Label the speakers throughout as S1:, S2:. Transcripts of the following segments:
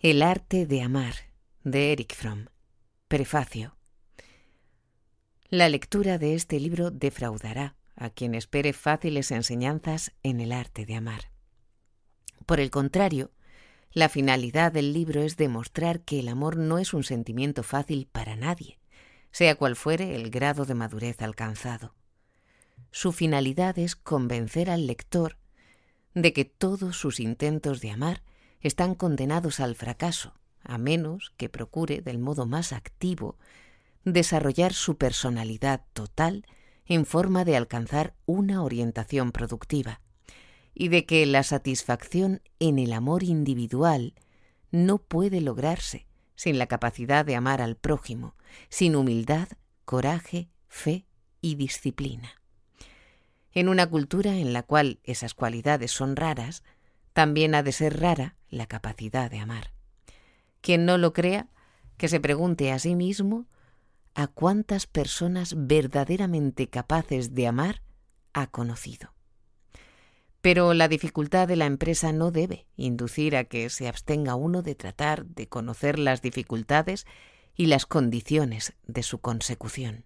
S1: El arte de amar, de Eric Fromm. Prefacio. La lectura de este libro defraudará a quien espere fáciles enseñanzas en el arte de amar. Por el contrario, la finalidad del libro es demostrar que el amor no es un sentimiento fácil para nadie, sea cual fuere el grado de madurez alcanzado. Su finalidad es convencer al lector de que todos sus intentos de amar están condenados al fracaso, a menos que procure del modo más activo desarrollar su personalidad total en forma de alcanzar una orientación productiva, y de que la satisfacción en el amor individual no puede lograrse sin la capacidad de amar al prójimo, sin humildad, coraje, fe y disciplina. En una cultura en la cual esas cualidades son raras, también ha de ser rara la capacidad de amar. Quien no lo crea, que se pregunte a sí mismo a cuántas personas verdaderamente capaces de amar ha conocido. Pero la dificultad de la empresa no debe inducir a que se abstenga uno de tratar de conocer las dificultades y las condiciones de su consecución.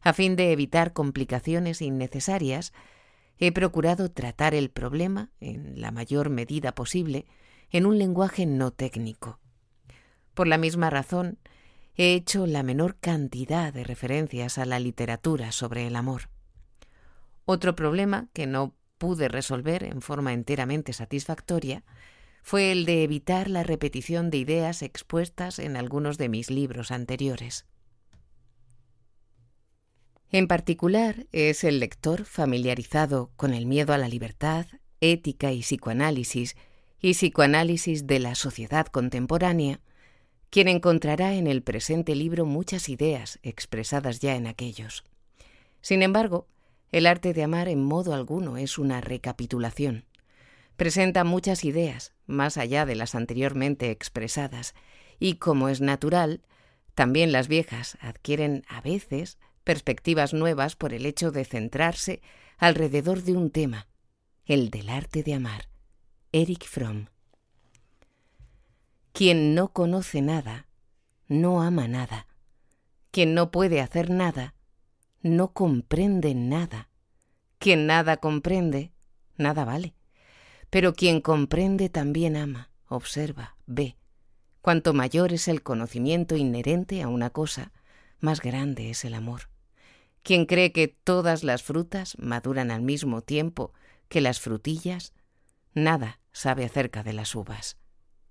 S1: A fin de evitar complicaciones innecesarias, he procurado tratar el problema, en la mayor medida posible, en un lenguaje no técnico. Por la misma razón, he hecho la menor cantidad de referencias a la literatura sobre el amor. Otro problema que no pude resolver en forma enteramente satisfactoria fue el de evitar la repetición de ideas expuestas en algunos de mis libros anteriores. En particular, es el lector familiarizado con el miedo a la libertad, ética y psicoanálisis, y psicoanálisis de la sociedad contemporánea, quien encontrará en el presente libro muchas ideas expresadas ya en aquellos. Sin embargo, el arte de amar en modo alguno es una recapitulación. Presenta muchas ideas, más allá de las anteriormente expresadas, y como es natural, también las viejas adquieren a veces perspectivas nuevas por el hecho de centrarse alrededor de un tema, el del arte de amar. Eric Fromm. Quien no conoce nada, no ama nada. Quien no puede hacer nada, no comprende nada. Quien nada comprende, nada vale. Pero quien comprende también ama, observa, ve. Cuanto mayor es el conocimiento inherente a una cosa, más grande es el amor. Quien cree que todas las frutas maduran al mismo tiempo que las frutillas, nada sabe acerca de las uvas.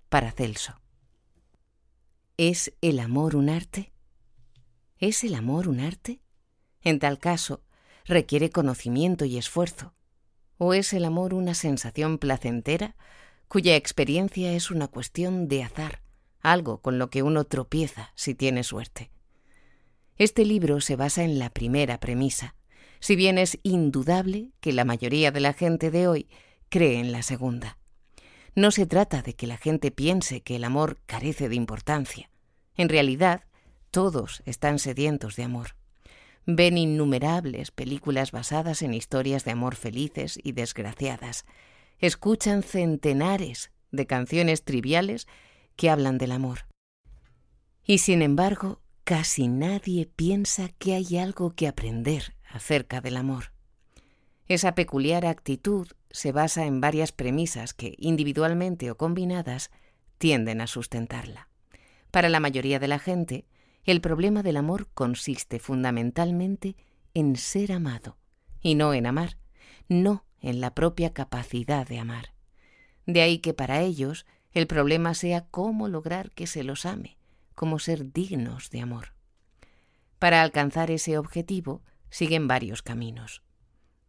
S1: Paracelso. ¿Es el amor un arte? ¿Es el amor un arte? En tal caso, requiere conocimiento y esfuerzo. ¿O es el amor una sensación placentera cuya experiencia es una cuestión de azar, algo con lo que uno tropieza si tiene suerte? Este libro se basa en la primera premisa, si bien es indudable que la mayoría de la gente de hoy cree en la segunda. No se trata de que la gente piense que el amor carece de importancia. En realidad, todos están sedientos de amor. Ven innumerables películas basadas en historias de amor felices y desgraciadas. Escuchan centenares de canciones triviales que hablan del amor. Y sin embargo, casi nadie piensa que hay algo que aprender acerca del amor. Esa peculiar actitud se basa en varias premisas que, individualmente o combinadas, tienden a sustentarla. Para la mayoría de la gente, el problema del amor consiste fundamentalmente en ser amado, y no en amar, no en la propia capacidad de amar. De ahí que para ellos el problema sea cómo lograr que se los ame, cómo ser dignos de amor. Para alcanzar ese objetivo siguen varios caminos.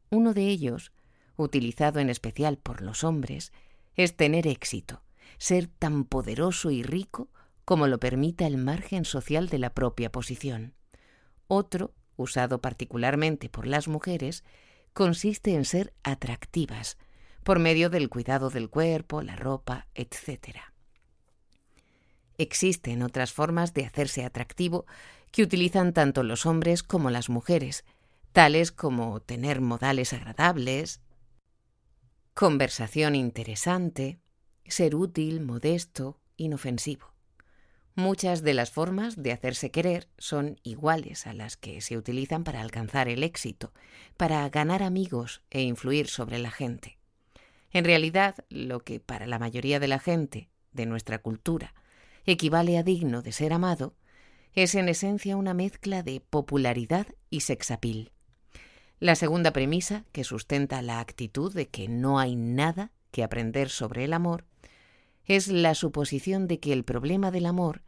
S1: Uno de ellos utilizado en especial por los hombres, es tener éxito, ser tan poderoso y rico como lo permita el margen social de la propia posición. Otro, usado particularmente por las mujeres, consiste en ser atractivas, por medio del cuidado del cuerpo, la ropa, etc. Existen otras formas de hacerse atractivo que utilizan tanto los hombres como las mujeres, tales como tener modales agradables, conversación interesante, ser útil, modesto, inofensivo. Muchas de las formas de hacerse querer son iguales a las que se utilizan para alcanzar el éxito, para ganar amigos e influir sobre la gente. En realidad, lo que para la mayoría de la gente de nuestra cultura equivale a digno de ser amado, es en esencia una mezcla de popularidad y sexapil. La segunda premisa, que sustenta la actitud de que no hay nada que aprender sobre el amor, es la suposición de que el problema del amor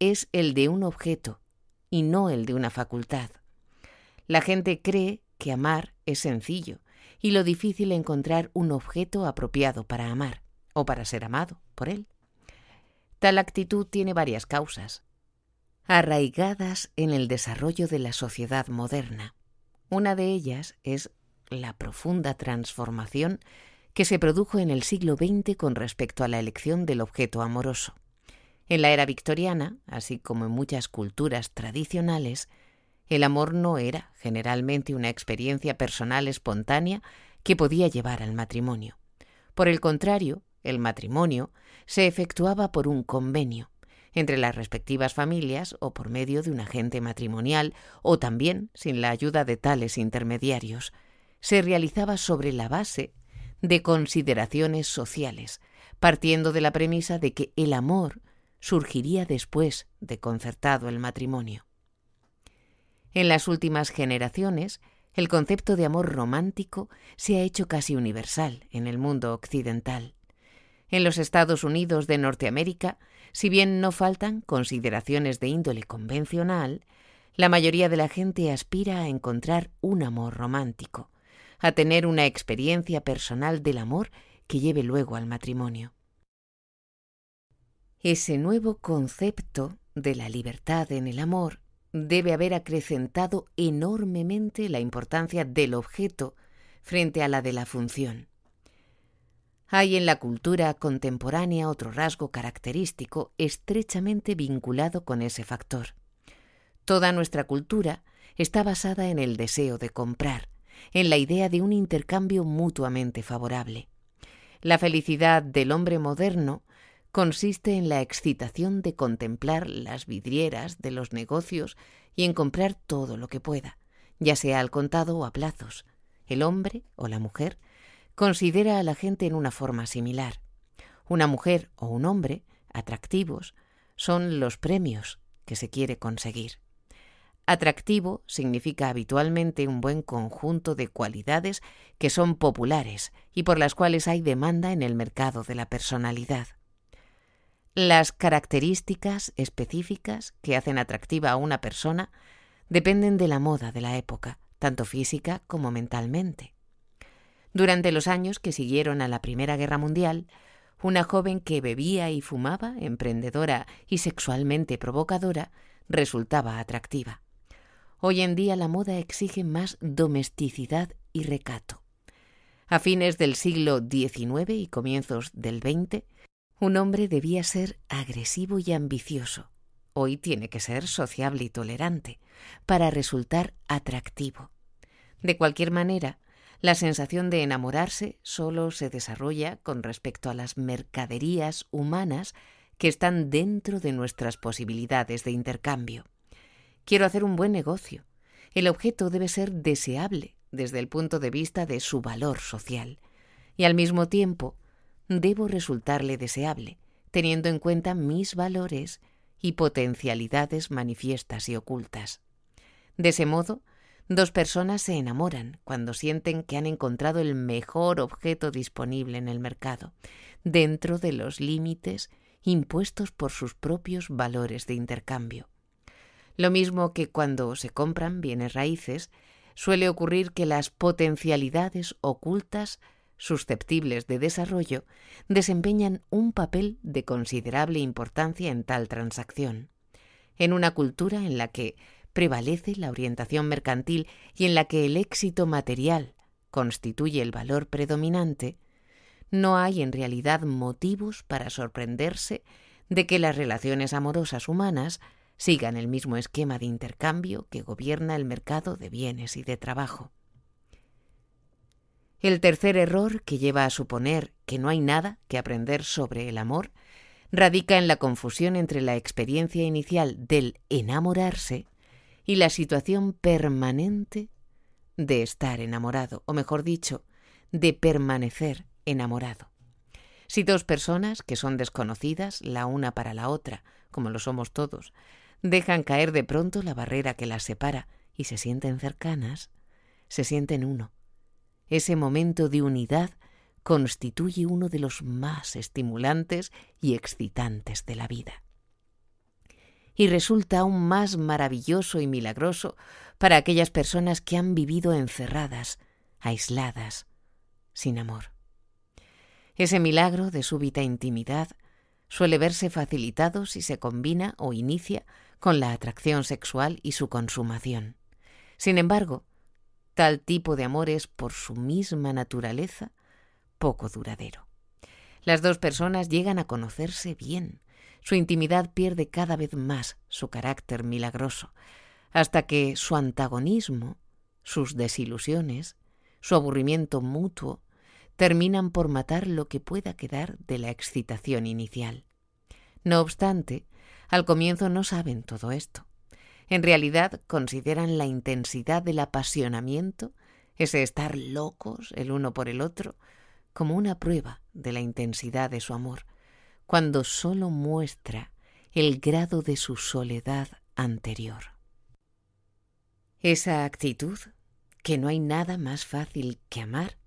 S1: es el de un objeto y no el de una facultad. La gente cree que amar es sencillo y lo difícil encontrar un objeto apropiado para amar o para ser amado por él. Tal actitud tiene varias causas, arraigadas en el desarrollo de la sociedad moderna. Una de ellas es la profunda transformación que se produjo en el siglo XX con respecto a la elección del objeto amoroso. En la era victoriana, así como en muchas culturas tradicionales, el amor no era generalmente una experiencia personal espontánea que podía llevar al matrimonio. Por el contrario, el matrimonio se efectuaba por un convenio entre las respectivas familias o por medio de un agente matrimonial o también sin la ayuda de tales intermediarios. Se realizaba sobre la base de consideraciones sociales, partiendo de la premisa de que el amor surgiría después de concertado el matrimonio. En las últimas generaciones, el concepto de amor romántico se ha hecho casi universal en el mundo occidental. En los Estados Unidos de Norteamérica, si bien no faltan consideraciones de índole convencional, la mayoría de la gente aspira a encontrar un amor romántico, a tener una experiencia personal del amor que lleve luego al matrimonio. Ese nuevo concepto de la libertad en el amor debe haber acrecentado enormemente la importancia del objeto frente a la de la función. Hay en la cultura contemporánea otro rasgo característico estrechamente vinculado con ese factor. Toda nuestra cultura está basada en el deseo de comprar, en la idea de un intercambio mutuamente favorable. La felicidad del hombre moderno consiste en la excitación de contemplar las vidrieras de los negocios y en comprar todo lo que pueda, ya sea al contado o a plazos. El hombre o la mujer considera a la gente en una forma similar. Una mujer o un hombre, atractivos, son los premios que se quiere conseguir. Atractivo significa habitualmente un buen conjunto de cualidades que son populares y por las cuales hay demanda en el mercado de la personalidad. Las características específicas que hacen atractiva a una persona dependen de la moda de la época, tanto física como mentalmente. Durante los años que siguieron a la Primera Guerra Mundial, una joven que bebía y fumaba, emprendedora y sexualmente provocadora, resultaba atractiva. Hoy en día la moda exige más domesticidad y recato. A fines del siglo XIX y comienzos del XX, un hombre debía ser agresivo y ambicioso. Hoy tiene que ser sociable y tolerante para resultar atractivo. De cualquier manera, la sensación de enamorarse solo se desarrolla con respecto a las mercaderías humanas que están dentro de nuestras posibilidades de intercambio. Quiero hacer un buen negocio. El objeto debe ser deseable desde el punto de vista de su valor social. Y al mismo tiempo, debo resultarle deseable, teniendo en cuenta mis valores y potencialidades manifiestas y ocultas. De ese modo, dos personas se enamoran cuando sienten que han encontrado el mejor objeto disponible en el mercado, dentro de los límites impuestos por sus propios valores de intercambio. Lo mismo que cuando se compran bienes raíces, suele ocurrir que las potencialidades ocultas susceptibles de desarrollo desempeñan un papel de considerable importancia en tal transacción. En una cultura en la que prevalece la orientación mercantil y en la que el éxito material constituye el valor predominante, no hay en realidad motivos para sorprenderse de que las relaciones amorosas humanas sigan el mismo esquema de intercambio que gobierna el mercado de bienes y de trabajo. El tercer error que lleva a suponer que no hay nada que aprender sobre el amor radica en la confusión entre la experiencia inicial del enamorarse y la situación permanente de estar enamorado, o mejor dicho, de permanecer enamorado. Si dos personas que son desconocidas la una para la otra, como lo somos todos, dejan caer de pronto la barrera que las separa y se sienten cercanas, se sienten uno. Ese momento de unidad constituye uno de los más estimulantes y excitantes de la vida. Y resulta aún más maravilloso y milagroso para aquellas personas que han vivido encerradas, aisladas, sin amor. Ese milagro de súbita intimidad suele verse facilitado si se combina o inicia con la atracción sexual y su consumación. Sin embargo, tal tipo de amor es, por su misma naturaleza, poco duradero. Las dos personas llegan a conocerse bien. Su intimidad pierde cada vez más su carácter milagroso, hasta que su antagonismo, sus desilusiones, su aburrimiento mutuo, terminan por matar lo que pueda quedar de la excitación inicial. No obstante, al comienzo no saben todo esto. En realidad consideran la intensidad del apasionamiento, ese estar locos el uno por el otro, como una prueba de la intensidad de su amor, cuando sólo muestra el grado de su soledad anterior. Esa actitud, que no hay nada más fácil que amar,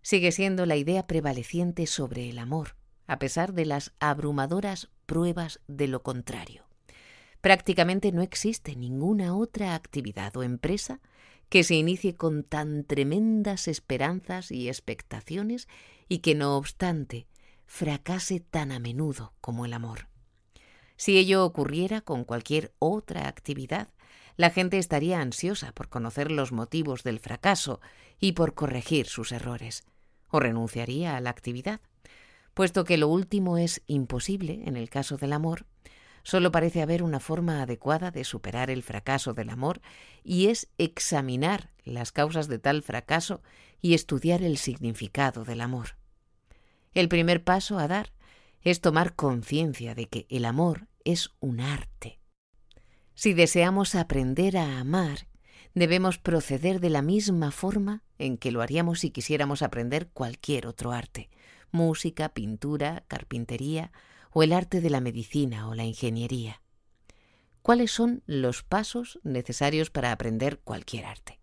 S1: sigue siendo la idea prevaleciente sobre el amor, a pesar de las abrumadoras pruebas de lo contrario. Prácticamente no existe ninguna otra actividad o empresa que se inicie con tan tremendas esperanzas y expectaciones y que no obstante fracase tan a menudo como el amor. Si ello ocurriera con cualquier otra actividad, la gente estaría ansiosa por conocer los motivos del fracaso y por corregir sus errores, o renunciaría a la actividad. Puesto que lo último es imposible en el caso del amor, Solo parece haber una forma adecuada de superar el fracaso del amor y es examinar las causas de tal fracaso y estudiar el significado del amor. El primer paso a dar es tomar conciencia de que el amor es un arte. Si deseamos aprender a amar, debemos proceder de la misma forma en que lo haríamos si quisiéramos aprender cualquier otro arte música, pintura, carpintería, o el arte de la medicina o la ingeniería. ¿Cuáles son los pasos necesarios para aprender cualquier arte?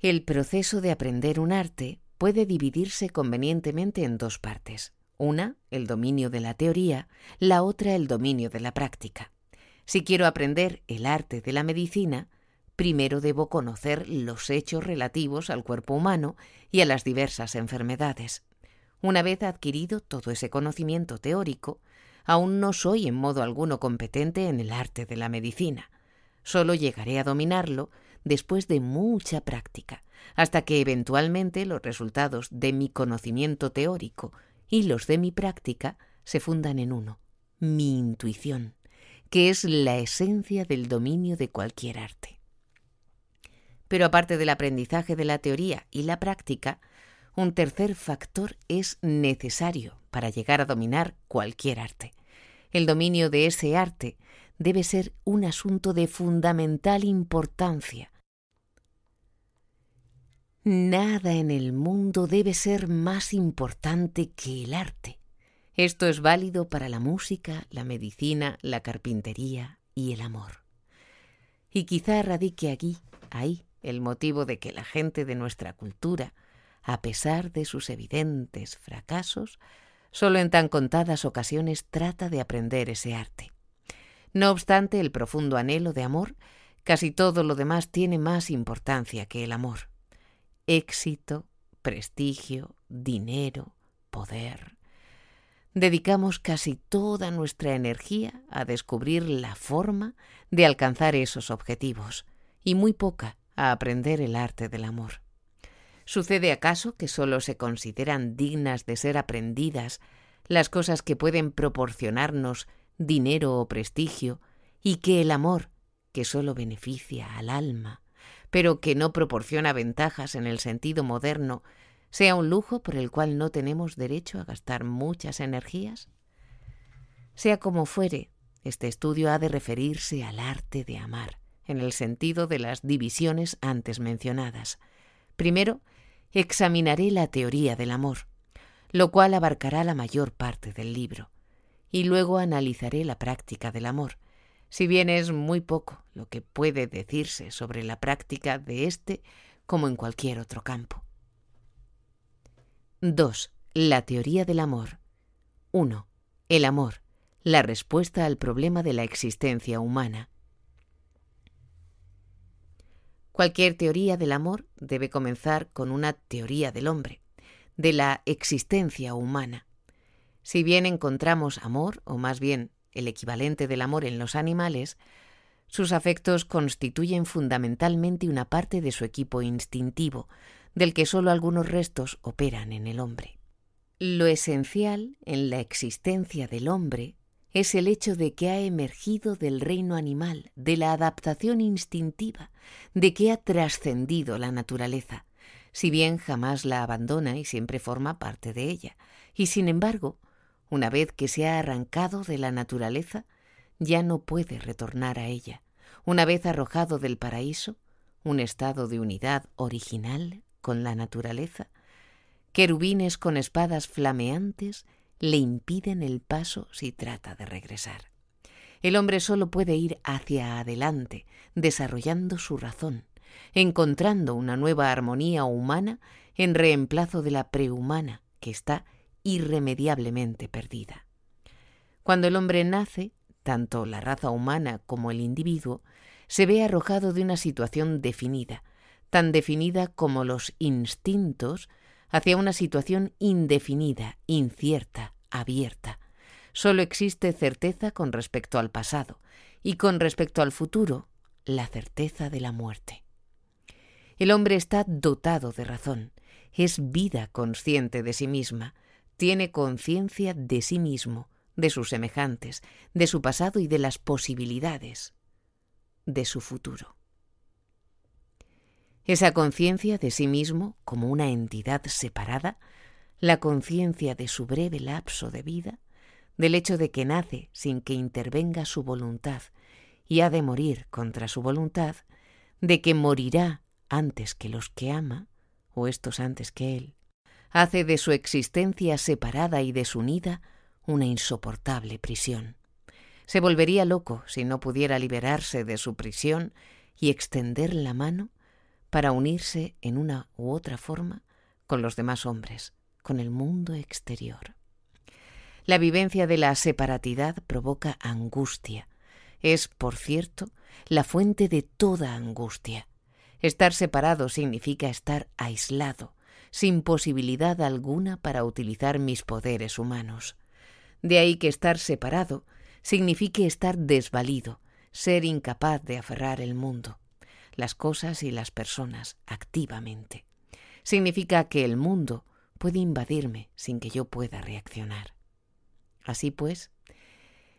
S1: El proceso de aprender un arte puede dividirse convenientemente en dos partes. Una, el dominio de la teoría, la otra, el dominio de la práctica. Si quiero aprender el arte de la medicina, primero debo conocer los hechos relativos al cuerpo humano y a las diversas enfermedades. Una vez adquirido todo ese conocimiento teórico, aún no soy en modo alguno competente en el arte de la medicina. Solo llegaré a dominarlo después de mucha práctica, hasta que eventualmente los resultados de mi conocimiento teórico y los de mi práctica se fundan en uno, mi intuición, que es la esencia del dominio de cualquier arte. Pero aparte del aprendizaje de la teoría y la práctica, un tercer factor es necesario para llegar a dominar cualquier arte. El dominio de ese arte debe ser un asunto de fundamental importancia. Nada en el mundo debe ser más importante que el arte. Esto es válido para la música, la medicina, la carpintería y el amor. Y quizá radique aquí, ahí, el motivo de que la gente de nuestra cultura, a pesar de sus evidentes fracasos, solo en tan contadas ocasiones trata de aprender ese arte. No obstante el profundo anhelo de amor, casi todo lo demás tiene más importancia que el amor. Éxito, prestigio, dinero, poder. Dedicamos casi toda nuestra energía a descubrir la forma de alcanzar esos objetivos y muy poca a aprender el arte del amor. ¿Sucede acaso que sólo se consideran dignas de ser aprendidas las cosas que pueden proporcionarnos dinero o prestigio, y que el amor, que sólo beneficia al alma, pero que no proporciona ventajas en el sentido moderno, sea un lujo por el cual no tenemos derecho a gastar muchas energías? Sea como fuere, este estudio ha de referirse al arte de amar, en el sentido de las divisiones antes mencionadas. Primero, examinaré la teoría del amor, lo cual abarcará la mayor parte del libro, y luego analizaré la práctica del amor, si bien es muy poco lo que puede decirse sobre la práctica de éste como en cualquier otro campo. 2. La teoría del amor. 1. El amor, la respuesta al problema de la existencia humana. Cualquier teoría del amor debe comenzar con una teoría del hombre, de la existencia humana. Si bien encontramos amor, o más bien el equivalente del amor en los animales, sus afectos constituyen fundamentalmente una parte de su equipo instintivo, del que sólo algunos restos operan en el hombre. Lo esencial en la existencia del hombre es el hecho de que ha emergido del reino animal, de la adaptación instintiva, de que ha trascendido la naturaleza, si bien jamás la abandona y siempre forma parte de ella, y sin embargo, una vez que se ha arrancado de la naturaleza, ya no puede retornar a ella. Una vez arrojado del paraíso, un estado de unidad original con la naturaleza, querubines con espadas flameantes le impiden el paso si trata de regresar. El hombre solo puede ir hacia adelante, desarrollando su razón, encontrando una nueva armonía humana en reemplazo de la prehumana que está irremediablemente perdida. Cuando el hombre nace, tanto la raza humana como el individuo se ve arrojado de una situación definida, tan definida como los instintos, hacia una situación indefinida, incierta, abierta. Solo existe certeza con respecto al pasado y con respecto al futuro, la certeza de la muerte. El hombre está dotado de razón, es vida consciente de sí misma, tiene conciencia de sí mismo, de sus semejantes, de su pasado y de las posibilidades de su futuro. Esa conciencia de sí mismo como una entidad separada, la conciencia de su breve lapso de vida, del hecho de que nace sin que intervenga su voluntad y ha de morir contra su voluntad, de que morirá antes que los que ama, o estos antes que él, hace de su existencia separada y desunida una insoportable prisión. Se volvería loco si no pudiera liberarse de su prisión y extender la mano para unirse en una u otra forma con los demás hombres, con el mundo exterior. La vivencia de la separatidad provoca angustia. Es, por cierto, la fuente de toda angustia. Estar separado significa estar aislado, sin posibilidad alguna para utilizar mis poderes humanos. De ahí que estar separado signifique estar desvalido, ser incapaz de aferrar el mundo, las cosas y las personas activamente. Significa que el mundo puede invadirme sin que yo pueda reaccionar. Así pues,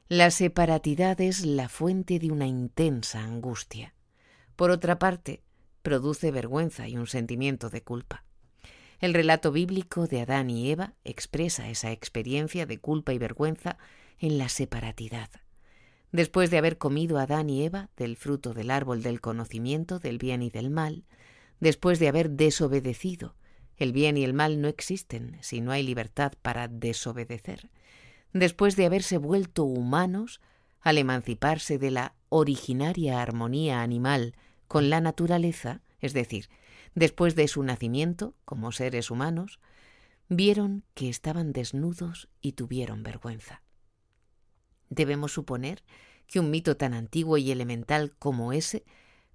S1: la separatidad es la fuente de una intensa angustia. Por otra parte, produce vergüenza y un sentimiento de culpa. El relato bíblico de Adán y Eva expresa esa experiencia de culpa y vergüenza en la separatidad. Después de haber comido Adán y Eva del fruto del árbol del conocimiento del bien y del mal, después de haber desobedecido, el bien y el mal no existen si no hay libertad para desobedecer, después de haberse vuelto humanos, al emanciparse de la originaria armonía animal con la naturaleza, es decir, después de su nacimiento como seres humanos, vieron que estaban desnudos y tuvieron vergüenza. Debemos suponer que un mito tan antiguo y elemental como ese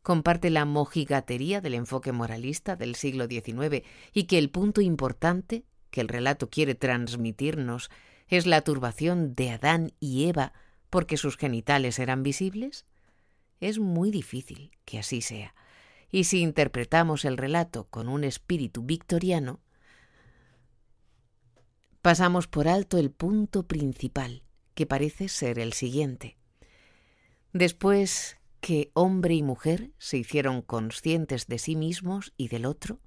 S1: comparte la mojigatería del enfoque moralista del siglo XIX y que el punto importante que el relato quiere transmitirnos es la turbación de Adán y Eva porque sus genitales eran visibles? Es muy difícil que así sea. Y si interpretamos el relato con un espíritu victoriano, pasamos por alto el punto principal, que parece ser el siguiente. Después que hombre y mujer se hicieron conscientes de sí mismos y del otro,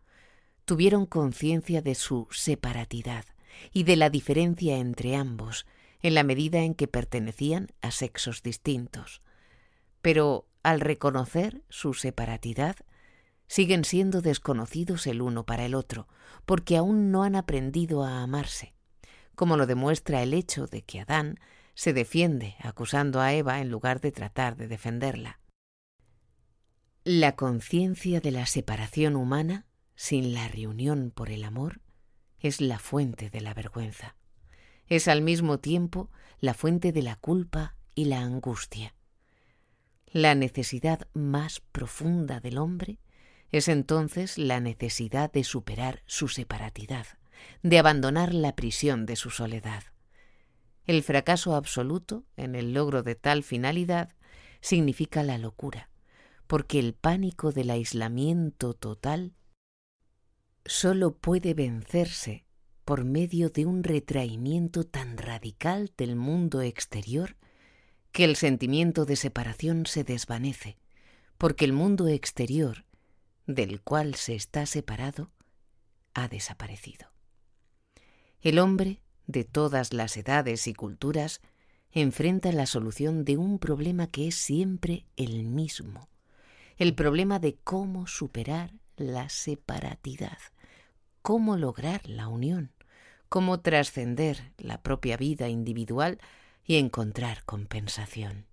S1: tuvieron conciencia de su separatidad y de la diferencia entre ambos, en la medida en que pertenecían a sexos distintos. Pero al reconocer su separatidad, siguen siendo desconocidos el uno para el otro, porque aún no han aprendido a amarse, como lo demuestra el hecho de que Adán se defiende acusando a Eva en lugar de tratar de defenderla. La conciencia de la separación humana, sin la reunión por el amor, es la fuente de la vergüenza. Es al mismo tiempo la fuente de la culpa y la angustia. La necesidad más profunda del hombre es entonces la necesidad de superar su separatidad, de abandonar la prisión de su soledad. El fracaso absoluto en el logro de tal finalidad significa la locura, porque el pánico del aislamiento total solo puede vencerse por medio de un retraimiento tan radical del mundo exterior que el sentimiento de separación se desvanece, porque el mundo exterior del cual se está separado ha desaparecido. El hombre, de todas las edades y culturas, enfrenta la solución de un problema que es siempre el mismo, el problema de cómo superar la separatidad, cómo lograr la unión, cómo trascender la propia vida individual y encontrar compensación.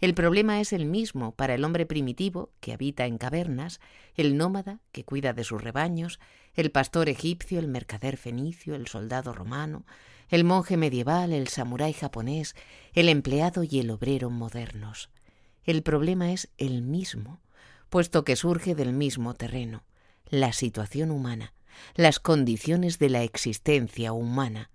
S1: El problema es el mismo para el hombre primitivo que habita en cavernas, el nómada que cuida de sus rebaños, el pastor egipcio, el mercader fenicio, el soldado romano, el monje medieval, el samurái japonés, el empleado y el obrero modernos. El problema es el mismo, puesto que surge del mismo terreno, la situación humana, las condiciones de la existencia humana.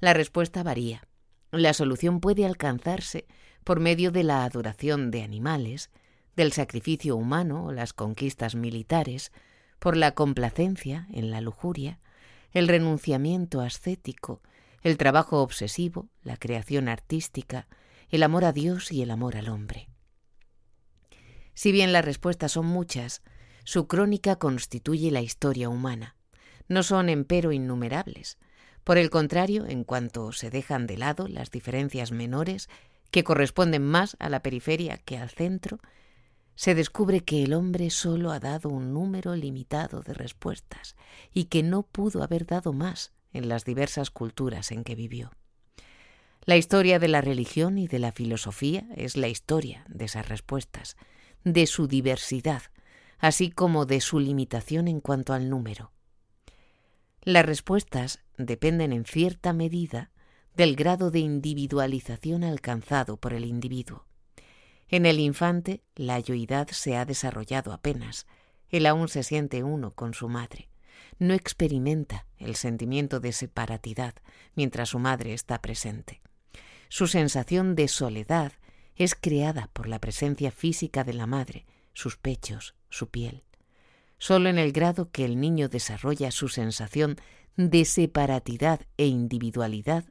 S1: La respuesta varía. La solución puede alcanzarse por medio de la adoración de animales, del sacrificio humano o las conquistas militares, por la complacencia en la lujuria, el renunciamiento ascético, el trabajo obsesivo, la creación artística, el amor a Dios y el amor al hombre. Si bien las respuestas son muchas, su crónica constituye la historia humana. No son empero innumerables. Por el contrario, en cuanto se dejan de lado las diferencias menores que corresponden más a la periferia que al centro, se descubre que el hombre solo ha dado un número limitado de respuestas y que no pudo haber dado más en las diversas culturas en que vivió. La historia de la religión y de la filosofía es la historia de esas respuestas, de su diversidad, así como de su limitación en cuanto al número. Las respuestas dependen en cierta medida del grado de individualización alcanzado por el individuo. En el infante, la yoidad se ha desarrollado apenas. Él aún se siente uno con su madre. No experimenta el sentimiento de separatidad mientras su madre está presente. Su sensación de soledad es creada por la presencia física de la madre, sus pechos, su piel. Solo en el grado que el niño desarrolla su sensación de separatidad e individualidad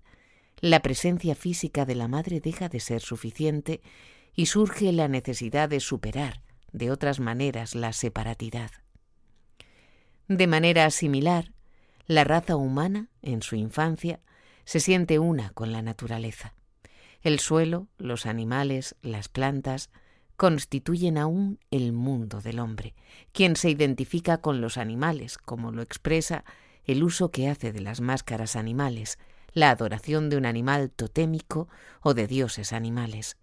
S1: la presencia física de la madre deja de ser suficiente y surge la necesidad de superar de otras maneras la separatidad. De manera similar, la raza humana, en su infancia, se siente una con la naturaleza. El suelo, los animales, las plantas, constituyen aún el mundo del hombre, quien se identifica con los animales, como lo expresa el uso que hace de las máscaras animales, la adoración de un animal totémico o de dioses animales.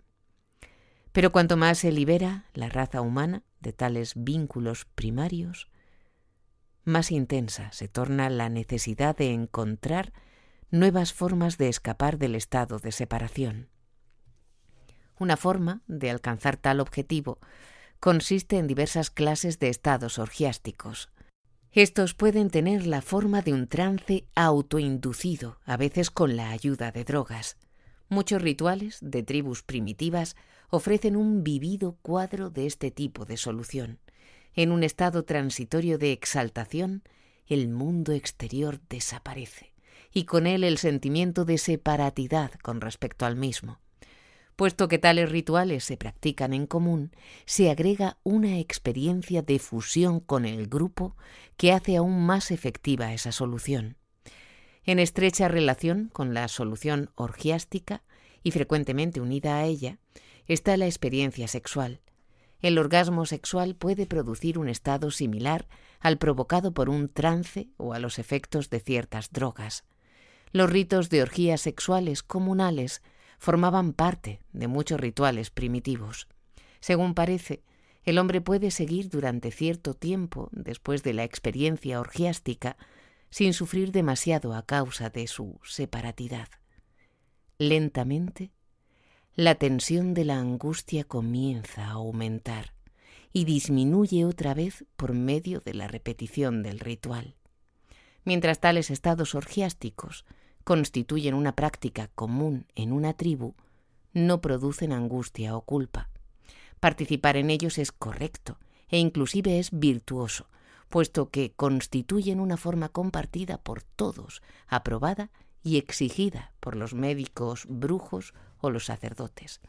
S1: Pero cuanto más se libera la raza humana de tales vínculos primarios, más intensa se torna la necesidad de encontrar nuevas formas de escapar del estado de separación. Una forma de alcanzar tal objetivo consiste en diversas clases de estados orgiásticos, estos pueden tener la forma de un trance autoinducido, a veces con la ayuda de drogas. Muchos rituales de tribus primitivas ofrecen un vivido cuadro de este tipo de solución. En un estado transitorio de exaltación, el mundo exterior desaparece, y con él el sentimiento de separatidad con respecto al mismo. Puesto que tales rituales se practican en común, se agrega una experiencia de fusión con el grupo que hace aún más efectiva esa solución. En estrecha relación con la solución orgiástica y frecuentemente unida a ella está la experiencia sexual. El orgasmo sexual puede producir un estado similar al provocado por un trance o a los efectos de ciertas drogas. Los ritos de orgías sexuales comunales formaban parte de muchos rituales primitivos. Según parece, el hombre puede seguir durante cierto tiempo después de la experiencia orgiástica sin sufrir demasiado a causa de su separatidad. Lentamente, la tensión de la angustia comienza a aumentar y disminuye otra vez por medio de la repetición del ritual. Mientras tales estados orgiásticos constituyen una práctica común en una tribu, no producen angustia o culpa. Participar en ellos es correcto e inclusive es virtuoso, puesto que constituyen una forma compartida por todos, aprobada y exigida por los médicos brujos o los sacerdotes.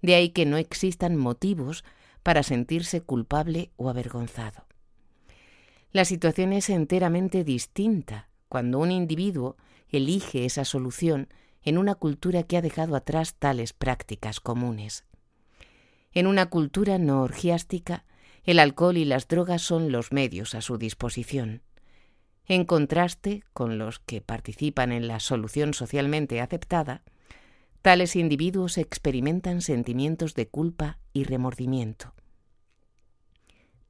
S1: De ahí que no existan motivos para sentirse culpable o avergonzado. La situación es enteramente distinta cuando un individuo elige esa solución en una cultura que ha dejado atrás tales prácticas comunes. En una cultura no orgiástica, el alcohol y las drogas son los medios a su disposición. En contraste con los que participan en la solución socialmente aceptada, tales individuos experimentan sentimientos de culpa y remordimiento.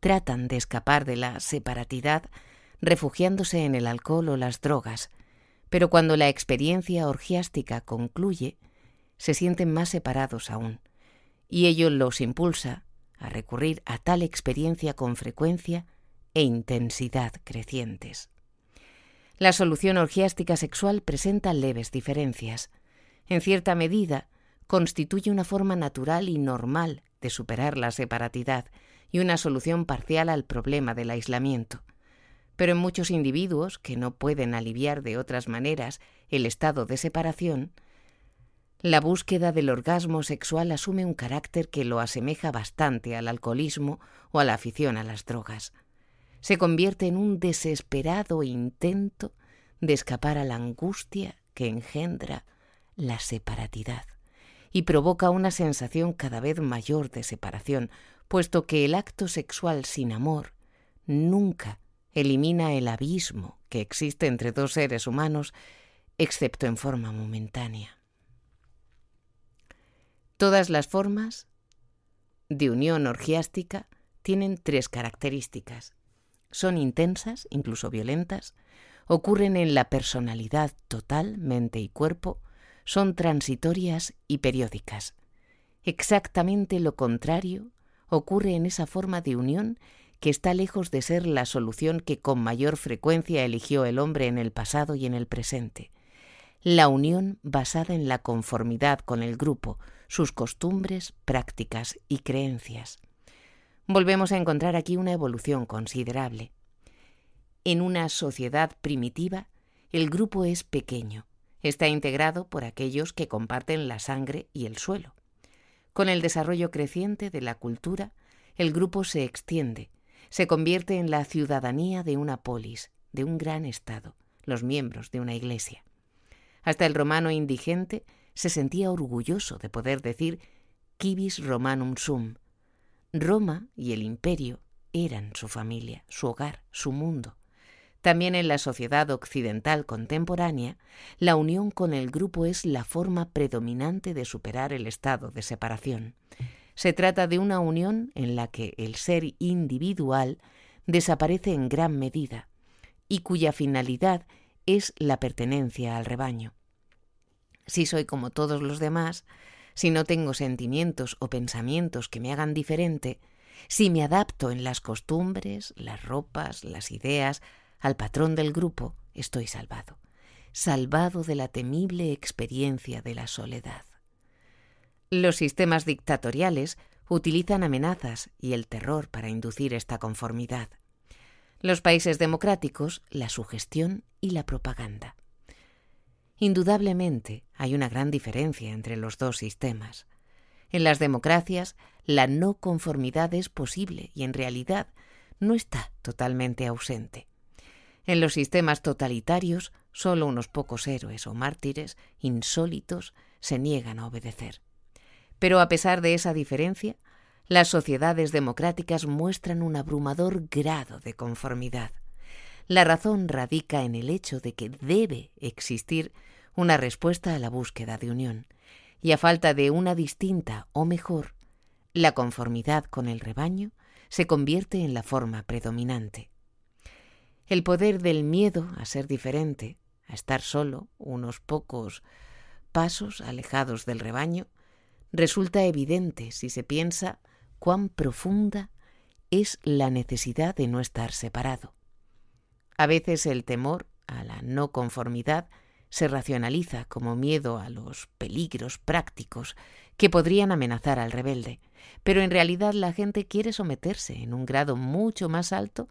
S1: Tratan de escapar de la separatidad refugiándose en el alcohol o las drogas, pero cuando la experiencia orgiástica concluye, se sienten más separados aún, y ello los impulsa a recurrir a tal experiencia con frecuencia e intensidad crecientes. La solución orgiástica sexual presenta leves diferencias. En cierta medida, constituye una forma natural y normal de superar la separatidad y una solución parcial al problema del aislamiento pero en muchos individuos que no pueden aliviar de otras maneras el estado de separación, la búsqueda del orgasmo sexual asume un carácter que lo asemeja bastante al alcoholismo o a la afición a las drogas. Se convierte en un desesperado intento de escapar a la angustia que engendra la separatidad y provoca una sensación cada vez mayor de separación, puesto que el acto sexual sin amor nunca elimina el abismo que existe entre dos seres humanos, excepto en forma momentánea. Todas las formas de unión orgiástica tienen tres características. Son intensas, incluso violentas, ocurren en la personalidad total, mente y cuerpo, son transitorias y periódicas. Exactamente lo contrario ocurre en esa forma de unión que está lejos de ser la solución que con mayor frecuencia eligió el hombre en el pasado y en el presente. La unión basada en la conformidad con el grupo, sus costumbres, prácticas y creencias. Volvemos a encontrar aquí una evolución considerable. En una sociedad primitiva, el grupo es pequeño, está integrado por aquellos que comparten la sangre y el suelo. Con el desarrollo creciente de la cultura, el grupo se extiende, se convierte en la ciudadanía de una polis, de un gran Estado, los miembros de una iglesia. Hasta el romano indigente se sentía orgulloso de poder decir Civis Romanum sum. Roma y el imperio eran su familia, su hogar, su mundo. También en la sociedad occidental contemporánea, la unión con el grupo es la forma predominante de superar el estado de separación. Se trata de una unión en la que el ser individual desaparece en gran medida y cuya finalidad es la pertenencia al rebaño. Si soy como todos los demás, si no tengo sentimientos o pensamientos que me hagan diferente, si me adapto en las costumbres, las ropas, las ideas, al patrón del grupo, estoy salvado, salvado de la temible experiencia de la soledad. Los sistemas dictatoriales utilizan amenazas y el terror para inducir esta conformidad. Los países democráticos, la sugestión y la propaganda. Indudablemente hay una gran diferencia entre los dos sistemas. En las democracias, la no conformidad es posible y en realidad no está totalmente ausente. En los sistemas totalitarios Solo unos pocos héroes o mártires insólitos se niegan a obedecer. Pero a pesar de esa diferencia, las sociedades democráticas muestran un abrumador grado de conformidad. La razón radica en el hecho de que debe existir una respuesta a la búsqueda de unión, y a falta de una distinta o mejor, la conformidad con el rebaño se convierte en la forma predominante. El poder del miedo a ser diferente, a estar solo unos pocos pasos alejados del rebaño, resulta evidente si se piensa cuán profunda es la necesidad de no estar separado. A veces el temor a la no conformidad se racionaliza como miedo a los peligros prácticos que podrían amenazar al rebelde, pero en realidad la gente quiere someterse en un grado mucho más alto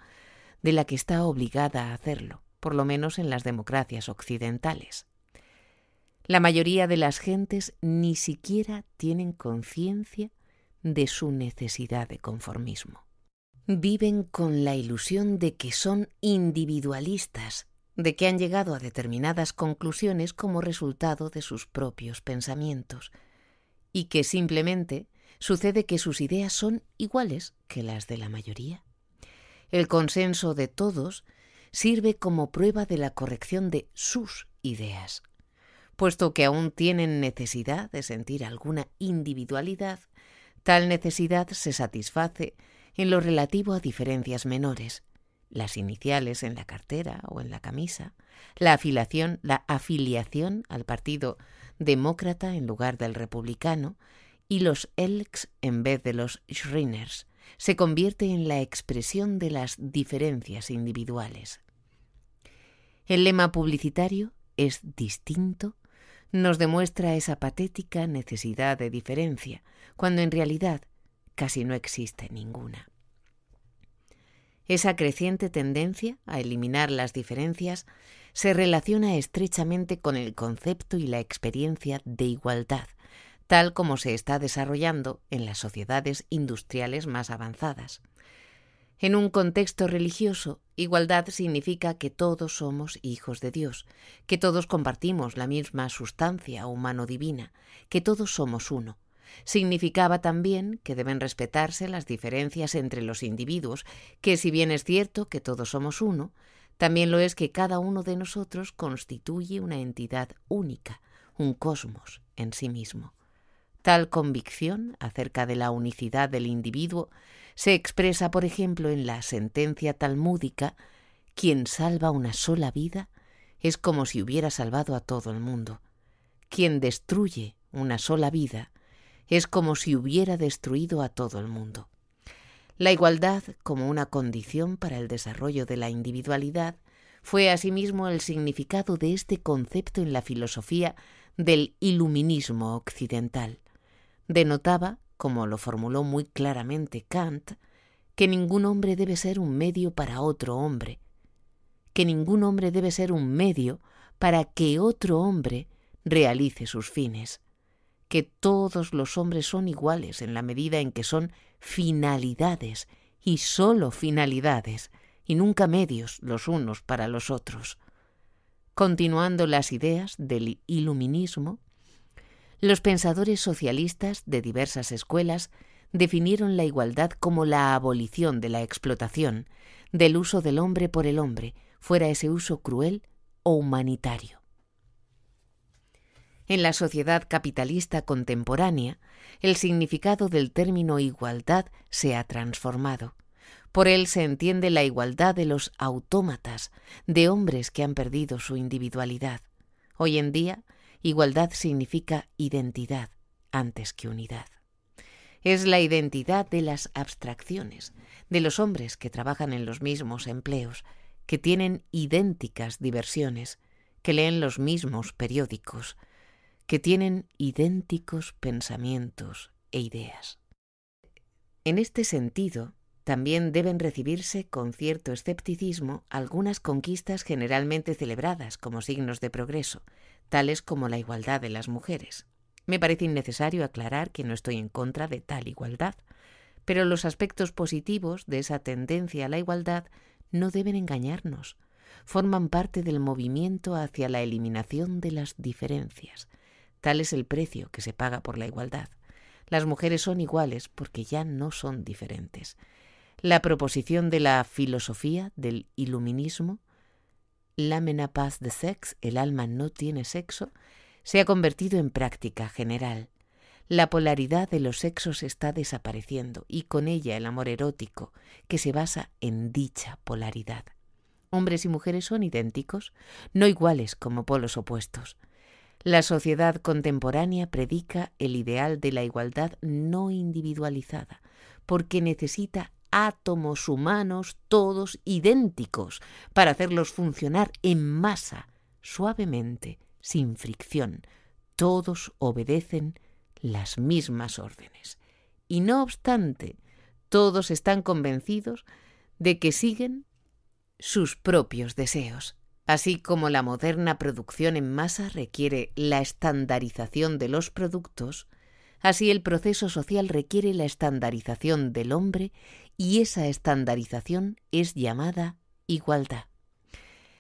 S1: de la que está obligada a hacerlo, por lo menos en las democracias occidentales. La mayoría de las gentes ni siquiera tienen conciencia de su necesidad de conformismo. Viven con la ilusión de que son individualistas, de que han llegado a determinadas conclusiones como resultado de sus propios pensamientos, y que simplemente sucede que sus ideas son iguales que las de la mayoría. El consenso de todos sirve como prueba de la corrección de sus ideas. Puesto que aún tienen necesidad de sentir alguna individualidad, tal necesidad se satisface en lo relativo a diferencias menores, las iniciales en la cartera o en la camisa, la afiliación, la afiliación al partido demócrata en lugar del republicano y los Elks en vez de los Schriners, se convierte en la expresión de las diferencias individuales. El lema publicitario es distinto nos demuestra esa patética necesidad de diferencia, cuando en realidad casi no existe ninguna. Esa creciente tendencia a eliminar las diferencias se relaciona estrechamente con el concepto y la experiencia de igualdad, tal como se está desarrollando en las sociedades industriales más avanzadas. En un contexto religioso, igualdad significa que todos somos hijos de Dios, que todos compartimos la misma sustancia humano-divina, que todos somos uno. Significaba también que deben respetarse las diferencias entre los individuos, que si bien es cierto que todos somos uno, también lo es que cada uno de nosotros constituye una entidad única, un cosmos en sí mismo. Tal convicción acerca de la unicidad del individuo se expresa, por ejemplo, en la sentencia talmúdica quien salva una sola vida es como si hubiera salvado a todo el mundo. Quien destruye una sola vida es como si hubiera destruido a todo el mundo. La igualdad, como una condición para el desarrollo de la individualidad, fue asimismo el significado de este concepto en la filosofía del iluminismo occidental denotaba, como lo formuló muy claramente Kant, que ningún hombre debe ser un medio para otro hombre, que ningún hombre debe ser un medio para que otro hombre realice sus fines, que todos los hombres son iguales en la medida en que son finalidades y sólo finalidades, y nunca medios los unos para los otros. Continuando las ideas del iluminismo, los pensadores socialistas de diversas escuelas definieron la igualdad como la abolición de la explotación, del uso del hombre por el hombre, fuera ese uso cruel o humanitario. En la sociedad capitalista contemporánea, el significado del término igualdad se ha transformado. Por él se entiende la igualdad de los autómatas, de hombres que han perdido su individualidad. Hoy en día, Igualdad significa identidad antes que unidad. Es la identidad de las abstracciones, de los hombres que trabajan en los mismos empleos, que tienen idénticas diversiones, que leen los mismos periódicos, que tienen idénticos pensamientos e ideas. En este sentido, también deben recibirse con cierto escepticismo algunas conquistas generalmente celebradas como signos de progreso, tales como la igualdad de las mujeres. Me parece innecesario aclarar que no estoy en contra de tal igualdad, pero los aspectos positivos de esa tendencia a la igualdad no deben engañarnos, forman parte del movimiento hacia la eliminación de las diferencias. Tal es el precio que se paga por la igualdad. Las mujeres son iguales porque ya no son diferentes. La proposición de la filosofía del iluminismo, la menapaz de sex, el alma no tiene sexo, se ha convertido en práctica general. La polaridad de los sexos está desapareciendo y con ella el amor erótico, que se basa en dicha polaridad. Hombres y mujeres son idénticos, no iguales como polos opuestos. La sociedad contemporánea predica el ideal de la igualdad no individualizada, porque necesita átomos humanos todos idénticos para hacerlos funcionar en masa, suavemente, sin fricción. Todos obedecen las mismas órdenes. Y no obstante, todos están convencidos de que siguen sus propios deseos. Así como la moderna producción en masa requiere la estandarización de los productos, así el proceso social requiere la estandarización del hombre y esa estandarización es llamada igualdad.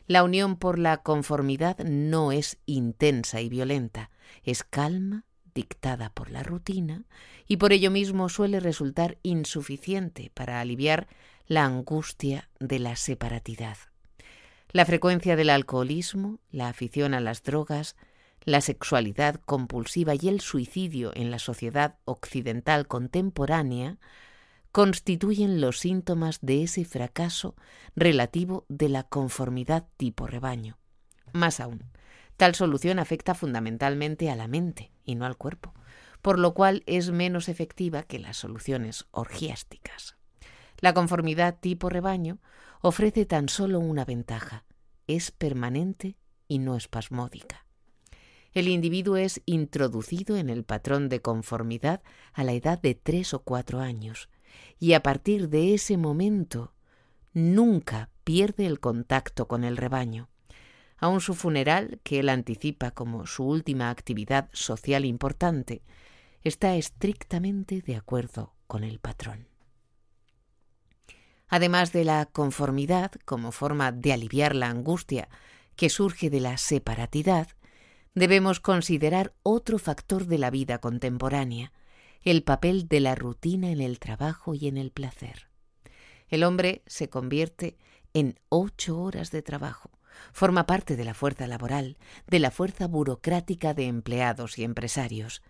S1: La unión por la conformidad no es intensa y violenta, es calma, dictada por la rutina y por ello mismo suele resultar insuficiente para aliviar la angustia de la separatidad. La frecuencia del alcoholismo, la afición a las drogas, la sexualidad compulsiva y el suicidio en la sociedad occidental contemporánea constituyen los síntomas de ese fracaso relativo de la conformidad tipo rebaño. Más aún, Tal solución afecta fundamentalmente a la mente y no al cuerpo, por lo cual es menos efectiva que las soluciones orgiásticas. La conformidad tipo rebaño ofrece tan solo una ventaja, es permanente y no espasmódica. El individuo es introducido en el patrón de conformidad a la edad de tres o cuatro años, y a partir de ese momento nunca pierde el contacto con el rebaño. Aun su funeral, que él anticipa como su última actividad social importante, está estrictamente de acuerdo con el patrón. Además de la conformidad como forma de aliviar la angustia que surge de la separatidad, debemos considerar otro factor de la vida contemporánea, el papel de la rutina en el trabajo y en el placer. El hombre se convierte en ocho horas de trabajo, Forma parte de la fuerza laboral, de la fuerza burocrática de empleados y empresarios.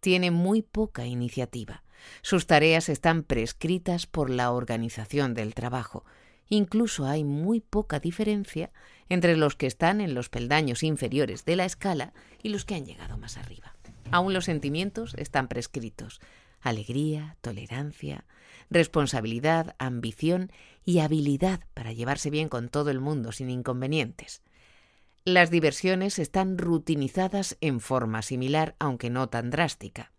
S1: Tiene muy poca iniciativa. Sus tareas están prescritas por la organización del trabajo. Incluso hay muy poca diferencia entre los que están en los peldaños inferiores de la escala y los que han llegado más arriba. Aún los sentimientos están prescritos. Alegría, tolerancia, responsabilidad, ambición y habilidad para llevarse bien con todo el mundo sin inconvenientes. Las diversiones están rutinizadas en forma similar, aunque no tan drástica.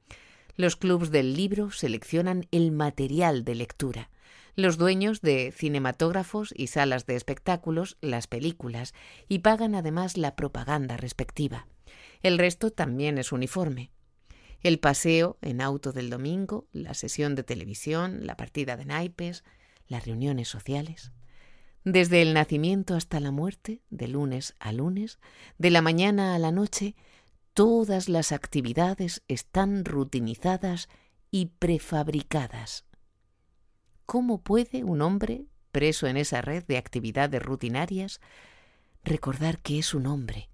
S1: Los clubs del libro seleccionan el material de lectura. Los dueños de cinematógrafos y salas de espectáculos las películas y pagan además la propaganda respectiva. El resto también es uniforme el paseo en auto del domingo, la sesión de televisión, la partida de naipes, las reuniones sociales. Desde el nacimiento hasta la muerte, de lunes a lunes, de la mañana a la noche, todas las actividades están rutinizadas y prefabricadas. ¿Cómo puede un hombre, preso en esa red de actividades rutinarias, recordar que es un hombre,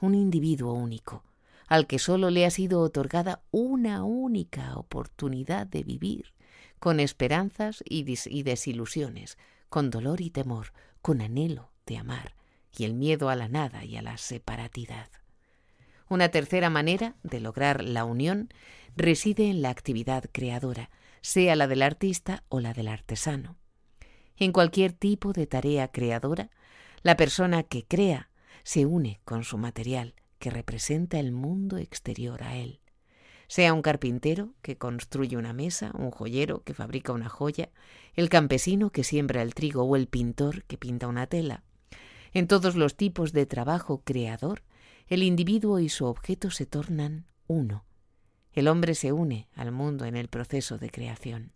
S1: un individuo único, al que sólo le ha sido otorgada una única oportunidad de vivir, con esperanzas y, desilusiones, con dolor y temor, con anhelo de amar y el miedo a la nada y a la separatidad. Una tercera manera de lograr la unión reside en la actividad creadora, sea la del artista o la del artesano. En cualquier tipo de tarea creadora, la persona que crea se une con su material, que representa el mundo exterior a él. Sea un carpintero que construye una mesa, un joyero que fabrica una joya, el campesino que siembra el trigo o el pintor que pinta una tela. En todos los tipos de trabajo creador, el individuo y su objeto se tornan uno. El hombre se une al mundo en el proceso de creación.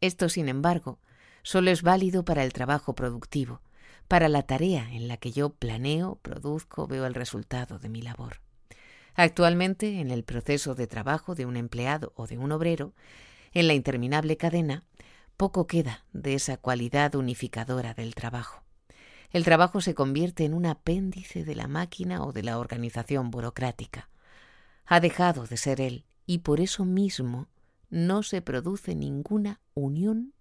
S1: Esto, sin embargo, solo es válido para el trabajo productivo, para la tarea en la que yo planeo, produzco, veo el resultado de mi labor. Actualmente, en el proceso de trabajo de un empleado o de un obrero, en la interminable cadena, poco queda de esa cualidad unificadora del trabajo. El trabajo se convierte en un apéndice de la máquina o de la organización burocrática. Ha dejado de ser él y por eso mismo no se produce ninguna unión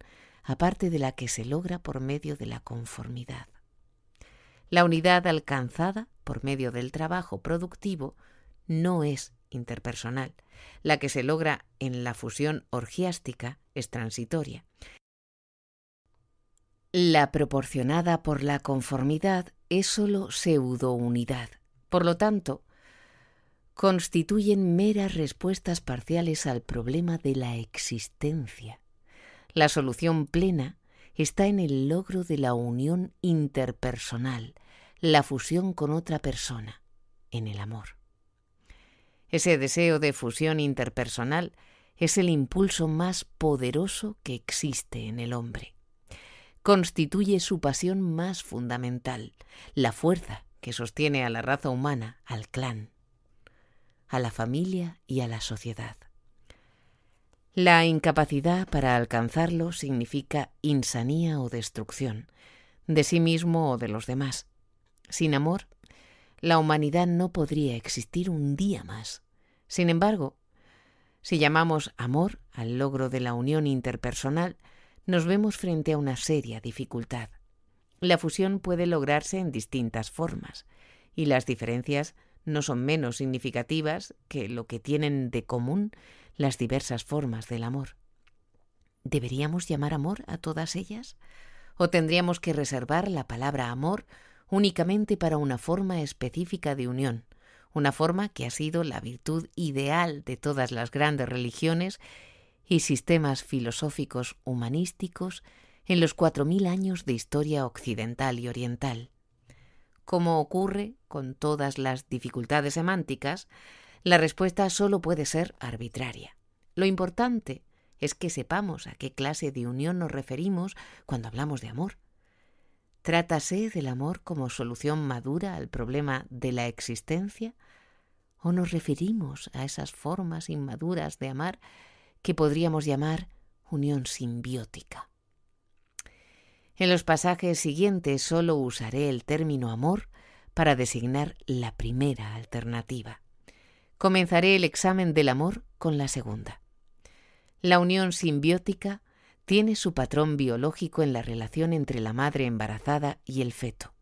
S1: aparte de la que se logra por medio de la conformidad. La unidad alcanzada por medio del trabajo productivo no es interpersonal. La que se logra en la fusión orgiástica es transitoria. La proporcionada por la conformidad es sólo pseudo-unidad. Por lo tanto, constituyen meras respuestas parciales al problema de la existencia. La solución plena está en el logro de la unión interpersonal, la fusión con otra persona, en el amor. Ese deseo de fusión interpersonal es el impulso más poderoso que existe en el hombre. Constituye su pasión más fundamental, la fuerza que sostiene a la raza humana, al clan, a la familia y a la sociedad. La incapacidad para alcanzarlo significa insanía o destrucción, de sí mismo o de los demás. Sin amor, la humanidad no podría existir un día más. Sin embargo, si llamamos amor al logro de la unión interpersonal, nos vemos frente a una seria dificultad. La fusión puede lograrse en distintas formas, y las diferencias no son menos significativas que lo que tienen de común las diversas formas del amor. ¿Deberíamos llamar amor a todas ellas? ¿O tendríamos que reservar la palabra amor únicamente para una forma específica de unión, una forma que ha sido la virtud ideal de todas las grandes religiones y sistemas filosóficos humanísticos en los cuatro mil años de historia occidental y oriental? Como ocurre con todas las dificultades semánticas, la respuesta solo puede ser arbitraria. Lo importante es que sepamos a qué clase de unión nos referimos cuando hablamos de amor. ¿Trátase del amor como solución madura al problema de la existencia? ¿O nos referimos a esas formas inmaduras de amar que podríamos llamar unión simbiótica? En los pasajes siguientes solo usaré el término amor para designar la primera alternativa. Comenzaré el examen del amor con la segunda. La unión simbiótica tiene su patrón biológico en la relación entre la madre embarazada y el feto.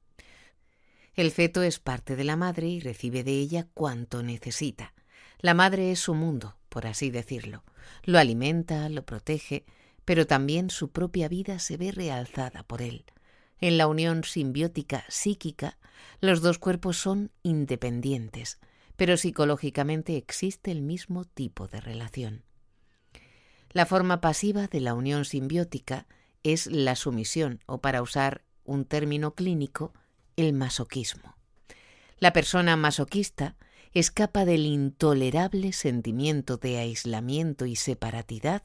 S1: El feto es parte de la madre y recibe de ella cuanto necesita. La madre es su mundo, por así decirlo. Lo alimenta, lo protege, pero también su propia vida se ve realzada por él. En la unión simbiótica psíquica, los dos cuerpos son independientes, pero psicológicamente existe el mismo tipo de relación. La forma pasiva de la unión simbiótica es la sumisión o, para usar un término clínico, el masoquismo. La persona masoquista escapa del intolerable sentimiento de aislamiento y separatidad,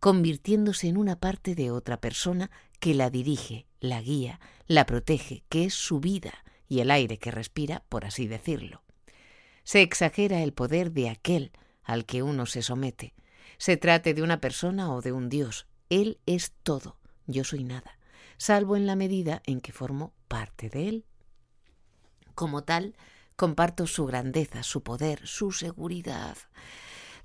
S1: convirtiéndose en una parte de otra persona que la dirige, la guía, la protege, que es su vida y el aire que respira, por así decirlo. Se exagera el poder de aquel al que uno se somete. Se trate de una persona o de un Dios. Él es todo, yo soy nada, salvo en la medida en que formo parte de él. Como tal, comparto su grandeza, su poder, su seguridad.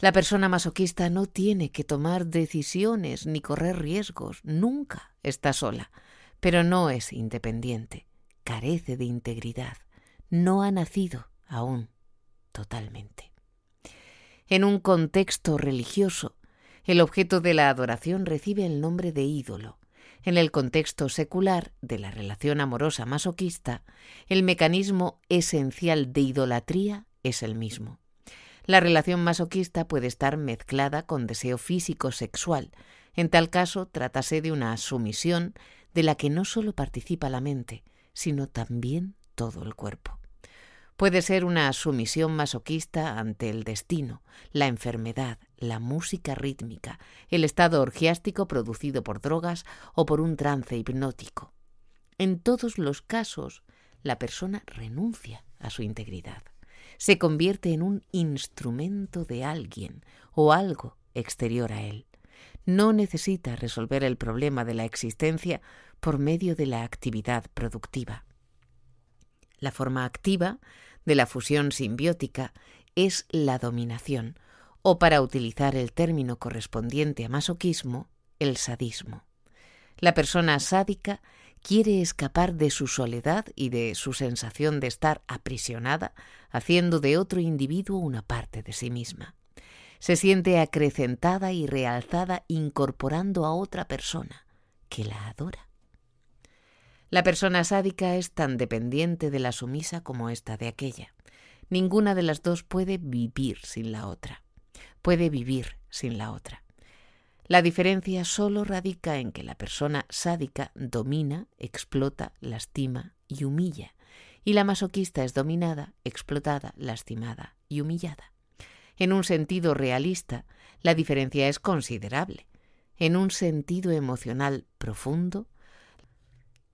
S1: La persona masoquista no tiene que tomar decisiones ni correr riesgos, nunca está sola, pero no es independiente, carece de integridad, no ha nacido aún totalmente. En un contexto religioso, el objeto de la adoración recibe el nombre de ídolo. En el contexto secular de la relación amorosa masoquista, el mecanismo esencial de idolatría es el mismo. La relación masoquista puede estar mezclada con deseo físico sexual. En tal caso, trátase de una sumisión de la que no solo participa la mente, sino también todo el cuerpo. Puede ser una sumisión masoquista ante el destino, la enfermedad, la música rítmica, el estado orgiástico producido por drogas o por un trance hipnótico. En todos los casos, la persona renuncia a su integridad. Se convierte en un instrumento de alguien o algo exterior a él. No necesita resolver el problema de la existencia por medio de la actividad productiva. La forma activa de la fusión simbiótica es la dominación, o para utilizar el término correspondiente a masoquismo, el sadismo. La persona sádica quiere escapar de su soledad y de su sensación de estar aprisionada, haciendo de otro individuo una parte de sí misma. Se siente acrecentada y realzada incorporando a otra persona que la adora. La persona sádica es tan dependiente de la sumisa como esta de aquella. Ninguna de las dos puede vivir sin la otra. Puede vivir sin la otra. La diferencia solo radica en que la persona sádica domina, explota, lastima y humilla, y la masoquista es dominada, explotada, lastimada y humillada. En un sentido realista, la diferencia es considerable. En un sentido emocional profundo,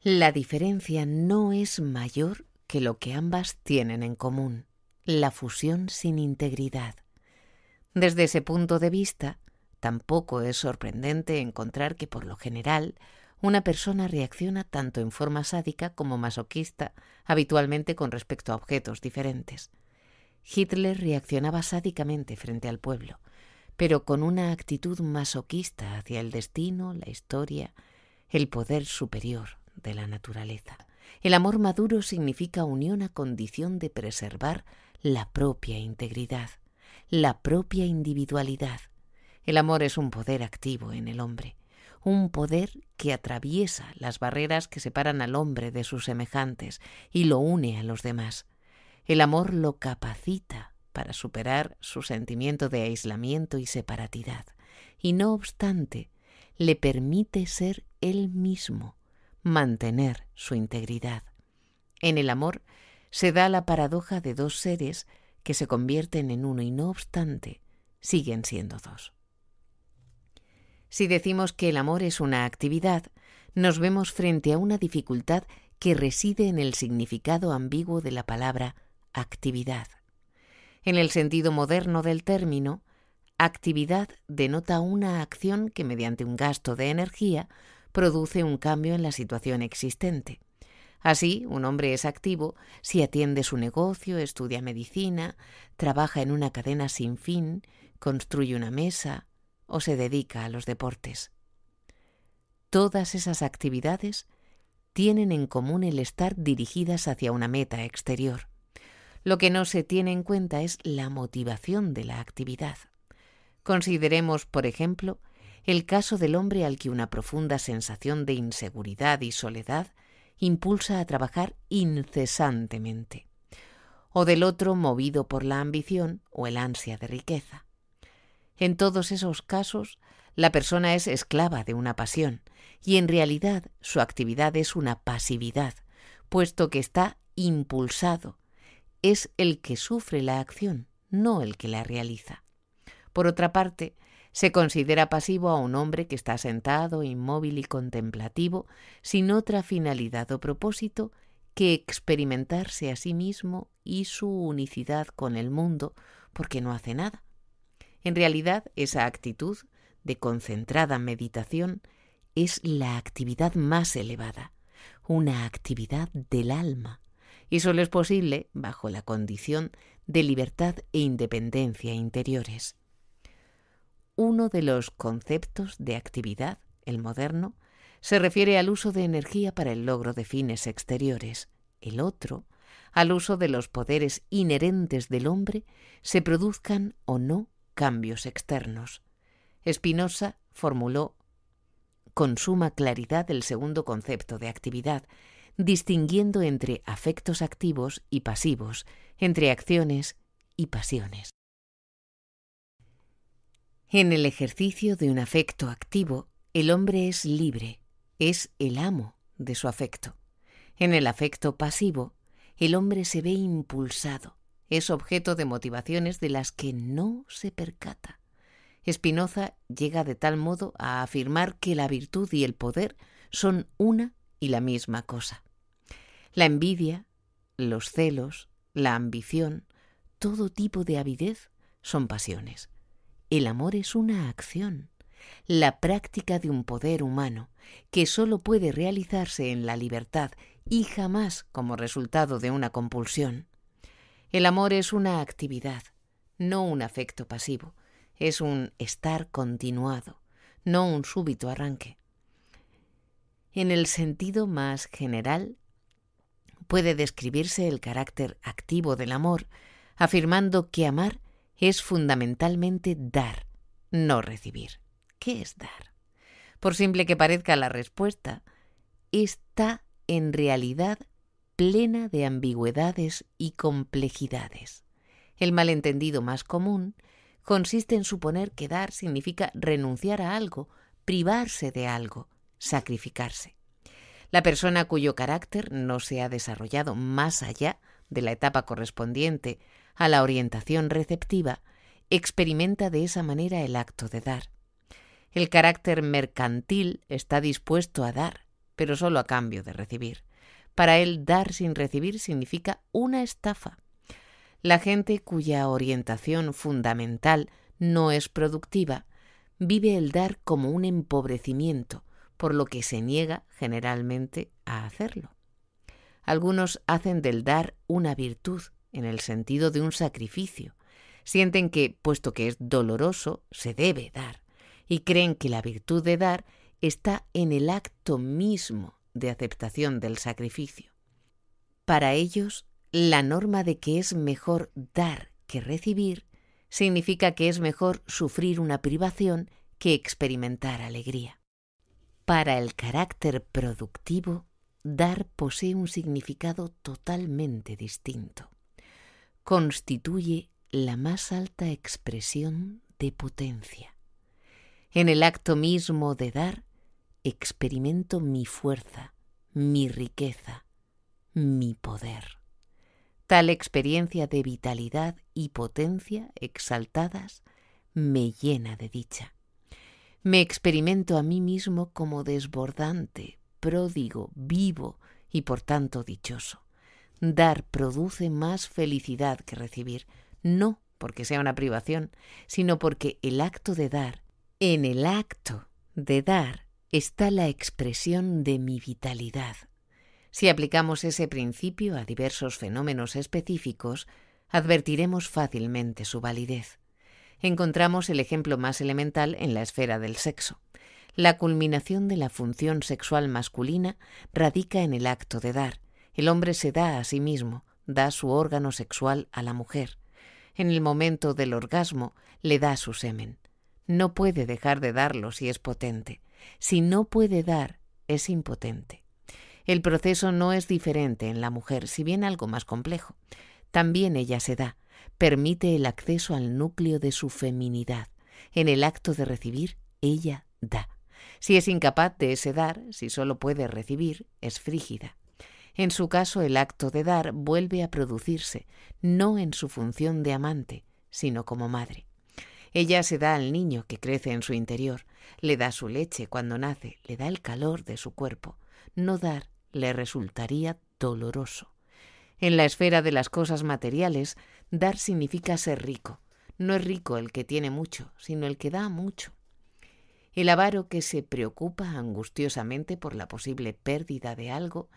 S1: la diferencia no es mayor que lo que ambas tienen en común, la fusión sin integridad. Desde ese punto de vista, Tampoco es sorprendente encontrar que por lo general una persona reacciona tanto en forma sádica como masoquista habitualmente con respecto a objetos diferentes. Hitler reaccionaba sádicamente frente al pueblo, pero con una actitud masoquista hacia el destino, la historia, el poder superior de la naturaleza. El amor maduro significa unión a condición de preservar la propia integridad, la propia individualidad, el amor es un poder activo en el hombre, un poder que atraviesa las barreras que separan al hombre de sus semejantes y lo une a los demás. El amor lo capacita para superar su sentimiento de aislamiento y separatidad, y no obstante, le permite ser él mismo, mantener su integridad. En el amor se da la paradoja de dos seres que se convierten en uno y no obstante siguen siendo dos. Si decimos que el amor es una actividad, nos vemos frente a una dificultad que reside en el significado ambiguo de la palabra actividad. En el sentido moderno del término, actividad denota una acción que mediante un gasto de energía produce un cambio en la situación existente. Así, un hombre es activo si atiende su negocio, estudia medicina, trabaja en una cadena sin fin, construye una mesa, o se dedica a los deportes. Todas esas actividades tienen en común el estar dirigidas hacia una meta exterior. Lo que no se tiene en cuenta es la motivación de la actividad. Consideremos, por ejemplo, el caso del hombre al que una profunda sensación de inseguridad y soledad impulsa a trabajar incesantemente, o del otro movido por la ambición o el ansia de riqueza. En todos esos casos, la persona es esclava de una pasión, y en realidad su actividad es una pasividad, puesto que está impulsado. Es el que sufre la acción, no el que la realiza. Por otra parte, se considera pasivo a un hombre que está sentado, inmóvil y contemplativo, sin otra finalidad o propósito que experimentarse a sí mismo y su unicidad con el mundo, porque no hace nada. En realidad, esa actitud de concentrada meditación es la actividad más elevada, una actividad del alma, y solo es posible bajo la condición de libertad e independencia interiores. Uno de los conceptos de actividad, el moderno, se refiere al uso de energía para el logro de fines exteriores. El otro, al uso de los poderes inherentes del hombre, se produzcan o no cambios externos. Spinoza formuló con suma claridad el segundo concepto de actividad, distinguiendo entre afectos activos y pasivos, entre acciones y pasiones. En el ejercicio de un afecto activo, el hombre es libre, es el amo de su afecto. En el afecto pasivo, el hombre se ve impulsado, es objeto de motivaciones de las que no se percata. Spinoza llega de tal modo a afirmar que la virtud y el poder son una y la misma cosa. La envidia, los celos, la ambición, todo tipo de avidez son pasiones. El amor es una acción, la práctica de un poder humano que sólo puede realizarse en la libertad y jamás como resultado de una compulsión. El amor es una actividad, no un afecto pasivo, es un estar continuado, no un súbito arranque. En el sentido más general, puede describirse el carácter activo del amor, afirmando que amar es fundamentalmente dar, no recibir. ¿Qué es dar? Por simple que parezca la respuesta, está en realidad plena de ambigüedades y complejidades. El malentendido más común consiste en suponer que dar significa renunciar a algo, privarse de algo, sacrificarse. La persona cuyo carácter no se ha desarrollado más allá de la etapa correspondiente a la orientación receptiva, experimenta de esa manera el acto de dar. El carácter mercantil está dispuesto a dar, pero solo a cambio de recibir. Para él dar sin recibir significa una estafa. La gente cuya orientación fundamental no es productiva vive el dar como un empobrecimiento, por lo que se niega generalmente a hacerlo. Algunos hacen del dar una virtud, en el sentido de un sacrificio. Sienten que, puesto que es doloroso, se debe dar, y creen que la virtud de dar está en el acto mismo de aceptación del sacrificio. Para ellos, la norma de que es mejor dar que recibir significa que es mejor sufrir una privación que experimentar alegría. Para el carácter productivo, dar posee un significado totalmente distinto. Constituye la más alta expresión de potencia. En el acto mismo de dar, experimento mi fuerza, mi riqueza, mi poder. Tal experiencia de vitalidad y potencia exaltadas me llena de dicha. Me experimento a mí mismo como desbordante, pródigo, vivo y por tanto dichoso. Dar produce más felicidad que recibir, no porque sea una privación, sino porque el acto de dar, en el acto de dar, está la expresión de mi vitalidad. Si aplicamos ese principio a diversos fenómenos específicos, advertiremos fácilmente su validez encontramos el ejemplo más elemental en la esfera del sexo. La culminación de la función sexual masculina radica en el acto de dar. El hombre se da a sí mismo, da su órgano sexual a la mujer. En el momento del orgasmo le da su semen. No puede dejar de darlo si es potente. Si no puede dar, es impotente. El proceso no es diferente en la mujer, si bien algo más complejo. También ella se da, permite el acceso al núcleo de su feminidad. En el acto de recibir, ella da. Si es incapaz de ese dar, si solo puede recibir, es frígida. En su caso, el acto de dar vuelve a producirse, no en su función de amante, sino como madre. Ella se da al niño que crece en su interior, le da su leche cuando nace, le da el calor de su cuerpo. No dar le resultaría doloroso. En la esfera de las cosas materiales, dar significa ser rico. No es rico el que tiene mucho, sino el que da mucho. El avaro que se preocupa angustiosamente por la posible pérdida de algo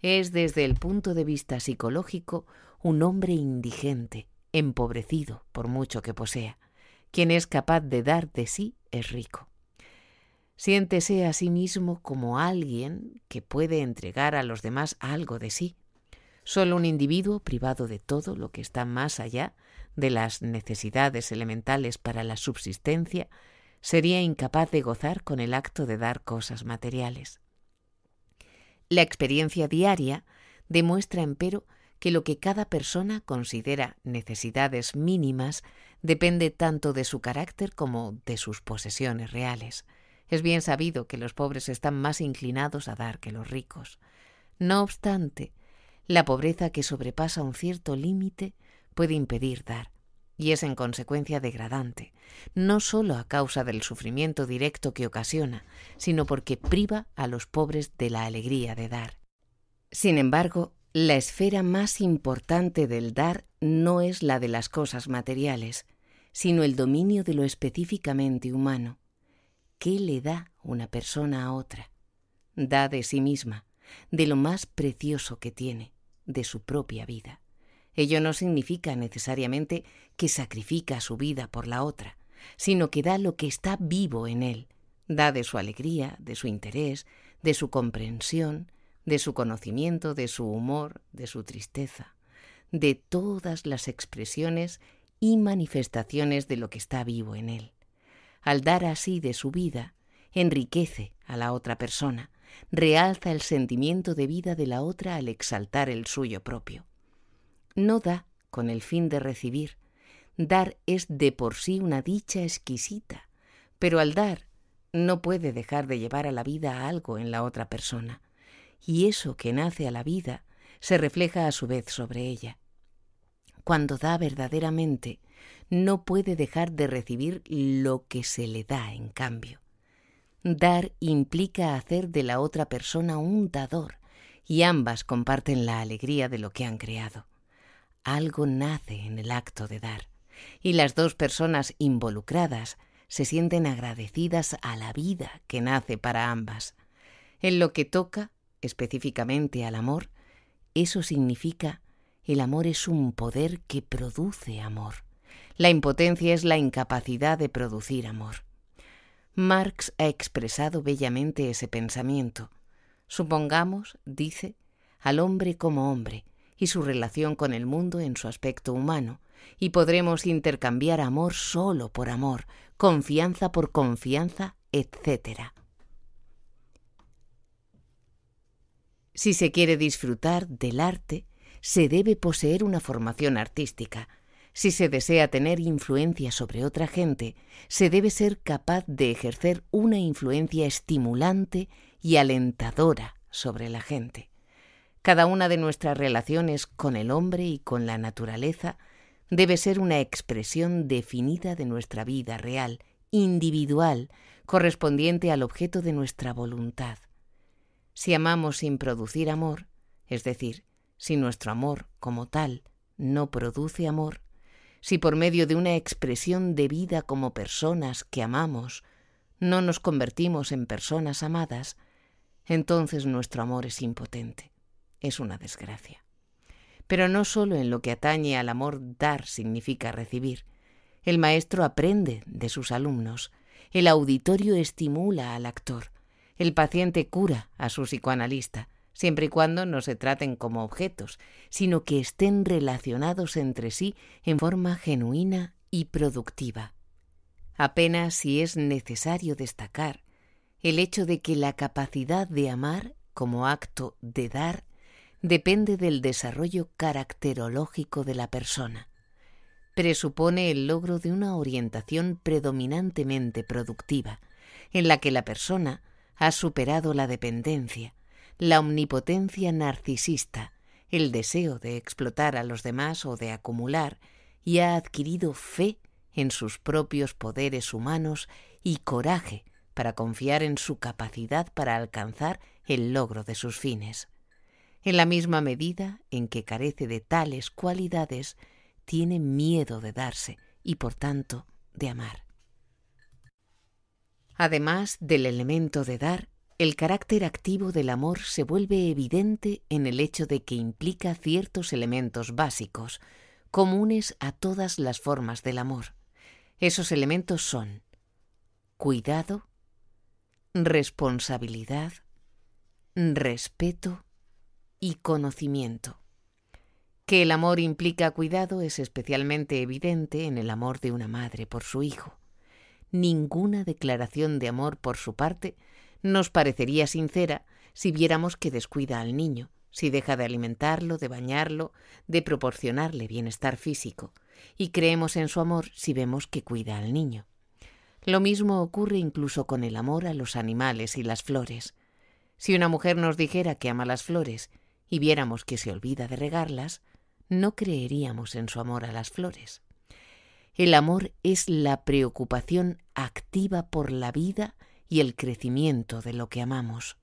S1: es, desde el punto de vista psicológico, un hombre indigente, empobrecido por mucho que posea. Quien es capaz de dar de sí es rico. Siéntese a sí mismo como alguien que puede entregar a los demás algo de sí. Solo un individuo privado de todo lo que está más allá de las necesidades elementales para la subsistencia sería incapaz de gozar con el acto de dar cosas materiales. La experiencia diaria demuestra, empero, que lo que cada persona considera necesidades mínimas depende tanto de su carácter como de sus posesiones reales. Es bien sabido que los pobres están más inclinados a dar que los ricos. No obstante, la pobreza que sobrepasa un cierto límite puede impedir dar. y es en consecuencia degradante, no sólo a causa del sufrimiento directo que ocasiona, sino porque priva a los pobres de la alegría de dar. Sin embargo, la esfera más importante del dar no es la de las cosas materiales, sino el dominio de lo específicamente humano. ¿Qué le da una persona a otra? Da de sí misma, de lo más precioso que tiene, de su propia vida. Ello no significa necesariamente que sacrifica su vida por la otra, sino que da lo que está vivo en él, da de su alegría, de su interés, de su comprensión, de su conocimiento, de su humor, de su tristeza, de todas las expresiones y manifestaciones de lo que está vivo en él. Al dar así de su vida, enriquece a la otra persona, realza el sentimiento de vida de la otra al exaltar el suyo propio no da con el fin de recibir. Dar es de por sí una dicha exquisita, pero al dar no puede dejar de llevar a la vida algo en la otra persona, y eso que nace a la vida se refleja a su vez sobre ella. Cuando da verdaderamente, no puede dejar de recibir lo que se le da en cambio. Dar implica hacer de la otra persona un dador, y ambas comparten la alegría de lo que han creado algo nace en el acto de dar, y las dos personas involucradas se sienten agradecidas a la vida que nace para ambas. En lo que toca específicamente al amor, eso significa el amor es un poder que produce amor. La impotencia es la incapacidad de producir amor. Marx ha expresado bellamente ese pensamiento. Supongamos, dice, al hombre como hombre, y su relación con el mundo en su aspecto humano, y podremos intercambiar amor solo por amor, confianza por confianza, etc. Si se quiere disfrutar del arte, se debe poseer una formación artística. Si se desea tener influencia sobre otra gente, se debe ser capaz de ejercer una influencia estimulante y alentadora sobre la gente. Cada una de nuestras relaciones con el hombre y con la naturaleza debe ser una expresión definida de nuestra vida real, individual, correspondiente al objeto de nuestra voluntad. Si amamos sin producir amor, es decir, si nuestro amor como tal no produce amor, si por medio de una expresión de vida como personas que amamos no nos convertimos en personas amadas, entonces nuestro amor es impotente es una desgracia. Pero no solo en lo que atañe al amor dar significa recibir. El maestro aprende de sus alumnos, el auditorio estimula al actor, el paciente cura a su psicoanalista, siempre y cuando no se traten como objetos, sino que estén relacionados entre sí en forma genuina y productiva. Apenas si es necesario destacar el hecho de que la capacidad de amar como acto de dar depende del desarrollo caracterológico de la persona. Presupone el logro de una orientación predominantemente productiva, en la que la persona ha superado la dependencia, la omnipotencia narcisista, el deseo de explotar a los demás o de acumular, y ha adquirido fe en sus propios poderes humanos y coraje para confiar en su capacidad para alcanzar el logro de sus fines. En la misma medida en que carece de tales cualidades, tiene miedo de darse y por tanto de amar. Además del elemento de dar, el carácter activo del amor se vuelve evidente en el hecho de que implica ciertos elementos básicos, comunes a todas las formas del amor. Esos elementos son cuidado, responsabilidad, respeto, y conocimiento. Que el amor implica cuidado es especialmente evidente en el amor de una madre por su hijo. Ninguna declaración de amor por su parte nos parecería sincera si viéramos que descuida al niño, si deja de alimentarlo, de bañarlo, de proporcionarle bienestar físico, y creemos en su amor si vemos que cuida al niño. Lo mismo ocurre incluso con el amor a los animales y las flores. Si una mujer nos dijera que ama las flores y viéramos que se olvida de regarlas, no creeríamos en su amor a las flores. El amor es la preocupación activa por la vida y el crecimiento de lo que amamos.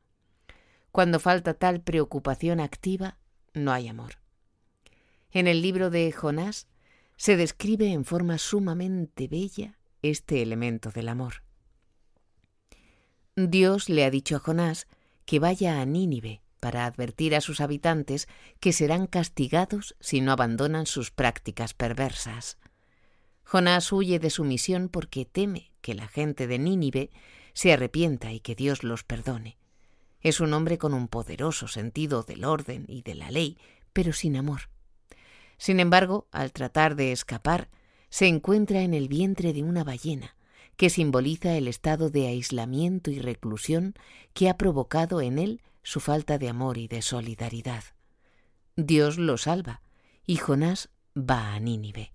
S1: Cuando falta tal preocupación activa, no hay amor. En el libro de Jonás se describe en forma sumamente bella este elemento del amor. Dios le ha dicho a Jonás que vaya a Nínive para advertir a sus habitantes que serán castigados si no abandonan sus prácticas perversas. Jonás huye de su misión porque teme que la gente de Nínive se arrepienta y que Dios los perdone. Es un hombre con un poderoso sentido del orden y de la ley, pero sin amor. Sin embargo, al tratar de escapar, se encuentra en el vientre de una ballena, que simboliza el estado de aislamiento y reclusión que ha provocado en él su falta de amor y de solidaridad. Dios lo salva, y Jonás va a Nínive.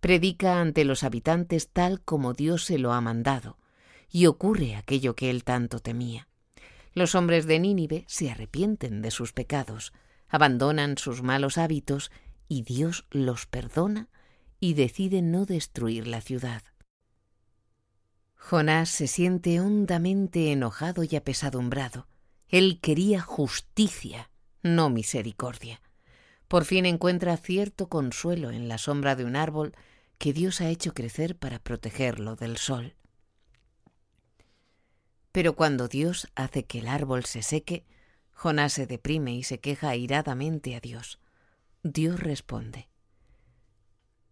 S1: Predica ante los habitantes tal como Dios se lo ha mandado, y ocurre aquello que él tanto temía. Los hombres de Nínive se arrepienten de sus pecados, abandonan sus malos hábitos y Dios los perdona y decide no destruir la ciudad. Jonás se siente hondamente enojado y apesadumbrado. Él quería justicia, no misericordia. Por fin encuentra cierto consuelo en la sombra de un árbol que Dios ha hecho crecer para protegerlo del sol. Pero cuando Dios hace que el árbol se seque, Jonás se deprime y se queja airadamente a Dios. Dios responde,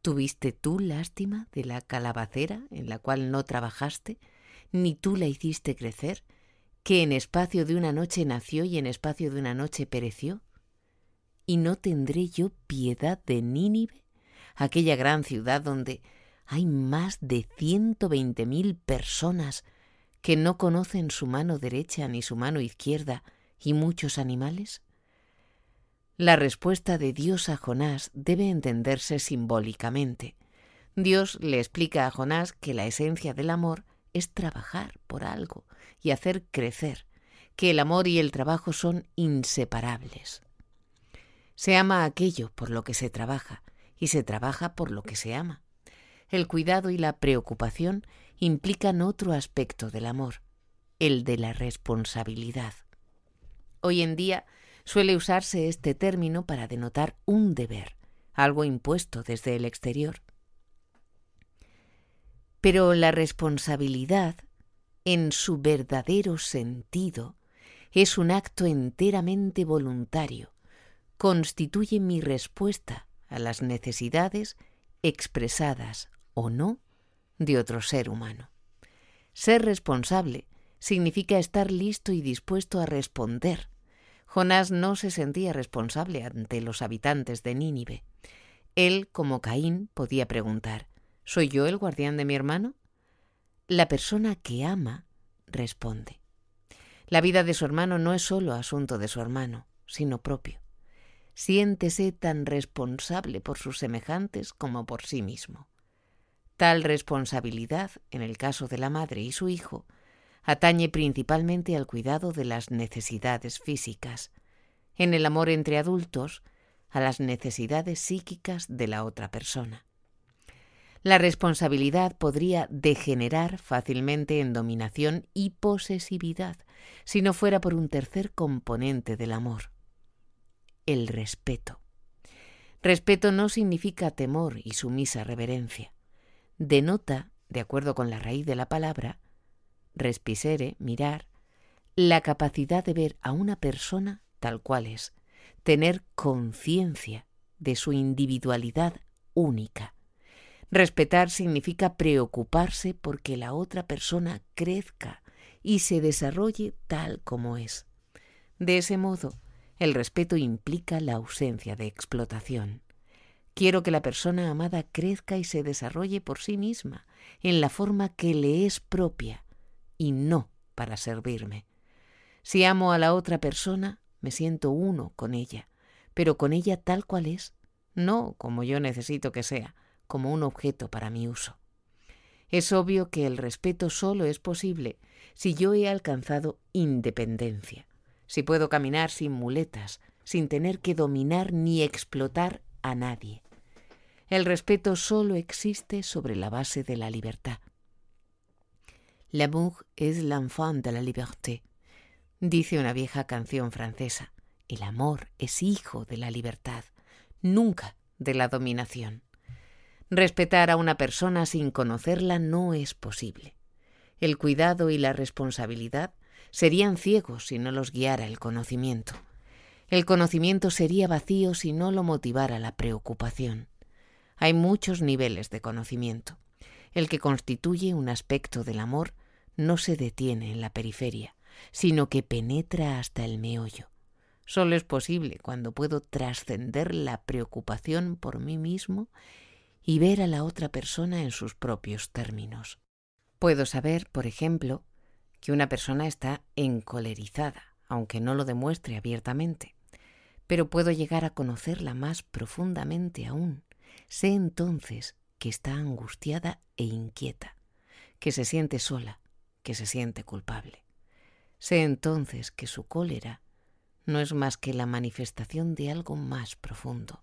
S1: ¿Tuviste tú lástima de la calabacera en la cual no trabajaste, ni tú la hiciste crecer, que en espacio de una noche nació y en espacio de una noche pereció? ¿Y no tendré yo piedad de Nínive, aquella gran ciudad donde hay más de ciento veinte mil personas que no conocen su mano derecha ni su mano izquierda y muchos animales? La respuesta de Dios a Jonás debe entenderse simbólicamente. Dios le explica a Jonás que la esencia del amor es trabajar por algo y hacer crecer, que el amor y el trabajo son inseparables. Se ama aquello por lo que se trabaja y se trabaja por lo que se ama. El cuidado y la preocupación implican otro aspecto del amor, el de la responsabilidad. Hoy en día Suele usarse este término para denotar un deber, algo impuesto desde el exterior. Pero la responsabilidad, en su verdadero sentido, es un acto enteramente voluntario, constituye mi respuesta a las necesidades expresadas o no de otro ser humano. Ser responsable significa estar listo y dispuesto a responder, Jonás no se sentía responsable ante los habitantes de Nínive. Él, como Caín, podía preguntar ¿Soy yo el guardián de mi hermano? La persona que ama responde. La vida de su hermano no es solo asunto de su hermano, sino propio. Siéntese tan responsable por sus semejantes como por sí mismo. Tal responsabilidad, en el caso de la madre y su hijo, atañe principalmente al cuidado de las necesidades físicas, en el amor entre adultos, a las necesidades psíquicas de la otra persona. La responsabilidad podría degenerar fácilmente en dominación y posesividad si no fuera por un tercer componente del amor, el respeto. Respeto no significa temor y sumisa reverencia. Denota, de acuerdo con la raíz de la palabra, respisere, mirar, la capacidad de ver a una persona tal cual es, tener conciencia de su individualidad única. Respetar significa preocuparse porque la otra persona crezca y se desarrolle tal como es. De ese modo, el respeto implica la ausencia de explotación. Quiero que la persona amada crezca y se desarrolle por sí misma, en la forma que le es propia, y no para servirme. Si amo a la otra persona, me siento uno con ella, pero con ella tal cual es, no como yo necesito que sea, como un objeto para mi uso. Es obvio que el respeto solo es posible si yo he alcanzado independencia, si puedo caminar sin muletas, sin tener que dominar ni explotar a nadie. El respeto solo existe sobre la base de la libertad. L'amour es l'enfant de la liberté, dice una vieja canción francesa. El amor es hijo de la libertad, nunca de la dominación. Respetar a una persona sin conocerla no es posible. El cuidado y la responsabilidad serían ciegos si no los guiara el conocimiento. El conocimiento sería vacío si no lo motivara la preocupación. Hay muchos niveles de conocimiento. El que constituye un aspecto del amor no se detiene en la periferia, sino que penetra hasta el meollo. Solo es posible cuando puedo trascender la preocupación por mí mismo y ver a la otra persona en sus propios términos. Puedo saber, por ejemplo, que una persona está encolerizada, aunque no lo demuestre abiertamente, pero puedo llegar a conocerla más profundamente aún Sé entonces que está angustiada e inquieta, que se siente sola, que se siente culpable. Sé entonces que su cólera no es más que la manifestación de algo más profundo,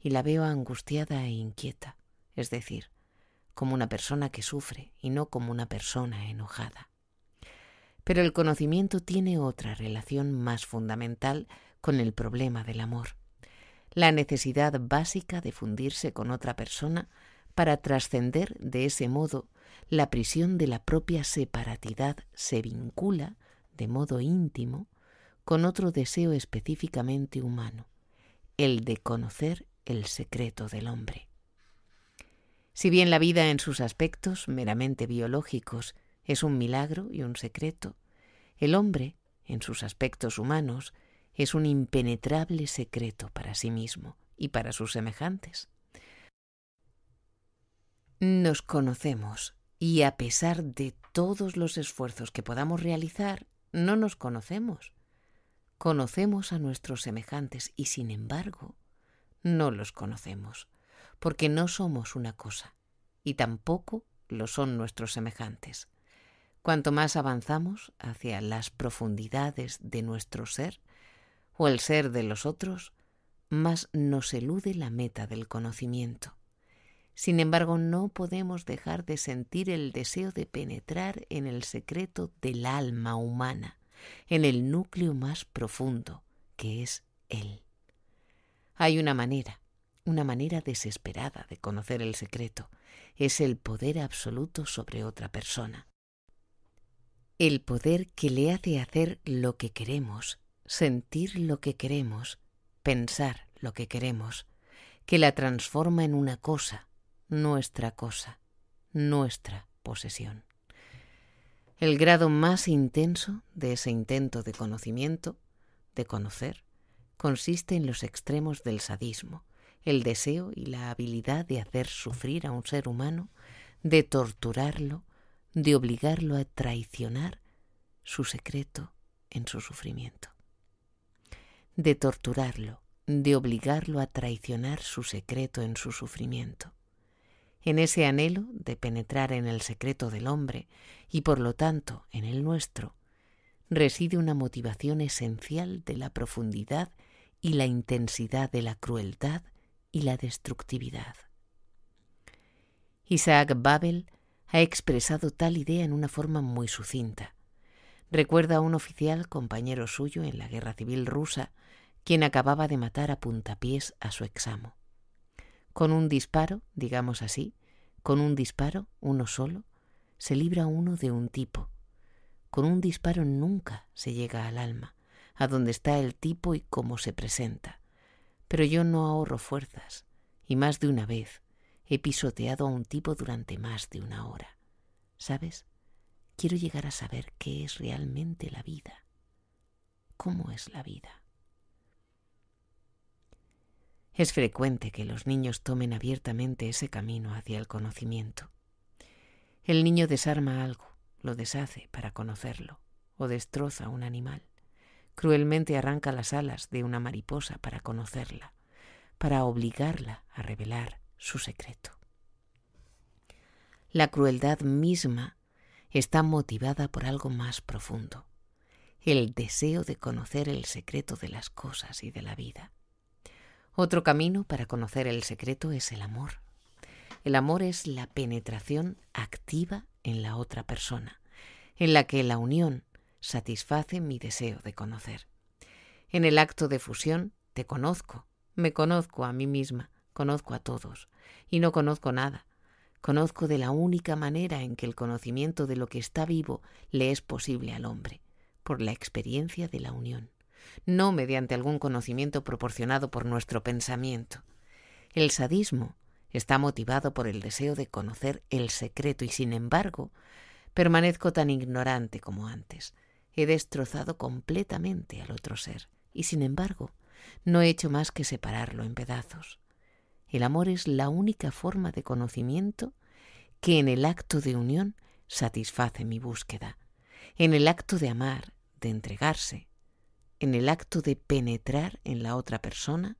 S1: y la veo angustiada e inquieta, es decir, como una persona que sufre y no como una persona enojada. Pero el conocimiento tiene otra relación más fundamental con el problema del amor la necesidad básica de fundirse con otra persona para trascender de ese modo la prisión de la propia separatidad se vincula, de modo íntimo, con otro deseo específicamente humano, el de conocer el secreto del hombre. Si bien la vida en sus aspectos meramente biológicos es un milagro y un secreto, el hombre, en sus aspectos humanos, es un impenetrable secreto para sí mismo y para sus semejantes. Nos conocemos y a pesar de todos los esfuerzos que podamos realizar, no nos conocemos. Conocemos a nuestros semejantes y sin embargo no los conocemos, porque no somos una cosa y tampoco lo son nuestros semejantes. Cuanto más avanzamos hacia las profundidades de nuestro ser, o el ser de los otros, más nos elude la meta del conocimiento. Sin embargo, no podemos dejar de sentir el deseo de penetrar en el secreto del alma humana, en el núcleo más profundo, que es Él. Hay una manera, una manera desesperada de conocer el secreto, es el poder absoluto sobre otra persona. El poder que le hace hacer lo que queremos sentir lo que queremos, pensar lo que queremos, que la transforma en una cosa, nuestra cosa, nuestra posesión. El grado más intenso de ese intento de conocimiento, de conocer, consiste en los extremos del sadismo, el deseo y la habilidad de hacer sufrir a un ser humano, de torturarlo, de obligarlo a traicionar su secreto en su sufrimiento de torturarlo, de obligarlo a traicionar su secreto en su sufrimiento. En ese anhelo de penetrar en el secreto del hombre y por lo tanto en el nuestro, reside una motivación esencial de la profundidad y la intensidad de la crueldad y la destructividad. Isaac Babel ha expresado tal idea en una forma muy sucinta. Recuerda a un oficial compañero suyo en la guerra civil rusa quien acababa de matar a puntapiés a su examo. Con un disparo, digamos así, con un disparo, uno solo, se libra uno de un tipo. Con un disparo nunca se llega al alma, a donde está el tipo y cómo se presenta. Pero yo no ahorro fuerzas, y más de una vez he pisoteado a un tipo durante más de una hora. ¿Sabes? Quiero llegar a saber qué es realmente la vida. ¿Cómo es la vida? Es frecuente que los niños tomen abiertamente ese camino hacia el conocimiento. El niño desarma algo, lo deshace para conocerlo, o destroza un animal. Cruelmente arranca las alas de una mariposa para conocerla, para obligarla a revelar su secreto. La crueldad misma está motivada por algo más profundo, el deseo de conocer el secreto de las cosas y de la vida. Otro camino para conocer el secreto es el amor. El amor es la penetración activa en la otra persona, en la que la unión satisface mi deseo de conocer. En el acto de fusión te conozco, me conozco a mí misma, conozco a todos, y no conozco nada. Conozco de la única manera en que el conocimiento de lo que está vivo le es posible al hombre, por la experiencia de la unión, no mediante algún conocimiento proporcionado por nuestro pensamiento. El sadismo está motivado por el deseo de conocer el secreto y sin embargo permanezco tan ignorante como antes. He destrozado completamente al otro ser y sin embargo no he hecho más que separarlo en pedazos. El amor es la única forma de conocimiento que en el acto de unión satisface mi búsqueda. En el acto de amar, de entregarse, en el acto de penetrar en la otra persona,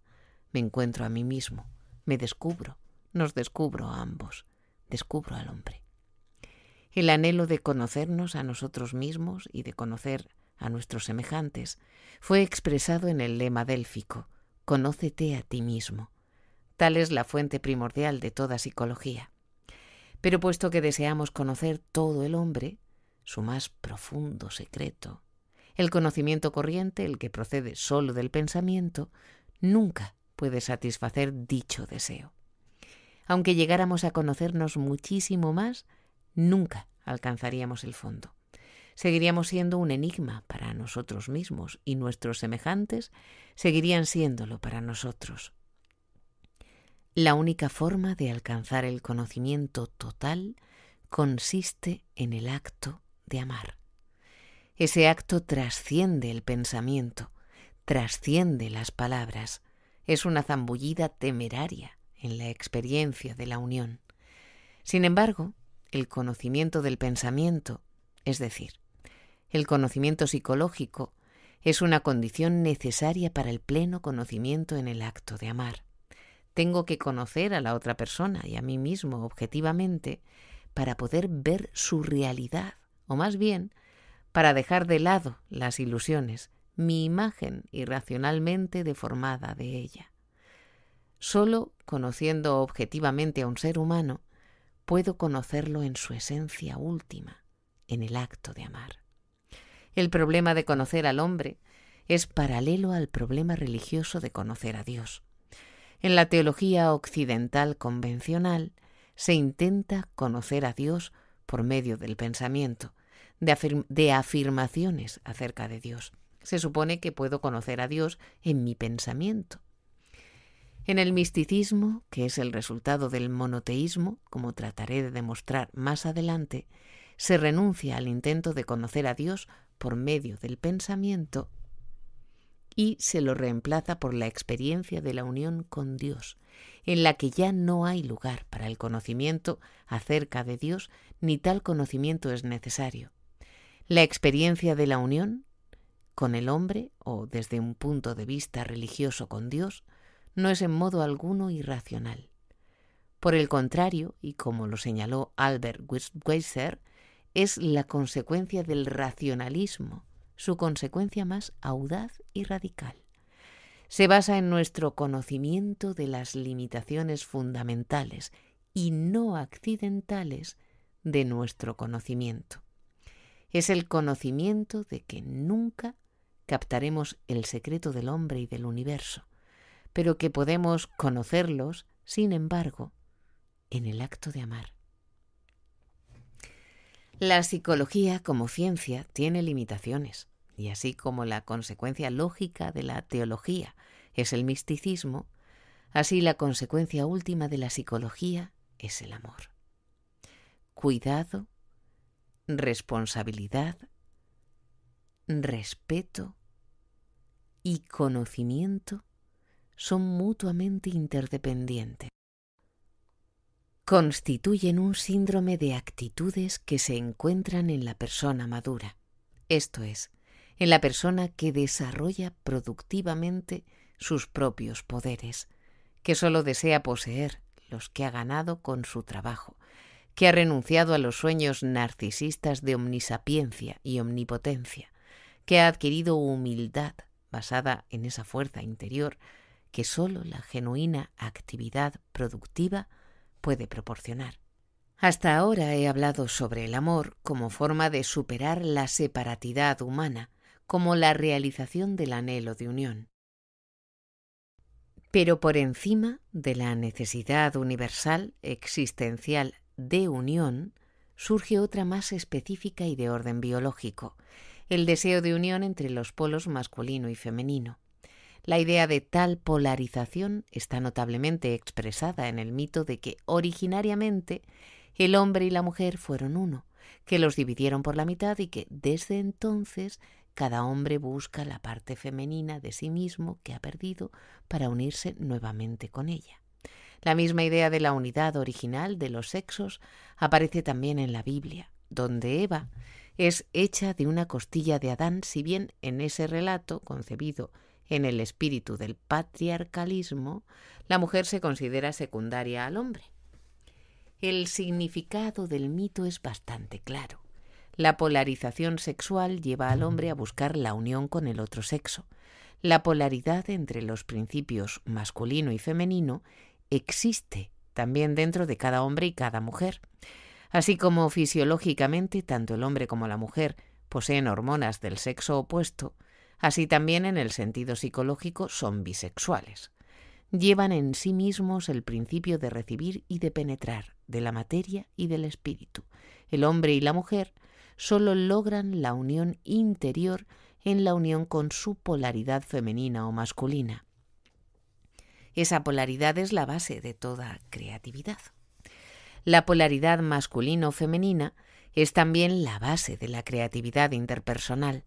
S1: me encuentro a mí mismo, me descubro, nos descubro a ambos, descubro al hombre. El anhelo de conocernos a nosotros mismos y de conocer a nuestros semejantes fue expresado en el lema délfico, Conócete a ti mismo. Tal es la fuente primordial de toda psicología. Pero puesto que deseamos conocer todo el hombre, su más profundo secreto, el conocimiento corriente, el que procede solo del pensamiento, nunca puede satisfacer dicho deseo. Aunque llegáramos a conocernos muchísimo más, nunca alcanzaríamos el fondo. Seguiríamos siendo un enigma para nosotros mismos y nuestros semejantes seguirían siéndolo para nosotros. La única forma de alcanzar el conocimiento total consiste en el acto de amar. Ese acto trasciende el pensamiento, trasciende las palabras, es una zambullida temeraria en la experiencia de la unión. Sin embargo, el conocimiento del pensamiento, es decir, el conocimiento psicológico, es una condición necesaria para el pleno conocimiento en el acto de amar. Tengo que conocer a la otra persona y a mí mismo objetivamente para poder ver su realidad, o más bien, para dejar de lado las ilusiones, mi imagen irracionalmente deformada de ella. Solo conociendo objetivamente a un ser humano, puedo conocerlo en su esencia última, en el acto de amar. El problema de conocer al hombre es paralelo al problema religioso de conocer a Dios. En la teología occidental convencional se intenta conocer a Dios por medio del pensamiento, de, afirmaciones acerca de Dios. Se supone que puedo conocer a Dios en mi pensamiento. En el misticismo, que es el resultado del monoteísmo, como trataré de demostrar más adelante, se renuncia al intento de conocer a Dios por medio del pensamiento y se lo reemplaza por la experiencia de la unión con Dios, en la que ya no hay lugar para el conocimiento acerca de Dios, ni tal conocimiento es necesario. La experiencia de la unión con el hombre, o desde un punto de vista religioso con Dios, no es en modo alguno irracional. Por el contrario, y como lo señaló Albert Weiser, es la consecuencia del racionalismo, su consecuencia más audaz y radical. Se basa en nuestro conocimiento de las limitaciones fundamentales y no accidentales de nuestro conocimiento. Es el conocimiento de que nunca captaremos el secreto del hombre y del universo, pero que podemos conocerlos, sin embargo, en el acto de amar. La psicología como ciencia tiene limitaciones, y así como la consecuencia lógica de la teología es el misticismo, así la consecuencia última de la psicología es el amor. Cuidado, responsabilidad, respeto y conocimiento son mutuamente interdependientes. Constituyen un síndrome de actitudes que se encuentran en la persona madura, esto es, en la persona que desarrolla productivamente sus propios poderes, que sólo desea poseer los que ha ganado con su trabajo, que ha renunciado a los sueños narcisistas de omnisapiencia y omnipotencia, que ha adquirido humildad basada en esa fuerza interior que sólo la genuina actividad productiva puede proporcionar. Hasta ahora he hablado sobre el amor como forma de superar la separatidad humana, como la realización del anhelo de unión. Pero por encima de la necesidad universal existencial de unión, surge otra más específica y de orden biológico, el deseo de unión entre los polos masculino y femenino. La idea de tal polarización está notablemente expresada en el mito de que originariamente el hombre y la mujer fueron uno, que los dividieron por la mitad y que desde entonces cada hombre busca la parte femenina de sí mismo que ha perdido para unirse nuevamente con ella. La misma idea de la unidad original de los sexos aparece también en la Biblia, donde Eva es hecha de una costilla de Adán, si bien en ese relato, concebido en el espíritu del patriarcalismo, la mujer se considera secundaria al hombre. El significado del mito es bastante claro. La polarización sexual lleva al hombre a buscar la unión con el otro sexo. La polaridad entre los principios masculino y femenino existe también dentro de cada hombre y cada mujer. Así como fisiológicamente tanto el hombre como la mujer poseen hormonas del sexo opuesto, así también en el sentido psicológico son bisexuales. Llevan en sí mismos el principio de recibir y de penetrar, de la materia y del espíritu. El hombre y la mujer solo logran la unión interior en la unión con su polaridad femenina o masculina. Esa polaridad es la base de toda creatividad. La polaridad masculino-femenina es también la base de la creatividad interpersonal.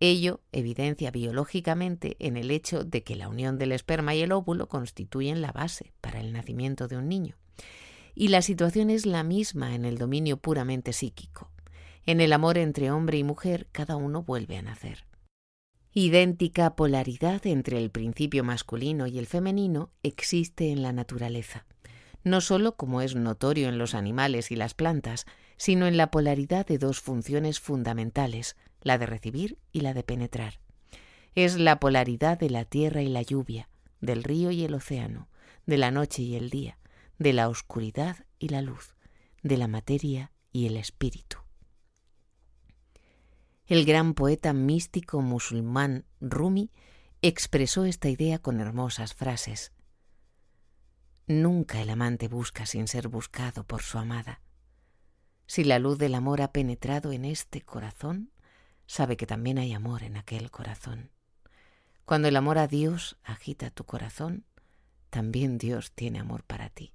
S1: Ello evidencia biológicamente en el hecho de que la unión del esperma y el óvulo constituyen la base para el nacimiento de un niño. Y la situación es la misma en el dominio puramente psíquico. En el amor entre hombre y mujer cada uno vuelve a nacer. Idéntica polaridad entre el principio masculino y el femenino existe en la naturaleza, no sólo como es notorio en los animales y las plantas, sino en la polaridad de dos funciones fundamentales, la de recibir y la de penetrar. Es la polaridad de la tierra y la lluvia, del río y el océano, de la noche y el día, de la oscuridad y la luz, de la materia y el espíritu. El gran poeta místico musulmán Rumi expresó esta idea con hermosas frases. Nunca el amante busca sin ser buscado por su amada. Si la luz del amor ha penetrado en este corazón, sabe que también hay amor en aquel corazón. Cuando el amor a Dios agita tu corazón, también Dios tiene amor para ti.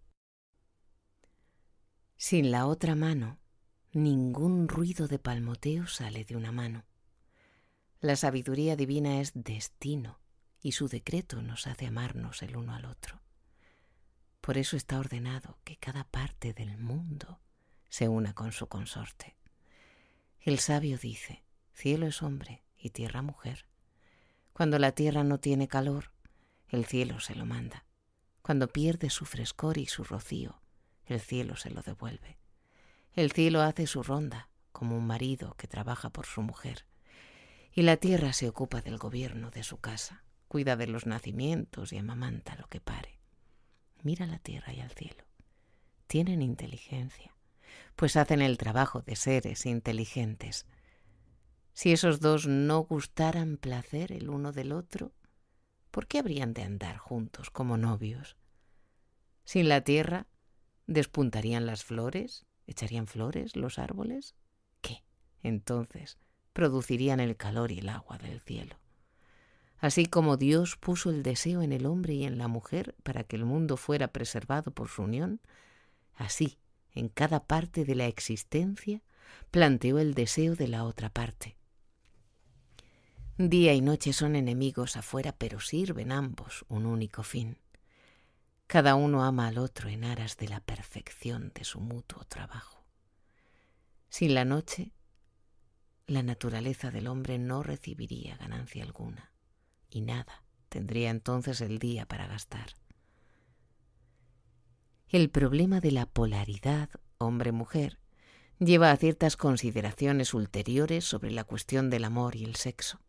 S1: Sin la otra mano, Ningún ruido de palmoteo sale de una mano. La sabiduría divina es destino y su decreto nos hace amarnos el uno al otro. Por eso está ordenado que cada parte del mundo se una con su consorte. El sabio dice, cielo es hombre y tierra mujer. Cuando la tierra no tiene calor, el cielo se lo manda. Cuando pierde su frescor y su rocío, el cielo se lo devuelve. El cielo hace su ronda, como un marido que trabaja por su mujer, y la tierra se ocupa del gobierno de su casa, cuida de los nacimientos y amamanta lo que pare. Mira la tierra y al cielo. Tienen inteligencia, pues hacen el trabajo de seres inteligentes. Si esos dos no gustaran placer el uno del otro, ¿por qué habrían de andar juntos como novios? Sin la tierra, ¿despuntarían las flores ¿Echarían flores los árboles? ¿Qué? Entonces producirían el calor y el agua del cielo. Así como Dios puso el deseo en el hombre y en la mujer para que el mundo fuera preservado por su unión, así, en cada parte de la existencia, planteó el deseo de la otra parte. Día y noche son enemigos afuera, pero sirven ambos un único fin. Cada uno ama al otro en aras de la perfección de su mutuo trabajo. Sin la noche, la naturaleza del hombre no recibiría ganancia alguna, y nada tendría entonces el día para gastar. El problema de la polaridad hombre-mujer lleva a ciertas consideraciones ulteriores sobre la cuestión del amor y el sexo.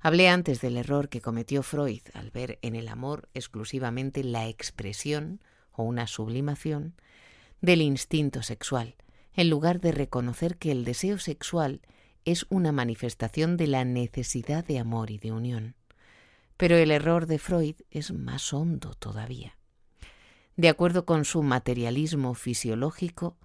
S1: Hablé antes del error que cometió Freud al ver en el amor exclusivamente la expresión o una sublimación del instinto sexual, en lugar de reconocer que el deseo sexual es una manifestación de la necesidad de amor y de unión. Pero el error de Freud es más hondo todavía. De acuerdo con su materialismo fisiológico,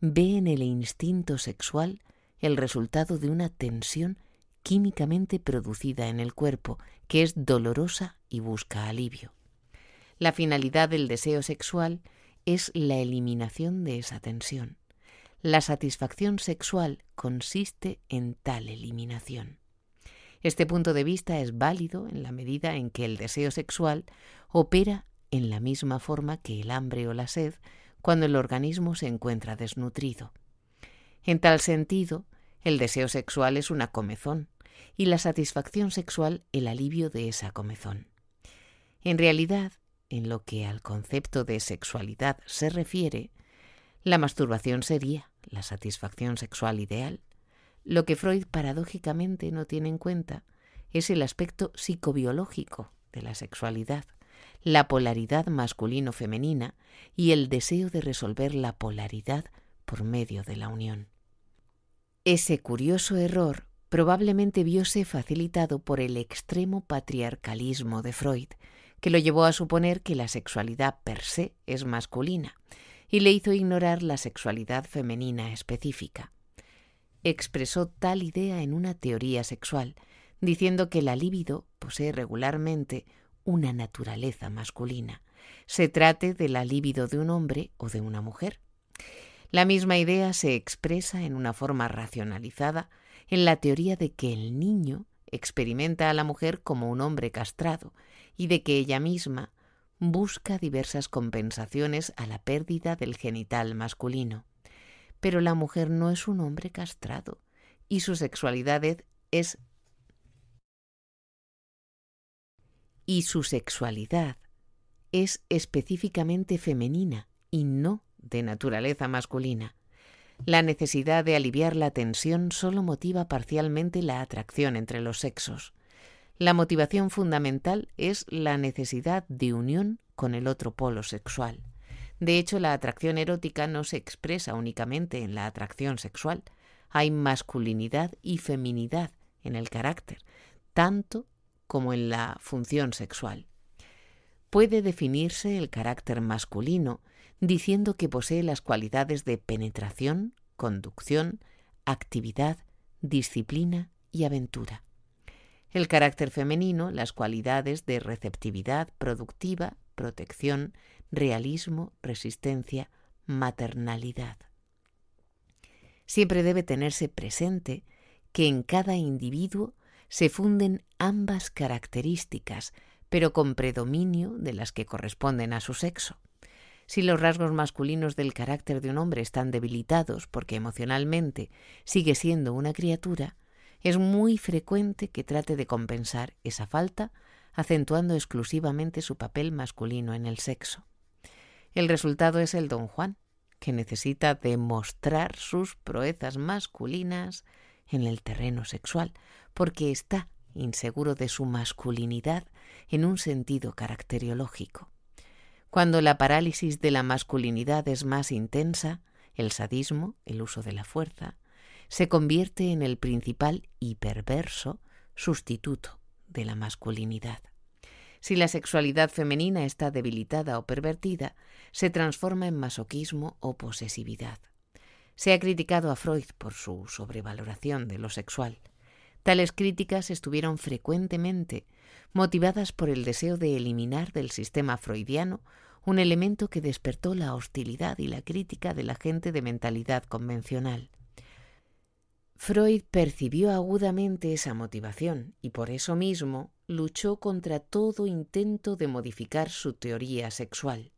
S1: ve en el instinto sexual el resultado de una tensión químicamente producida en el cuerpo, que es dolorosa y busca alivio. La finalidad del deseo sexual es la eliminación de esa tensión. La satisfacción sexual consiste en tal eliminación. Este punto de vista es válido en la medida en que el deseo sexual opera en la misma forma que el hambre o la sed cuando el organismo se encuentra desnutrido. En tal sentido, el deseo sexual es una comezón, y la satisfacción sexual el alivio de esa comezón. En realidad, en lo que al concepto de sexualidad se refiere, la masturbación sería la satisfacción sexual ideal. Lo que Freud paradójicamente no tiene en cuenta es el aspecto psicobiológico de la sexualidad, la polaridad masculino-femenina y el deseo de resolver la polaridad por medio de la unión. Ese curioso error probablemente viose facilitado por el extremo patriarcalismo de Freud, que lo llevó a suponer que la sexualidad per se es masculina, y le hizo ignorar la sexualidad femenina específica. Expresó tal idea en una teoría sexual, diciendo que la libido posee regularmente una naturaleza masculina, se trate de la libido de un hombre o de una mujer. La misma idea se expresa en una forma racionalizada en la teoría de que el niño experimenta a la mujer como un hombre castrado y de que ella misma busca diversas compensaciones a la pérdida del genital masculino. Pero la mujer no es un hombre castrado y su sexualidad es y su sexualidad es específicamente femenina y no de naturaleza masculina. La necesidad de aliviar la tensión solo motiva parcialmente la atracción entre los sexos. La motivación fundamental es la necesidad de unión con el otro polo sexual. De hecho, la atracción erótica no se expresa únicamente en la atracción sexual. Hay masculinidad y feminidad en el carácter, tanto como en la función sexual. Puede definirse el carácter masculino diciendo que posee las cualidades de penetración, conducción, actividad, disciplina y aventura. El carácter femenino, las cualidades de receptividad productiva, protección, realismo, resistencia, maternalidad. Siempre debe tenerse presente que en cada individuo se funden ambas características, pero con predominio de las que corresponden a su sexo. Si los rasgos masculinos del carácter de un hombre están debilitados porque emocionalmente sigue siendo una criatura, es muy frecuente que trate de compensar esa falta acentuando exclusivamente su papel masculino en el sexo. El resultado es el don Juan, que necesita demostrar sus proezas masculinas en el terreno sexual, porque está inseguro de su masculinidad en un sentido caracteriológico. Cuando la parálisis de la masculinidad es más intensa, el sadismo, el uso de la fuerza, se convierte en el principal y perverso sustituto de la masculinidad. Si la sexualidad femenina está debilitada o pervertida, se transforma en masoquismo o posesividad. Se ha criticado a Freud por su sobrevaloración de lo sexual. Tales críticas estuvieron frecuentemente motivadas por el deseo de eliminar del sistema freudiano un elemento que despertó la hostilidad y la crítica de la gente de mentalidad convencional. Freud percibió agudamente esa motivación y por eso mismo luchó contra todo intento de modificar su teoría sexual.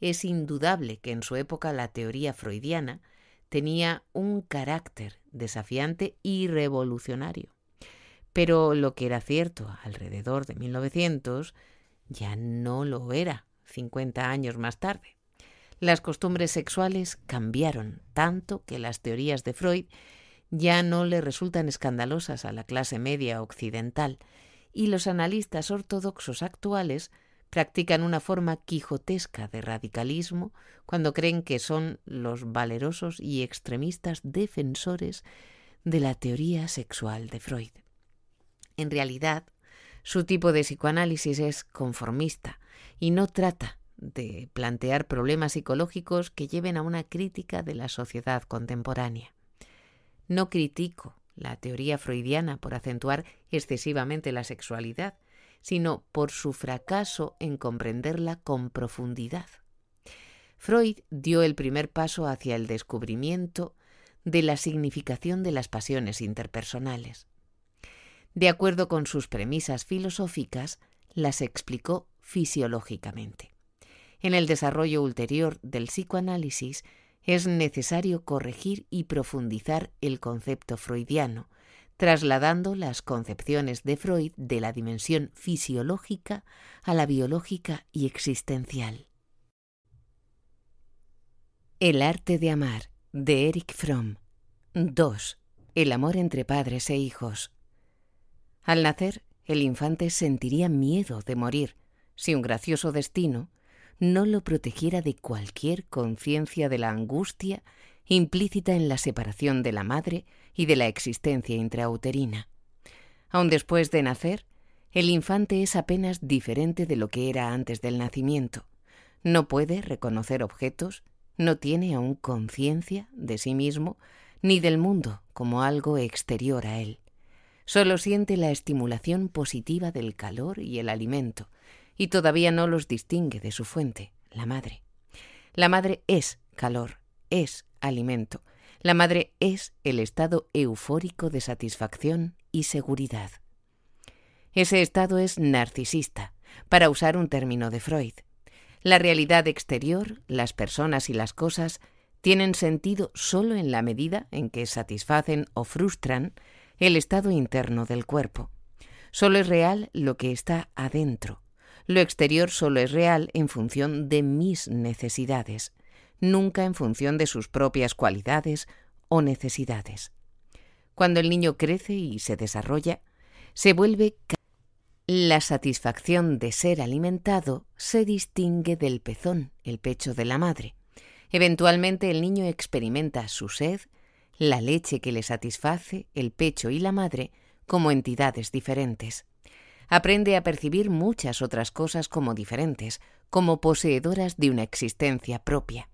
S1: Es indudable que en su época la teoría freudiana tenía un carácter desafiante y revolucionario. Pero lo que era cierto alrededor de 1900 ya no lo era 50 años más tarde. Las costumbres sexuales cambiaron tanto que las teorías de Freud ya no le resultan escandalosas a la clase media occidental, y los analistas ortodoxos actuales practican una forma quijotesca de radicalismo cuando creen que son los valerosos y extremistas defensores de la teoría sexual de Freud. En realidad, su tipo de psicoanálisis es conformista y no trata de plantear problemas psicológicos que lleven a una crítica de la sociedad contemporánea. No critico la teoría freudiana por acentuar excesivamente la sexualidad, sino por su fracaso en comprenderla con profundidad. Freud dio el primer paso hacia el descubrimiento de la significación de las pasiones interpersonales. De acuerdo con sus premisas filosóficas, las explicó fisiológicamente. En el desarrollo ulterior del psicoanálisis es necesario corregir y profundizar el concepto freudiano, trasladando las concepciones de Freud de la dimensión fisiológica a la biológica y existencial. El arte de amar, de Eric Fromm. 2. El amor entre padres e hijos. Al nacer, el infante sentiría miedo de morir si un gracioso destino no lo protegiera de cualquier conciencia de la angustia implícita en la separación de la madre y de la existencia intrauterina. Aun después de nacer, el infante es apenas diferente de lo que era antes del nacimiento. No puede reconocer objetos, no tiene aún conciencia de sí mismo ni del mundo como algo exterior a él. Solo siente la estimulación positiva del calor y el alimento, y todavía no los distingue de su fuente, la madre. La madre es calor, es alimento. La madre es el estado eufórico de satisfacción y seguridad. Ese estado es narcisista, para usar un término de Freud. La realidad exterior, las personas y las cosas, tienen sentido solo en la medida en que satisfacen o frustran el estado interno del cuerpo. Solo es real lo que está adentro, lo exterior solo es real en función de mis necesidades, nunca en función de sus propias cualidades o necesidades. Cuando el niño crece y se desarrolla, se vuelve la satisfacción de ser alimentado se distingue del pezón, el pecho de la madre. Eventualmente el niño experimenta su sed, la leche que le satisface, el pecho y la madre como entidades diferentes aprende a percibir muchas otras cosas como diferentes, como poseedoras de una existencia propia.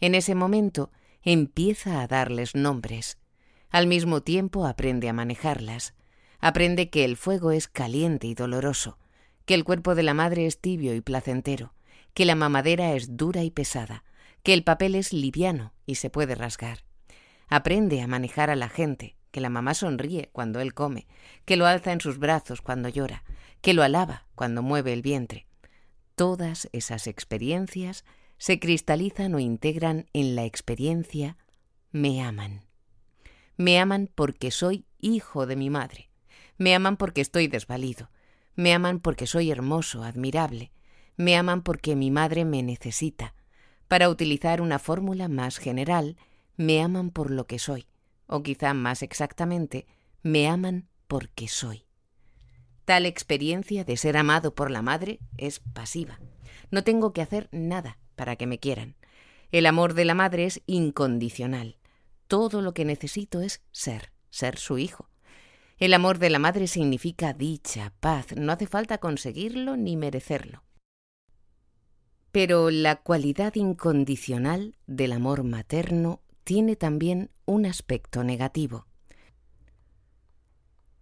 S1: En ese momento empieza a darles nombres. Al mismo tiempo aprende a manejarlas. Aprende que el fuego es caliente y doloroso, que el cuerpo de la madre es tibio y placentero, que la mamadera es dura y pesada, que el papel es liviano y se puede rasgar. Aprende a manejar a la gente, que la mamá sonríe cuando él come, que lo alza en sus brazos cuando llora, que lo alaba cuando mueve el vientre. Todas esas experiencias se cristalizan o integran en la experiencia me aman. Me aman porque soy hijo de mi madre. Me aman porque estoy desvalido. Me aman porque soy hermoso, admirable. Me aman porque mi madre me necesita. Para utilizar una fórmula más general, me aman por lo que soy o quizá más exactamente, me aman porque soy. Tal experiencia de ser amado por la madre es pasiva. No tengo que hacer nada para que me quieran. El amor de la madre es incondicional. Todo lo que necesito es ser, ser su hijo. El amor de la madre significa dicha, paz, no hace falta conseguirlo ni merecerlo. Pero la cualidad incondicional del amor materno tiene también un aspecto negativo.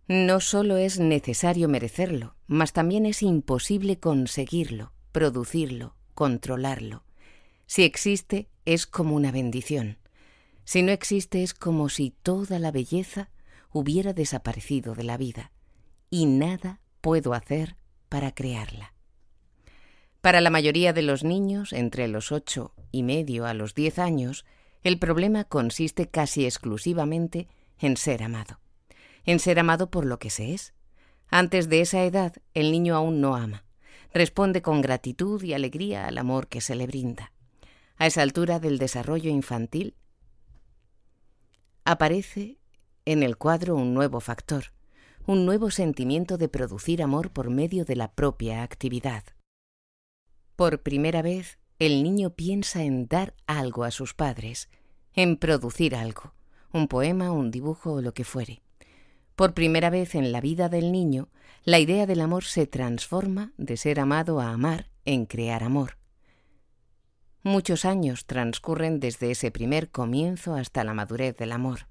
S1: No solo es necesario merecerlo, mas también es imposible conseguirlo, producirlo, controlarlo. Si existe, es como una bendición. Si no existe, es como si toda la belleza hubiera desaparecido de la vida, y nada puedo hacer para crearla. Para la mayoría de los niños, entre los ocho y medio a los diez años, el problema consiste casi exclusivamente en ser amado, en ser amado por lo que se es. Antes de esa edad, el niño aún no ama, responde con gratitud y alegría al amor que se le brinda. A esa altura del desarrollo infantil, aparece en el cuadro un nuevo factor, un nuevo sentimiento de producir amor por medio de la propia actividad. Por primera vez, el niño piensa en dar algo a sus padres, en producir algo, un poema, un dibujo o lo que fuere. Por primera vez en la vida del niño, la idea del amor se transforma de ser amado a amar en crear amor. Muchos años transcurren desde ese primer comienzo hasta la madurez del amor.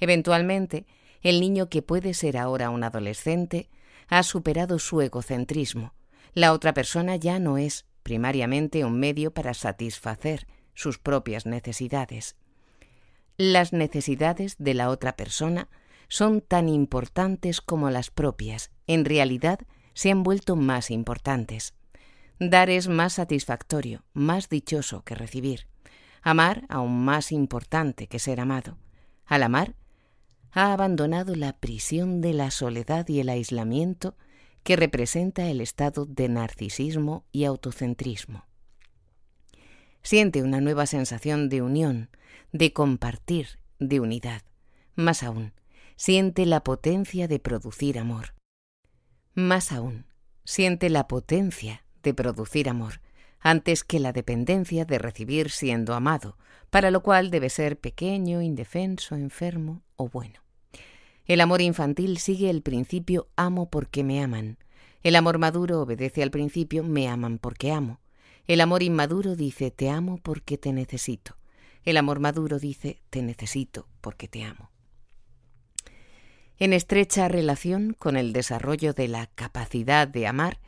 S1: Eventualmente, el niño que puede ser ahora un adolescente ha superado su egocentrismo. La otra persona ya no es primariamente un medio para satisfacer sus propias necesidades. Las necesidades de la otra persona son tan importantes como las propias. En realidad, se han vuelto más importantes. Dar es más satisfactorio, más dichoso que recibir. Amar aún más importante que ser amado. Al amar, ha abandonado la prisión de la soledad y el aislamiento que representa el estado de narcisismo y autocentrismo. Siente una nueva sensación de unión, de compartir, de unidad. Más aún, siente la potencia de producir amor. Más aún, siente la potencia de producir amor, antes que la dependencia de recibir siendo amado, para lo cual debe ser pequeño, indefenso, enfermo o bueno. El amor infantil sigue el principio amo porque me aman. El amor maduro obedece al principio me aman porque amo. El amor inmaduro dice te amo porque te necesito. El amor maduro dice te necesito porque te amo. En estrecha relación con el desarrollo de la capacidad de amar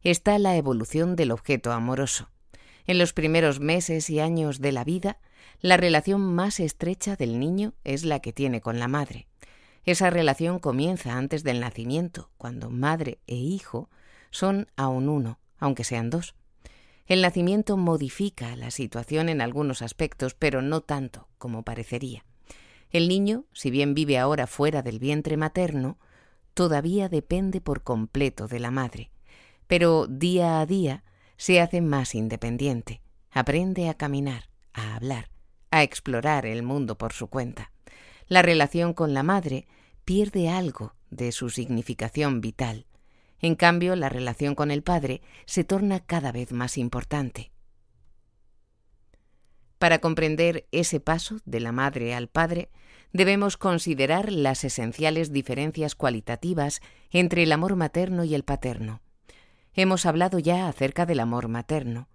S1: está la evolución del objeto amoroso. En los primeros meses y años de la vida, la relación más estrecha del niño es la que tiene con la madre. Esa relación comienza antes del nacimiento, cuando madre e hijo son aún uno, aunque sean dos. El nacimiento modifica la situación en algunos aspectos, pero no tanto como parecería. El niño, si bien vive ahora fuera del vientre materno, todavía depende por completo de la madre, pero día a día se hace más independiente, aprende a caminar, a hablar, a explorar el mundo por su cuenta la relación con la madre pierde algo de su significación vital. En cambio, la relación con el padre se torna cada vez más importante. Para comprender ese paso de la madre al padre, debemos considerar las esenciales diferencias cualitativas entre el amor materno y el paterno. Hemos hablado ya acerca del amor materno.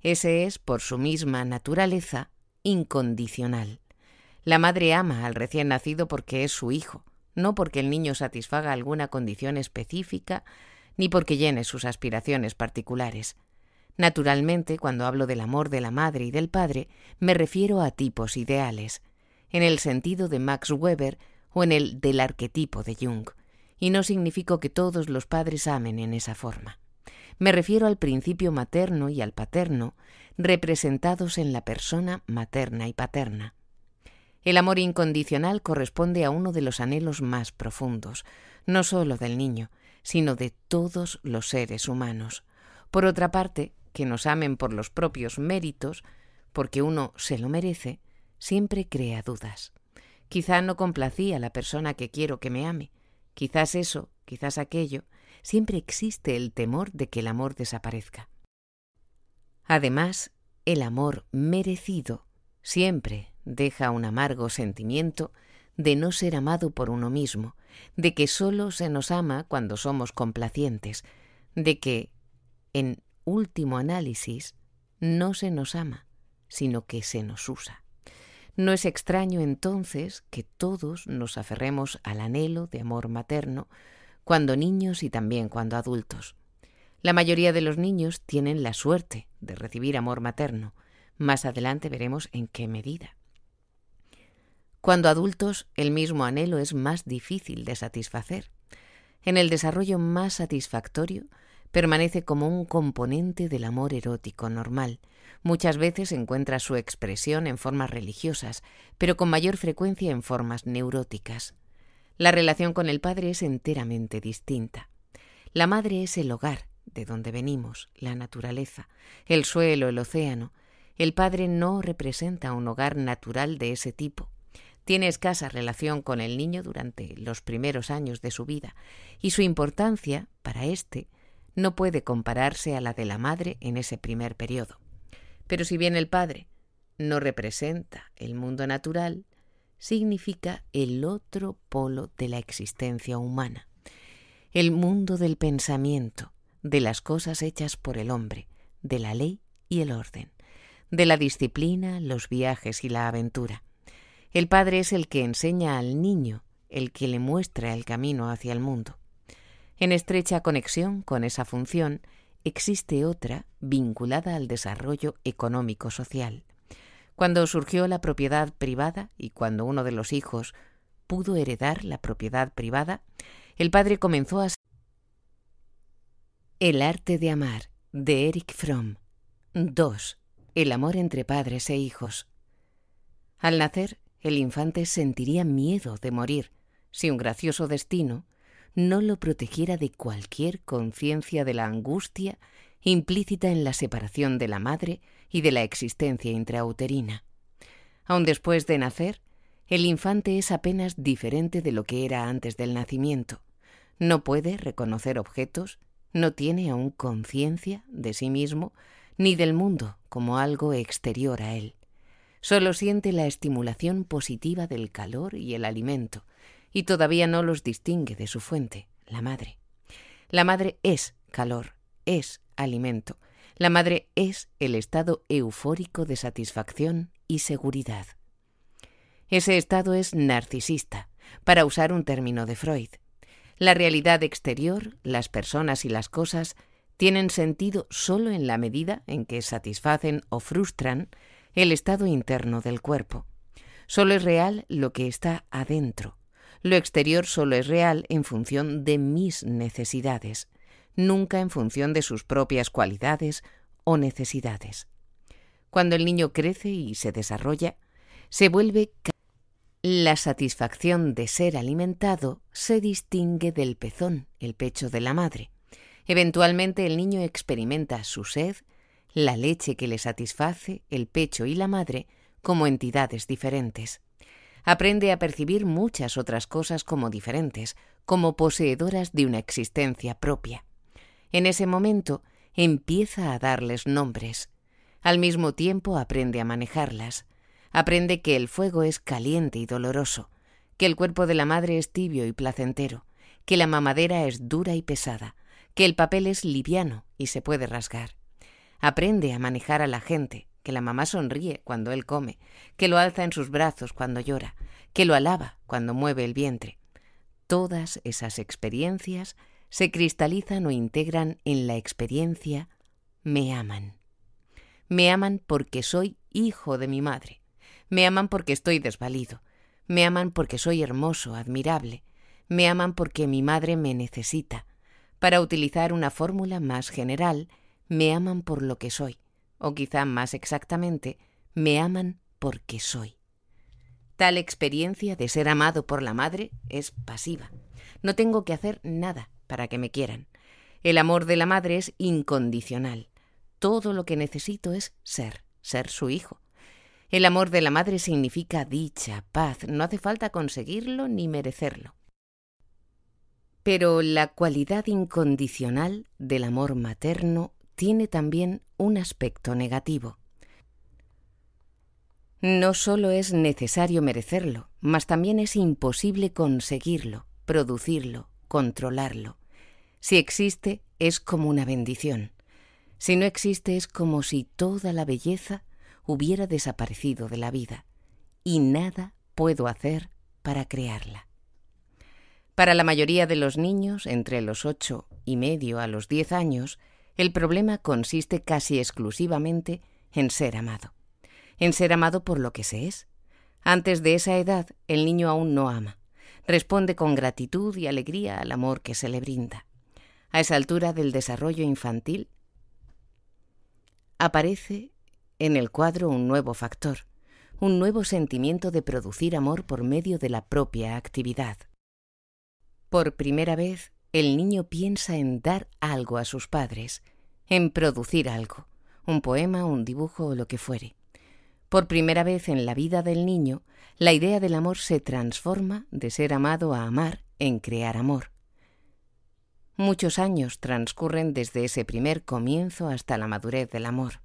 S1: Ese es, por su misma naturaleza, incondicional. La madre ama al recién nacido porque es su hijo, no porque el niño satisfaga alguna condición específica ni porque llene sus aspiraciones particulares. Naturalmente, cuando hablo del amor de la madre y del padre, me refiero a tipos ideales, en el sentido de Max Weber o en el del arquetipo de Jung, y no significo que todos los padres amen en esa forma. Me refiero al principio materno y al paterno, representados en la persona materna y paterna. El amor incondicional corresponde a uno de los anhelos más profundos, no sólo del niño, sino de todos los seres humanos. Por otra parte, que nos amen por los propios méritos, porque uno se lo merece, siempre crea dudas. Quizá no complací a la persona que quiero que me ame. Quizás eso, quizás aquello. Siempre existe el temor de que el amor desaparezca. Además, el amor merecido siempre deja un amargo sentimiento de no ser amado por uno mismo, de que sólo se nos ama cuando somos complacientes, de que, en último análisis, no se nos ama, sino que se nos usa. No es extraño entonces que todos nos aferremos al anhelo de amor materno, cuando niños y también cuando adultos. La mayoría de los niños tienen la suerte de recibir amor materno. Más adelante veremos en qué medida. Cuando adultos, el mismo anhelo es más difícil de satisfacer. En el desarrollo más satisfactorio, permanece como un componente del amor erótico normal. Muchas veces encuentra su expresión en formas religiosas, pero con mayor frecuencia en formas neuróticas. La relación con el padre es enteramente distinta. La madre es el hogar, de donde venimos, la naturaleza, el suelo, el océano. El padre no representa un hogar natural de ese tipo tiene escasa relación con el niño durante los primeros años de su vida y su importancia para éste no puede compararse a la de la madre en ese primer periodo. Pero si bien el padre no representa el mundo natural, significa el otro polo de la existencia humana, el mundo del pensamiento, de las cosas hechas por el hombre, de la ley y el orden, de la disciplina, los viajes y la aventura. El padre es el que enseña al niño, el que le muestra el camino hacia el mundo. En estrecha conexión con esa función existe otra vinculada al desarrollo económico-social. Cuando surgió la propiedad privada y cuando uno de los hijos pudo heredar la propiedad privada, el padre comenzó a... El arte de amar, de Eric Fromm. 2. El amor entre padres e hijos. Al nacer, el infante sentiría miedo de morir si un gracioso destino no lo protegiera de cualquier conciencia de la angustia implícita en la separación de la madre y de la existencia intrauterina. Aun después de nacer, el infante es apenas diferente de lo que era antes del nacimiento. No puede reconocer objetos, no tiene aún conciencia de sí mismo ni del mundo como algo exterior a él. Solo siente la estimulación positiva del calor y el alimento, y todavía no los distingue de su fuente, la madre. La madre es calor, es alimento. La madre es el estado eufórico de satisfacción y seguridad. Ese estado es narcisista, para usar un término de Freud. La realidad exterior, las personas y las cosas tienen sentido solo en la medida en que satisfacen o frustran el estado interno del cuerpo. Solo es real lo que está adentro. Lo exterior solo es real en función de mis necesidades, nunca en función de sus propias cualidades o necesidades. Cuando el niño crece y se desarrolla, se vuelve la satisfacción de ser alimentado se distingue del pezón, el pecho de la madre. Eventualmente el niño experimenta su sed, la leche que le satisface, el pecho y la madre como entidades diferentes. Aprende a percibir muchas otras cosas como diferentes, como poseedoras de una existencia propia. En ese momento empieza a darles nombres. Al mismo tiempo aprende a manejarlas. Aprende que el fuego es caliente y doloroso, que el cuerpo de la madre es tibio y placentero, que la mamadera es dura y pesada, que el papel es liviano y se puede rasgar. Aprende a manejar a la gente, que la mamá sonríe cuando él come, que lo alza en sus brazos cuando llora, que lo alaba cuando mueve el vientre. Todas esas experiencias se cristalizan o integran en la experiencia me aman. Me aman porque soy hijo de mi madre. Me aman porque estoy desvalido. Me aman porque soy hermoso, admirable. Me aman porque mi madre me necesita. Para utilizar una fórmula más general, me aman por lo que soy, o quizá más exactamente, me aman porque soy. Tal experiencia de ser amado por la madre es pasiva. No tengo que hacer nada para que me quieran. El amor de la madre es incondicional. Todo lo que necesito es ser, ser su hijo. El amor de la madre significa dicha, paz, no hace falta conseguirlo ni merecerlo. Pero la cualidad incondicional del amor materno tiene también un aspecto negativo. No solo es necesario merecerlo, mas también es imposible conseguirlo, producirlo, controlarlo. Si existe, es como una bendición. Si no existe, es como si toda la belleza hubiera desaparecido de la vida, y nada puedo hacer para crearla. Para la mayoría de los niños, entre los ocho y medio a los diez años, el problema consiste casi exclusivamente en ser amado, en ser amado por lo que se es. Antes de esa edad, el niño aún no ama, responde con gratitud y alegría al amor que se le brinda. A esa altura del desarrollo infantil, aparece en el cuadro un nuevo factor, un nuevo sentimiento de producir amor por medio de la propia actividad. Por primera vez, el niño piensa en dar algo a sus padres, en producir algo, un poema, un dibujo o lo que fuere. Por primera vez en la vida del niño, la idea del amor se transforma de ser amado a amar en crear amor. Muchos años transcurren desde ese primer comienzo hasta la madurez del amor.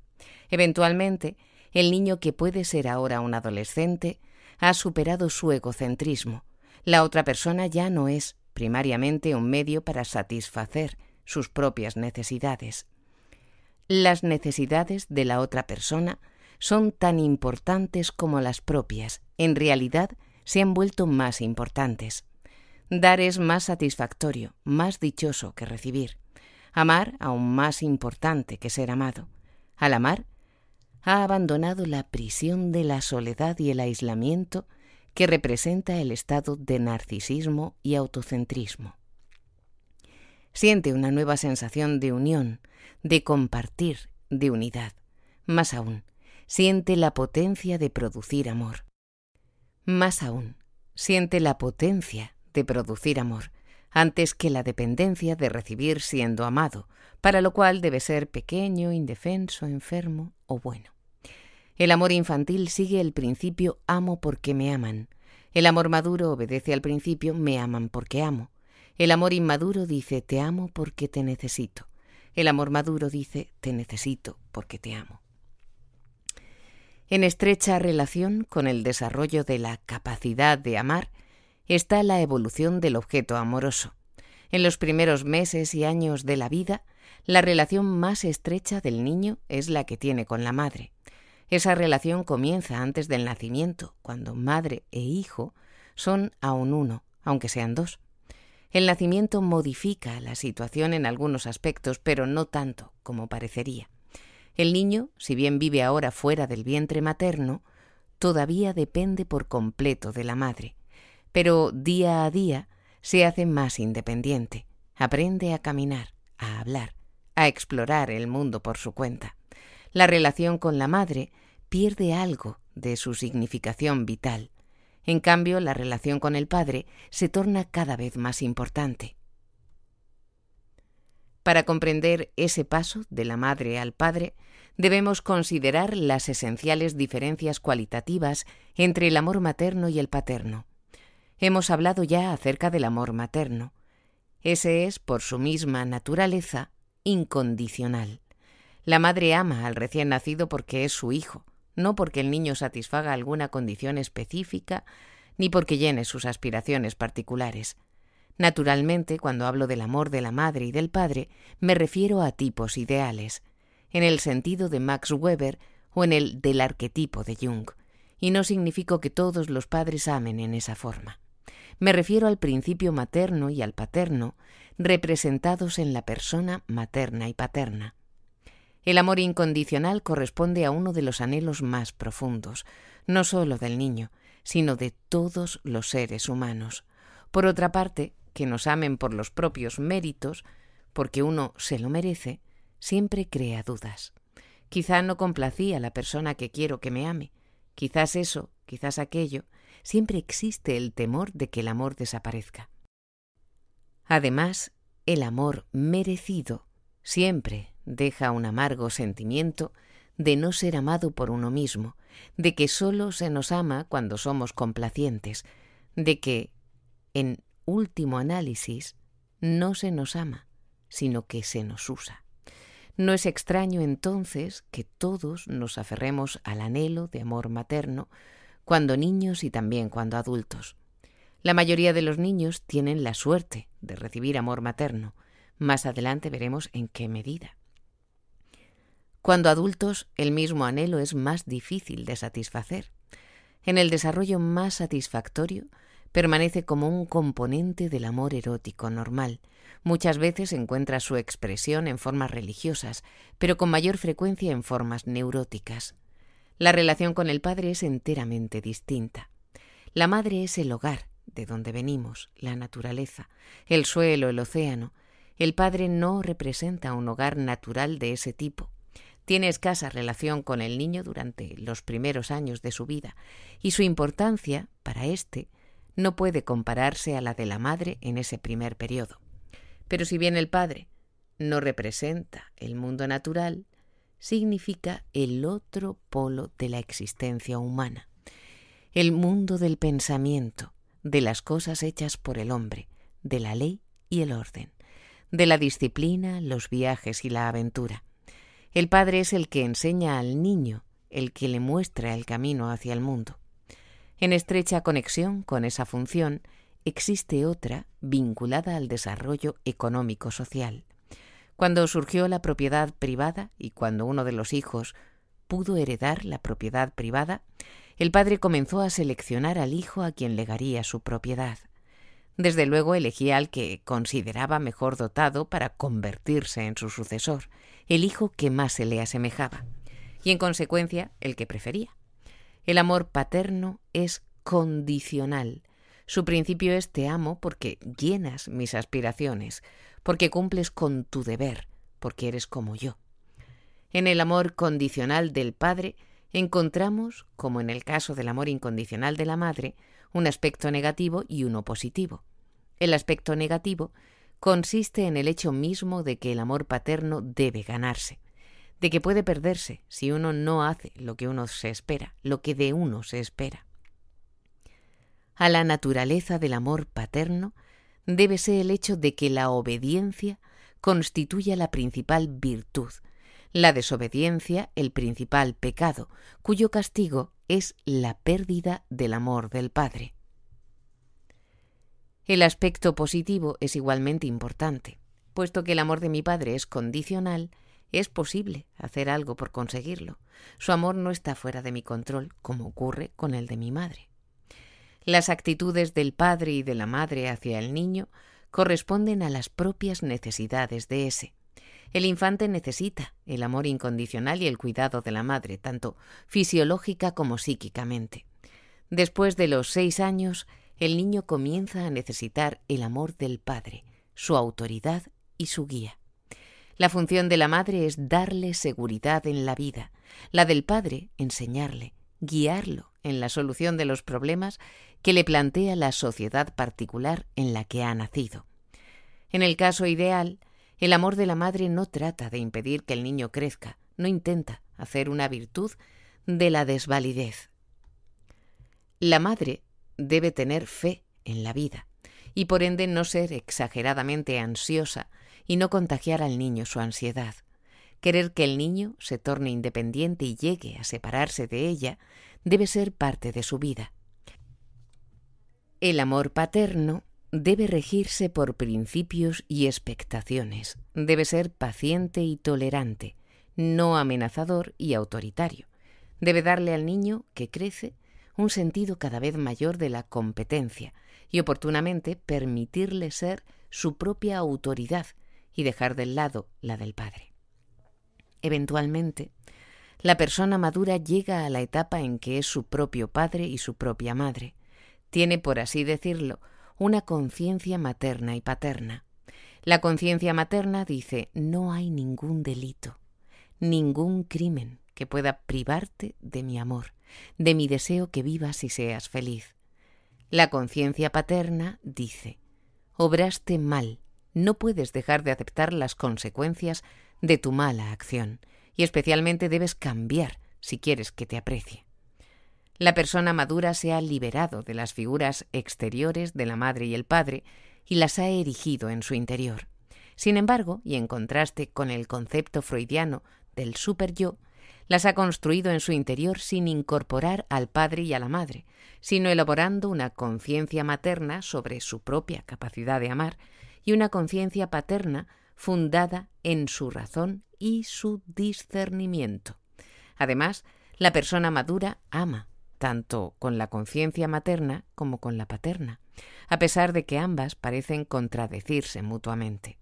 S1: Eventualmente, el niño que puede ser ahora un adolescente ha superado su egocentrismo. La otra persona ya no es primariamente un medio para satisfacer sus propias necesidades. Las necesidades de la otra persona son tan importantes como las propias. En realidad, se han vuelto más importantes. Dar es más satisfactorio, más dichoso que recibir. Amar aún más importante que ser amado. Al amar, ha abandonado la prisión de la soledad y el aislamiento que representa el estado de narcisismo y autocentrismo. Siente una nueva sensación de unión, de compartir, de unidad. Más aún, siente la potencia de producir amor. Más aún, siente la potencia de producir amor, antes que la dependencia de recibir siendo amado, para lo cual debe ser pequeño, indefenso, enfermo o bueno. El amor infantil sigue el principio amo porque me aman. El amor maduro obedece al principio me aman porque amo. El amor inmaduro dice te amo porque te necesito. El amor maduro dice te necesito porque te amo. En estrecha relación con el desarrollo de la capacidad de amar está la evolución del objeto amoroso. En los primeros meses y años de la vida, la relación más estrecha del niño es la que tiene con la madre. Esa relación comienza antes del nacimiento, cuando madre e hijo son aún uno, aunque sean dos. El nacimiento modifica la situación en algunos aspectos, pero no tanto como parecería. El niño, si bien vive ahora fuera del vientre materno, todavía depende por completo de la madre, pero día a día se hace más independiente, aprende a caminar, a hablar, a explorar el mundo por su cuenta. La relación con la madre pierde algo de su significación vital. En cambio, la relación con el Padre se torna cada vez más importante. Para comprender ese paso de la madre al padre, debemos considerar las esenciales diferencias cualitativas entre el amor materno y el paterno. Hemos hablado ya acerca del amor materno. Ese es, por su misma naturaleza, incondicional. La madre ama al recién nacido porque es su hijo, no porque el niño satisfaga alguna condición específica, ni porque llene sus aspiraciones particulares. Naturalmente, cuando hablo del amor de la madre y del padre, me refiero a tipos ideales, en el sentido de Max Weber o en el del arquetipo de Jung, y no significo que todos los padres amen en esa forma. Me refiero al principio materno y al paterno, representados en la persona materna y paterna. El amor incondicional corresponde a uno de los anhelos más profundos, no sólo del niño, sino de todos los seres humanos. Por otra parte, que nos amen por los propios méritos, porque uno se lo merece, siempre crea dudas. Quizá no complací a la persona que quiero que me ame. Quizás eso, quizás aquello, siempre existe el temor de que el amor desaparezca. Además, el amor merecido siempre deja un amargo sentimiento de no ser amado por uno mismo, de que sólo se nos ama cuando somos complacientes, de que, en último análisis, no se nos ama, sino que se nos usa. No es extraño entonces que todos nos aferremos al anhelo de amor materno, cuando niños y también cuando adultos. La mayoría de los niños tienen la suerte de recibir amor materno. Más adelante veremos en qué medida. Cuando adultos, el mismo anhelo es más difícil de satisfacer. En el desarrollo más satisfactorio, permanece como un componente del amor erótico normal. Muchas veces encuentra su expresión en formas religiosas, pero con mayor frecuencia en formas neuróticas. La relación con el padre es enteramente distinta. La madre es el hogar, de donde venimos, la naturaleza, el suelo, el océano. El padre no representa un hogar natural de ese tipo tiene escasa relación con el niño durante los primeros años de su vida y su importancia para éste no puede compararse a la de la madre en ese primer periodo. Pero si bien el padre no representa el mundo natural, significa el otro polo de la existencia humana, el mundo del pensamiento, de las cosas hechas por el hombre, de la ley y el orden, de la disciplina, los viajes y la aventura. El padre es el que enseña al niño, el que le muestra el camino hacia el mundo. En estrecha conexión con esa función existe otra vinculada al desarrollo económico-social. Cuando surgió la propiedad privada y cuando uno de los hijos pudo heredar la propiedad privada, el padre comenzó a seleccionar al hijo a quien legaría su propiedad. Desde luego elegía al que consideraba mejor dotado para convertirse en su sucesor, el hijo que más se le asemejaba, y en consecuencia el que prefería. El amor paterno es condicional. Su principio es te amo porque llenas mis aspiraciones, porque cumples con tu deber, porque eres como yo. En el amor condicional del padre encontramos, como en el caso del amor incondicional de la madre, un aspecto negativo y uno positivo. El aspecto negativo consiste en el hecho mismo de que el amor paterno debe ganarse, de que puede perderse si uno no hace lo que uno se espera, lo que de uno se espera. A la naturaleza del amor paterno debe ser el hecho de que la obediencia constituya la principal virtud, la desobediencia el principal pecado, cuyo castigo es la pérdida del amor del Padre. El aspecto positivo es igualmente importante. Puesto que el amor de mi Padre es condicional, es posible hacer algo por conseguirlo. Su amor no está fuera de mi control, como ocurre con el de mi madre. Las actitudes del padre y de la madre hacia el niño corresponden a las propias necesidades de ese. El infante necesita el amor incondicional y el cuidado de la madre, tanto fisiológica como psíquicamente. Después de los seis años, el niño comienza a necesitar el amor del padre, su autoridad y su guía. La función de la madre es darle seguridad en la vida, la del padre enseñarle, guiarlo en la solución de los problemas que le plantea la sociedad particular en la que ha nacido. En el caso ideal, el amor de la madre no trata de impedir que el niño crezca, no intenta hacer una virtud de la desvalidez. La madre debe tener fe en la vida y por ende no ser exageradamente ansiosa y no contagiar al niño su ansiedad. Querer que el niño se torne independiente y llegue a separarse de ella debe ser parte de su vida. El amor paterno debe regirse por principios y expectaciones. Debe ser paciente y tolerante, no amenazador y autoritario. Debe darle al niño, que crece, un sentido cada vez mayor de la competencia y oportunamente permitirle ser su propia autoridad y dejar del lado la del padre. Eventualmente, la persona madura llega a la etapa en que es su propio padre y su propia madre. Tiene, por así decirlo, una conciencia materna y paterna. La conciencia materna dice no hay ningún delito, ningún crimen que pueda privarte de mi amor, de mi deseo que vivas y seas feliz. La conciencia paterna dice obraste mal, no puedes dejar de aceptar las consecuencias de tu mala acción, y especialmente debes cambiar si quieres que te aprecie. La persona madura se ha liberado de las figuras exteriores de la madre y el padre y las ha erigido en su interior. Sin embargo, y en contraste con el concepto freudiano del super-yo, las ha construido en su interior sin incorporar al padre y a la madre, sino elaborando una conciencia materna sobre su propia capacidad de amar y una conciencia paterna fundada en su razón y su discernimiento. Además, la persona madura ama, tanto con la conciencia materna como con la paterna, a pesar de que ambas parecen contradecirse mutuamente.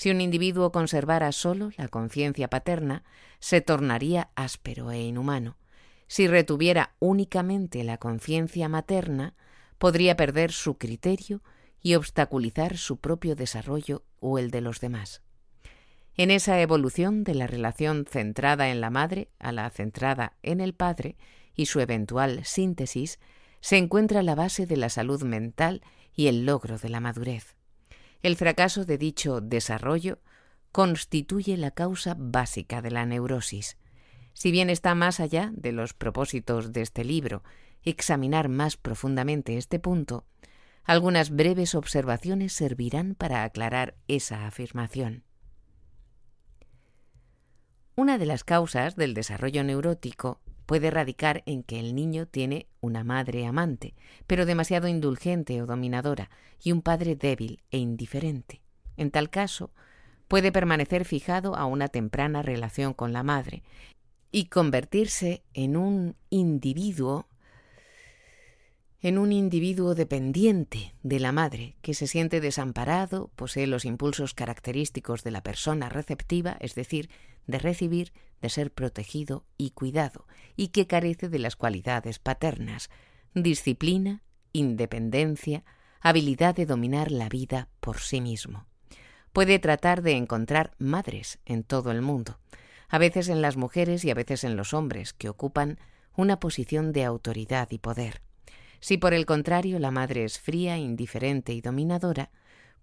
S1: Si un individuo conservara solo la conciencia paterna, se tornaría áspero e inhumano. Si retuviera únicamente la conciencia materna, podría perder su criterio y obstaculizar su propio desarrollo o el de los demás. En esa evolución de la relación centrada en la madre a la centrada en el padre, y su eventual síntesis, se encuentra la base de la salud mental y el logro de la madurez. El fracaso de dicho desarrollo constituye la causa básica de la neurosis. Si bien está más allá de los propósitos de este libro examinar más profundamente este punto, algunas breves observaciones servirán para aclarar esa afirmación. Una de las causas del desarrollo neurótico puede radicar en que el niño tiene una madre amante, pero demasiado indulgente o dominadora, y un padre débil e indiferente. En tal caso, puede permanecer fijado a una temprana relación con la madre y convertirse en un individuo en un individuo dependiente de la madre, que se siente desamparado, posee los impulsos característicos de la persona receptiva, es decir, de recibir, de ser protegido y cuidado, y que carece de las cualidades paternas, disciplina, independencia, habilidad de dominar la vida por sí mismo. Puede tratar de encontrar madres en todo el mundo, a veces en las mujeres y a veces en los hombres, que ocupan una posición de autoridad y poder. Si por el contrario la madre es fría, indiferente y dominadora,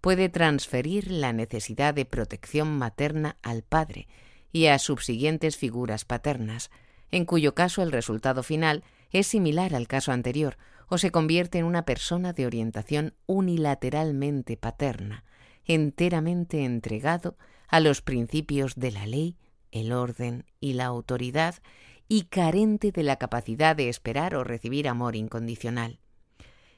S1: puede transferir la necesidad de protección materna al padre y a subsiguientes figuras paternas, en cuyo caso el resultado final es similar al caso anterior o se convierte en una persona de orientación unilateralmente paterna, enteramente entregado a los principios de la ley, el orden y la autoridad y carente de la capacidad de esperar o recibir amor incondicional.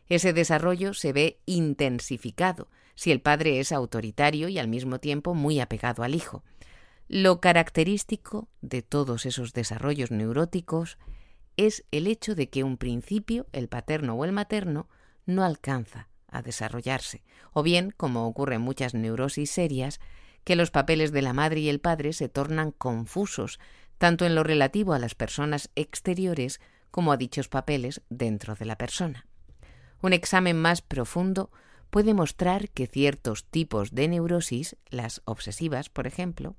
S1: Ese desarrollo se ve intensificado si el padre es autoritario y al mismo tiempo muy apegado al hijo. Lo característico de todos esos desarrollos neuróticos es el hecho de que un principio, el paterno o el materno, no alcanza a desarrollarse, o bien, como ocurre en muchas neurosis serias, que los papeles de la madre y el padre se tornan confusos tanto en lo relativo a las personas exteriores como a dichos papeles dentro de la persona. Un examen más profundo puede mostrar que ciertos tipos de neurosis, las obsesivas, por ejemplo,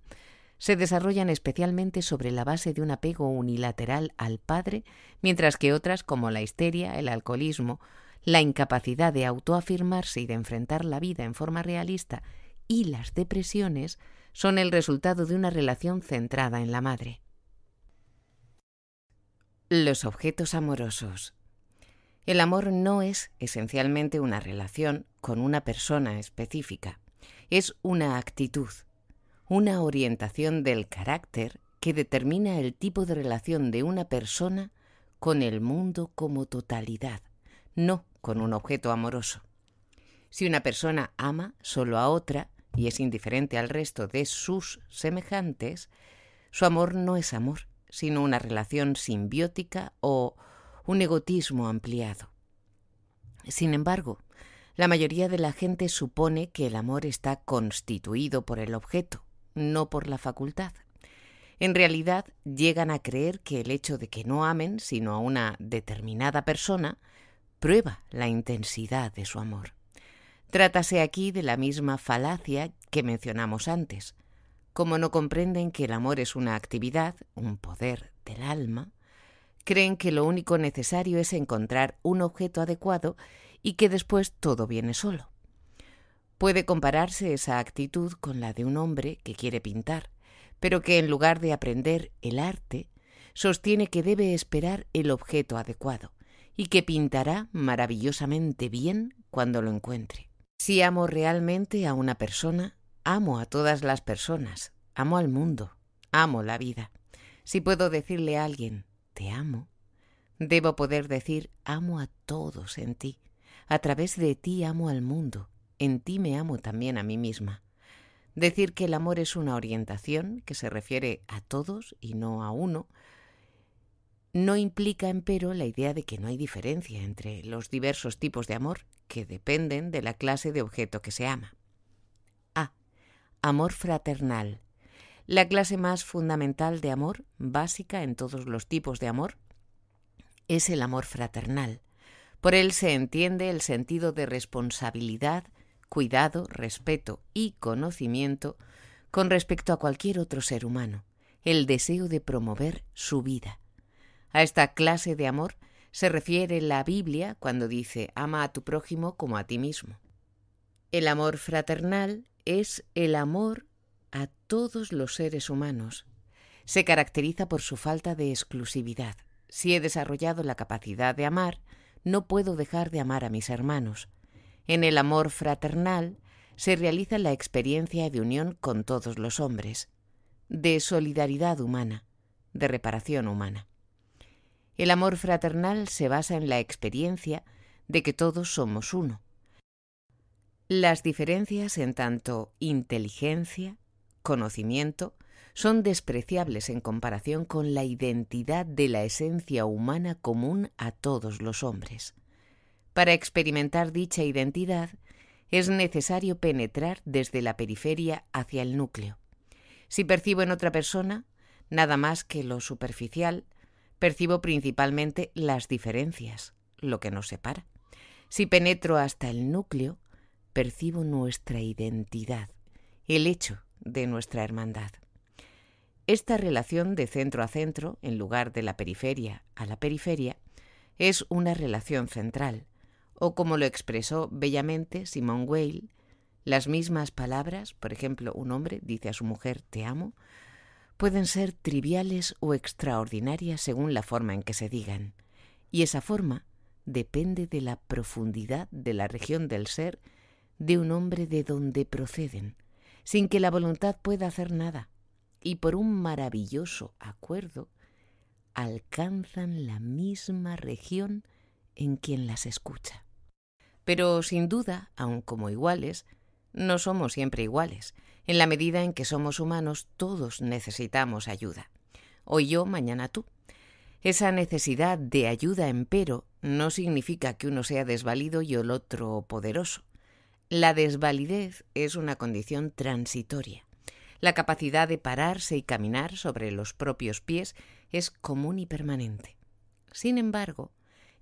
S1: se desarrollan especialmente sobre la base de un apego unilateral al padre, mientras que otras, como la histeria, el alcoholismo, la incapacidad de autoafirmarse y de enfrentar la vida en forma realista y las depresiones, son el resultado de una relación centrada en la madre. Los objetos amorosos. El amor no es esencialmente una relación con una persona específica, es una actitud, una orientación del carácter que determina el tipo de relación de una persona con el mundo como totalidad, no con un objeto amoroso. Si una persona ama solo a otra y es indiferente al resto de sus semejantes, su amor no es amor, sino una relación simbiótica o un egotismo ampliado. Sin embargo, la mayoría de la gente supone que el amor está constituido por el objeto, no por la facultad. En realidad, llegan a creer que el hecho de que no amen sino a una determinada persona prueba la intensidad de su amor. Trátase aquí de la misma falacia que mencionamos antes. Como no comprenden que el amor es una actividad, un poder del alma, creen que lo único necesario es encontrar un objeto adecuado y que después todo viene solo. Puede compararse esa actitud con la de un hombre que quiere pintar, pero que en lugar de aprender el arte, sostiene que debe esperar el objeto adecuado y que pintará maravillosamente bien cuando lo encuentre. Si amo realmente a una persona, Amo a todas las personas, amo al mundo, amo la vida. Si puedo decirle a alguien, te amo, debo poder decir, amo a todos en ti. A través de ti amo al mundo, en ti me amo también a mí misma. Decir que el amor es una orientación que se refiere a todos y no a uno, no implica, empero, la idea de que no hay diferencia entre los diversos tipos de amor que dependen de la clase de objeto que se ama. Amor fraternal. La clase más fundamental de amor, básica en todos los tipos de amor, es el amor fraternal. Por él se entiende el sentido de responsabilidad, cuidado, respeto y conocimiento con respecto a cualquier otro ser humano, el deseo de promover su vida. A esta clase de amor se refiere la Biblia cuando dice ama a tu prójimo como a ti mismo. El amor fraternal es el amor a todos los seres humanos. Se caracteriza por su falta de exclusividad. Si he desarrollado la capacidad de amar, no puedo dejar de amar a mis hermanos. En el amor fraternal se realiza la experiencia de unión con todos los hombres, de solidaridad humana, de reparación humana. El amor fraternal se basa en la experiencia de que todos somos uno. Las diferencias en tanto inteligencia, conocimiento, son despreciables en comparación con la identidad de la esencia humana común a todos los hombres. Para experimentar dicha identidad es necesario penetrar desde la periferia hacia el núcleo. Si percibo en otra persona nada más que lo superficial, percibo principalmente las diferencias, lo que nos separa. Si penetro hasta el núcleo, percibo nuestra identidad, el hecho de nuestra hermandad. Esta relación de centro a centro, en lugar de la periferia a la periferia, es una relación central, o como lo expresó bellamente Simone Weil, las mismas palabras, por ejemplo, un hombre dice a su mujer te amo, pueden ser triviales o extraordinarias según la forma en que se digan, y esa forma depende de la profundidad de la región del ser de un hombre de donde proceden, sin que la voluntad pueda hacer nada, y por un maravilloso acuerdo alcanzan la misma región en quien las escucha. Pero sin duda, aun como iguales, no somos siempre iguales. En la medida en que somos humanos, todos necesitamos ayuda. Hoy yo, mañana tú. Esa necesidad de ayuda, empero, no significa que uno sea desvalido y el otro poderoso. La desvalidez es una condición transitoria. La capacidad de pararse y caminar sobre los propios pies es común y permanente. Sin embargo,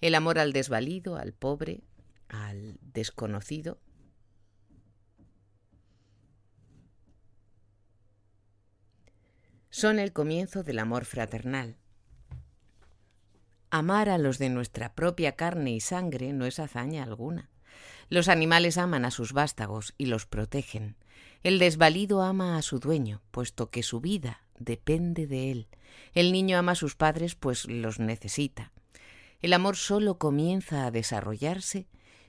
S1: el amor al desvalido, al pobre, al desconocido, son el comienzo del amor fraternal. Amar a los de nuestra propia carne y sangre no es hazaña alguna. Los animales aman a sus vástagos y los protegen. El desvalido ama a su dueño, puesto que su vida depende de él. El niño ama a sus padres, pues los necesita. El amor solo comienza a desarrollarse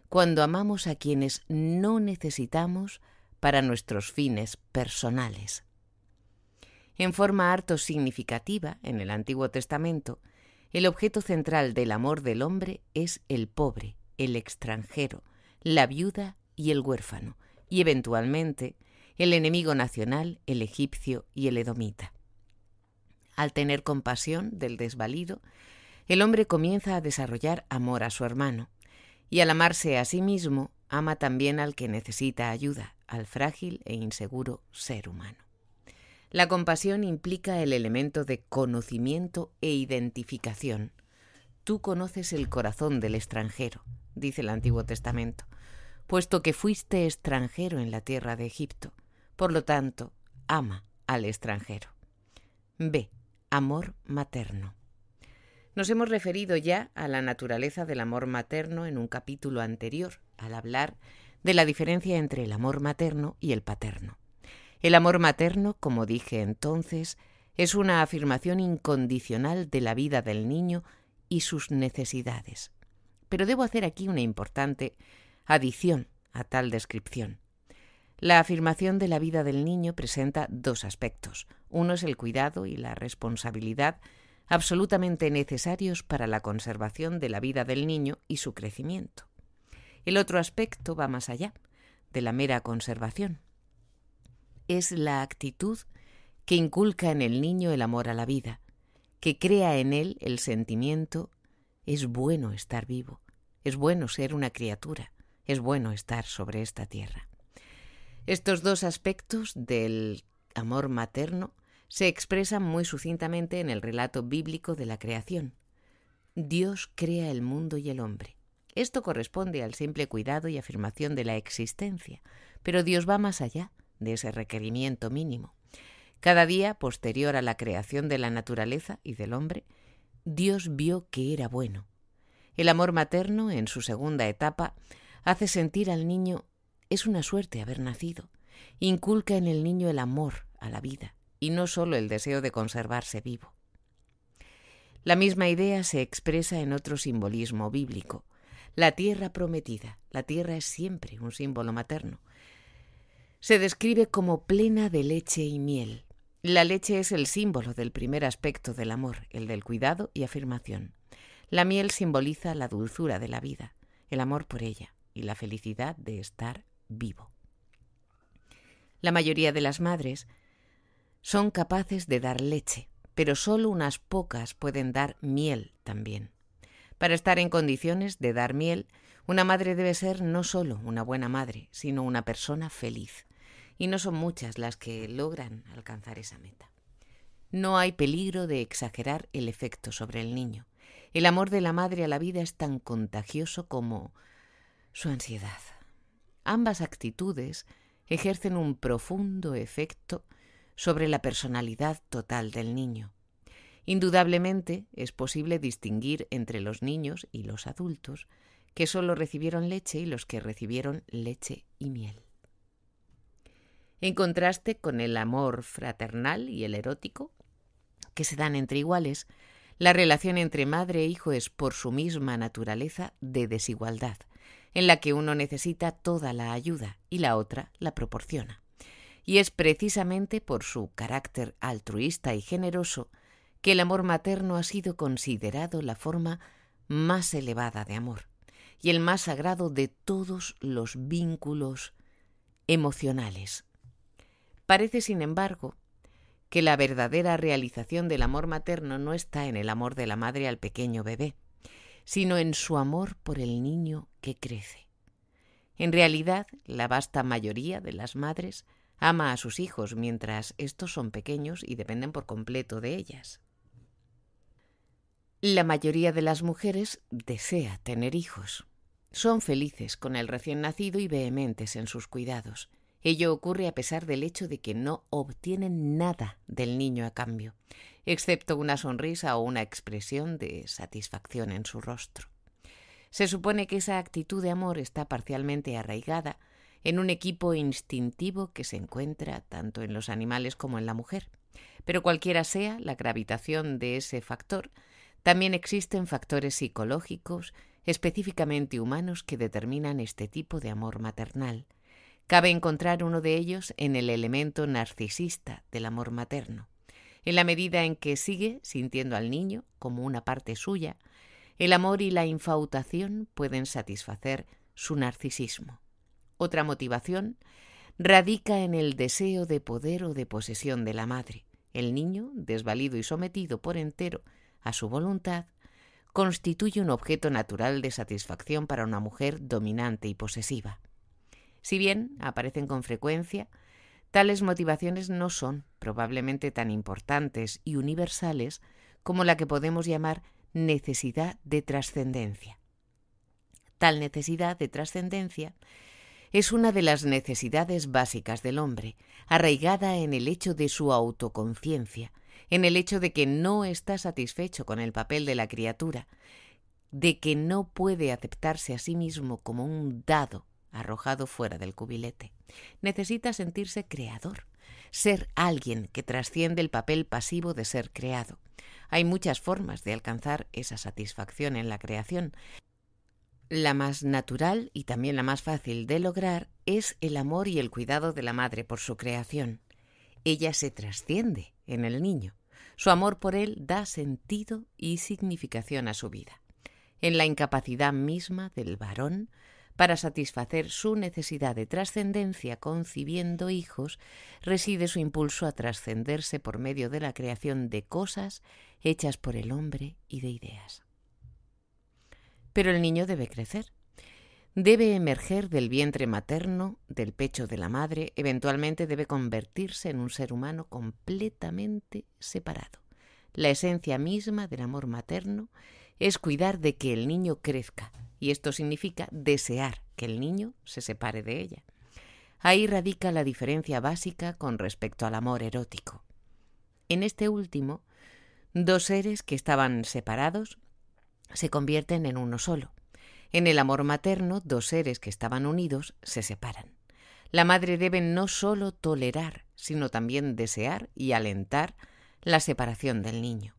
S1: cuando amamos a quienes no necesitamos para nuestros fines personales. En forma harto significativa, en el Antiguo Testamento, el objeto central del amor del hombre es el pobre, el extranjero, la viuda y el huérfano, y eventualmente el enemigo nacional, el egipcio y el edomita. Al tener compasión del desvalido, el hombre comienza a desarrollar amor a su hermano, y al amarse a sí mismo, ama también al que necesita ayuda, al frágil e inseguro ser humano. La compasión implica el elemento de conocimiento e identificación. Tú conoces el corazón del extranjero, dice el Antiguo Testamento, puesto que fuiste extranjero en la tierra de Egipto. Por lo tanto, ama al extranjero. B. Amor materno. Nos hemos referido ya a la naturaleza del amor materno en un capítulo anterior, al hablar de la diferencia entre el amor materno y el paterno. El amor materno, como dije entonces, es una afirmación incondicional de la vida del niño y sus necesidades. Pero debo hacer aquí una importante adición a tal descripción. La afirmación de la vida del niño presenta dos aspectos. Uno es el cuidado y la responsabilidad absolutamente necesarios para la conservación de la vida del niño y su crecimiento. El otro aspecto va más allá de la mera conservación. Es la actitud que inculca en el niño el amor a la vida, que crea en él el sentimiento es bueno estar vivo, es bueno ser una criatura, es bueno estar sobre esta tierra. Estos dos aspectos del amor materno se expresan muy sucintamente en el relato bíblico de la creación. Dios crea el mundo y el hombre. Esto corresponde al simple cuidado y afirmación de la existencia, pero Dios va más allá de ese requerimiento mínimo. Cada día posterior a la creación de la naturaleza y del hombre, Dios vio que era bueno. El amor materno, en su segunda etapa, hace sentir al niño es una suerte haber nacido. inculca en el niño el amor a la vida y no solo el deseo de conservarse vivo. La misma idea se expresa en otro simbolismo bíblico. La tierra prometida. La tierra es siempre un símbolo materno. Se describe como plena de leche y miel. La leche es el símbolo del primer aspecto del amor, el del cuidado y afirmación. La miel simboliza la dulzura de la vida, el amor por ella y la felicidad de estar vivo. La mayoría de las madres son capaces de dar leche, pero solo unas pocas pueden dar miel también. Para estar en condiciones de dar miel, una madre debe ser no solo una buena madre, sino una persona feliz. Y no son muchas las que logran alcanzar esa meta. No hay peligro de exagerar el efecto sobre el niño. El amor de la madre a la vida es tan contagioso como su ansiedad. Ambas actitudes ejercen un profundo efecto sobre la personalidad total del niño. Indudablemente es posible distinguir entre los niños y los adultos que solo recibieron leche y los que recibieron leche y miel. En contraste con el amor fraternal y el erótico, que se dan entre iguales, la relación entre madre e hijo es por su misma naturaleza de desigualdad, en la que uno necesita toda la ayuda y la otra la proporciona y es precisamente por su carácter altruista y generoso que el amor materno ha sido considerado la forma más elevada de amor y el más sagrado de todos los vínculos emocionales. Parece, sin embargo, que la verdadera realización del amor materno no está en el amor de la madre al pequeño bebé, sino en su amor por el niño que crece. En realidad, la vasta mayoría de las madres Ama a sus hijos mientras estos son pequeños y dependen por completo de ellas. La mayoría de las mujeres desea tener hijos. Son felices con el recién nacido y vehementes en sus cuidados. Ello ocurre a pesar del hecho de que no obtienen nada del niño a cambio, excepto una sonrisa o una expresión de satisfacción en su rostro. Se supone que esa actitud de amor está parcialmente arraigada en un equipo instintivo que se encuentra tanto en los animales como en la mujer. Pero cualquiera sea la gravitación de ese factor, también existen factores psicológicos específicamente humanos que determinan este tipo de amor maternal. Cabe encontrar uno de ellos en el elemento narcisista del amor materno. En la medida en que sigue sintiendo al niño como una parte suya, el amor y la infautación pueden satisfacer su narcisismo. Otra motivación radica en el deseo de poder o de posesión de la madre. El niño, desvalido y sometido por entero a su voluntad, constituye un objeto natural de satisfacción para una mujer dominante y posesiva. Si bien aparecen con frecuencia, tales motivaciones no son probablemente tan importantes y universales como la que podemos llamar necesidad de trascendencia. Tal necesidad de trascendencia es una de las necesidades básicas del hombre, arraigada en el hecho de su autoconciencia, en el hecho de que no está satisfecho con el papel de la criatura, de que no puede aceptarse a sí mismo como un dado arrojado fuera del cubilete. Necesita sentirse creador, ser alguien que trasciende el papel pasivo de ser creado. Hay muchas formas de alcanzar esa satisfacción en la creación, la más natural y también la más fácil de lograr es el amor y el cuidado de la madre por su creación. Ella se trasciende en el niño. Su amor por él da sentido y significación a su vida. En la incapacidad misma del varón para satisfacer su necesidad de trascendencia concibiendo hijos, reside su impulso a trascenderse por medio de la creación de cosas hechas por el hombre y de ideas. Pero el niño debe crecer. Debe emerger del vientre materno, del pecho de la madre, eventualmente debe convertirse en un ser humano completamente separado. La esencia misma del amor materno es cuidar de que el niño crezca, y esto significa desear que el niño se separe de ella. Ahí radica la diferencia básica con respecto al amor erótico. En este último, dos seres que estaban separados se convierten en uno solo. En el amor materno, dos seres que estaban unidos se separan. La madre debe no solo tolerar, sino también desear y alentar la separación del niño.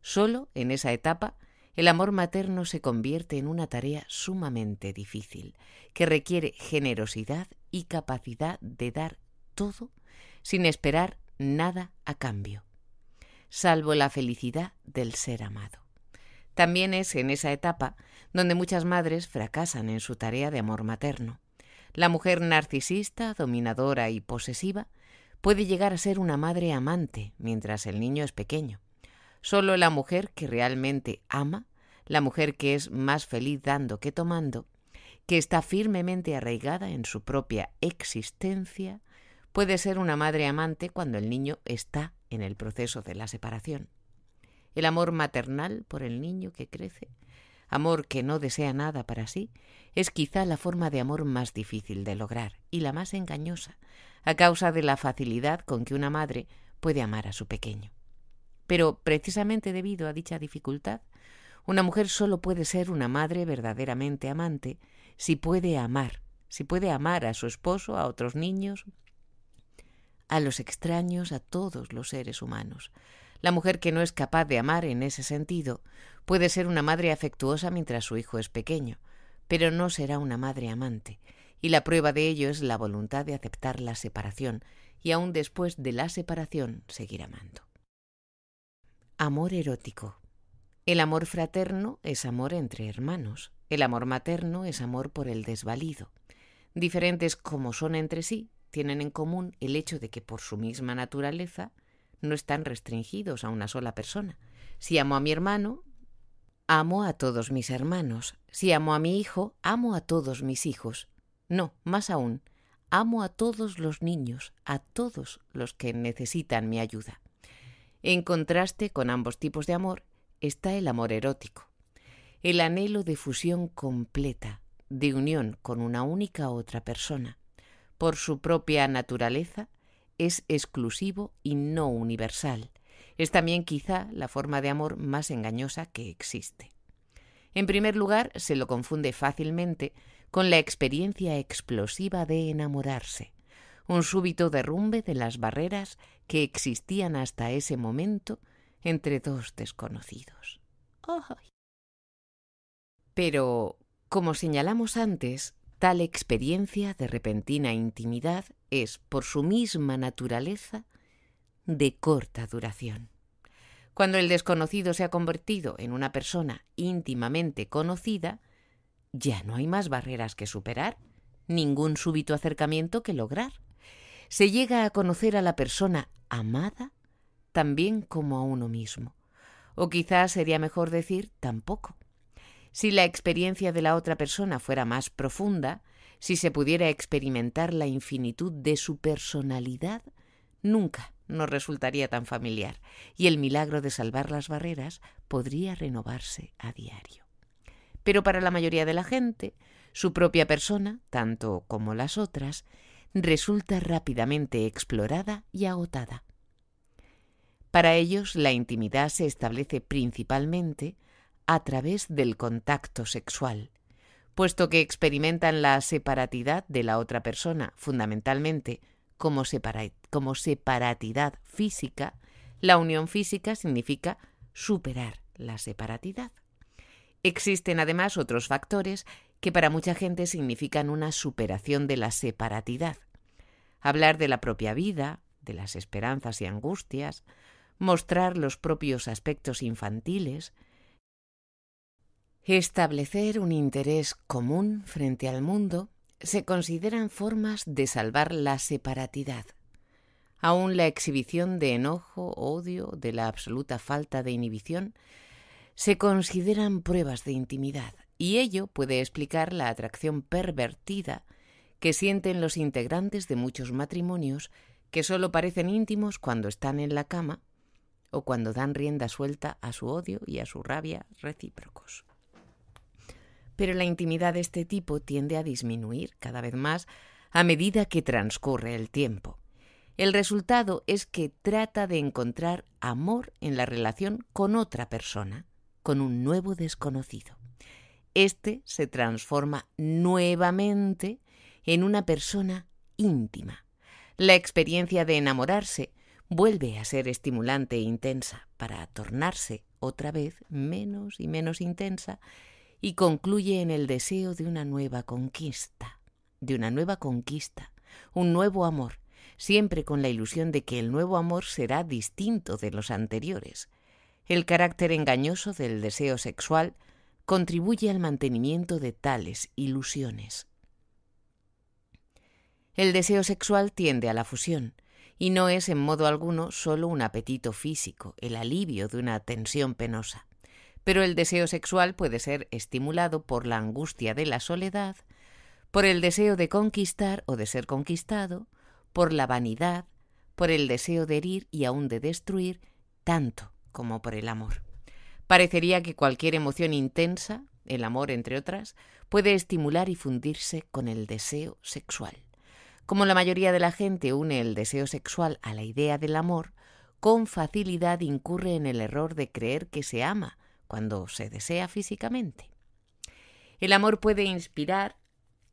S1: Solo en esa etapa el amor materno se convierte en una tarea sumamente difícil, que requiere generosidad y capacidad de dar todo sin esperar nada a cambio, salvo la felicidad del ser amado. También es en esa etapa donde muchas madres fracasan en su tarea de amor materno. La mujer narcisista, dominadora y posesiva puede llegar a ser una madre amante mientras el niño es pequeño. Solo la mujer que realmente ama, la mujer que es más feliz dando que tomando, que está firmemente arraigada en su propia existencia, puede ser una madre amante cuando el niño está en el proceso de la separación. El amor maternal por el niño que crece, amor que no desea nada para sí, es quizá la forma de amor más difícil de lograr y la más engañosa, a causa de la facilidad con que una madre puede amar a su pequeño. Pero precisamente debido a dicha dificultad, una mujer solo puede ser una madre verdaderamente amante si puede amar, si puede amar a su esposo, a otros niños, a los extraños, a todos los seres humanos. La mujer que no es capaz de amar en ese sentido puede ser una madre afectuosa mientras su hijo es pequeño, pero no será una madre amante, y la prueba de ello es la voluntad de aceptar la separación y aún después de la separación seguir amando. Amor erótico. El amor fraterno es amor entre hermanos, el amor materno es amor por el desvalido. Diferentes como son entre sí, tienen en común el hecho de que por su misma naturaleza no están restringidos a una sola persona. Si amo a mi hermano, amo a todos mis hermanos. Si amo a mi hijo, amo a todos mis hijos. No, más aún, amo a todos los niños, a todos los que necesitan mi ayuda. En contraste con ambos tipos de amor está el amor erótico, el anhelo de fusión completa, de unión con una única otra persona, por su propia naturaleza, es exclusivo y no universal. Es también quizá la forma de amor más engañosa que existe. En primer lugar, se lo confunde fácilmente con la experiencia explosiva de enamorarse, un súbito derrumbe de las barreras que existían hasta ese momento entre dos desconocidos. Pero, como señalamos antes, Tal experiencia de repentina intimidad es, por su misma naturaleza, de corta duración. Cuando el desconocido se ha convertido en una persona íntimamente conocida, ya no hay más barreras que superar, ningún súbito acercamiento que lograr. Se llega a conocer a la persona amada también como a uno mismo. O quizás sería mejor decir tampoco. Si la experiencia de la otra persona fuera más profunda, si se pudiera experimentar la infinitud de su personalidad, nunca nos resultaría tan familiar y el milagro de salvar las barreras podría renovarse a diario. Pero para la mayoría de la gente, su propia persona, tanto como las otras, resulta rápidamente explorada y agotada. Para ellos la intimidad se establece principalmente a través del contacto sexual, puesto que experimentan la separatidad de la otra persona fundamentalmente como, separatidad física, la unión física significa superar la separatidad. Existen además otros factores que para mucha gente significan una superación de la separatidad. Hablar de la propia vida, de las esperanzas y angustias, mostrar los propios aspectos infantiles, Establecer un interés común frente al mundo se consideran formas de salvar la separatidad. Aún la exhibición de enojo, odio, de la absoluta falta de inhibición, se consideran pruebas de intimidad, y ello puede explicar la atracción pervertida que sienten los integrantes de muchos matrimonios que solo parecen íntimos cuando están en la cama o cuando dan rienda suelta a su odio y a su rabia recíprocos pero la intimidad de este tipo tiende a disminuir cada vez más a medida que transcurre el tiempo. El resultado es que trata de encontrar amor en la relación con otra persona, con un nuevo desconocido. Este se transforma nuevamente en una persona íntima. La experiencia de enamorarse vuelve a ser estimulante e intensa para tornarse otra vez menos y menos intensa y concluye en el deseo de una nueva conquista, de una nueva conquista, un nuevo amor, siempre con la ilusión de que el nuevo amor será distinto de los anteriores. El carácter engañoso del deseo sexual contribuye al mantenimiento de tales ilusiones. El deseo sexual tiende a la fusión, y no es en modo alguno solo un apetito físico, el alivio de una tensión penosa. Pero el deseo sexual puede ser estimulado por la angustia de la soledad, por el deseo de conquistar o de ser conquistado, por la vanidad, por el deseo de herir y aún de destruir, tanto como por el amor. Parecería que cualquier emoción intensa, el amor entre otras, puede estimular y fundirse con el deseo sexual. Como la mayoría de la gente une el deseo sexual a la idea del amor, con facilidad incurre en el error de creer que se ama cuando se desea físicamente. El amor puede inspirar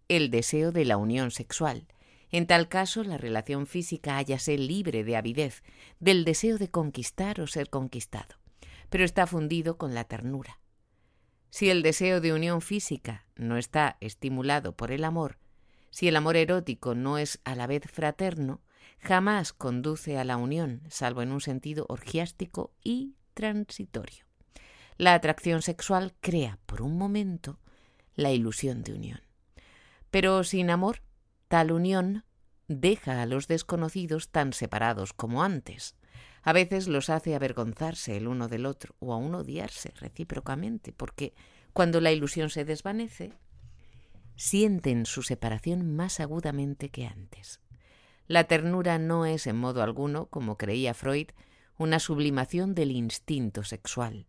S1: el deseo de la unión sexual. En tal caso, la relación física hállase libre de avidez, del deseo de conquistar o ser conquistado, pero está fundido con la ternura. Si el deseo de unión física no está estimulado por el amor, si el amor erótico no es a la vez fraterno, jamás conduce a la unión, salvo en un sentido orgiástico y transitorio. La atracción sexual crea, por un momento, la ilusión de unión. Pero sin amor, tal unión deja a los desconocidos tan separados como antes. A veces los hace avergonzarse el uno del otro o aún odiarse recíprocamente, porque cuando la ilusión se desvanece, sienten su separación más agudamente que antes. La ternura no es en modo alguno, como creía Freud, una sublimación del instinto sexual.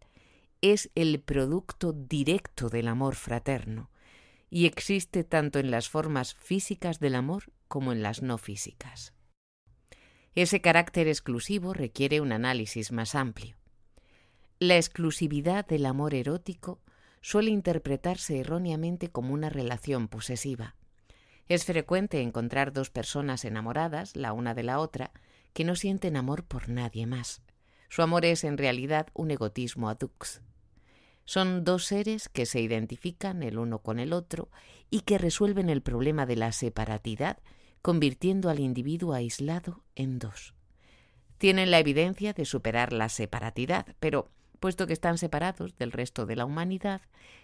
S1: Es el producto directo del amor fraterno y existe tanto en las formas físicas del amor como en las no físicas. Ese carácter exclusivo requiere un análisis más amplio. La exclusividad del amor erótico suele interpretarse erróneamente como una relación posesiva. Es frecuente encontrar dos personas enamoradas, la una de la otra, que no sienten amor por nadie más. Su amor es en realidad un egotismo adux. Son dos seres que se identifican el uno con el otro y que resuelven el problema de la separatidad, convirtiendo al individuo aislado en dos. Tienen la evidencia de superar la separatidad, pero puesto que están separados del resto de la humanidad,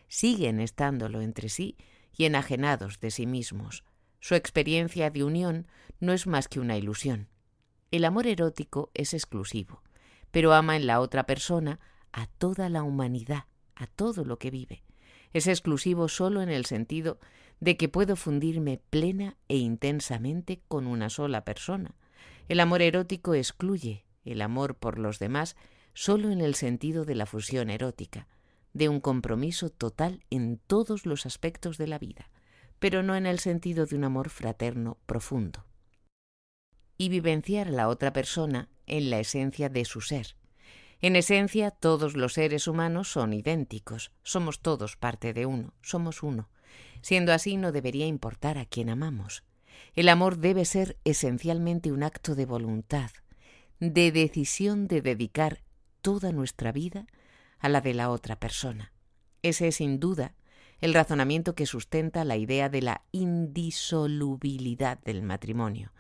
S1: siguen estándolo entre sí y enajenados de sí mismos. Su experiencia de unión no es más que una ilusión. El amor erótico es exclusivo, pero ama en la otra persona a toda la humanidad, a todo lo que vive. Es exclusivo solo en el sentido de que puedo fundirme plena e intensamente con una sola persona. El amor erótico excluye, el amor por los demás solo en el sentido de la fusión erótica, de un compromiso total en todos los aspectos de la vida, pero no en el sentido de un amor fraterno profundo. Y vivenciar a la otra persona en la esencia de su ser. En esencia, todos los seres humanos son idénticos, somos todos parte de uno, somos uno. Siendo así, no debería importar a quién amamos. El amor debe ser esencialmente un acto de voluntad, de decisión de dedicar toda nuestra vida a la de la otra persona. Ese es sin duda el razonamiento que sustenta la idea de la indisolubilidad del matrimonio,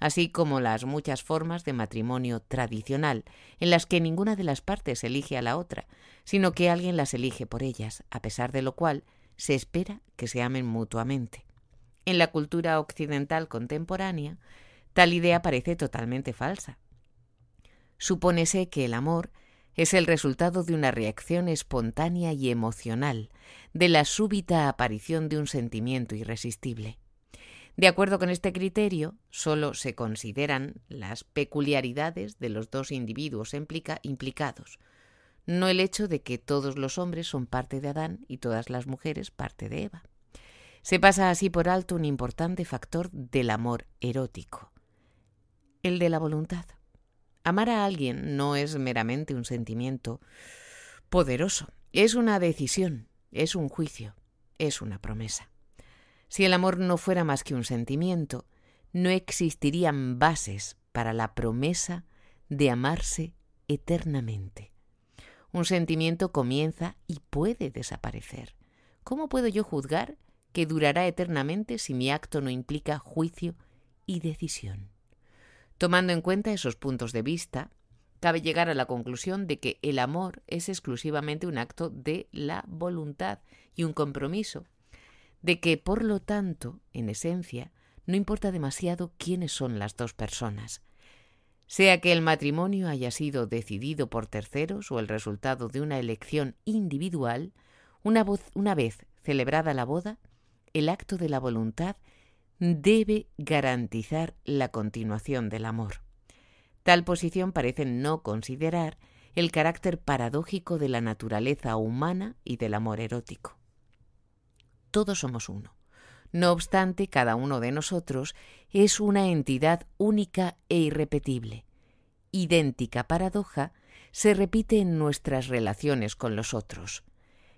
S1: así como las muchas formas de matrimonio tradicional, en las que ninguna de las partes elige a la otra, sino que alguien las elige por ellas, a pesar de lo cual se espera que se amen mutuamente. En la cultura occidental contemporánea, tal idea parece totalmente falsa. Supónese que el amor es el resultado de una reacción espontánea y emocional, de la súbita aparición de un sentimiento irresistible. De acuerdo con este criterio, solo se consideran las peculiaridades de los dos individuos implicados, no el hecho de que todos los hombres son parte de Adán y todas las mujeres parte de Eva. Se pasa así por alto un importante factor del amor erótico, el de la voluntad. Amar a alguien no es meramente un sentimiento poderoso, es una decisión, es un juicio, es una promesa. Si el amor no fuera más que un sentimiento, no existirían bases para la promesa de amarse eternamente. Un sentimiento comienza y puede desaparecer. ¿Cómo puedo yo juzgar que durará eternamente si mi acto no implica juicio y decisión? Tomando en cuenta esos puntos de vista, cabe llegar a la conclusión de que el amor es exclusivamente un acto de la voluntad y un compromiso, de que, por lo tanto, en esencia, no importa demasiado quiénes son las dos personas. Sea que el matrimonio haya sido decidido por terceros o el resultado de una elección individual, una, una vez celebrada la boda, el acto de la voluntad debe garantizar la continuación del amor. Tal posición parece no considerar el carácter paradójico de la naturaleza humana y del amor erótico. Todos somos uno. No obstante, cada uno de nosotros es una entidad única e irrepetible. Idéntica paradoja se repite en nuestras relaciones con los otros.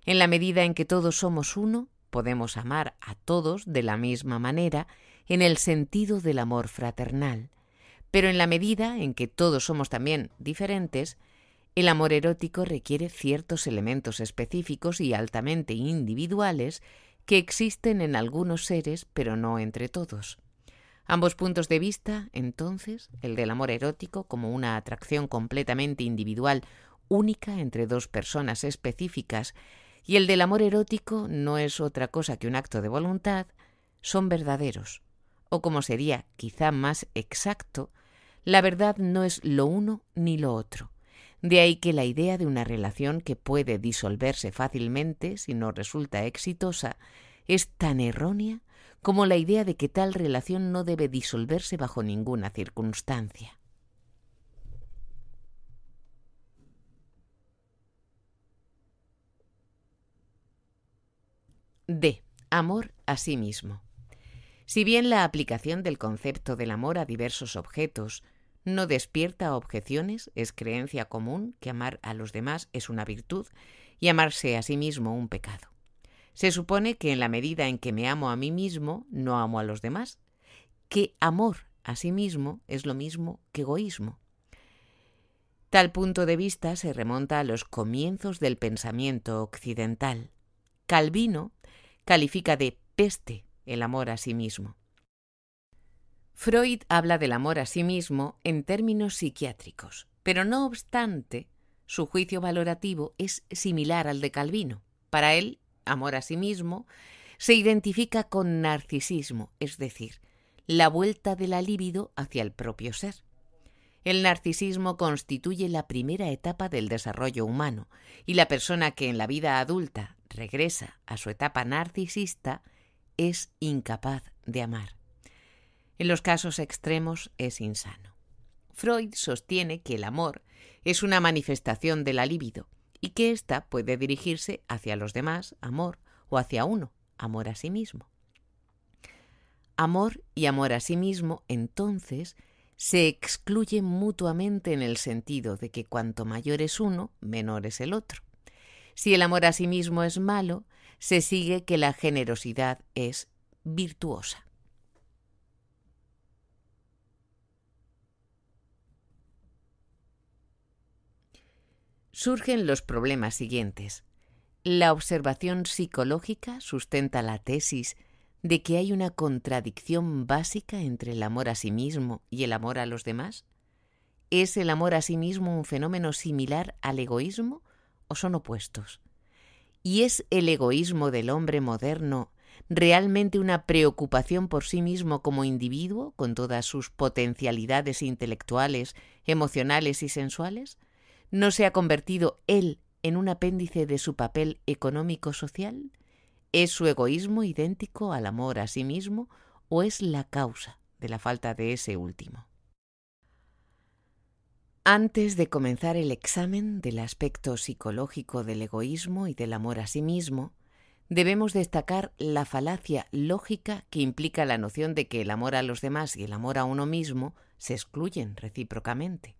S1: En la medida en que todos somos uno, podemos amar a todos de la misma manera en el sentido del amor fraternal, pero en la medida en que todos somos también diferentes, el amor erótico requiere ciertos elementos específicos y altamente individuales que existen en algunos seres, pero no entre todos. Ambos puntos de vista, entonces, el del amor erótico como una atracción completamente individual, única entre dos personas específicas, y el del amor erótico no es otra cosa que un acto de voluntad, son verdaderos, o como sería quizá más exacto, la verdad no es lo uno ni lo otro. De ahí que la idea de una relación que puede disolverse fácilmente si no resulta exitosa es tan errónea como la idea de que tal relación no debe disolverse bajo ninguna circunstancia. D. Amor a sí mismo. Si bien la aplicación del concepto del amor a diversos objetos no despierta objeciones, es creencia común que amar a los demás es una virtud y amarse a sí mismo un pecado. Se supone que en la medida en que me amo a mí mismo, no amo a los demás, que amor a sí mismo es lo mismo que egoísmo. Tal punto de vista se remonta a los comienzos del pensamiento occidental. Calvino califica de peste el amor a sí mismo. Freud habla del amor a sí mismo en términos psiquiátricos, pero no obstante, su juicio valorativo es similar al de Calvino. Para él, amor a sí mismo se identifica con narcisismo, es decir, la vuelta de la libido hacia el propio ser. El narcisismo constituye la primera etapa del desarrollo humano, y la persona que en la vida adulta regresa a su etapa narcisista es incapaz de amar. En los casos extremos es insano. Freud sostiene que el amor es una manifestación de la libido y que ésta puede dirigirse hacia los demás, amor, o hacia uno, amor a sí mismo. Amor y amor a sí mismo, entonces, se excluyen mutuamente en el sentido de que cuanto mayor es uno, menor es el otro. Si el amor a sí mismo es malo, se sigue que la generosidad es virtuosa. Surgen los problemas siguientes. La observación psicológica sustenta la tesis de que hay una contradicción básica entre el amor a sí mismo y el amor a los demás. ¿Es el amor a sí mismo un fenómeno similar al egoísmo o son opuestos? ¿Y es el egoísmo del hombre moderno realmente una preocupación por sí mismo como individuo, con todas sus potencialidades intelectuales, emocionales y sensuales? ¿No se ha convertido él en un apéndice de su papel económico-social? ¿Es su egoísmo idéntico al amor a sí mismo o es la causa de la falta de ese último? Antes de comenzar el examen del aspecto psicológico del egoísmo y del amor a sí mismo, debemos destacar la falacia lógica que implica la noción de que el amor a los demás y el amor a uno mismo se excluyen recíprocamente.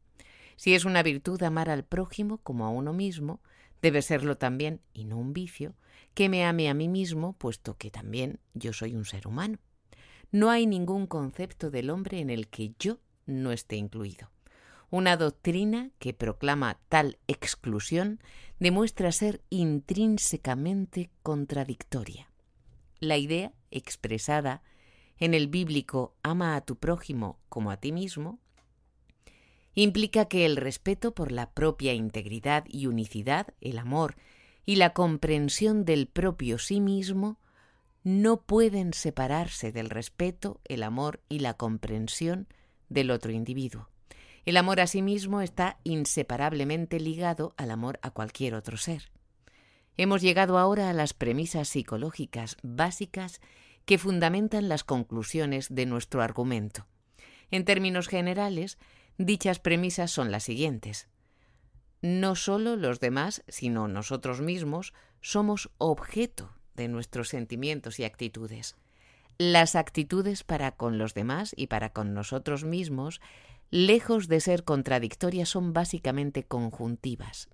S1: Si es una virtud amar al prójimo como a uno mismo, debe serlo también, y no un vicio, que me ame a mí mismo, puesto que también yo soy un ser humano. No hay ningún concepto del hombre en el que yo no esté incluido. Una doctrina que proclama tal exclusión demuestra ser intrínsecamente contradictoria. La idea expresada en el bíblico ama a tu prójimo como a ti mismo implica que el respeto por la propia integridad y unicidad, el amor y la comprensión del propio sí mismo no pueden separarse del respeto, el amor y la comprensión del otro individuo. El amor a sí mismo está inseparablemente ligado al amor a cualquier otro ser. Hemos llegado ahora a las premisas psicológicas básicas que fundamentan las conclusiones de nuestro argumento. En términos generales, dichas premisas son las siguientes. No solo los demás, sino nosotros mismos, somos objeto de nuestros sentimientos y actitudes. Las actitudes para con los demás y para con nosotros mismos, lejos de ser contradictorias, son básicamente conjuntivas.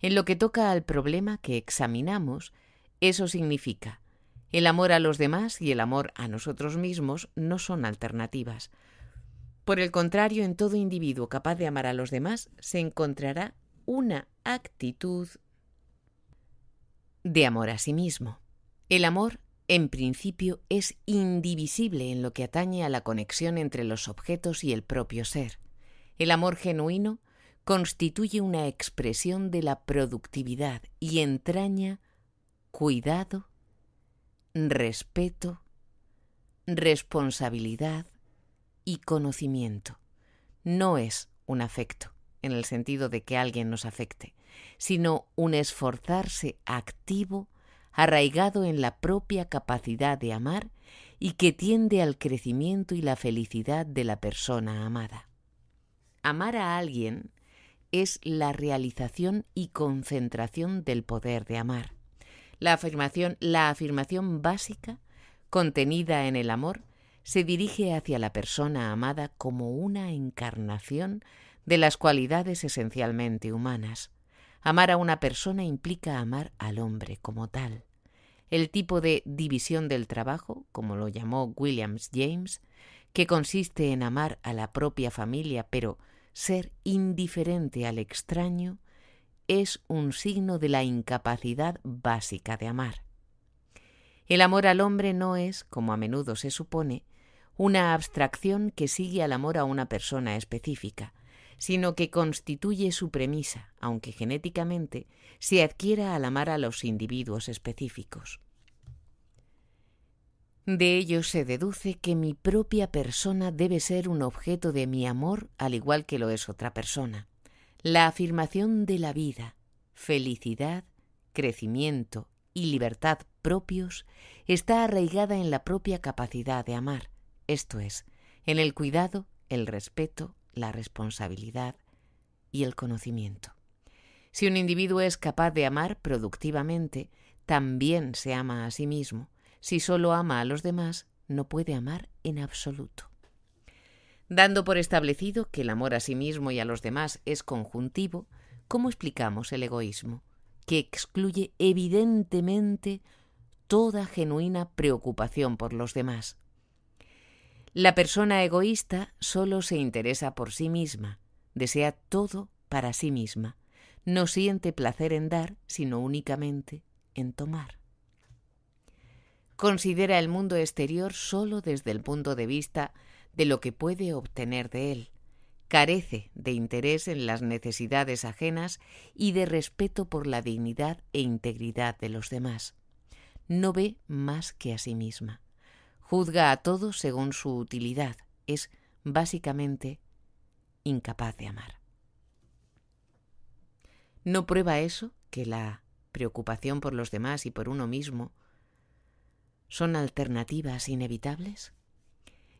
S1: En lo que toca al problema que examinamos, eso significa el amor a los demás y el amor a nosotros mismos no son alternativas. Por el contrario, en todo individuo capaz de amar a los demás se encontrará una actitud de amor a sí mismo. El amor, en principio, es indivisible en lo que atañe a la conexión entre los objetos y el propio ser. El amor genuino constituye una expresión de la productividad y entraña cuidado, respeto, responsabilidad y conocimiento. No es un afecto, en el sentido de que alguien nos afecte, sino un esforzarse activo, arraigado en la propia capacidad de amar y que tiende al crecimiento y la felicidad de la persona amada. Amar a alguien es la realización y concentración del poder de amar. La afirmación, la afirmación básica contenida en el amor se dirige hacia la persona amada como una encarnación de las cualidades esencialmente humanas. Amar a una persona implica amar al hombre como tal. El tipo de división del trabajo, como lo llamó Williams James, que consiste en amar a la propia familia, pero ser indiferente al extraño, es un signo de la incapacidad básica de amar. El amor al hombre no es, como a menudo se supone, una abstracción que sigue al amor a una persona específica, sino que constituye su premisa, aunque genéticamente se adquiera al amar a los individuos específicos. De ello se deduce que mi propia persona debe ser un objeto de mi amor al igual que lo es otra persona. La afirmación de la vida, felicidad, crecimiento y libertad propios está arraigada en la propia capacidad de amar, esto es, en el cuidado, el respeto, la responsabilidad y el conocimiento. Si un individuo es capaz de amar productivamente, también se ama a sí mismo. Si solo ama a los demás, no puede amar en absoluto. Dando por establecido que el amor a sí mismo y a los demás es conjuntivo, ¿cómo explicamos el egoísmo? Que excluye evidentemente toda genuina preocupación por los demás. La persona egoísta solo se interesa por sí misma, desea todo para sí misma, no siente placer en dar, sino únicamente en tomar. Considera el mundo exterior solo desde el punto de vista de lo que puede obtener de él. Carece de interés en las necesidades ajenas y de respeto por la dignidad e integridad de los demás. No ve más que a sí misma juzga a todos según su utilidad, es básicamente incapaz de amar. ¿No prueba eso que la preocupación por los demás y por uno mismo son alternativas inevitables?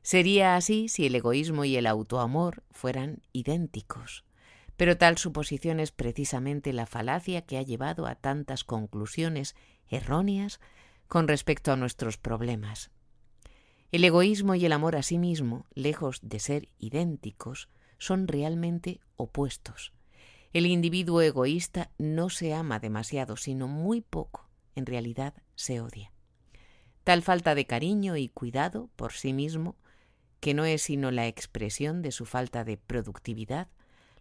S1: Sería así si el egoísmo y el autoamor fueran idénticos, pero tal suposición es precisamente la falacia que ha llevado a tantas conclusiones erróneas con respecto a nuestros problemas. El egoísmo y el amor a sí mismo, lejos de ser idénticos, son realmente opuestos. El individuo egoísta no se ama demasiado, sino muy poco. En realidad se odia. Tal falta de cariño y cuidado por sí mismo, que no es sino la expresión de su falta de productividad,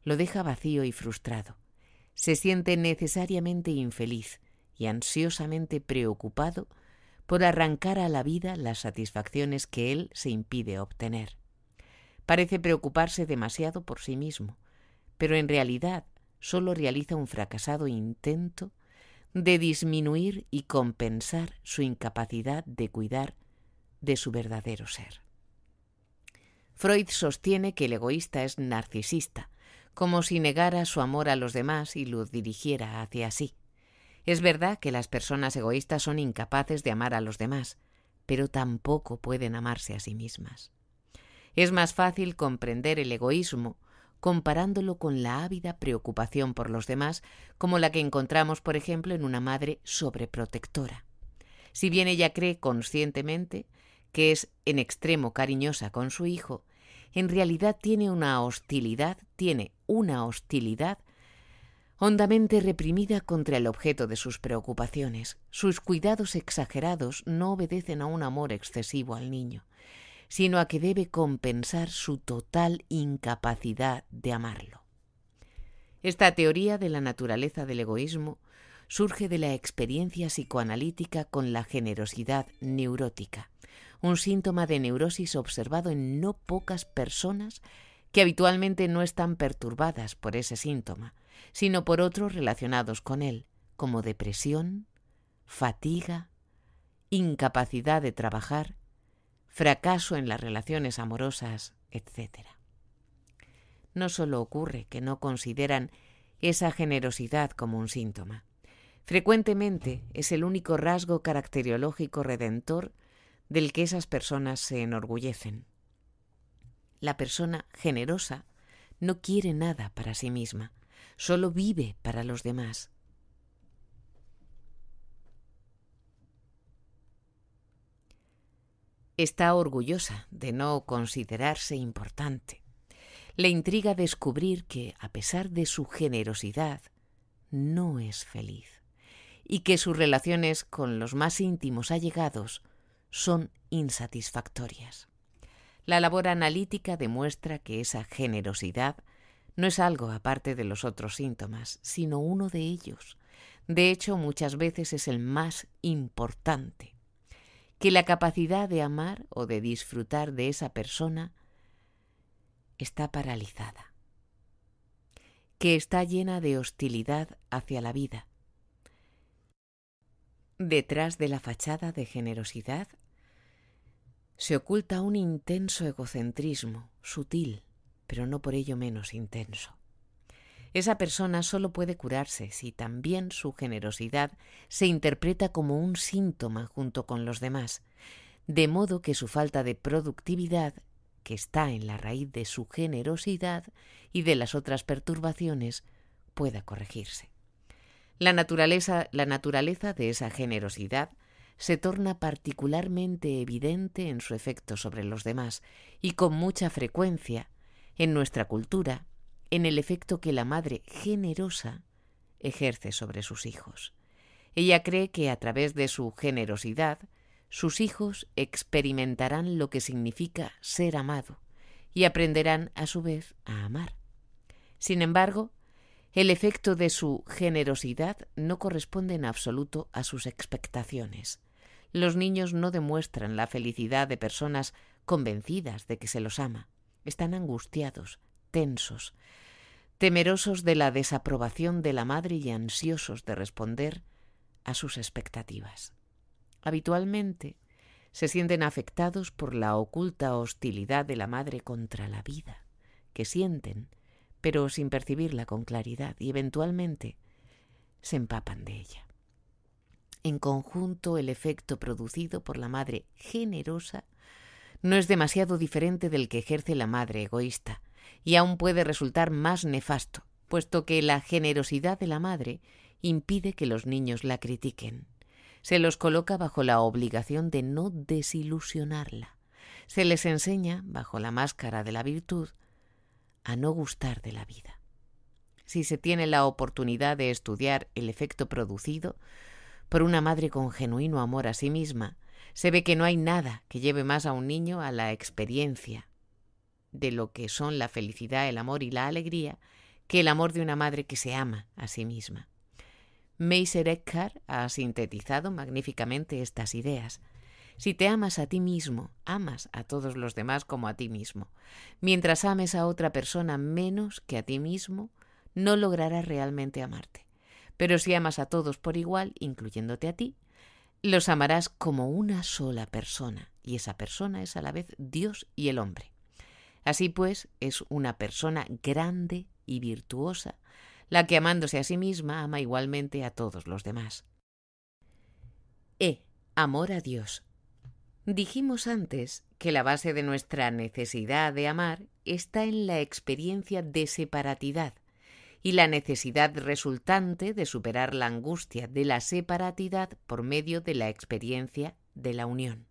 S1: lo deja vacío y frustrado. Se siente necesariamente infeliz y ansiosamente preocupado por arrancar a la vida las satisfacciones que él se impide obtener. Parece preocuparse demasiado por sí mismo, pero en realidad solo realiza un fracasado intento de disminuir y compensar su incapacidad de cuidar de su verdadero ser. Freud sostiene que el egoísta es narcisista, como si negara su amor a los demás y lo dirigiera hacia sí. Es verdad que las personas egoístas son incapaces de amar a los demás, pero tampoco pueden amarse a sí mismas. Es más fácil comprender el egoísmo comparándolo con la ávida preocupación por los demás, como la que encontramos, por ejemplo, en una madre sobreprotectora. Si bien ella cree conscientemente que es en extremo cariñosa con su hijo, en realidad tiene una hostilidad, tiene una hostilidad hondamente reprimida contra el objeto de sus preocupaciones. Sus cuidados exagerados no obedecen a un amor excesivo al niño, sino a que debe compensar su total incapacidad de amarlo. Esta teoría de la naturaleza del egoísmo surge de la experiencia psicoanalítica con la generosidad neurótica, un síntoma de neurosis observado en no pocas personas que habitualmente no están perturbadas por ese síntoma, sino por otros relacionados con él, como depresión, fatiga, incapacidad de trabajar, fracaso en las relaciones amorosas, etc. No solo ocurre que no consideran esa generosidad como un síntoma. Frecuentemente es el único rasgo caracteriológico redentor del que esas personas se enorgullecen. La persona generosa no quiere nada para sí misma, solo vive para los demás. Está orgullosa de no considerarse importante. Le intriga descubrir que, a pesar de su generosidad, no es feliz y que sus relaciones con los más íntimos allegados son insatisfactorias. La labor analítica demuestra que esa generosidad no es algo aparte de los otros síntomas, sino uno de ellos. De hecho, muchas veces es el más importante que la capacidad de amar o de disfrutar de esa persona está paralizada, que está llena de hostilidad hacia la vida. Detrás de la fachada de generosidad se oculta un intenso egocentrismo, sutil, pero no por ello menos intenso. Esa persona solo puede curarse si también su generosidad se interpreta como un síntoma junto con los demás, de modo que su falta de productividad, que está en la raíz de su generosidad y de las otras perturbaciones, pueda corregirse. La naturaleza, la naturaleza de esa generosidad se torna particularmente evidente en su efecto sobre los demás y con mucha frecuencia en nuestra cultura en el efecto que la madre generosa ejerce sobre sus hijos. Ella cree que a través de su generosidad sus hijos experimentarán lo que significa ser amado y aprenderán a su vez a amar. Sin embargo, el efecto de su generosidad no corresponde en absoluto a sus expectaciones. Los niños no demuestran la felicidad de personas convencidas de que se los ama. Están angustiados, tensos, temerosos de la desaprobación de la madre y ansiosos de responder a sus expectativas. Habitualmente se sienten afectados por la oculta hostilidad de la madre contra la vida, que sienten, pero sin percibirla con claridad, y eventualmente se empapan de ella. En conjunto, el efecto producido por la madre generosa no es demasiado diferente del que ejerce la madre egoísta, y aún puede resultar más nefasto, puesto que la generosidad de la madre impide que los niños la critiquen. Se los coloca bajo la obligación de no desilusionarla. Se les enseña, bajo la máscara de la virtud, a no gustar de la vida. Si se tiene la oportunidad de estudiar el efecto producido por una madre con genuino amor a sí misma, se ve que no hay nada que lleve más a un niño a la experiencia de lo que son la felicidad, el amor y la alegría que el amor de una madre que se ama a sí misma. Meiser Eckhart ha sintetizado magníficamente estas ideas. Si te amas a ti mismo, amas a todos los demás como a ti mismo. Mientras ames a otra persona menos que a ti mismo, no lograrás realmente amarte. Pero si amas a todos por igual, incluyéndote a ti, los amarás como una sola persona, y esa persona es a la vez Dios y el hombre. Así pues, es una persona grande y virtuosa, la que amándose a sí misma ama igualmente a todos los demás. E. Amor a Dios. Dijimos antes que la base de nuestra necesidad de amar está en la experiencia de separatidad y la necesidad resultante de superar la angustia de la separatidad por medio de la experiencia de la unión.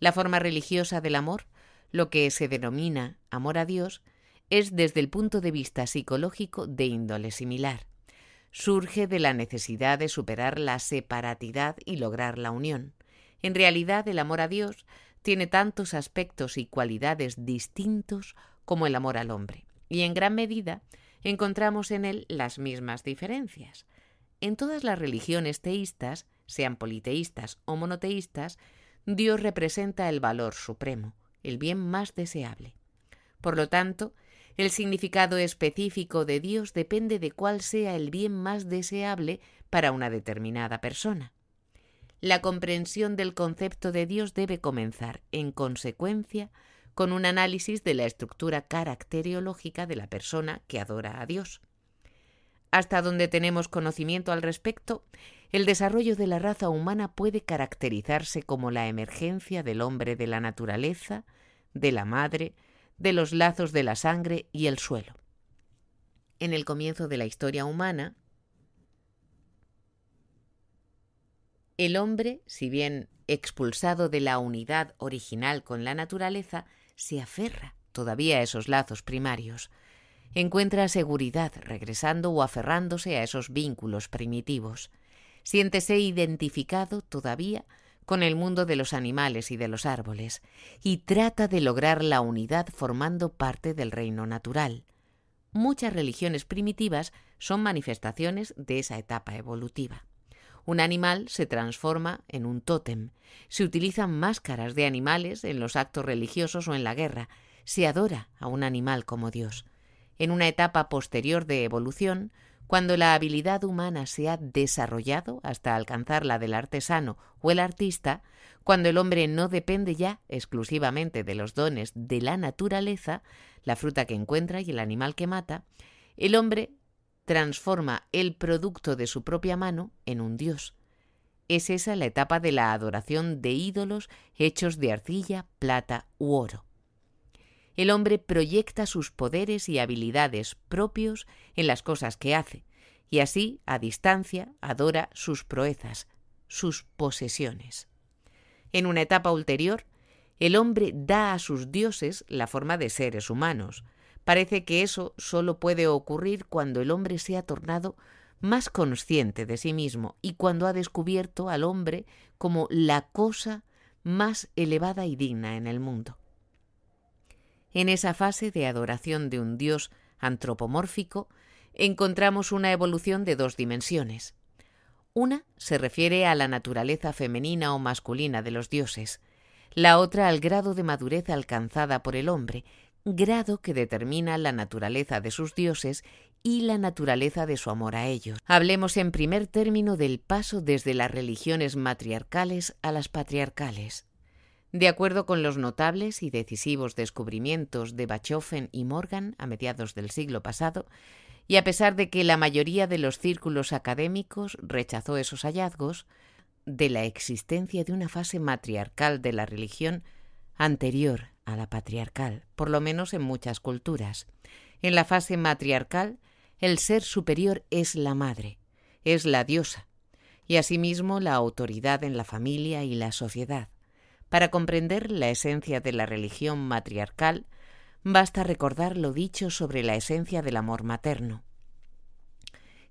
S1: La forma religiosa del amor, lo que se denomina amor a Dios, es desde el punto de vista psicológico de índole similar. Surge de la necesidad de superar la separatidad y lograr la unión. En realidad, el amor a Dios tiene tantos aspectos y cualidades distintos como el amor al hombre, y en gran medida encontramos en él las mismas diferencias. En todas las religiones teístas, sean politeístas o monoteístas, Dios representa el valor supremo, el bien más deseable. Por lo tanto, el significado específico de Dios depende de cuál sea el bien más deseable para una determinada persona. La comprensión del concepto de Dios debe comenzar, en consecuencia, con un análisis de la estructura caracteriológica de la persona que adora a Dios. Hasta donde tenemos conocimiento al respecto, el desarrollo de la raza humana puede caracterizarse como la emergencia del hombre de la naturaleza, de la madre, de los lazos de la sangre y el suelo. En el comienzo de la historia humana, el hombre, si bien expulsado de la unidad original con la naturaleza, se aferra todavía a esos lazos primarios. Encuentra seguridad regresando o aferrándose a esos vínculos primitivos. Siéntese identificado todavía con el mundo de los animales y de los árboles, y trata de lograr la unidad formando parte del reino natural. Muchas religiones primitivas son manifestaciones de esa etapa evolutiva. Un animal se transforma en un tótem, se utilizan máscaras de animales en los actos religiosos o en la guerra, se adora a un animal como Dios. En una etapa posterior de evolución, cuando la habilidad humana se ha desarrollado hasta alcanzar la del artesano o el artista, cuando el hombre no depende ya exclusivamente de los dones de la naturaleza, la fruta que encuentra y el animal que mata, el hombre transforma el producto de su propia mano en un dios. Es esa la etapa de la adoración de ídolos hechos de arcilla, plata u oro el hombre proyecta sus poderes y habilidades propios en las cosas que hace, y así, a distancia, adora sus proezas, sus posesiones. En una etapa ulterior, el hombre da a sus dioses la forma de seres humanos. Parece que eso solo puede ocurrir cuando el hombre se ha tornado más consciente de sí mismo y cuando ha descubierto al hombre como la cosa más elevada y digna en el mundo. En esa fase de adoración de un dios antropomórfico encontramos una evolución de dos dimensiones. Una se refiere a la naturaleza femenina o masculina de los dioses, la otra al grado de madurez alcanzada por el hombre, grado que determina la naturaleza de sus dioses y la naturaleza de su amor a ellos. Hablemos en primer término del paso desde las religiones matriarcales a las patriarcales. De acuerdo con los notables y decisivos descubrimientos de Bachofen y Morgan a mediados del siglo pasado, y a pesar de que la mayoría de los círculos académicos rechazó esos hallazgos, de la existencia de una fase matriarcal de la religión anterior a la patriarcal, por lo menos en muchas culturas. En la fase matriarcal, el ser superior es la madre, es la diosa, y asimismo la autoridad en la familia y la sociedad. Para comprender la esencia de la religión matriarcal, basta recordar lo dicho sobre la esencia del amor materno.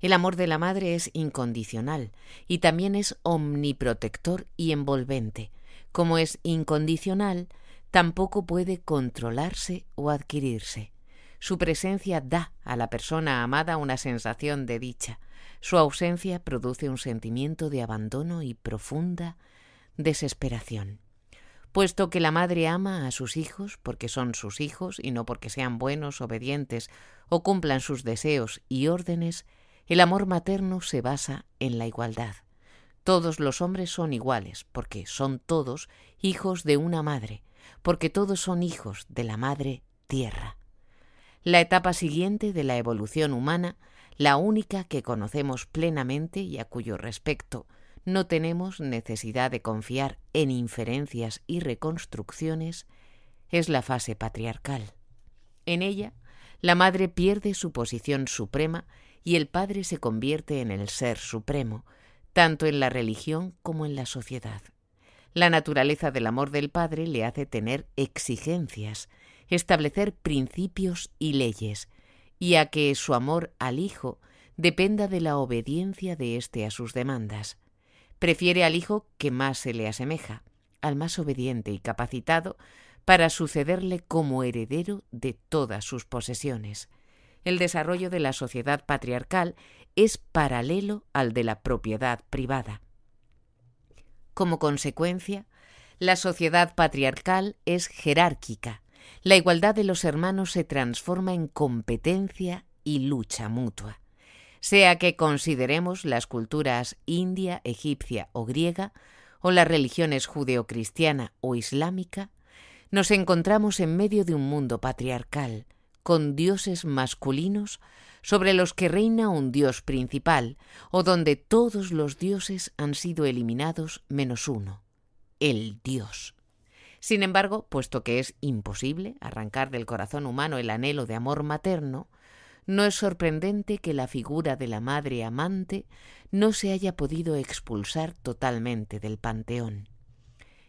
S1: El amor de la madre es incondicional y también es omniprotector y envolvente, Como es incondicional, tampoco puede controlarse o adquirirse. Su presencia da a la persona amada una sensación de dicha. Su ausencia produce un sentimiento de abandono y profunda desesperación. Puesto que la madre ama a sus hijos porque son sus hijos y no porque sean buenos, obedientes o cumplan sus deseos y órdenes, el amor materno se basa en la igualdad. Todos los hombres son iguales porque son todos hijos de una madre, porque todos son hijos de la madre tierra. La etapa siguiente de la evolución humana, la única que conocemos plenamente y a cuyo respecto no tenemos necesidad de confiar en inferencias y reconstrucciones, es la fase patriarcal. En ella, la madre pierde su posición suprema y el padre se convierte en el ser supremo, tanto en la religión como en la sociedad. La naturaleza del amor del padre le hace tener exigencias, establecer principios y leyes, y a que su amor al hijo dependa de la obediencia de éste a sus demandas. Prefiere al hijo que más se le asemeja, al más obediente y capacitado para sucederle como heredero de todas sus posesiones. El desarrollo de la sociedad patriarcal es paralelo al de la propiedad privada. Como consecuencia, la sociedad patriarcal es jerárquica. La igualdad de los hermanos se transforma en competencia y lucha mutua sea que consideremos las culturas india, egipcia o griega, o las religiones judeocristiana o islámica, nos encontramos en medio de un mundo patriarcal, con dioses masculinos sobre los que reina un dios principal, o donde todos los dioses han sido eliminados menos uno, el dios. Sin embargo, puesto que es imposible arrancar del corazón humano el anhelo de amor materno, no es sorprendente que la figura de la madre amante no se haya podido expulsar totalmente del panteón.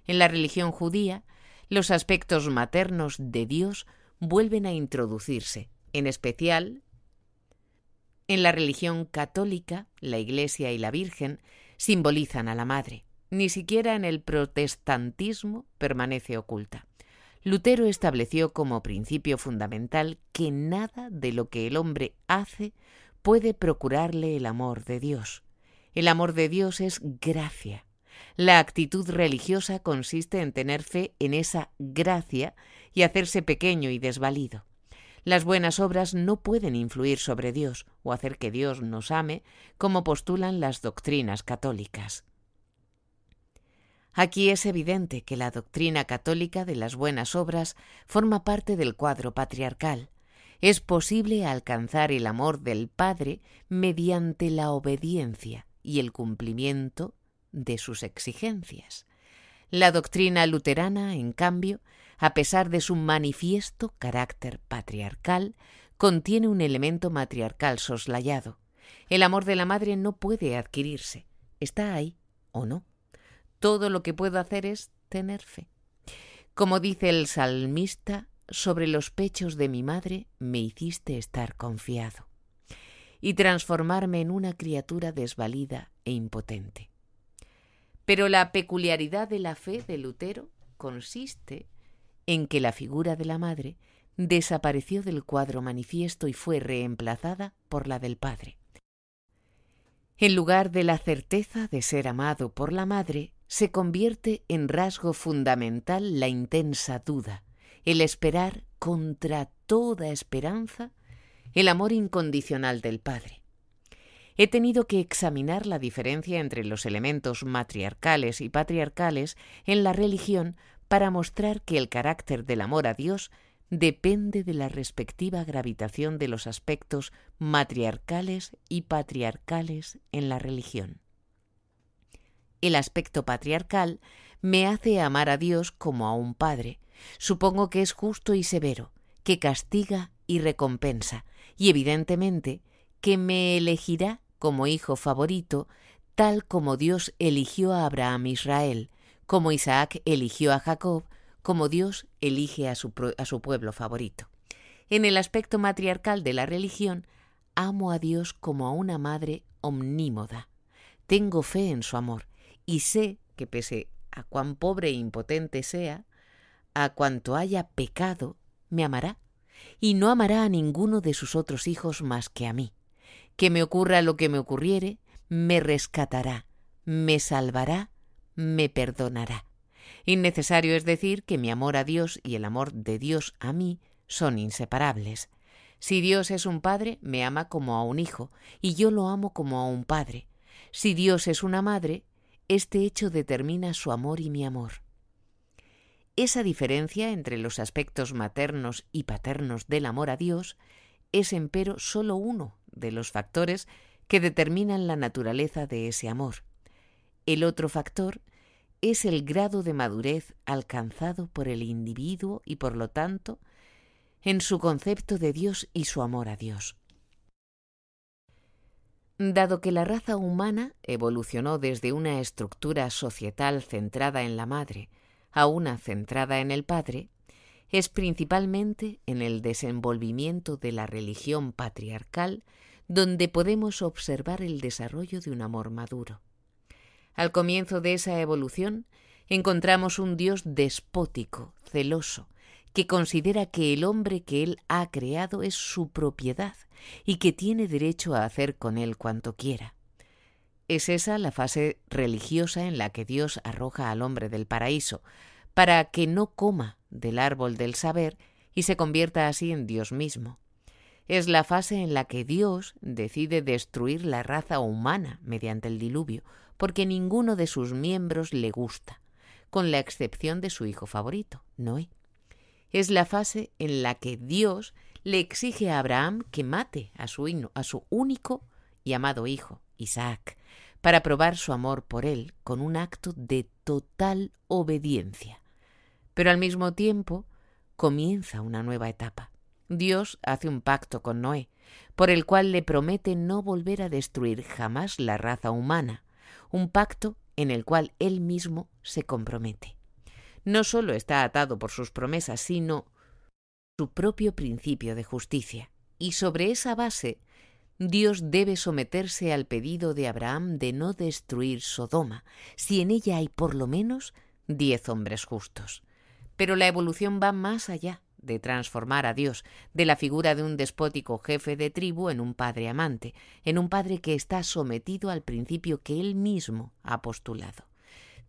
S1: En la religión judía, los aspectos maternos de Dios vuelven a introducirse, en especial en la religión católica, la Iglesia y la Virgen simbolizan a la Madre. Ni siquiera en el protestantismo permanece oculta. Lutero estableció como principio fundamental que nada de lo que el hombre hace puede procurarle el amor de Dios. El amor de Dios es gracia. La actitud religiosa consiste en tener fe en esa gracia y hacerse pequeño y desvalido. Las buenas obras no pueden influir sobre Dios o hacer que Dios nos ame, como postulan las doctrinas católicas. Aquí es evidente que la doctrina católica de las buenas obras forma parte del cuadro patriarcal. Es posible alcanzar el amor del Padre mediante la obediencia y el cumplimiento de sus exigencias. La doctrina luterana, en cambio, a pesar de su manifiesto carácter patriarcal, contiene un elemento matriarcal soslayado. El amor de la madre no puede adquirirse. Está ahí o no. Todo lo que puedo hacer es tener fe. Como dice el salmista, sobre los pechos de mi madre me hiciste estar confiado y transformarme en una criatura desvalida e impotente. Pero la peculiaridad de la fe de Lutero consiste en que la figura de la madre desapareció del cuadro manifiesto y fue reemplazada por la del padre. En lugar de la certeza de ser amado por la madre, se convierte en rasgo fundamental la intensa duda, el esperar contra toda esperanza el amor incondicional del Padre. He tenido que examinar la diferencia entre los elementos matriarcales y patriarcales en la religión para mostrar que el carácter del amor a Dios depende de la respectiva gravitación de los aspectos matriarcales y patriarcales en la religión el aspecto patriarcal me hace amar a Dios como a un padre. Supongo que es justo y severo, que castiga y recompensa, y evidentemente que me elegirá como hijo favorito, tal como Dios eligió a Abraham Israel, como Isaac eligió a Jacob, como Dios elige a su, a su pueblo favorito. En el aspecto matriarcal de la religión, amo a Dios como a una madre omnímoda. Tengo fe en su amor, y sé que pese a cuán pobre e impotente sea, a cuanto haya pecado, me amará, y no amará a ninguno de sus otros hijos más que a mí. Que me ocurra lo que me ocurriere, me rescatará, me salvará, me perdonará. Innecesario es decir que mi amor a Dios y el amor de Dios a mí son inseparables. Si Dios es un padre, me ama como a un hijo, y yo lo amo como a un padre. Si Dios es una madre, este hecho determina su amor y mi amor. Esa diferencia entre los aspectos maternos y paternos del amor a Dios es, empero, sólo uno de los factores que determinan la naturaleza de ese amor. El otro factor es el grado de madurez alcanzado por el individuo y, por lo tanto, en su concepto de Dios y su amor a Dios. Dado que la raza humana evolucionó desde una estructura societal centrada en la madre a una centrada en el padre, es principalmente en el desenvolvimiento de la religión patriarcal donde podemos observar el desarrollo de un amor maduro. Al comienzo de esa evolución encontramos un Dios despótico, celoso, que considera que el hombre que él ha creado es su propiedad y que tiene derecho a hacer con él cuanto quiera. Es esa la fase religiosa en la que Dios arroja al hombre del paraíso, para que no coma del árbol del saber y se convierta así en Dios mismo. Es la fase en la que Dios decide destruir la raza humana mediante el diluvio, porque ninguno de sus miembros le gusta, con la excepción de su hijo favorito, Noé es la fase en la que Dios le exige a Abraham que mate a su, a su único y amado hijo, Isaac, para probar su amor por él con un acto de total obediencia. Pero al mismo tiempo comienza una nueva etapa. Dios hace un pacto con Noé, por el cual le promete no volver a destruir jamás la raza humana, un pacto en el cual él mismo se compromete no solo está atado por sus promesas, sino su propio principio de justicia. Y sobre esa base, Dios debe someterse al pedido de Abraham de no destruir Sodoma, si en ella hay por lo menos diez hombres justos. Pero la evolución va más allá de transformar a Dios de la figura de un despótico jefe de tribu en un padre amante, en un padre que está sometido al principio que él mismo ha postulado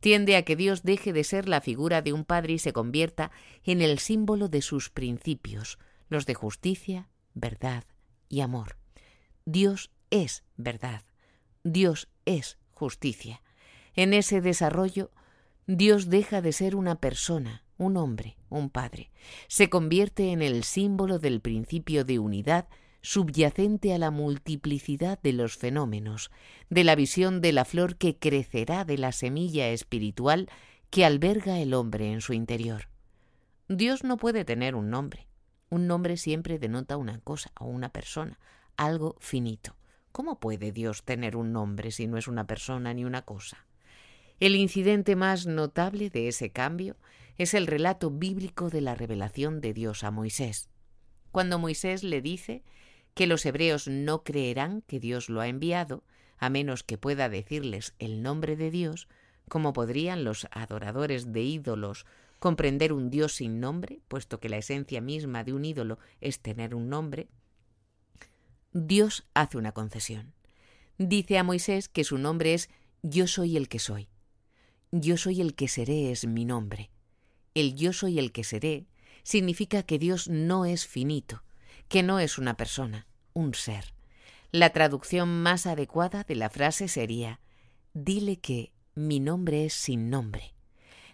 S1: tiende a que Dios deje de ser la figura de un padre y se convierta en el símbolo de sus principios, los de justicia, verdad y amor. Dios es verdad, Dios es justicia. En ese desarrollo, Dios deja de ser una persona, un hombre, un padre. Se convierte en el símbolo del principio de unidad subyacente a la multiplicidad de los fenómenos, de la visión de la flor que crecerá de la semilla espiritual que alberga el hombre en su interior. Dios no puede tener un nombre. Un nombre siempre denota una cosa o una persona, algo finito. ¿Cómo puede Dios tener un nombre si no es una persona ni una cosa? El incidente más notable de ese cambio es el relato bíblico de la revelación de Dios a Moisés. Cuando Moisés le dice que los hebreos no creerán que Dios lo ha enviado, a menos que pueda decirles el nombre de Dios, como podrían los adoradores de ídolos comprender un Dios sin nombre, puesto que la esencia misma de un ídolo es tener un nombre, Dios hace una concesión. Dice a Moisés que su nombre es Yo soy el que soy. Yo soy el que seré es mi nombre. El yo soy el que seré significa que Dios no es finito, que no es una persona, un ser. La traducción más adecuada de la frase sería Dile que mi nombre es sin nombre.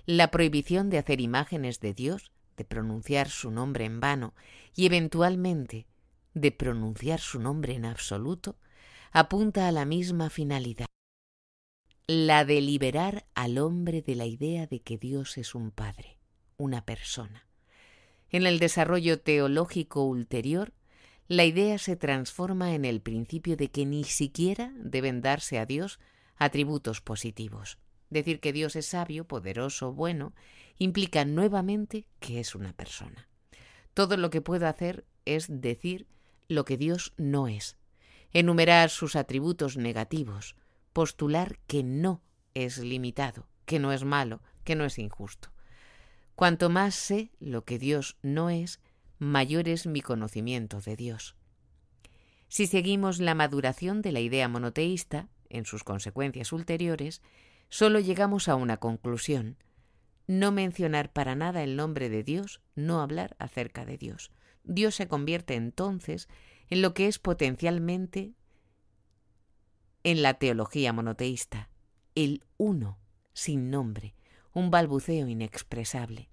S1: La prohibición de hacer imágenes de Dios, de pronunciar su nombre en vano y eventualmente de pronunciar su nombre en absoluto, apunta a la misma finalidad, la de liberar al hombre de la idea de que Dios es un Padre, una persona. En el desarrollo teológico ulterior, la idea se transforma en el principio de que ni siquiera deben darse a Dios atributos positivos. Decir que Dios es sabio, poderoso, bueno, implica nuevamente que es una persona. Todo lo que puedo hacer es decir lo que Dios no es, enumerar sus atributos negativos, postular que no es limitado, que no es malo, que no es injusto. Cuanto más sé lo que Dios no es, mayor es mi conocimiento de Dios. Si seguimos la maduración de la idea monoteísta, en sus consecuencias ulteriores, solo llegamos a una conclusión. No mencionar para nada el nombre de Dios, no hablar acerca de Dios. Dios se convierte entonces en lo que es potencialmente en la teología monoteísta, el uno, sin nombre, un balbuceo inexpresable,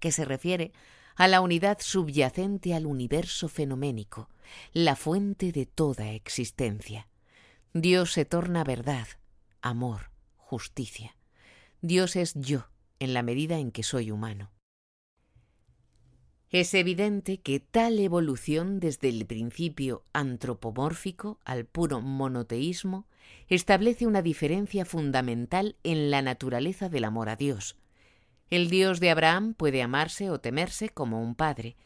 S1: que se refiere a la unidad subyacente al universo fenoménico, la fuente de toda existencia. Dios se torna verdad, amor, justicia. Dios es yo en la medida en que soy humano. Es evidente que tal evolución desde el principio antropomórfico al puro monoteísmo establece una diferencia fundamental en la naturaleza del amor a Dios. El Dios de Abraham puede amarse o temerse como un padre,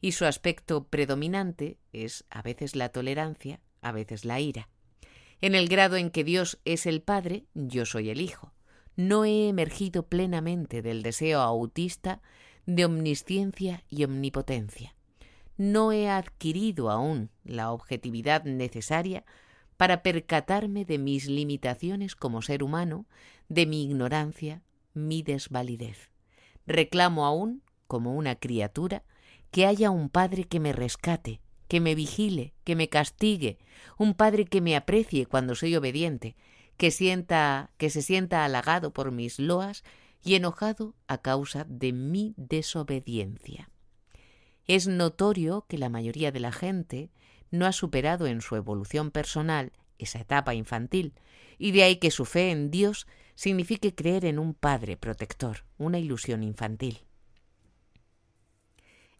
S1: y su aspecto predominante es a veces la tolerancia, a veces la ira. En el grado en que Dios es el Padre, yo soy el Hijo. No he emergido plenamente del deseo autista de omnisciencia y omnipotencia. No he adquirido aún la objetividad necesaria para percatarme de mis limitaciones como ser humano, de mi ignorancia, mi desvalidez. Reclamo aún, como una criatura, que haya un Padre que me rescate, que me vigile, que me castigue, un Padre que me aprecie cuando soy obediente, que sienta, que se sienta halagado por mis loas y enojado a causa de mi desobediencia. Es notorio que la mayoría de la gente no ha superado en su evolución personal esa etapa infantil, y de ahí que su fe en Dios signifique creer en un Padre protector, una ilusión infantil.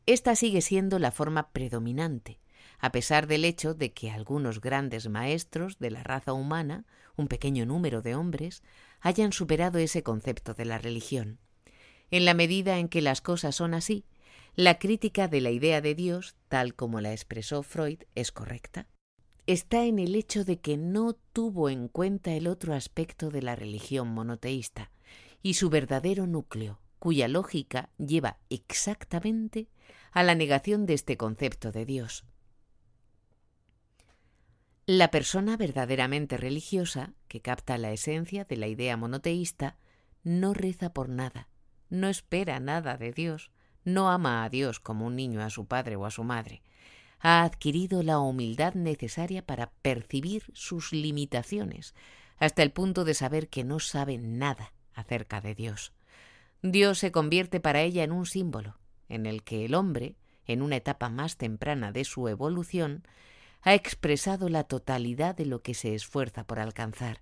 S1: Esta sigue siendo la forma predominante, a pesar del hecho de que algunos grandes maestros de la raza humana, un pequeño número de hombres, hayan superado ese concepto de la religión. En la medida en que las cosas son así, la crítica de la idea de Dios, tal como la expresó Freud, es correcta. Está en el hecho de que no tuvo en cuenta el otro aspecto de la religión monoteísta y su verdadero núcleo, cuya lógica lleva exactamente a la negación de este concepto de Dios. La persona verdaderamente religiosa, que capta la esencia de la idea monoteísta, no reza por nada, no espera nada de Dios, no ama a Dios como un niño a su padre o a su madre. Ha adquirido la humildad necesaria para percibir sus limitaciones, hasta el punto de saber que no sabe nada acerca de Dios. Dios se convierte para ella en un símbolo, en el que el hombre, en una etapa más temprana de su evolución, ha expresado la totalidad de lo que se esfuerza por alcanzar,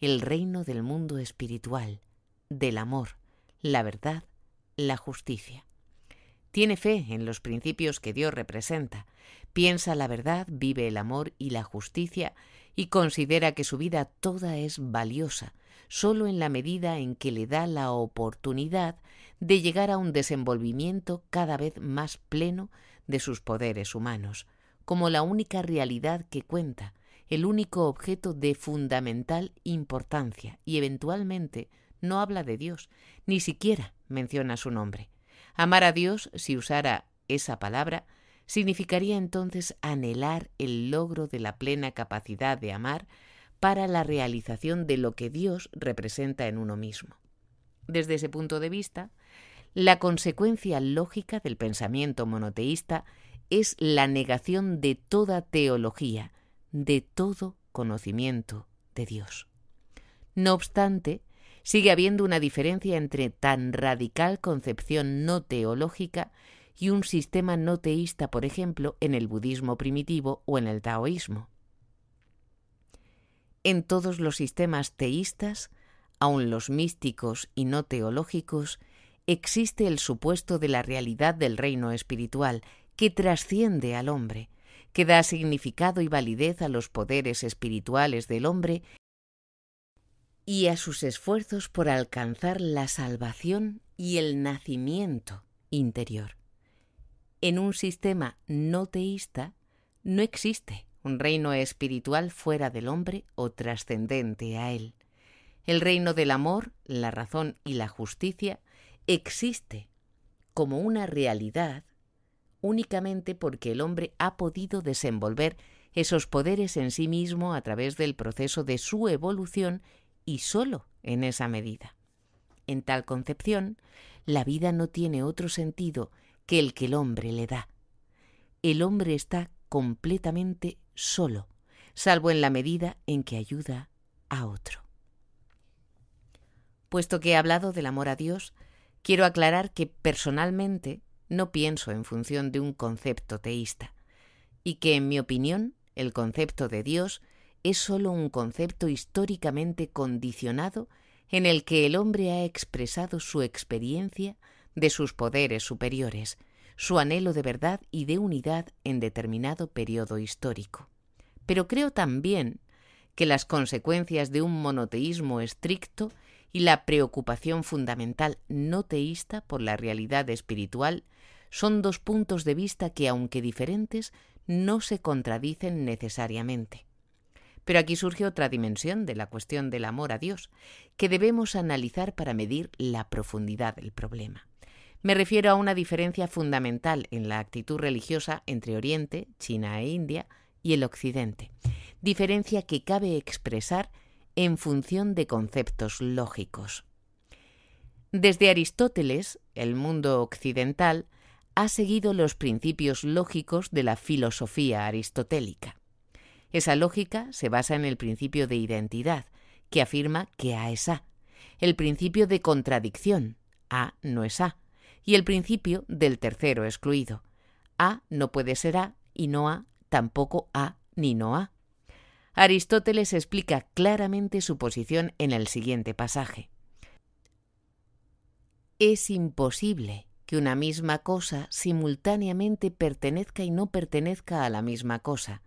S1: el reino del mundo espiritual, del amor, la verdad, la justicia. Tiene fe en los principios que Dios representa, piensa la verdad, vive el amor y la justicia y considera que su vida toda es valiosa, solo en la medida en que le da la oportunidad de llegar a un desenvolvimiento cada vez más pleno de sus poderes humanos, como la única realidad que cuenta, el único objeto de fundamental importancia, y eventualmente no habla de Dios, ni siquiera menciona su nombre. Amar a Dios, si usara esa palabra, significaría entonces anhelar el logro de la plena capacidad de amar para la realización de lo que Dios representa en uno mismo. Desde ese punto de vista, la consecuencia lógica del pensamiento monoteísta es la negación de toda teología, de todo conocimiento de Dios. No obstante, sigue habiendo una diferencia entre tan radical concepción no teológica y un sistema no teísta, por ejemplo, en el budismo primitivo o en el taoísmo. En todos los sistemas teístas, aun los místicos y no teológicos, existe el supuesto de la realidad del reino espiritual, que trasciende al hombre, que da significado y validez a los poderes espirituales del hombre y a sus esfuerzos por alcanzar la salvación y el nacimiento interior. En un sistema no teísta no existe un reino espiritual fuera del hombre o trascendente a él. El reino del amor, la razón y la justicia existe como una realidad únicamente porque el hombre ha podido desenvolver esos poderes en sí mismo a través del proceso de su evolución y solo en esa medida. En tal concepción, la vida no tiene otro sentido que el que el hombre le da. El hombre está completamente solo, salvo en la medida en que ayuda a otro. Puesto que he hablado del amor a Dios, quiero aclarar que personalmente no pienso en función de un concepto teísta, y que, en mi opinión, el concepto de Dios es sólo un concepto históricamente condicionado en el que el hombre ha expresado su experiencia de sus poderes superiores, su anhelo de verdad y de unidad en determinado periodo histórico. Pero creo también que las consecuencias de un monoteísmo estricto y la preocupación fundamental no teísta por la realidad espiritual son dos puntos de vista que, aunque diferentes, no se contradicen necesariamente. Pero aquí surge otra dimensión de la cuestión del amor a Dios, que debemos analizar para medir la profundidad del problema. Me refiero a una diferencia fundamental en la actitud religiosa entre Oriente, China e India, y el Occidente, diferencia que cabe expresar en función de conceptos lógicos. Desde Aristóteles, el mundo occidental ha seguido los principios lógicos de la filosofía aristotélica. Esa lógica se basa en el principio de identidad, que afirma que A es A, el principio de contradicción, A no es A, y el principio del tercero excluido. A no puede ser A y no A tampoco A ni no A. Aristóteles explica claramente su posición en el siguiente pasaje. Es imposible que una misma cosa simultáneamente pertenezca y no pertenezca a la misma cosa,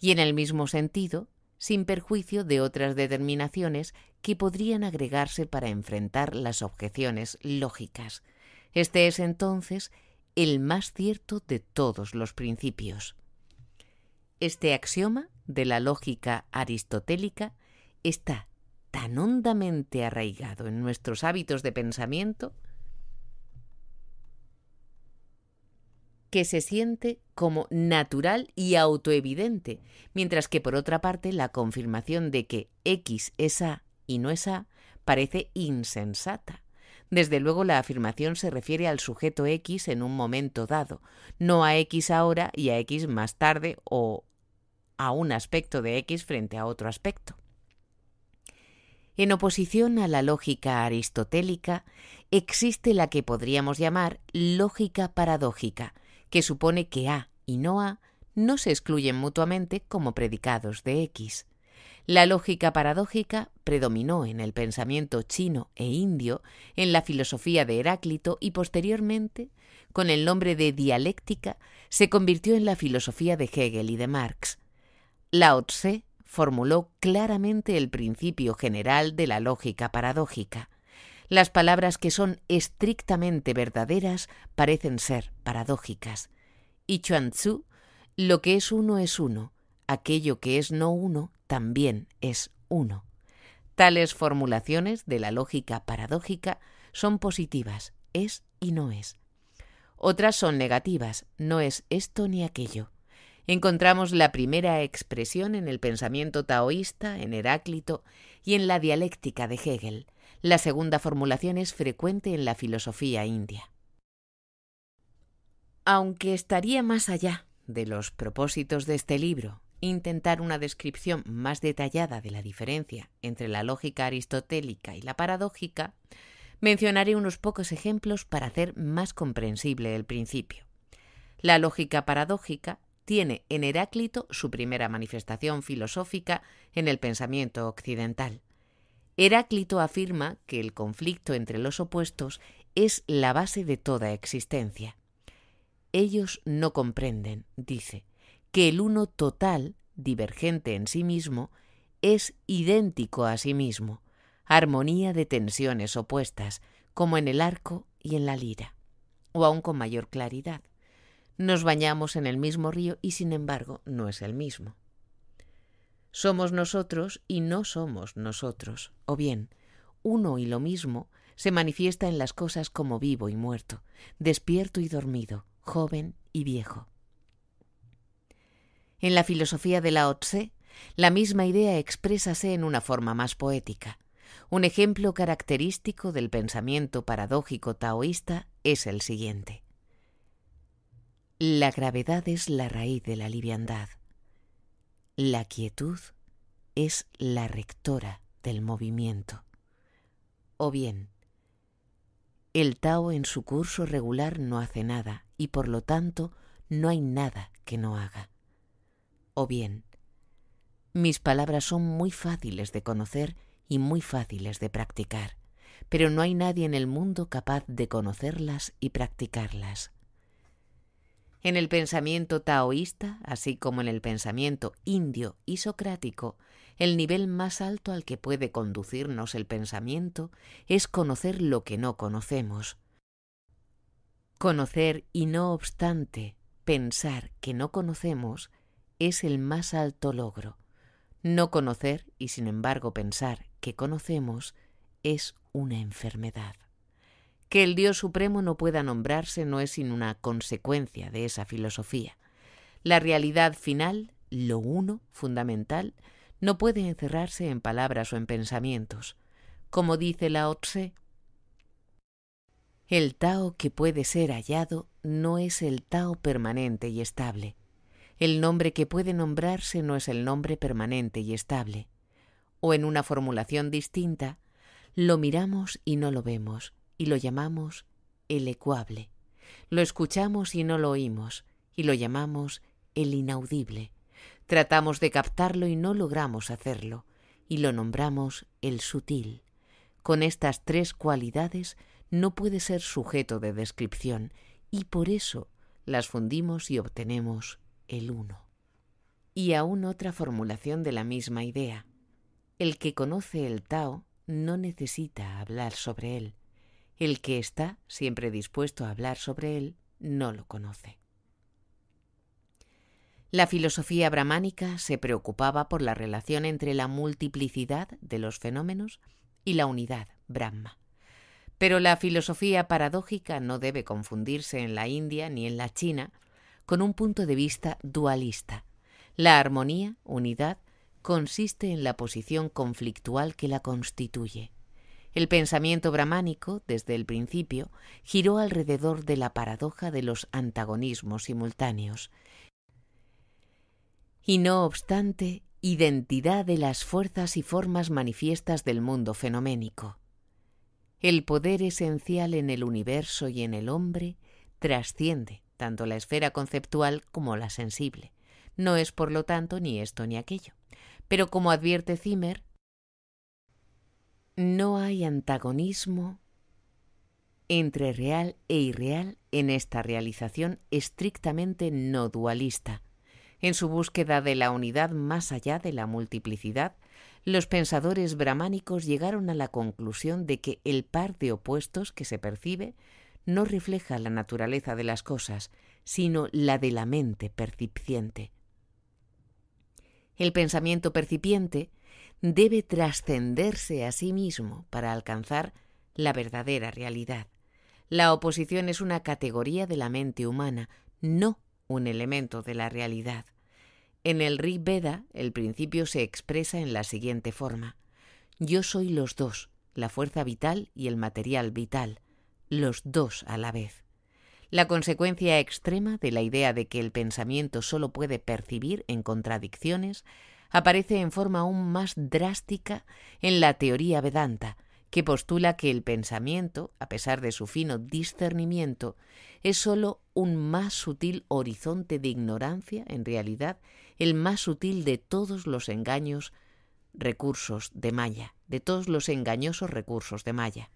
S1: y en el mismo sentido, sin perjuicio de otras determinaciones que podrían agregarse para enfrentar las objeciones lógicas. Este es entonces el más cierto de todos los principios. Este axioma de la lógica aristotélica está tan hondamente arraigado en nuestros hábitos de pensamiento que se siente como natural y autoevidente, mientras que por otra parte la confirmación de que X es A y no es A parece insensata. Desde luego la afirmación se refiere al sujeto X en un momento dado, no a X ahora y a X más tarde o a un aspecto de X frente a otro aspecto. En oposición a la lógica aristotélica, existe la que podríamos llamar lógica paradójica, que supone que A y no A no se excluyen mutuamente como predicados de X. La lógica paradójica predominó en el pensamiento chino e indio, en la filosofía de Heráclito y posteriormente, con el nombre de dialéctica, se convirtió en la filosofía de Hegel y de Marx. Lao Tse formuló claramente el principio general de la lógica paradójica. Las palabras que son estrictamente verdaderas parecen ser paradójicas. Y Chuan Tzu, lo que es uno es uno, aquello que es no uno también es uno. Tales formulaciones de la lógica paradójica son positivas, es y no es. Otras son negativas, no es esto ni aquello. Encontramos la primera expresión en el pensamiento taoísta, en Heráclito, y en la dialéctica de Hegel, la segunda formulación es frecuente en la filosofía india. Aunque estaría más allá de los propósitos de este libro intentar una descripción más detallada de la diferencia entre la lógica aristotélica y la paradójica, mencionaré unos pocos ejemplos para hacer más comprensible el principio. La lógica paradójica tiene en Heráclito su primera manifestación filosófica en el pensamiento occidental. Heráclito afirma que el conflicto entre los opuestos es la base de toda existencia. Ellos no comprenden, dice, que el uno total, divergente en sí mismo, es idéntico a sí mismo, armonía de tensiones opuestas, como en el arco y en la lira, o aún con mayor claridad. Nos bañamos en el mismo río y sin embargo no es el mismo. Somos nosotros y no somos nosotros. O bien, uno y lo mismo se manifiesta en las cosas como vivo y muerto, despierto y dormido, joven y viejo. En la filosofía de Lao Tse, la misma idea exprésase en una forma más poética. Un ejemplo característico del pensamiento paradójico taoísta es el siguiente. La gravedad es la raíz de la liviandad. La quietud es la rectora del movimiento. O bien, el Tao en su curso regular no hace nada y por lo tanto no hay nada que no haga. O bien, mis palabras son muy fáciles de conocer y muy fáciles de practicar, pero no hay nadie en el mundo capaz de conocerlas y practicarlas. En el pensamiento taoísta, así como en el pensamiento indio y socrático, el nivel más alto al que puede conducirnos el pensamiento es conocer lo que no conocemos. Conocer y no obstante pensar que no conocemos es el más alto logro. No conocer y sin embargo pensar que conocemos es una enfermedad. Que el Dios Supremo no pueda nombrarse no es sino una consecuencia de esa filosofía. La realidad final, lo uno, fundamental, no puede encerrarse en palabras o en pensamientos. Como dice Lao Tse, el Tao que puede ser hallado no es el Tao permanente y estable. El nombre que puede nombrarse no es el nombre permanente y estable. O en una formulación distinta, lo miramos y no lo vemos, y lo llamamos el ecuable. Lo escuchamos y no lo oímos, y lo llamamos el inaudible. Tratamos de captarlo y no logramos hacerlo, y lo nombramos el sutil. Con estas tres cualidades no puede ser sujeto de descripción, y por eso las fundimos y obtenemos el uno. Y aún otra formulación de la misma idea. El que conoce el Tao no necesita hablar sobre él, el que está siempre dispuesto a hablar sobre él no lo conoce. La filosofía brahmánica se preocupaba por la relación entre la multiplicidad de los fenómenos y la unidad, Brahma. Pero la filosofía paradójica no debe confundirse en la India ni en la China con un punto de vista dualista. La armonía, unidad, consiste en la posición conflictual que la constituye. El pensamiento brahmánico, desde el principio, giró alrededor de la paradoja de los antagonismos simultáneos. Y no obstante, identidad de las fuerzas y formas manifiestas del mundo fenoménico. El poder esencial en el universo y en el hombre trasciende tanto la esfera conceptual como la sensible. No es, por lo tanto, ni esto ni aquello. Pero como advierte Zimmer, no hay antagonismo entre real e irreal en esta realización estrictamente no dualista. En su búsqueda de la unidad más allá de la multiplicidad, los pensadores brahmánicos llegaron a la conclusión de que el par de opuestos que se percibe no refleja la naturaleza de las cosas, sino la de la mente percipiente. El pensamiento percipiente debe trascenderse a sí mismo para alcanzar la verdadera realidad. La oposición es una categoría de la mente humana, no un elemento de la realidad. En el Rig Veda, el principio se expresa en la siguiente forma: Yo soy los dos, la fuerza vital y el material vital, los dos a la vez. La consecuencia extrema de la idea de que el pensamiento solo puede percibir en contradicciones aparece en forma aún más drástica en la teoría Vedanta, que postula que el pensamiento, a pesar de su fino discernimiento, es sólo un más sutil horizonte de ignorancia, en realidad el más sutil de todos los engaños recursos de Maya, de todos los engañosos recursos de Maya.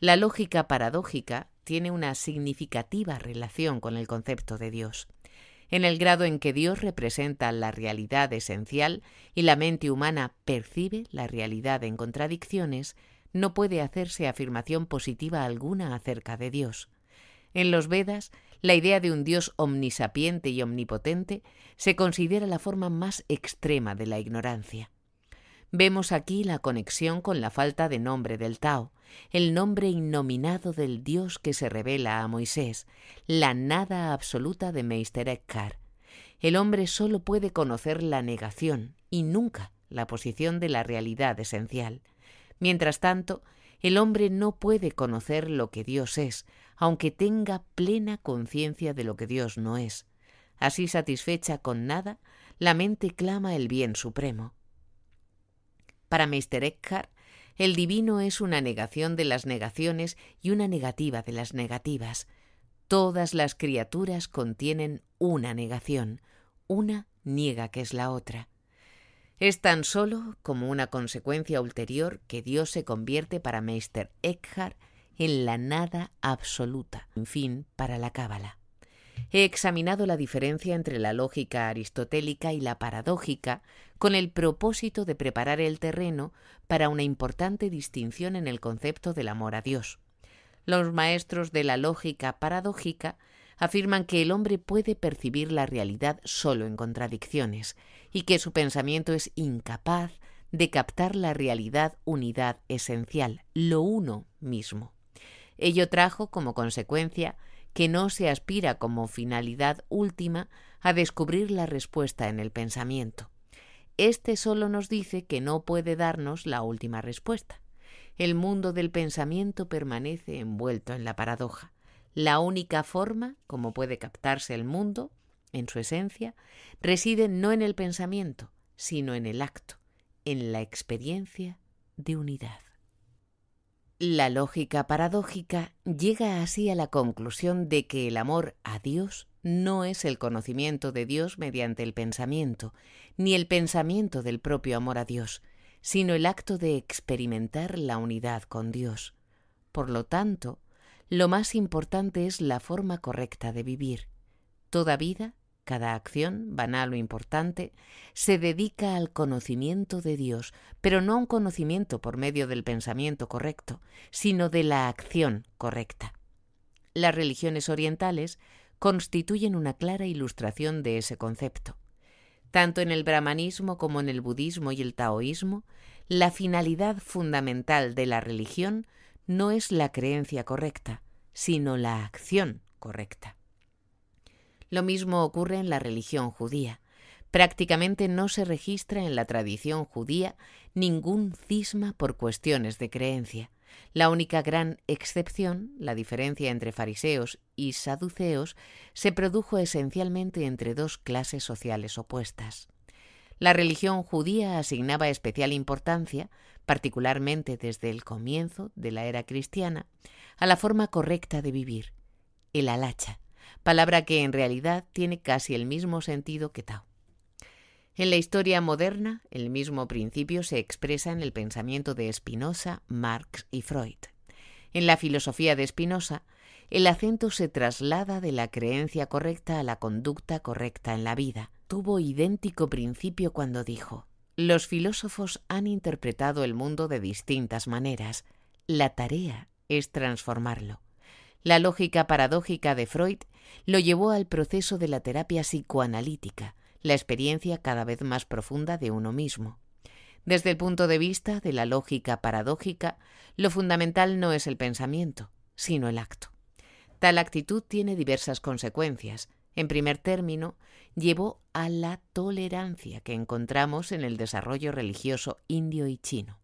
S1: La lógica paradójica tiene una significativa relación con el concepto de Dios en el grado en que Dios representa la realidad esencial y la mente humana percibe la realidad en contradicciones, no puede hacerse afirmación positiva alguna acerca de Dios. En los Vedas, la idea de un Dios omnisapiente y omnipotente se considera la forma más extrema de la ignorancia. Vemos aquí la conexión con la falta de nombre del Tao, el nombre innominado del Dios que se revela a Moisés, la nada absoluta de Meister Eckhart. El hombre solo puede conocer la negación y nunca la posición de la realidad esencial. Mientras tanto, el hombre no puede conocer lo que Dios es, aunque tenga plena conciencia de lo que Dios no es. Así satisfecha con nada, la mente clama el bien supremo. Para Meister Eckhart, el divino es una negación de las negaciones y una negativa de las negativas. Todas las criaturas contienen una negación, una niega que es la otra. Es tan solo como una consecuencia ulterior que Dios se convierte para Meister Eckhart en la nada absoluta, en fin, para la Cábala. He examinado la diferencia entre la lógica aristotélica y la paradójica con el propósito de preparar el terreno para una importante distinción en el concepto del amor a Dios. Los maestros de la lógica paradójica afirman que el hombre puede percibir la realidad solo en contradicciones y que su pensamiento es incapaz de captar la realidad unidad esencial, lo uno mismo. Ello trajo como consecuencia que no se aspira como finalidad última a descubrir la respuesta en el pensamiento. Este solo nos dice que no puede darnos la última respuesta. El mundo del pensamiento permanece envuelto en la paradoja. La única forma como puede captarse el mundo, en su esencia, reside no en el pensamiento, sino en el acto, en la experiencia de unidad. La lógica paradójica llega así a la conclusión de que el amor a Dios no es el conocimiento de Dios mediante el pensamiento, ni el pensamiento del propio amor a Dios, sino el acto de experimentar la unidad con Dios. Por lo tanto, lo más importante es la forma correcta de vivir. Toda vida cada acción, banal o importante, se dedica al conocimiento de Dios, pero no a un conocimiento por medio del pensamiento correcto, sino de la acción correcta. Las religiones orientales constituyen una clara ilustración de ese concepto. Tanto en el brahmanismo como en el budismo y el taoísmo, la finalidad fundamental de la religión no es la creencia correcta, sino la acción correcta. Lo mismo ocurre en la religión judía. Prácticamente no se registra en la tradición judía ningún cisma por cuestiones de creencia. La única gran excepción, la diferencia entre fariseos y saduceos, se produjo esencialmente entre dos clases sociales opuestas. La religión judía asignaba especial importancia, particularmente desde el comienzo de la era cristiana, a la forma correcta de vivir, el alacha, palabra que en realidad tiene casi el mismo sentido que Tao. En la historia moderna, el mismo principio se expresa en el pensamiento de Spinoza, Marx y Freud. En la filosofía de Spinoza, el acento se traslada de la creencia correcta a la conducta correcta en la vida. Tuvo idéntico principio cuando dijo, los filósofos han interpretado el mundo de distintas maneras. La tarea es transformarlo. La lógica paradójica de Freud lo llevó al proceso de la terapia psicoanalítica, la experiencia cada vez más profunda de uno mismo. Desde el punto de vista de la lógica paradójica, lo fundamental no es el pensamiento, sino el acto. Tal actitud tiene diversas consecuencias. En primer término, llevó a la tolerancia que encontramos en el desarrollo religioso indio y chino.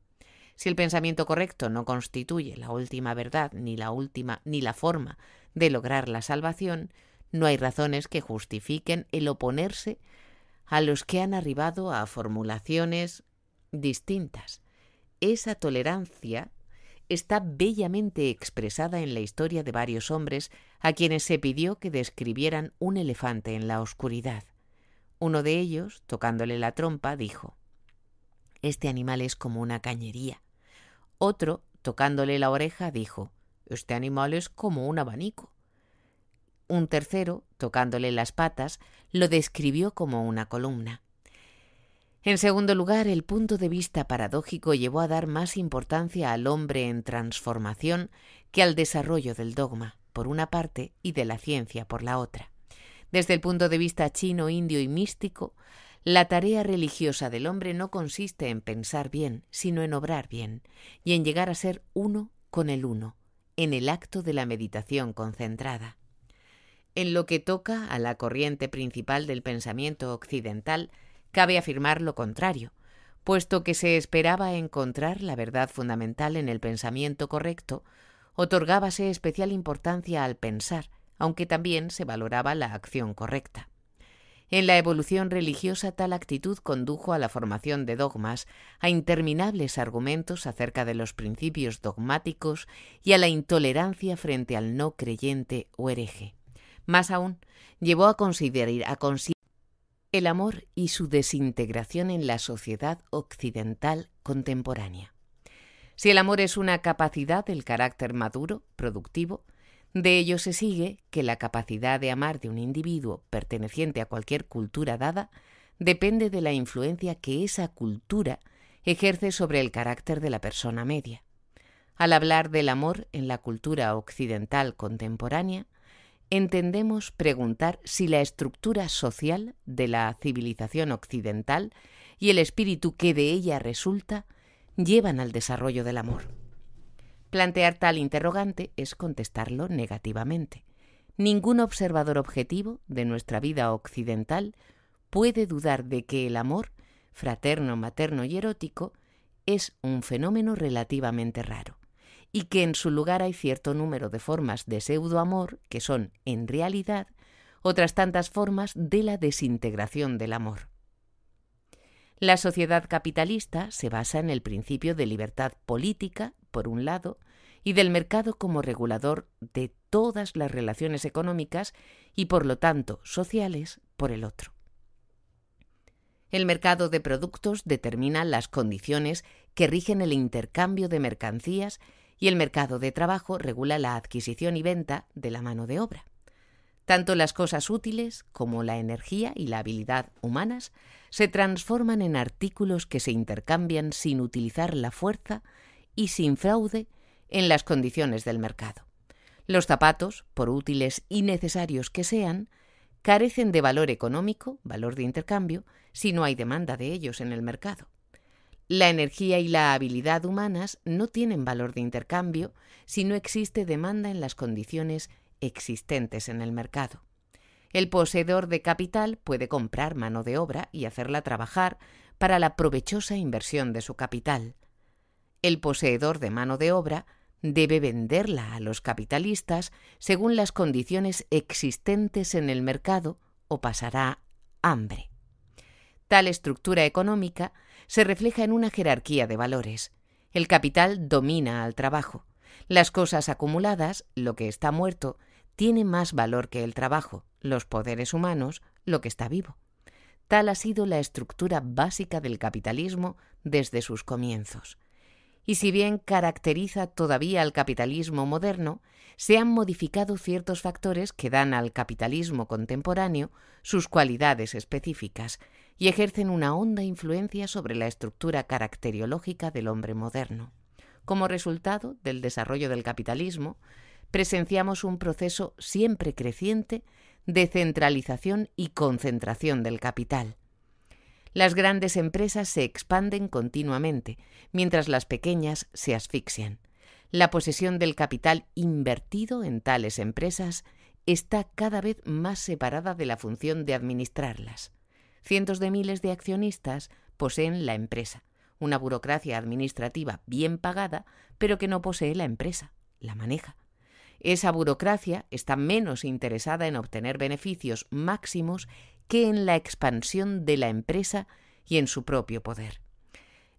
S1: Si el pensamiento correcto no constituye la última verdad ni la última ni la forma de lograr la salvación, no hay razones que justifiquen el oponerse a los que han arribado a formulaciones distintas. Esa tolerancia está bellamente expresada en la historia de varios hombres a quienes se pidió que describieran un elefante en la oscuridad. Uno de ellos, tocándole la trompa, dijo Este animal es como una cañería. Otro, tocándole la oreja, dijo Este animal es como un abanico. Un tercero, tocándole las patas, lo describió como una columna. En segundo lugar, el punto de vista paradójico llevó a dar más importancia al hombre en transformación que al desarrollo del dogma. por una parte y de la ciencia por la otra. Desde el punto de vista chino, indio y místico, la tarea religiosa del hombre no consiste en pensar bien, sino en obrar bien, y en llegar a ser uno con el uno, en el acto de la meditación concentrada. En lo que toca a la corriente principal del pensamiento occidental, cabe afirmar lo contrario, puesto que se esperaba encontrar la verdad fundamental en el pensamiento correcto, otorgábase especial importancia al pensar, aunque también se valoraba la acción correcta. En la evolución religiosa tal actitud condujo a la formación de dogmas, a interminables argumentos acerca de los principios dogmáticos y a la intolerancia frente al no creyente o hereje. Más aún, llevó a considerar, a el amor y su desintegración en la sociedad occidental contemporánea. Si el amor es una capacidad del carácter maduro, productivo, de ello se sigue que la capacidad de amar de un individuo perteneciente a cualquier cultura dada depende de la influencia que esa cultura ejerce sobre el carácter de la persona media. Al hablar del amor en la cultura occidental contemporánea, entendemos preguntar si la estructura social de la civilización occidental y el espíritu que de ella resulta llevan al desarrollo del amor. Plantear tal interrogante es contestarlo negativamente. Ningún observador objetivo de nuestra vida occidental puede dudar de que el amor, fraterno, materno y erótico, es un fenómeno relativamente raro, y que en su lugar hay cierto número de formas de pseudoamor que son, en realidad, otras tantas formas de la desintegración del amor. La sociedad capitalista se basa en el principio de libertad política, por un lado, y del mercado como regulador de todas las relaciones económicas y, por lo tanto, sociales, por el otro. El mercado de productos determina las condiciones que rigen el intercambio de mercancías y el mercado de trabajo regula la adquisición y venta de la mano de obra. Tanto las cosas útiles como la energía y la habilidad humanas se transforman en artículos que se intercambian sin utilizar la fuerza y sin fraude en las condiciones del mercado. Los zapatos, por útiles y necesarios que sean, carecen de valor económico, valor de intercambio, si no hay demanda de ellos en el mercado. La energía y la habilidad humanas no tienen valor de intercambio si no existe demanda en las condiciones existentes en el mercado. El poseedor de capital puede comprar mano de obra y hacerla trabajar para la provechosa inversión de su capital. El poseedor de mano de obra debe venderla a los capitalistas según las condiciones existentes en el mercado o pasará hambre. Tal estructura económica se refleja en una jerarquía de valores. El capital domina al trabajo. Las cosas acumuladas, lo que está muerto, tiene más valor que el trabajo, los poderes humanos, lo que está vivo. Tal ha sido la estructura básica del capitalismo desde sus comienzos. Y si bien caracteriza todavía al capitalismo moderno, se han modificado ciertos factores que dan al capitalismo contemporáneo sus cualidades específicas y ejercen una honda influencia sobre la estructura caracteriológica del hombre moderno. Como resultado del desarrollo del capitalismo, presenciamos un proceso siempre creciente de centralización y concentración del capital. Las grandes empresas se expanden continuamente, mientras las pequeñas se asfixian. La posesión del capital invertido en tales empresas está cada vez más separada de la función de administrarlas. Cientos de miles de accionistas poseen la empresa, una burocracia administrativa bien pagada, pero que no posee la empresa, la maneja. Esa burocracia está menos interesada en obtener beneficios máximos que en la expansión de la empresa y en su propio poder.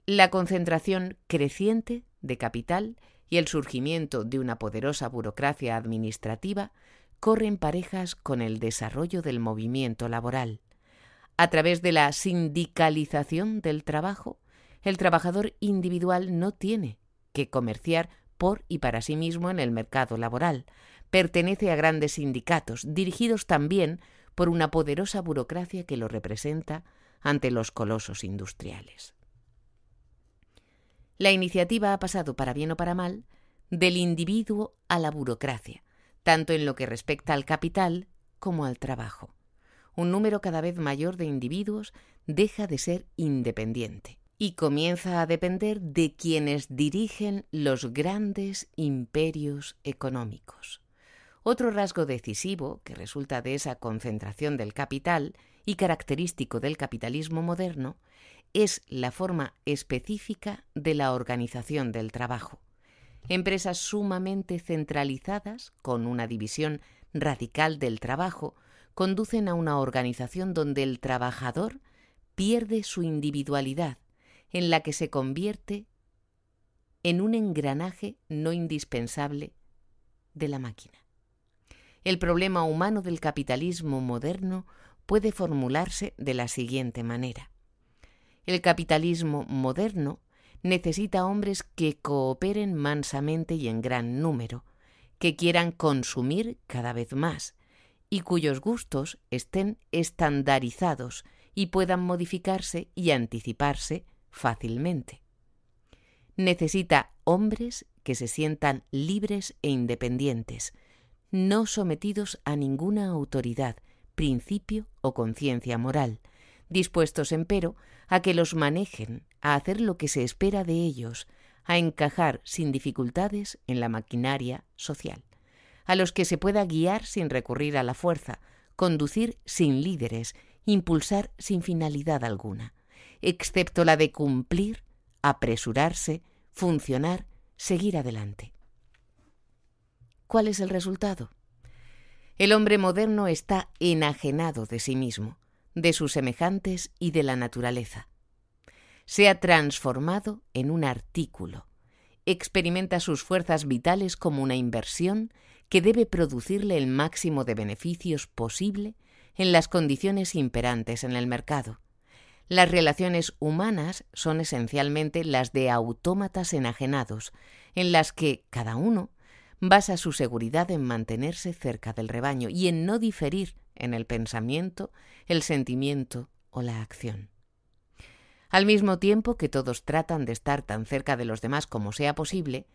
S1: La concentración creciente de capital y el surgimiento de una poderosa burocracia administrativa corren parejas con el desarrollo del movimiento laboral. A través de la sindicalización del trabajo, el trabajador individual no tiene que comerciar por y para sí mismo en el mercado laboral. Pertenece a grandes sindicatos, dirigidos también por una poderosa burocracia que lo representa ante los colosos industriales. La iniciativa ha pasado, para bien o para mal, del individuo a la burocracia, tanto en lo que respecta al capital como al trabajo. Un número cada vez mayor de individuos deja de ser independiente y comienza a depender de quienes dirigen los grandes imperios económicos. Otro rasgo decisivo que resulta de esa concentración del capital y característico del capitalismo moderno es la forma específica de la organización del trabajo. Empresas sumamente centralizadas, con una división radical del trabajo, conducen a una organización donde el trabajador pierde su individualidad en la que se convierte en un engranaje no indispensable de la máquina. El problema humano del capitalismo moderno puede formularse de la siguiente manera. El capitalismo moderno necesita hombres que cooperen mansamente y en gran número, que quieran consumir cada vez más y cuyos gustos estén estandarizados y puedan modificarse y anticiparse fácilmente. Necesita hombres que se sientan libres e independientes, no sometidos a ninguna autoridad, principio o conciencia moral, dispuestos, empero, a que los manejen, a hacer lo que se espera de ellos, a encajar sin dificultades en la maquinaria social, a los que se pueda guiar sin recurrir a la fuerza, conducir sin líderes, impulsar sin finalidad alguna excepto la de cumplir, apresurarse, funcionar, seguir adelante. ¿Cuál es el resultado? El hombre moderno está enajenado de sí mismo, de sus semejantes y de la naturaleza. Se ha transformado en un artículo. Experimenta sus fuerzas vitales como una inversión que debe producirle el máximo de beneficios posible en las condiciones imperantes en el mercado. Las relaciones humanas son esencialmente las de autómatas enajenados, en las que cada uno basa su seguridad en mantenerse cerca del rebaño y en no diferir en el pensamiento, el sentimiento o la acción. Al mismo tiempo que todos tratan de estar tan cerca de los demás como sea posible,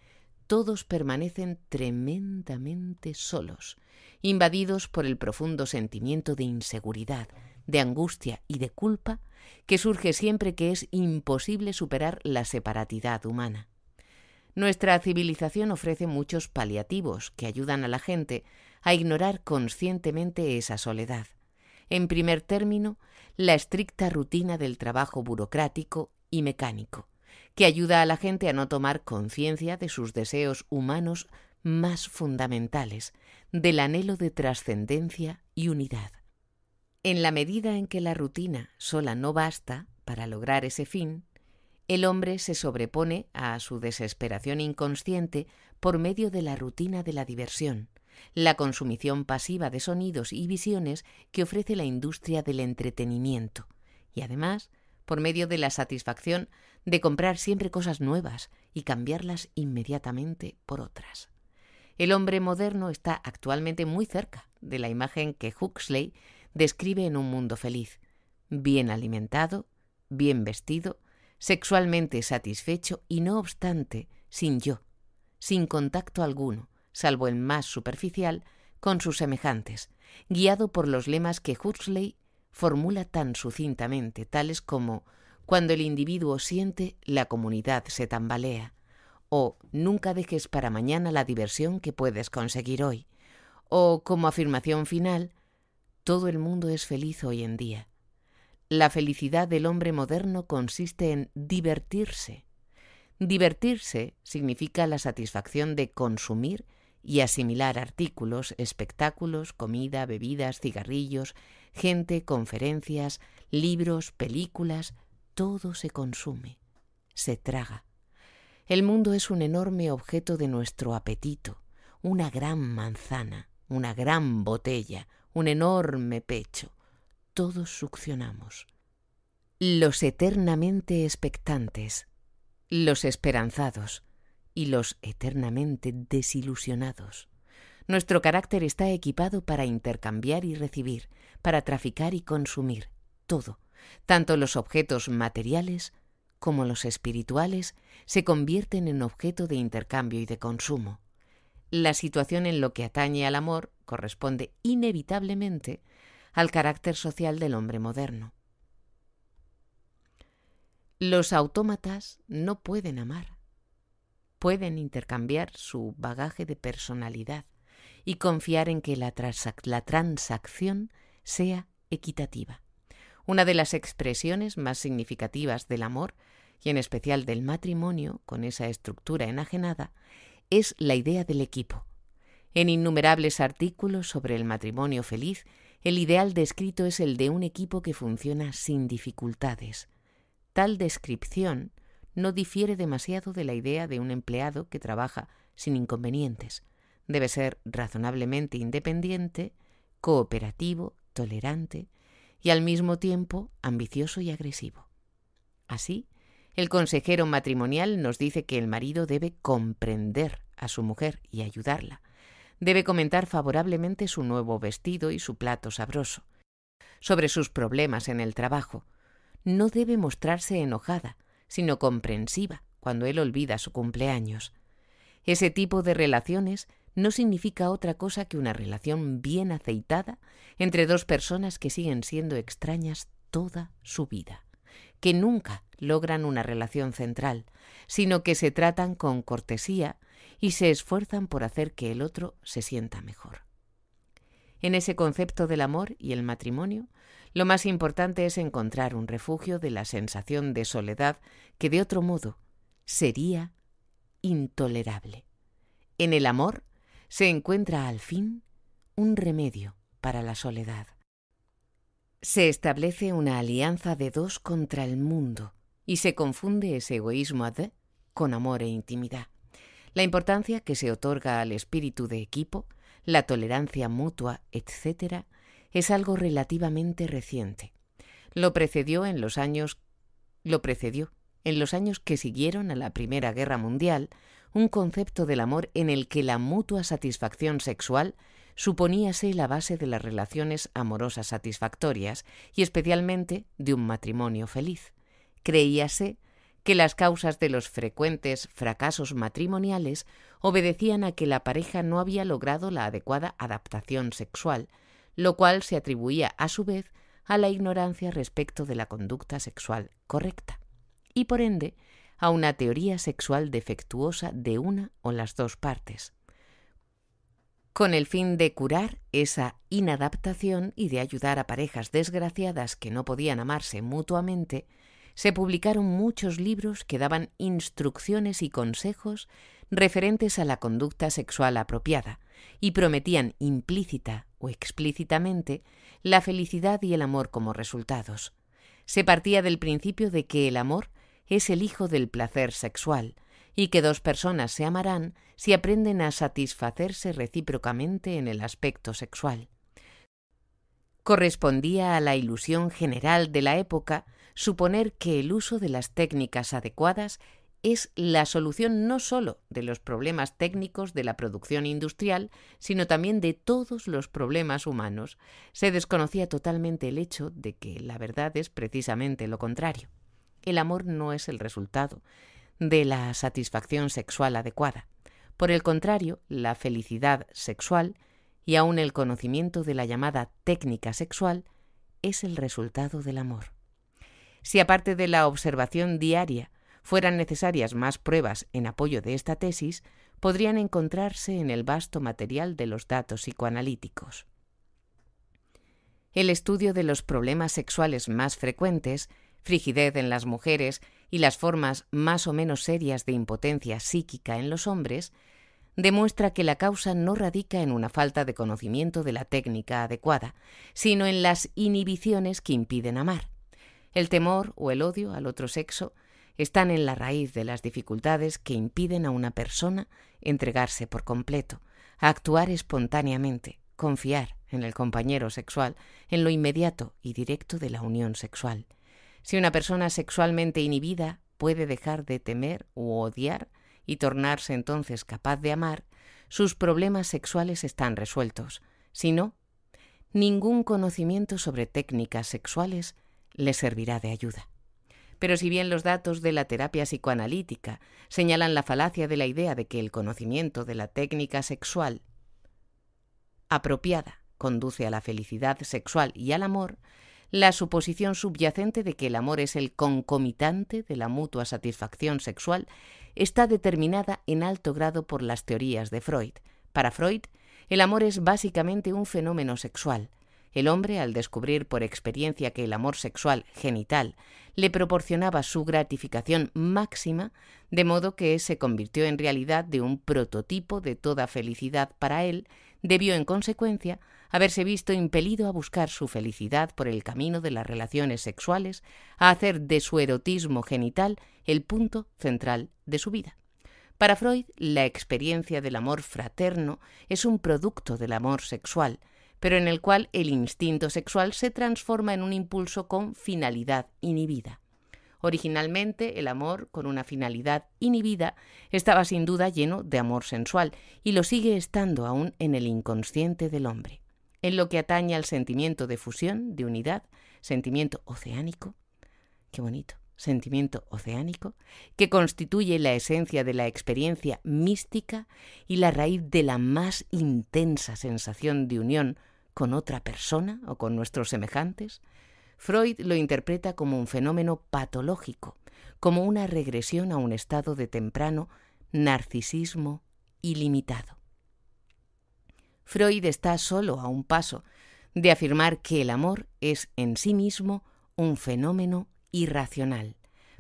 S1: todos permanecen tremendamente solos, invadidos por el profundo sentimiento de inseguridad, de angustia y de culpa que surge siempre que es imposible superar la separatidad humana. Nuestra civilización ofrece muchos paliativos que ayudan a la gente a ignorar conscientemente esa soledad. En primer término, la estricta rutina del trabajo burocrático y mecánico, que ayuda a la gente a no tomar conciencia de sus deseos humanos más fundamentales, del anhelo de trascendencia y unidad. En la medida en que la rutina sola no basta para lograr ese fin, el hombre se sobrepone a su desesperación inconsciente por medio de la rutina de la diversión, la consumición pasiva de sonidos y visiones que ofrece la industria del entretenimiento, y además por medio de la satisfacción de comprar siempre cosas nuevas y cambiarlas inmediatamente por otras. El hombre moderno está actualmente muy cerca de la imagen que Huxley describe en un mundo feliz, bien alimentado, bien vestido, sexualmente satisfecho y no obstante sin yo, sin contacto alguno, salvo el más superficial, con sus semejantes, guiado por los lemas que Huxley formula tan sucintamente, tales como cuando el individuo siente, la comunidad se tambalea, o nunca dejes para mañana la diversión que puedes conseguir hoy, o como afirmación final, todo el mundo es feliz hoy en día. La felicidad del hombre moderno consiste en divertirse. Divertirse significa la satisfacción de consumir y asimilar artículos, espectáculos, comida, bebidas, cigarrillos, gente, conferencias, libros, películas, todo se consume, se traga. El mundo es un enorme objeto de nuestro apetito, una gran manzana, una gran botella, un enorme pecho. Todos succionamos. Los eternamente expectantes, los esperanzados y los eternamente desilusionados. Nuestro carácter está equipado para intercambiar y recibir, para traficar y consumir, todo, tanto los objetos materiales como los espirituales, se convierten en objeto de intercambio y de consumo. la situación en lo que atañe al amor corresponde inevitablemente al carácter social del hombre moderno. Los autómatas no pueden amar. Pueden intercambiar su bagaje de personalidad y confiar en que la, la transacción sea equitativa. Una de las expresiones más significativas del amor, y en especial del matrimonio, con esa estructura enajenada, es la idea del equipo. En innumerables artículos sobre el matrimonio feliz, el ideal descrito es el de un equipo que funciona sin dificultades. Tal descripción no difiere demasiado de la idea de un empleado que trabaja sin inconvenientes. Debe ser razonablemente independiente, cooperativo, tolerante y al mismo tiempo ambicioso y agresivo. Así, el consejero matrimonial nos dice que el marido debe comprender a su mujer y ayudarla. Debe comentar favorablemente su nuevo vestido y su plato sabroso. Sobre sus problemas en el trabajo. No debe mostrarse enojada, sino comprensiva cuando él olvida su cumpleaños. Ese tipo de relaciones no significa otra cosa que una relación bien aceitada entre dos personas que siguen siendo extrañas toda su vida, que nunca logran una relación central, sino que se tratan con cortesía y se esfuerzan por hacer que el otro se sienta mejor. En ese concepto del amor y el matrimonio, lo más importante es encontrar un refugio de la sensación de soledad que de otro modo sería intolerable. En el amor se encuentra al fin un remedio para la soledad. Se establece una alianza de dos contra el mundo y se confunde ese egoísmo ad con amor e intimidad. La importancia que se otorga al espíritu de equipo, la tolerancia mutua, etc., es algo relativamente reciente. Lo precedió en los años lo precedió en los años que siguieron a la Primera Guerra Mundial un concepto del amor en el que la mutua satisfacción sexual suponíase la base de las relaciones amorosas satisfactorias y especialmente de un matrimonio feliz. Creíase que las causas de los frecuentes fracasos matrimoniales obedecían a que la pareja no había logrado la adecuada adaptación sexual, lo cual se atribuía a su vez a la ignorancia respecto de la conducta sexual correcta, y por ende a una teoría sexual defectuosa de una o las dos partes, con el fin de curar esa inadaptación y de ayudar a parejas desgraciadas que no podían amarse mutuamente, se publicaron muchos libros que daban instrucciones y consejos referentes a la conducta sexual apropiada y prometían implícita o explícitamente la felicidad y el amor como resultados. Se partía del principio de que el amor es el hijo del placer sexual, y que dos personas se amarán si aprenden a satisfacerse recíprocamente en el aspecto sexual. Correspondía a la ilusión general de la época suponer que el uso de las técnicas adecuadas es la solución no sólo de los problemas técnicos de la producción industrial, sino también de todos los problemas humanos. Se desconocía totalmente el hecho de que la verdad es precisamente lo contrario. El amor no es el resultado de la satisfacción sexual adecuada. Por el contrario, la felicidad sexual y aun el conocimiento de la llamada técnica sexual es el resultado del amor. Si aparte de la observación diaria fueran necesarias más pruebas en apoyo de esta tesis, podrían encontrarse en el vasto material de los datos psicoanalíticos. El estudio de los problemas sexuales más frecuentes frigidez en las mujeres y las formas más o menos serias de impotencia psíquica en los hombres, demuestra que la causa no radica en una falta de conocimiento de la técnica adecuada, sino en las inhibiciones que impiden amar. El temor o el odio al otro sexo están en la raíz de las dificultades que impiden a una persona entregarse por completo, actuar espontáneamente, confiar en el compañero sexual, en lo inmediato y directo de la unión sexual. Si una persona sexualmente inhibida puede dejar de temer u odiar y tornarse entonces capaz de amar, sus problemas sexuales están resueltos. Si no, ningún conocimiento sobre técnicas sexuales le servirá de ayuda. Pero si bien los datos de la terapia psicoanalítica señalan la falacia de la idea de que el conocimiento de la técnica sexual apropiada conduce a la felicidad sexual y al amor, la suposición subyacente de que el amor es el concomitante de la mutua satisfacción sexual está determinada en alto grado por las teorías de Freud. Para Freud, el amor es básicamente un fenómeno sexual, el hombre, al descubrir por experiencia que el amor sexual genital le proporcionaba su gratificación máxima, de modo que se convirtió en realidad de un prototipo de toda felicidad para él, debió en consecuencia haberse visto impelido a buscar su felicidad por el camino de las relaciones sexuales, a hacer de su erotismo genital el punto central de su vida. Para Freud, la experiencia del amor fraterno es un producto del amor sexual, pero en el cual el instinto sexual se transforma en un impulso con finalidad inhibida. Originalmente, el amor con una finalidad inhibida estaba sin duda lleno de amor sensual y lo sigue estando aún en el inconsciente del hombre. En lo que atañe al sentimiento de fusión, de unidad, sentimiento oceánico, qué bonito, sentimiento oceánico, que constituye la esencia de la experiencia mística y la raíz de la más intensa sensación de unión con otra persona o con nuestros semejantes, Freud lo interpreta como un fenómeno patológico, como una regresión a un estado de temprano narcisismo ilimitado. Freud está solo a un paso de afirmar que el amor es en sí mismo un fenómeno irracional.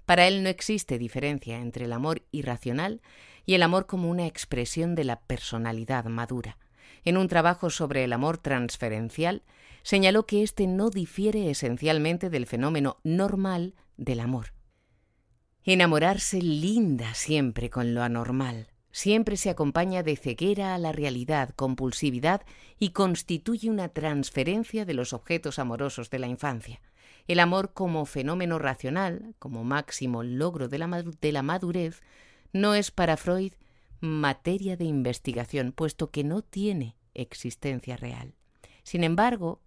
S1: Para él no existe diferencia entre el amor irracional y el amor como una expresión de la personalidad madura en un trabajo sobre el amor transferencial, señaló que éste no difiere esencialmente del fenómeno normal del amor. Enamorarse linda siempre con lo anormal, siempre se acompaña de ceguera a la realidad, compulsividad y constituye una transferencia de los objetos amorosos de la infancia. El amor como fenómeno racional, como máximo logro de la, de la madurez, no es para Freud materia de investigación, puesto que no tiene existencia real. Sin embargo,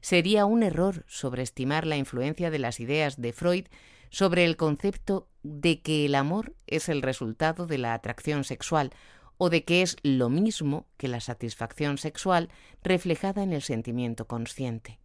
S1: sería un error sobreestimar la influencia de las ideas de Freud sobre el concepto de que el amor es el resultado de la atracción sexual o de que es lo mismo que la satisfacción sexual reflejada en el sentimiento consciente.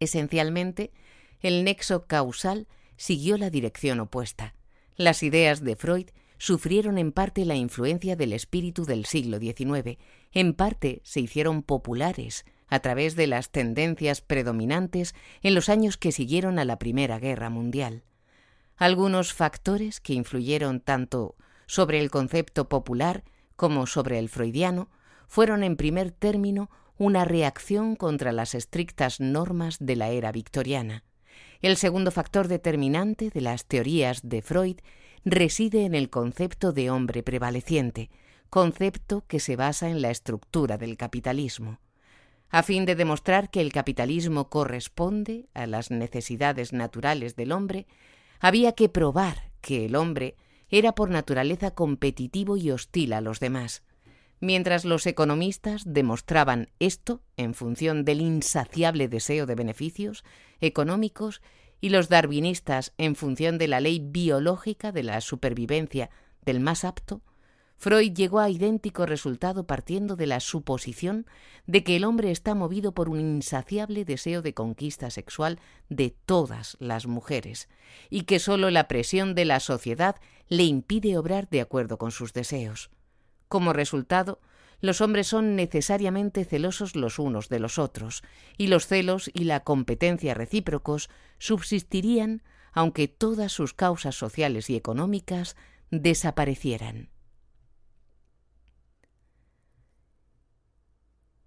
S1: Esencialmente, el nexo causal siguió la dirección opuesta. Las ideas de Freud sufrieron en parte la influencia del espíritu del siglo XIX, en parte se hicieron populares a través de las tendencias predominantes en los años que siguieron a la Primera Guerra Mundial. Algunos factores que influyeron tanto sobre el concepto popular como sobre el freudiano fueron en primer término una reacción contra las estrictas normas de la era victoriana. El segundo factor determinante de las teorías de Freud reside en el concepto de hombre prevaleciente, concepto que se basa en la estructura del capitalismo. A fin de demostrar que el capitalismo corresponde a las necesidades naturales del hombre, había que probar que el hombre era por naturaleza competitivo y hostil a los demás. Mientras los economistas demostraban esto en función del insaciable deseo de beneficios económicos y los darwinistas en función de la ley biológica de la supervivencia del más apto, Freud llegó a idéntico resultado partiendo de la suposición de que el hombre está movido por un insaciable deseo de conquista sexual de todas las mujeres y que sólo la presión de la sociedad le impide obrar de acuerdo con sus deseos. Como resultado, los hombres son necesariamente celosos los unos de los otros, y los celos y la competencia recíprocos subsistirían aunque todas sus causas sociales y económicas desaparecieran.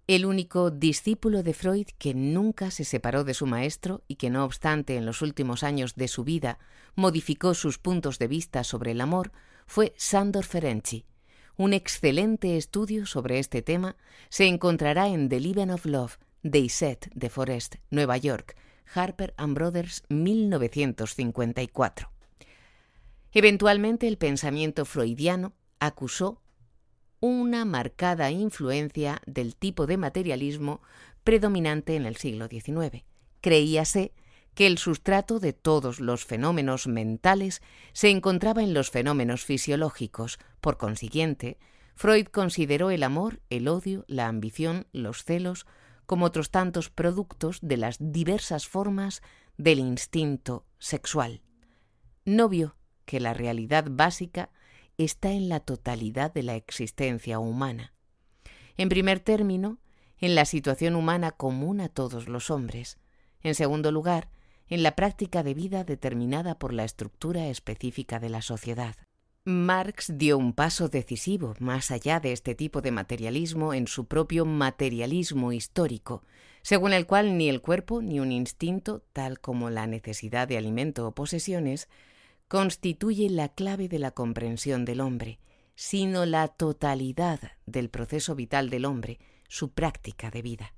S1: El único discípulo de Freud que nunca se separó de su maestro y que no obstante en los últimos años de su vida modificó sus puntos de vista sobre el amor fue Sandor Ferenczi, un excelente estudio sobre este tema se encontrará en The Living of Love, de de Forest, Nueva York, Harper and Brothers, 1954. Eventualmente el pensamiento freudiano acusó una marcada influencia del tipo de materialismo predominante en el siglo XIX. Creíase que el sustrato de todos los fenómenos mentales se encontraba en los fenómenos fisiológicos. Por consiguiente, Freud consideró el amor, el odio, la ambición, los celos, como otros tantos productos de las diversas formas del instinto sexual. No vio que la realidad básica está en la totalidad de la existencia humana. En primer término, en la situación humana común a todos los hombres. En segundo lugar, en la práctica de vida determinada por la estructura específica de la sociedad. Marx dio un paso decisivo más allá de este tipo de materialismo en su propio materialismo histórico, según el cual ni el cuerpo ni un instinto, tal como la necesidad de alimento o posesiones, constituye la clave de la comprensión del hombre, sino la totalidad del proceso vital del hombre, su práctica de vida.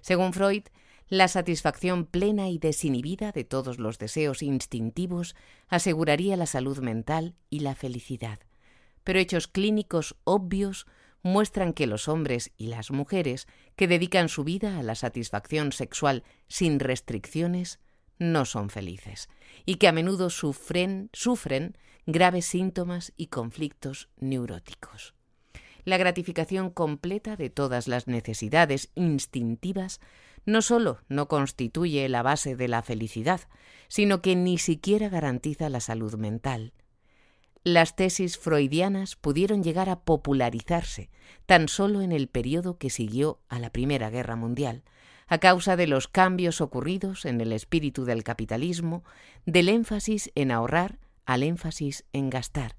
S1: Según Freud, la satisfacción plena y desinhibida de todos los deseos instintivos aseguraría la salud mental y la felicidad. Pero hechos clínicos obvios muestran que los hombres y las mujeres que dedican su vida a la satisfacción sexual sin restricciones no son felices y que a menudo sufren, sufren graves síntomas y conflictos neuróticos. La gratificación completa de todas las necesidades instintivas no solo no constituye la base de la felicidad, sino que ni siquiera garantiza la salud mental. Las tesis freudianas pudieron llegar a popularizarse tan solo en el periodo que siguió a la Primera Guerra Mundial, a causa de los cambios ocurridos en el espíritu del capitalismo, del énfasis en ahorrar al énfasis en gastar,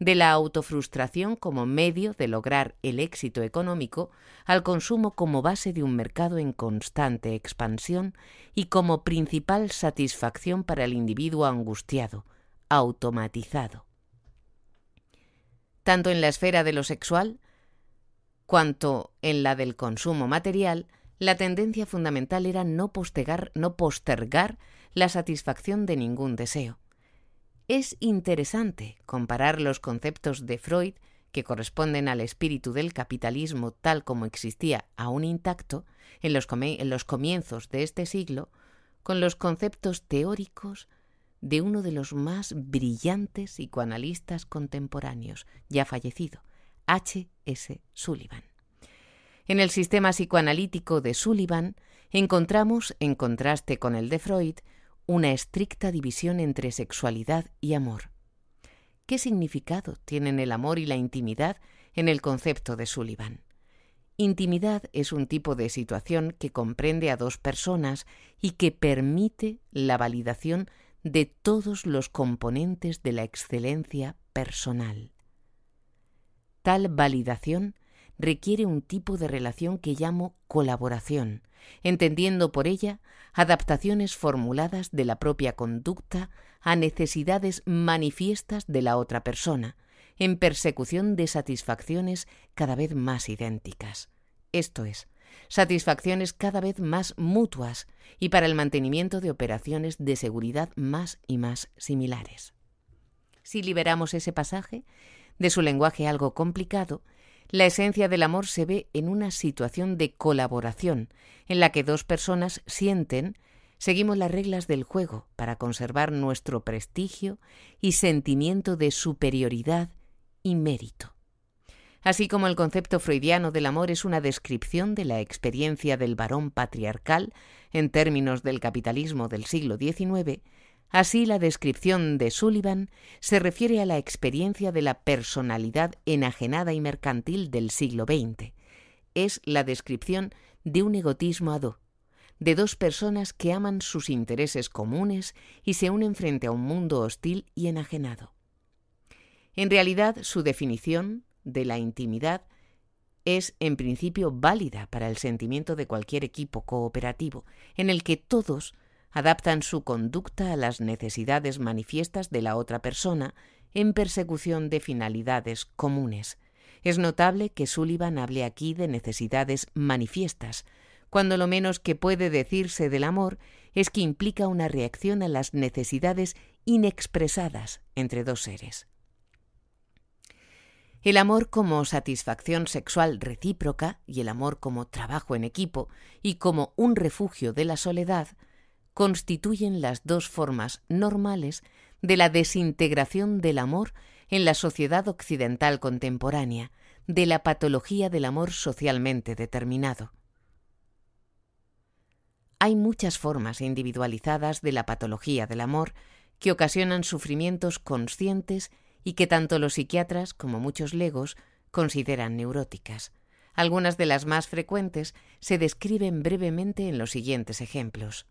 S1: de la autofrustración como medio de lograr el éxito económico al consumo como base de un mercado en constante expansión y como principal satisfacción para el individuo angustiado, automatizado. Tanto en la esfera de lo sexual cuanto en la del consumo material, la tendencia fundamental era no postergar, no postergar la satisfacción de ningún deseo. Es interesante comparar los conceptos de Freud, que corresponden al espíritu del capitalismo tal como existía aún intacto en los, en los comienzos de este siglo, con los conceptos teóricos de uno de los más brillantes psicoanalistas contemporáneos, ya fallecido, H. S. Sullivan. En el sistema psicoanalítico de Sullivan encontramos, en contraste con el de Freud, una estricta división entre sexualidad y amor. ¿Qué significado tienen el amor y la intimidad en el concepto de Sullivan? Intimidad es un tipo de situación que comprende a dos personas y que permite la validación de todos los componentes de la excelencia personal. Tal validación requiere un tipo de relación que llamo colaboración, entendiendo por ella adaptaciones formuladas de la propia conducta a necesidades manifiestas de la otra persona, en persecución de satisfacciones cada vez más idénticas. Esto es, satisfacciones cada vez más mutuas y para el mantenimiento de operaciones de seguridad más y más similares. Si liberamos ese pasaje de su lenguaje algo complicado, la esencia del amor se ve en una situación de colaboración, en la que dos personas sienten, seguimos las reglas del juego para conservar nuestro prestigio y sentimiento de superioridad y mérito. Así como el concepto freudiano del amor es una descripción de la experiencia del varón patriarcal en términos del capitalismo del siglo XIX, Así, la descripción de Sullivan se refiere a la experiencia de la personalidad enajenada y mercantil del siglo XX. Es la descripción de un egotismo ado, de dos personas que aman sus intereses comunes y se unen frente a un mundo hostil y enajenado. En realidad, su definición de la intimidad es en principio válida para el sentimiento de cualquier equipo cooperativo, en el que todos adaptan su conducta a las necesidades manifiestas de la otra persona en persecución de finalidades comunes. Es notable que Sullivan hable aquí de necesidades manifiestas, cuando lo menos que puede decirse del amor es que implica una reacción a las necesidades inexpresadas entre dos seres. El amor como satisfacción sexual recíproca y el amor como trabajo en equipo y como un refugio de la soledad constituyen las dos formas normales de la desintegración del amor en la sociedad occidental contemporánea, de la patología del amor socialmente determinado. Hay muchas formas individualizadas de la patología del amor que ocasionan sufrimientos conscientes y que tanto los psiquiatras como muchos legos consideran neuróticas. Algunas de las más frecuentes se describen brevemente en los siguientes ejemplos.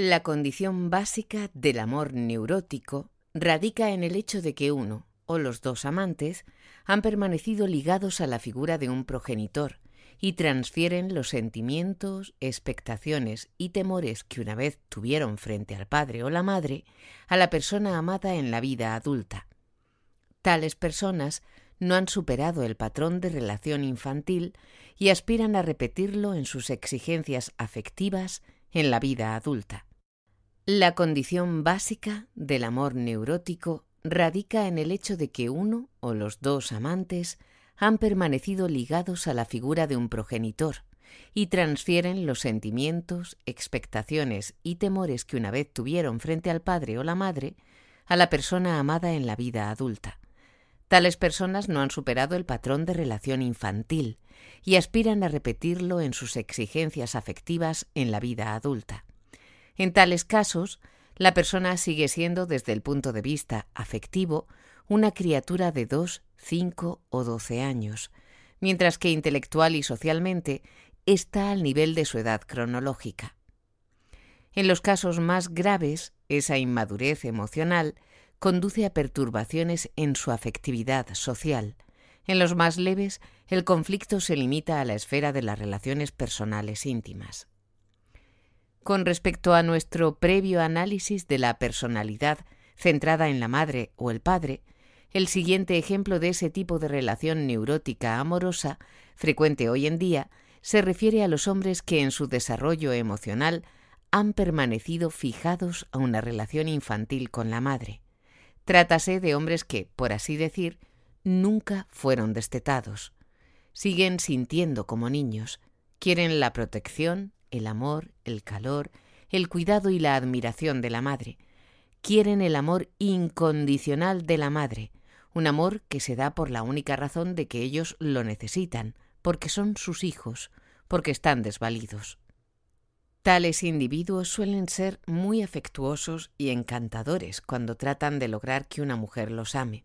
S1: La condición básica del amor neurótico radica en el hecho de que uno o los dos amantes han permanecido ligados a la figura de un progenitor y transfieren los sentimientos, expectaciones y temores que una vez tuvieron frente al padre o la madre a la persona amada en la vida adulta. Tales personas no han superado el patrón de relación infantil y aspiran a repetirlo en sus exigencias afectivas en la vida adulta. La condición básica del amor neurótico radica en el hecho de que uno o los dos amantes han permanecido ligados a la figura de un progenitor y transfieren los sentimientos, expectaciones y temores que una vez tuvieron frente al padre o la madre a la persona amada en la vida adulta. Tales personas no han superado el patrón de relación infantil y aspiran a repetirlo en sus exigencias afectivas en la vida adulta. En tales casos, la persona sigue siendo, desde el punto de vista afectivo, una criatura de dos, cinco o doce años, mientras que intelectual y socialmente está al nivel de su edad cronológica. En los casos más graves, esa inmadurez emocional conduce a perturbaciones en su afectividad social. En los más leves, el conflicto se limita a la esfera de las relaciones personales íntimas. Con respecto a nuestro previo análisis de la personalidad centrada en la madre o el padre, el siguiente ejemplo de ese tipo de relación neurótica amorosa, frecuente hoy en día, se refiere a los hombres que en su desarrollo emocional han permanecido fijados a una relación infantil con la madre. Trátase de hombres que, por así decir, nunca fueron destetados. Siguen sintiendo como niños, quieren la protección, el amor, el calor, el cuidado y la admiración de la madre. Quieren el amor incondicional de la madre, un amor que se da por la única razón de que ellos lo necesitan, porque son sus hijos, porque están desvalidos. Tales individuos suelen ser muy afectuosos y encantadores cuando tratan de lograr que una mujer los ame,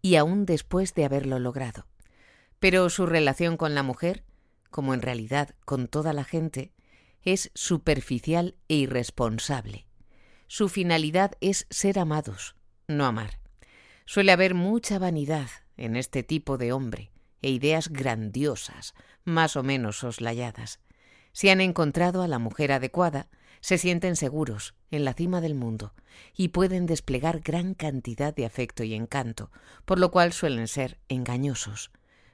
S1: y aún después de haberlo logrado. Pero su relación con la mujer, como en realidad con toda la gente, es superficial e irresponsable. Su finalidad es ser amados, no amar. Suele haber mucha vanidad en este tipo de hombre e ideas grandiosas, más o menos soslayadas. Si han encontrado a la mujer adecuada, se sienten seguros, en la cima del mundo, y pueden desplegar gran cantidad de afecto y encanto, por lo cual suelen ser engañosos.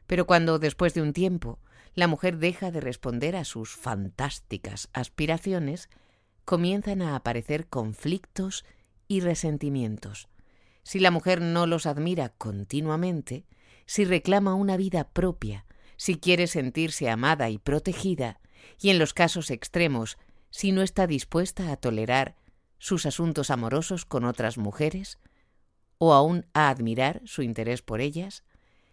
S1: Pero cuando, después de un tiempo, la mujer deja de responder a sus fantásticas aspiraciones, comienzan a aparecer conflictos y resentimientos. Si la mujer no los admira continuamente, si reclama una vida propia, si quiere sentirse amada y protegida, y en los casos extremos, si no está dispuesta a tolerar sus asuntos amorosos con otras mujeres, o aún a admirar su interés por ellas,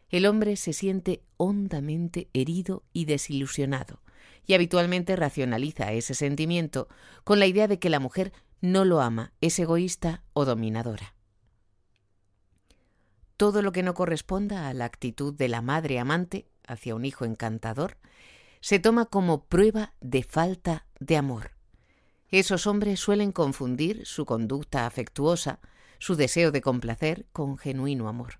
S1: el hombre se siente hondamente herido y desilusionado, y habitualmente racionaliza ese sentimiento con la idea de que la mujer no lo ama, es egoísta o dominadora. Todo lo que no corresponda a la actitud de la madre amante hacia un hijo encantador se toma como prueba de falta de amor. Esos hombres suelen confundir su conducta afectuosa, su deseo de complacer, con genuino amor,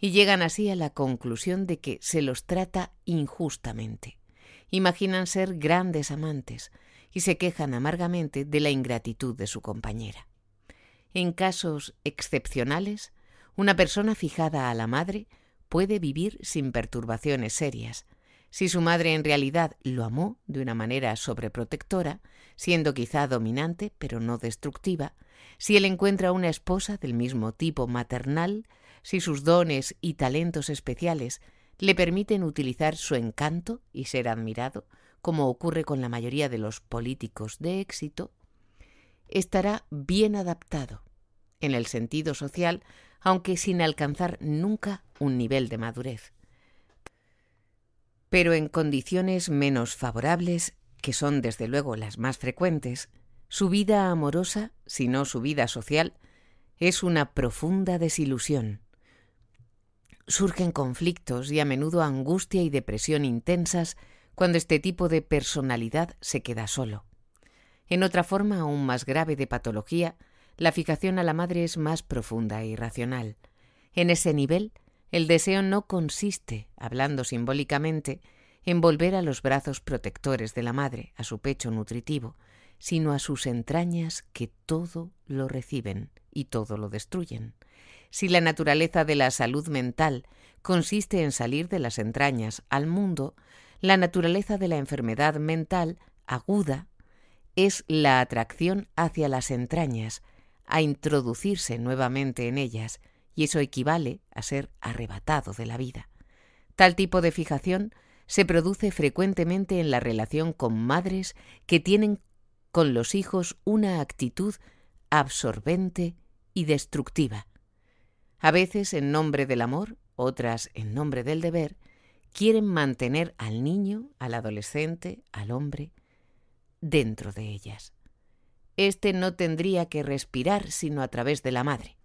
S1: y llegan así a la conclusión de que se los trata injustamente. Imaginan ser grandes amantes y se quejan amargamente de la ingratitud de su compañera. En casos excepcionales, una persona fijada a la madre puede vivir sin perturbaciones serias, si su madre en realidad lo amó de una manera sobreprotectora, siendo quizá dominante pero no destructiva, si él encuentra una esposa del mismo tipo maternal, si sus dones y talentos especiales le permiten utilizar su encanto y ser admirado, como ocurre con la mayoría de los políticos de éxito, estará bien adaptado en el sentido social, aunque sin alcanzar nunca un nivel de madurez. Pero en condiciones menos favorables, que son desde luego las más frecuentes, su vida amorosa, si no su vida social, es una profunda desilusión. Surgen conflictos y a menudo angustia y depresión intensas cuando este tipo de personalidad se queda solo. En otra forma aún más grave de patología, la fijación a la madre es más profunda e irracional. En ese nivel, el deseo no consiste, hablando simbólicamente, en volver a los brazos protectores de la madre, a su pecho nutritivo, sino a sus entrañas que todo lo reciben y todo lo destruyen. Si la naturaleza de la salud mental consiste en salir de las entrañas al mundo, la naturaleza de la enfermedad mental aguda es la atracción hacia las entrañas, a introducirse nuevamente en ellas, y eso equivale a ser arrebatado de la vida. Tal tipo de fijación se produce frecuentemente en la relación con madres que tienen con los hijos una actitud absorbente y destructiva. A veces en nombre del amor, otras en nombre del deber, quieren mantener al niño, al adolescente, al hombre, dentro de ellas. Este no tendría que respirar sino a través de la madre.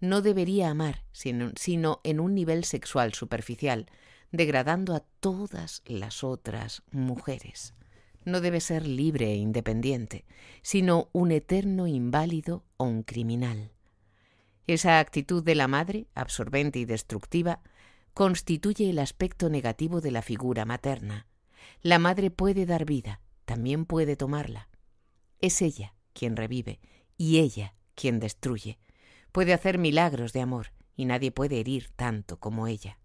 S1: No debería amar sino, sino en un nivel sexual superficial, degradando a todas las otras mujeres no debe ser libre e independiente, sino un eterno inválido o un criminal. Esa actitud de la madre, absorbente y destructiva, constituye el aspecto negativo de la figura materna. La madre puede dar vida, también puede tomarla. Es ella quien revive y ella quien destruye. Puede hacer milagros de amor y nadie puede herir tanto como ella.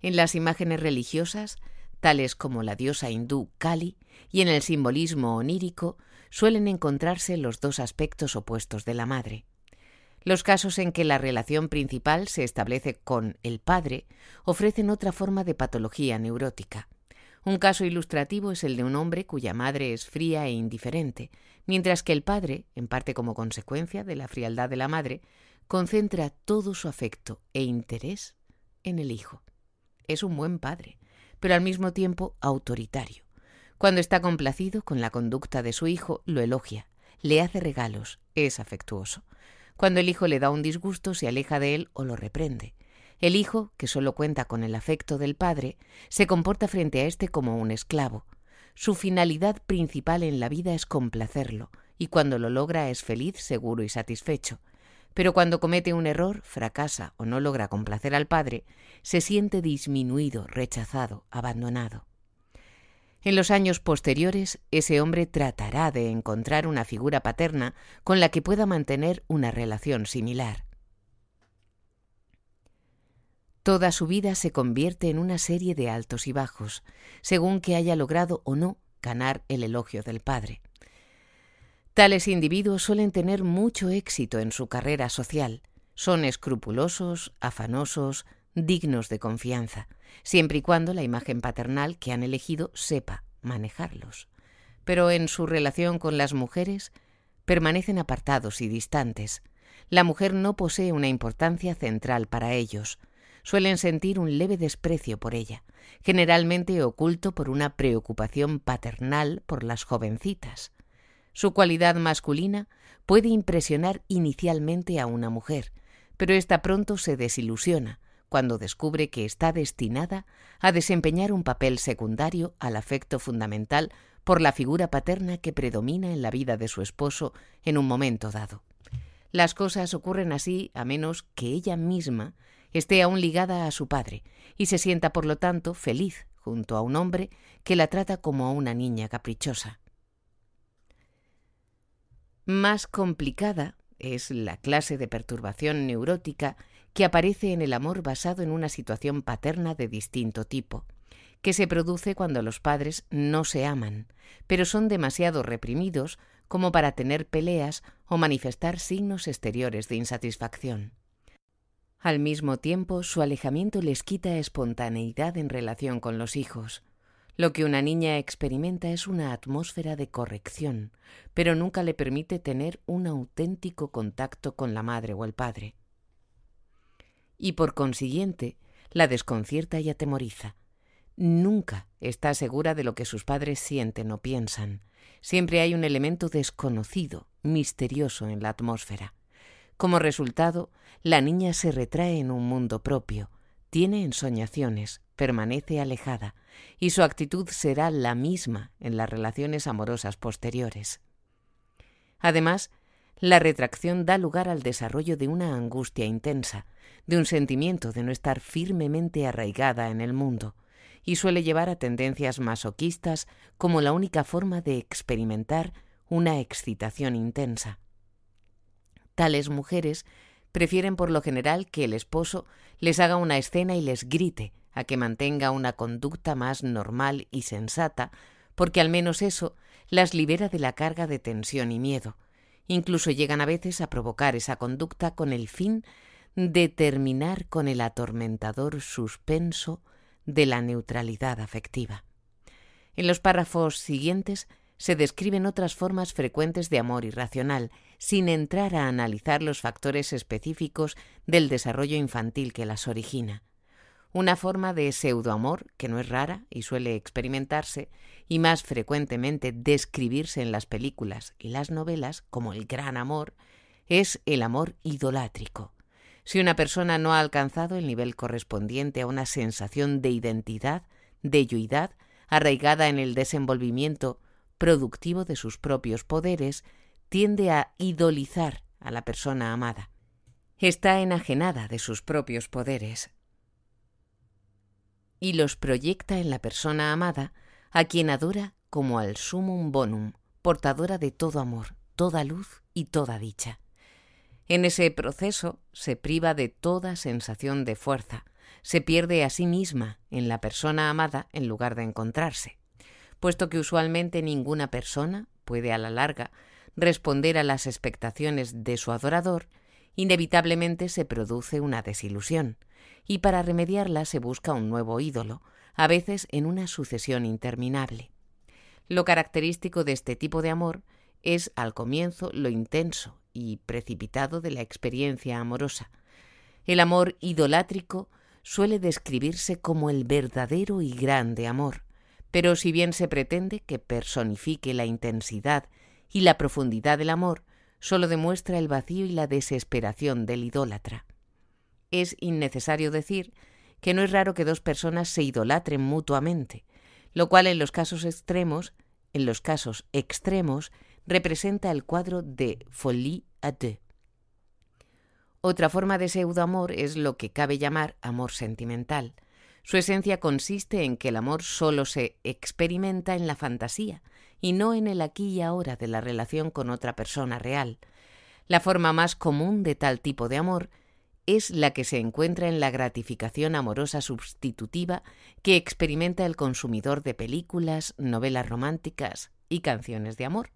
S1: En las imágenes religiosas, tales como la diosa hindú Kali, y en el simbolismo onírico suelen encontrarse los dos aspectos opuestos de la madre. Los casos en que la relación principal se establece con el padre ofrecen otra forma de patología neurótica. Un caso ilustrativo es el de un hombre cuya madre es fría e indiferente, mientras que el padre, en parte como consecuencia de la frialdad de la madre, concentra todo su afecto e interés en el hijo. Es un buen padre, pero al mismo tiempo autoritario. Cuando está complacido con la conducta de su hijo, lo elogia, le hace regalos, es afectuoso. Cuando el hijo le da un disgusto, se aleja de él o lo reprende. El hijo, que solo cuenta con el afecto del padre, se comporta frente a éste como un esclavo. Su finalidad principal en la vida es complacerlo, y cuando lo logra es feliz, seguro y satisfecho pero cuando comete un error, fracasa o no logra complacer al padre, se siente disminuido, rechazado, abandonado. En los años posteriores, ese hombre tratará de encontrar una figura paterna con la que pueda mantener una relación similar. Toda su vida se convierte en una serie de altos y bajos, según que haya logrado o no ganar el elogio del padre. Tales individuos suelen tener mucho éxito en su carrera social. Son escrupulosos, afanosos, dignos de confianza, siempre y cuando la imagen paternal que han elegido sepa manejarlos. Pero en su relación con las mujeres permanecen apartados y distantes. La mujer no posee una importancia central para ellos. Suelen sentir un leve desprecio por ella, generalmente oculto por una preocupación paternal por las jovencitas. Su cualidad masculina puede impresionar inicialmente a una mujer, pero ésta pronto se desilusiona cuando descubre que está destinada a desempeñar un papel secundario al afecto fundamental por la figura paterna que predomina en la vida de su esposo en un momento dado. Las cosas ocurren así a menos que ella misma esté aún ligada a su padre y se sienta por lo tanto feliz junto a un hombre que la trata como a una niña caprichosa. Más complicada es la clase de perturbación neurótica que aparece en el amor basado en una situación paterna de distinto tipo, que se produce cuando los padres no se aman, pero son demasiado reprimidos como para tener peleas o manifestar signos exteriores de insatisfacción. Al mismo tiempo, su alejamiento les quita espontaneidad en relación con los hijos. Lo que una niña experimenta es una atmósfera de corrección, pero nunca le permite tener un auténtico contacto con la madre o el padre. Y por consiguiente, la desconcierta y atemoriza. Nunca está segura de lo que sus padres sienten o piensan. Siempre hay un elemento desconocido, misterioso en la atmósfera. Como resultado, la niña se retrae en un mundo propio, tiene ensoñaciones, permanece alejada, y su actitud será la misma en las relaciones amorosas posteriores. Además, la retracción da lugar al desarrollo de una angustia intensa, de un sentimiento de no estar firmemente arraigada en el mundo, y suele llevar a tendencias masoquistas como la única forma de experimentar una excitación intensa. Tales mujeres prefieren por lo general que el esposo les haga una escena y les grite, a que mantenga una conducta más normal y sensata, porque al menos eso las libera de la carga de tensión y miedo. Incluso llegan a veces a provocar esa conducta con el fin de terminar con el atormentador suspenso de la neutralidad afectiva. En los párrafos siguientes se describen otras formas frecuentes de amor irracional, sin entrar a analizar los factores específicos del desarrollo infantil que las origina. Una forma de pseudoamor, que no es rara y suele experimentarse, y más frecuentemente describirse en las películas y las novelas como el gran amor, es el amor idolátrico, si una persona no ha alcanzado el nivel correspondiente a una sensación de identidad, de yuidad, arraigada en el desenvolvimiento productivo de sus propios poderes, tiende a idolizar a la persona amada. Está enajenada de sus propios poderes y los proyecta en la persona amada, a quien adora como al sumum bonum, portadora de todo amor, toda luz y toda dicha. En ese proceso se priva de toda sensación de fuerza, se pierde a sí misma en la persona amada en lugar de encontrarse, puesto que usualmente ninguna persona puede a la larga responder a las expectaciones de su adorador, inevitablemente se produce una desilusión, y para remediarla se busca un nuevo ídolo, a veces en una sucesión interminable. Lo característico de este tipo de amor es al comienzo lo intenso y precipitado de la experiencia amorosa. El amor idolátrico suele describirse como el verdadero y grande amor, pero si bien se pretende que personifique la intensidad y la profundidad del amor, solo demuestra el vacío y la desesperación del idólatra. Es innecesario decir que no es raro que dos personas se idolatren mutuamente, lo cual en los casos extremos, en los casos extremos, representa el cuadro de Folie à deux. Otra forma de pseudoamor es lo que cabe llamar amor sentimental. Su esencia consiste en que el amor solo se experimenta en la fantasía y no en el aquí y ahora de la relación con otra persona real. La forma más común de tal tipo de amor es la que se encuentra en la gratificación amorosa sustitutiva que experimenta el consumidor de películas, novelas románticas y canciones de amor.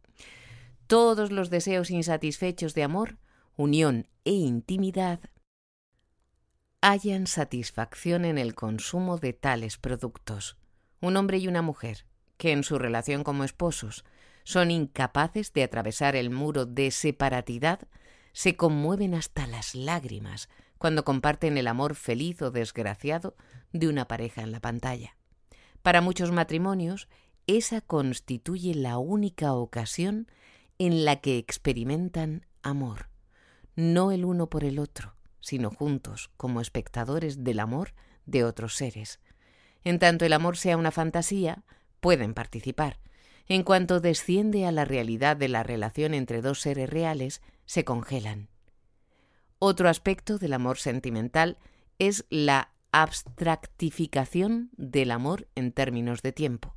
S1: Todos los deseos insatisfechos de amor, unión e intimidad hallan satisfacción en el consumo de tales productos. Un hombre y una mujer, que en su relación como esposos son incapaces de atravesar el muro de separatidad, se conmueven hasta las lágrimas cuando comparten el amor feliz o desgraciado de una pareja en la pantalla. Para muchos matrimonios, esa constituye la única ocasión en la que experimentan amor, no el uno por el otro, sino juntos como espectadores del amor de otros seres. En tanto el amor sea una fantasía, pueden participar. En cuanto desciende a la realidad de la relación entre dos seres reales, se congelan. Otro aspecto del amor sentimental es la abstractificación del amor en términos de tiempo.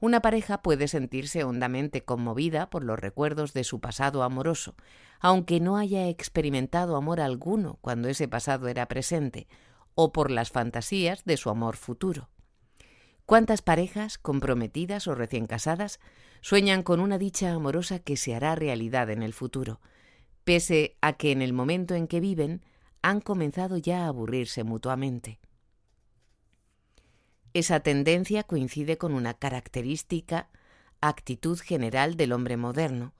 S1: Una pareja puede sentirse hondamente conmovida por los recuerdos de su pasado amoroso, aunque no haya experimentado amor alguno cuando ese pasado era presente, o por las fantasías de su amor futuro. ¿Cuántas parejas, comprometidas o recién casadas, sueñan con una dicha amorosa que se hará realidad en el futuro, pese a que en el momento en que viven han comenzado ya a aburrirse mutuamente? Esa tendencia coincide con una característica actitud general del hombre moderno.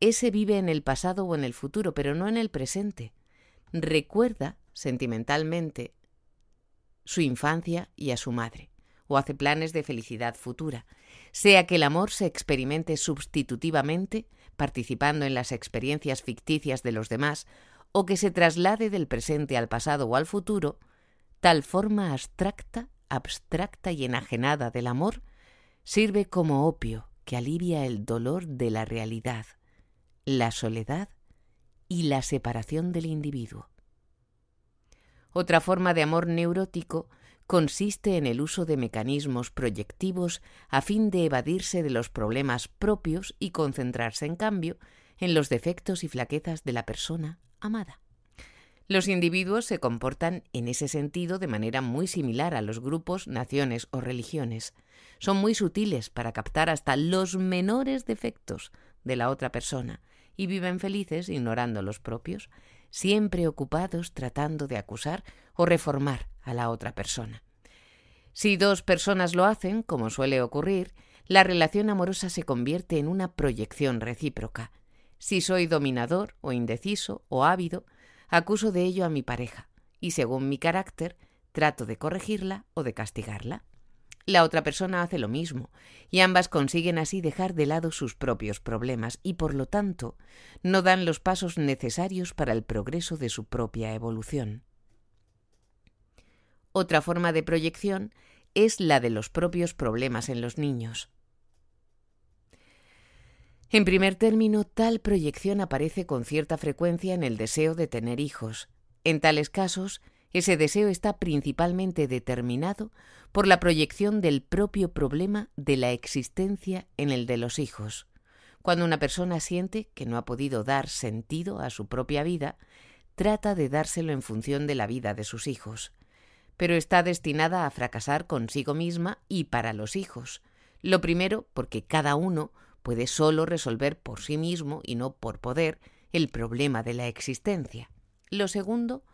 S1: Ese vive en el pasado o en el futuro, pero no en el presente. Recuerda sentimentalmente su infancia y a su madre, o hace planes de felicidad futura, sea que el amor se experimente substitutivamente, participando en las experiencias ficticias de los demás, o que se traslade del presente al pasado o al futuro, tal forma abstracta, abstracta y enajenada del amor sirve como opio que alivia el dolor de la realidad, la soledad y la separación del individuo. Otra forma de amor neurótico consiste en el uso de mecanismos proyectivos a fin de evadirse de los problemas propios y concentrarse, en cambio, en los defectos y flaquezas de la persona amada. Los individuos se comportan en ese sentido de manera muy similar a los grupos, naciones o religiones. Son muy sutiles para captar hasta los menores defectos de la otra persona y viven felices ignorando los propios, siempre ocupados tratando de acusar o reformar a la otra persona. Si dos personas lo hacen, como suele ocurrir, la relación amorosa se convierte en una proyección recíproca. Si soy dominador o indeciso o ávido, acuso de ello a mi pareja y según mi carácter trato de corregirla o de castigarla. La otra persona hace lo mismo, y ambas consiguen así dejar de lado sus propios problemas y, por lo tanto, no dan los pasos necesarios para el progreso de su propia evolución. Otra forma de proyección es la de los propios problemas en los niños. En primer término, tal proyección aparece con cierta frecuencia en el deseo de tener hijos. En tales casos, ese deseo está principalmente determinado por la proyección del propio problema de la existencia en el de los hijos. Cuando una persona siente que no ha podido dar sentido a su propia vida, trata de dárselo en función de la vida de sus hijos. Pero está destinada a fracasar consigo misma y para los hijos. Lo primero, porque cada uno puede solo resolver por sí mismo y no por poder el problema de la existencia. Lo segundo,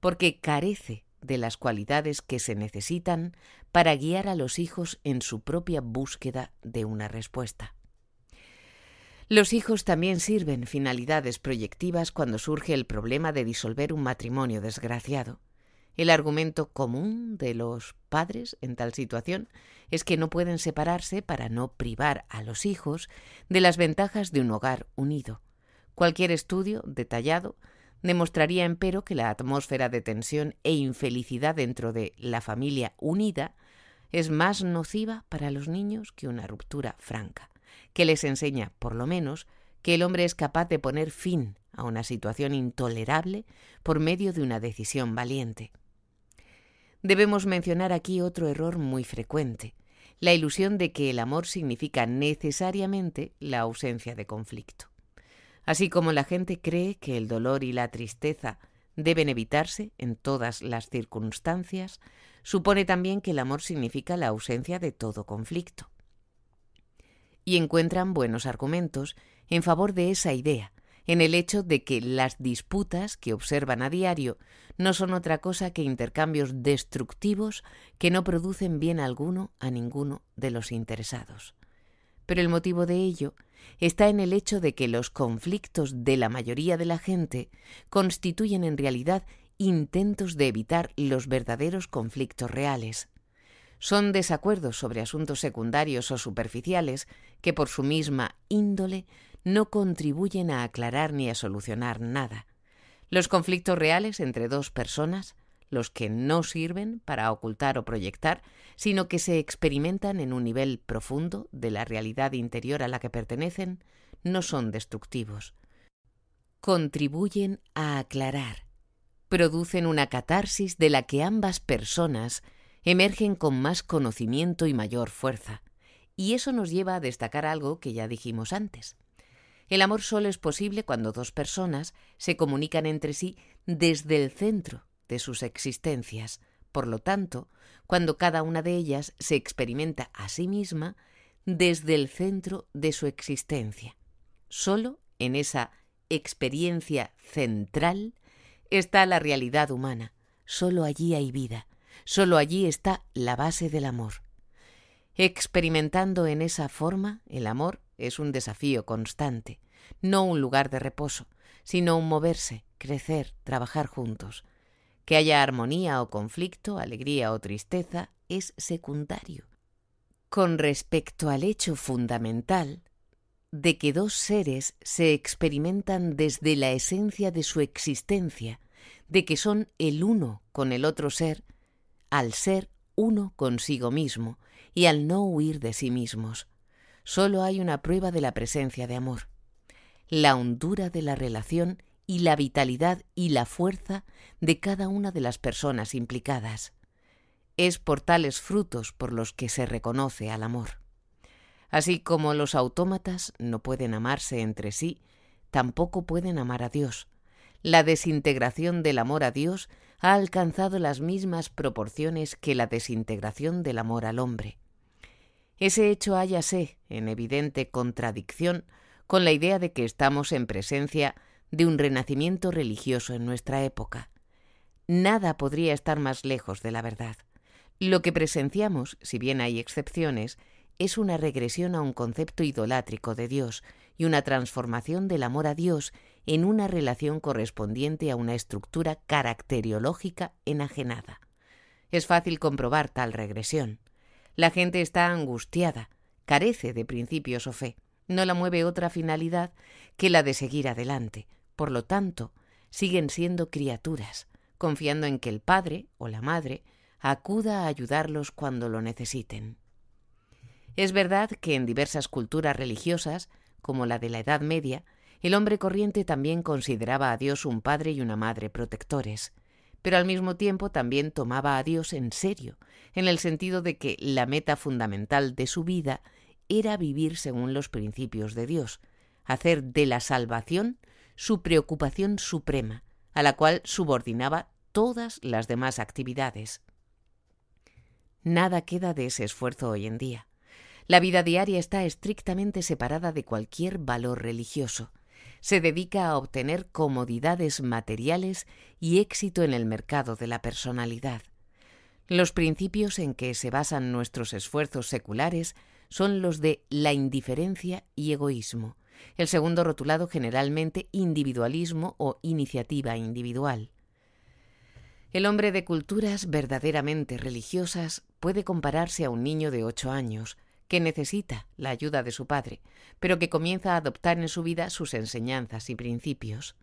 S1: porque carece de las cualidades que se necesitan para guiar a los hijos en su propia búsqueda de una respuesta. Los hijos también sirven finalidades proyectivas cuando surge el problema de disolver un matrimonio desgraciado. El argumento común de los padres en tal situación es que no pueden separarse para no privar a los hijos de las ventajas de un hogar unido. Cualquier estudio detallado demostraría, empero, que la atmósfera de tensión e infelicidad dentro de la familia unida es más nociva para los niños que una ruptura franca, que les enseña, por lo menos, que el hombre es capaz de poner fin a una situación intolerable por medio de una decisión valiente. Debemos mencionar aquí otro error muy frecuente, la ilusión de que el amor significa necesariamente la ausencia de conflicto. Así como la gente cree que el dolor y la tristeza deben evitarse en todas las circunstancias, supone también que el amor significa la ausencia de todo conflicto. Y encuentran buenos argumentos en favor de esa idea, en el hecho de que las disputas que observan a diario no son otra cosa que intercambios destructivos que no producen bien alguno a ninguno de los interesados. Pero el motivo de ello está en el hecho de que los conflictos de la mayoría de la gente constituyen en realidad intentos de evitar los verdaderos conflictos reales. Son desacuerdos sobre asuntos secundarios o superficiales que por su misma índole no contribuyen a aclarar ni a solucionar nada. Los conflictos reales entre dos personas, los que no sirven para ocultar o proyectar, sino que se experimentan en un nivel profundo de la realidad interior a la que pertenecen, no son destructivos. Contribuyen a aclarar, producen una catarsis de la que ambas personas emergen con más conocimiento y mayor fuerza. Y eso nos lleva a destacar algo que ya dijimos antes. El amor solo es posible cuando dos personas se comunican entre sí desde el centro de sus existencias. Por lo tanto, cuando cada una de ellas se experimenta a sí misma desde el centro de su existencia. Solo en esa experiencia central está la realidad humana. Solo allí hay vida. Solo allí está la base del amor. Experimentando en esa forma, el amor es un desafío constante, no un lugar de reposo, sino un moverse, crecer, trabajar juntos. Que haya armonía o conflicto, alegría o tristeza, es secundario. Con respecto al hecho fundamental de que dos seres se experimentan desde la esencia de su existencia, de que son el uno con el otro ser, al ser uno consigo mismo y al no huir de sí mismos. Solo hay una prueba de la presencia de amor, la hondura de la relación y la vitalidad y la fuerza de cada una de las personas implicadas. Es por tales frutos por los que se reconoce al amor. Así como los autómatas no pueden amarse entre sí, tampoco pueden amar a Dios. La desintegración del amor a Dios ha alcanzado las mismas proporciones que la desintegración del amor al hombre. Ese hecho hállase en evidente contradicción con la idea de que estamos en presencia de un renacimiento religioso en nuestra época. Nada podría estar más lejos de la verdad. Lo que presenciamos, si bien hay excepciones, es una regresión a un concepto idolátrico de Dios y una transformación del amor a Dios en una relación correspondiente a una estructura caracteriológica enajenada. Es fácil comprobar tal regresión. La gente está angustiada, carece de principios o fe, no la mueve otra finalidad que la de seguir adelante. Por lo tanto, siguen siendo criaturas, confiando en que el padre o la madre acuda a ayudarlos cuando lo necesiten. Es verdad que en diversas culturas religiosas, como la de la Edad Media, el hombre corriente también consideraba a Dios un padre y una madre protectores, pero al mismo tiempo también tomaba a Dios en serio, en el sentido de que la meta fundamental de su vida era vivir según los principios de Dios, hacer de la salvación su preocupación suprema, a la cual subordinaba todas las demás actividades. Nada queda de ese esfuerzo hoy en día. La vida diaria está estrictamente separada de cualquier valor religioso. Se dedica a obtener comodidades materiales y éxito en el mercado de la personalidad. Los principios en que se basan nuestros esfuerzos seculares son los de la indiferencia y egoísmo, el segundo rotulado generalmente individualismo o iniciativa individual. El hombre de culturas verdaderamente religiosas puede compararse a un niño de ocho años, que necesita la ayuda de su padre, pero que comienza a adoptar en su vida sus enseñanzas y principios.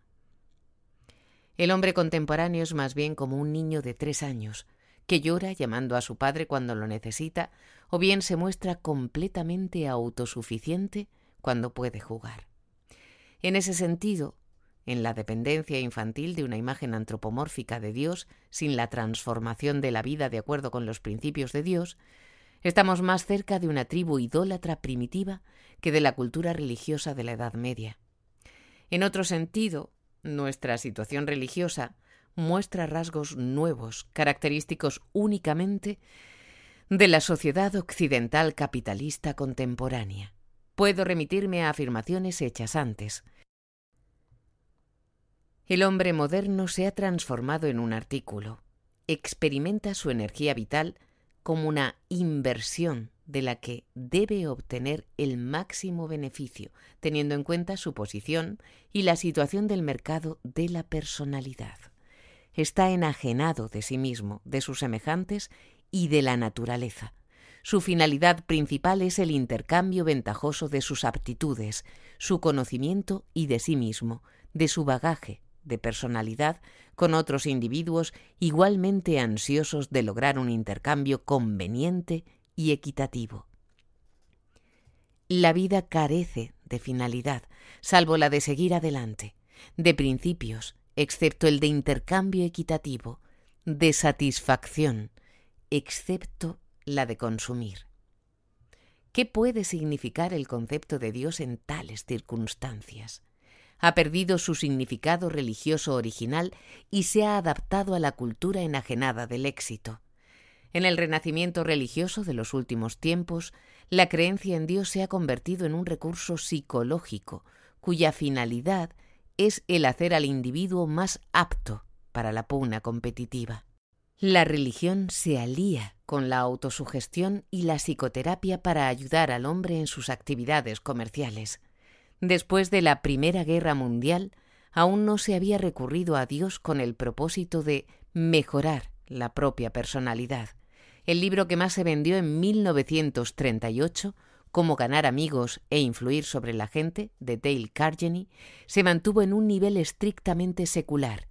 S1: El hombre contemporáneo es más bien como un niño de tres años, que llora llamando a su padre cuando lo necesita, o bien se muestra completamente autosuficiente cuando puede jugar. En ese sentido, en la dependencia infantil de una imagen antropomórfica de Dios sin la transformación de la vida de acuerdo con los principios de Dios, Estamos más cerca de una tribu idólatra primitiva que de la cultura religiosa de la Edad Media. En otro sentido, nuestra situación religiosa muestra rasgos nuevos, característicos únicamente de la sociedad occidental capitalista contemporánea. Puedo remitirme a afirmaciones hechas antes. El hombre moderno se ha transformado en un artículo. Experimenta su energía vital como una inversión de la que debe obtener el máximo beneficio, teniendo en cuenta su posición y la situación del mercado de la personalidad. Está enajenado de sí mismo, de sus semejantes y de la naturaleza. Su finalidad principal es el intercambio ventajoso de sus aptitudes, su conocimiento y de sí mismo, de su bagaje, de personalidad con otros individuos igualmente ansiosos de lograr un intercambio conveniente y equitativo. La vida carece de finalidad, salvo la de seguir adelante, de principios, excepto el de intercambio equitativo, de satisfacción, excepto la de consumir. ¿Qué puede significar el concepto de Dios en tales circunstancias? ha perdido su significado religioso original y se ha adaptado a la cultura enajenada del éxito. En el renacimiento religioso de los últimos tiempos, la creencia en Dios se ha convertido en un recurso psicológico, cuya finalidad es el hacer al individuo más apto para la pugna competitiva. La religión se alía con la autosugestión y la psicoterapia para ayudar al hombre en sus actividades comerciales. Después de la Primera Guerra Mundial, aún no se había recurrido a Dios con el propósito de mejorar la propia personalidad. El libro que más se vendió en 1938, Cómo ganar amigos e influir sobre la gente, de Dale Carnegie, se mantuvo en un nivel estrictamente secular.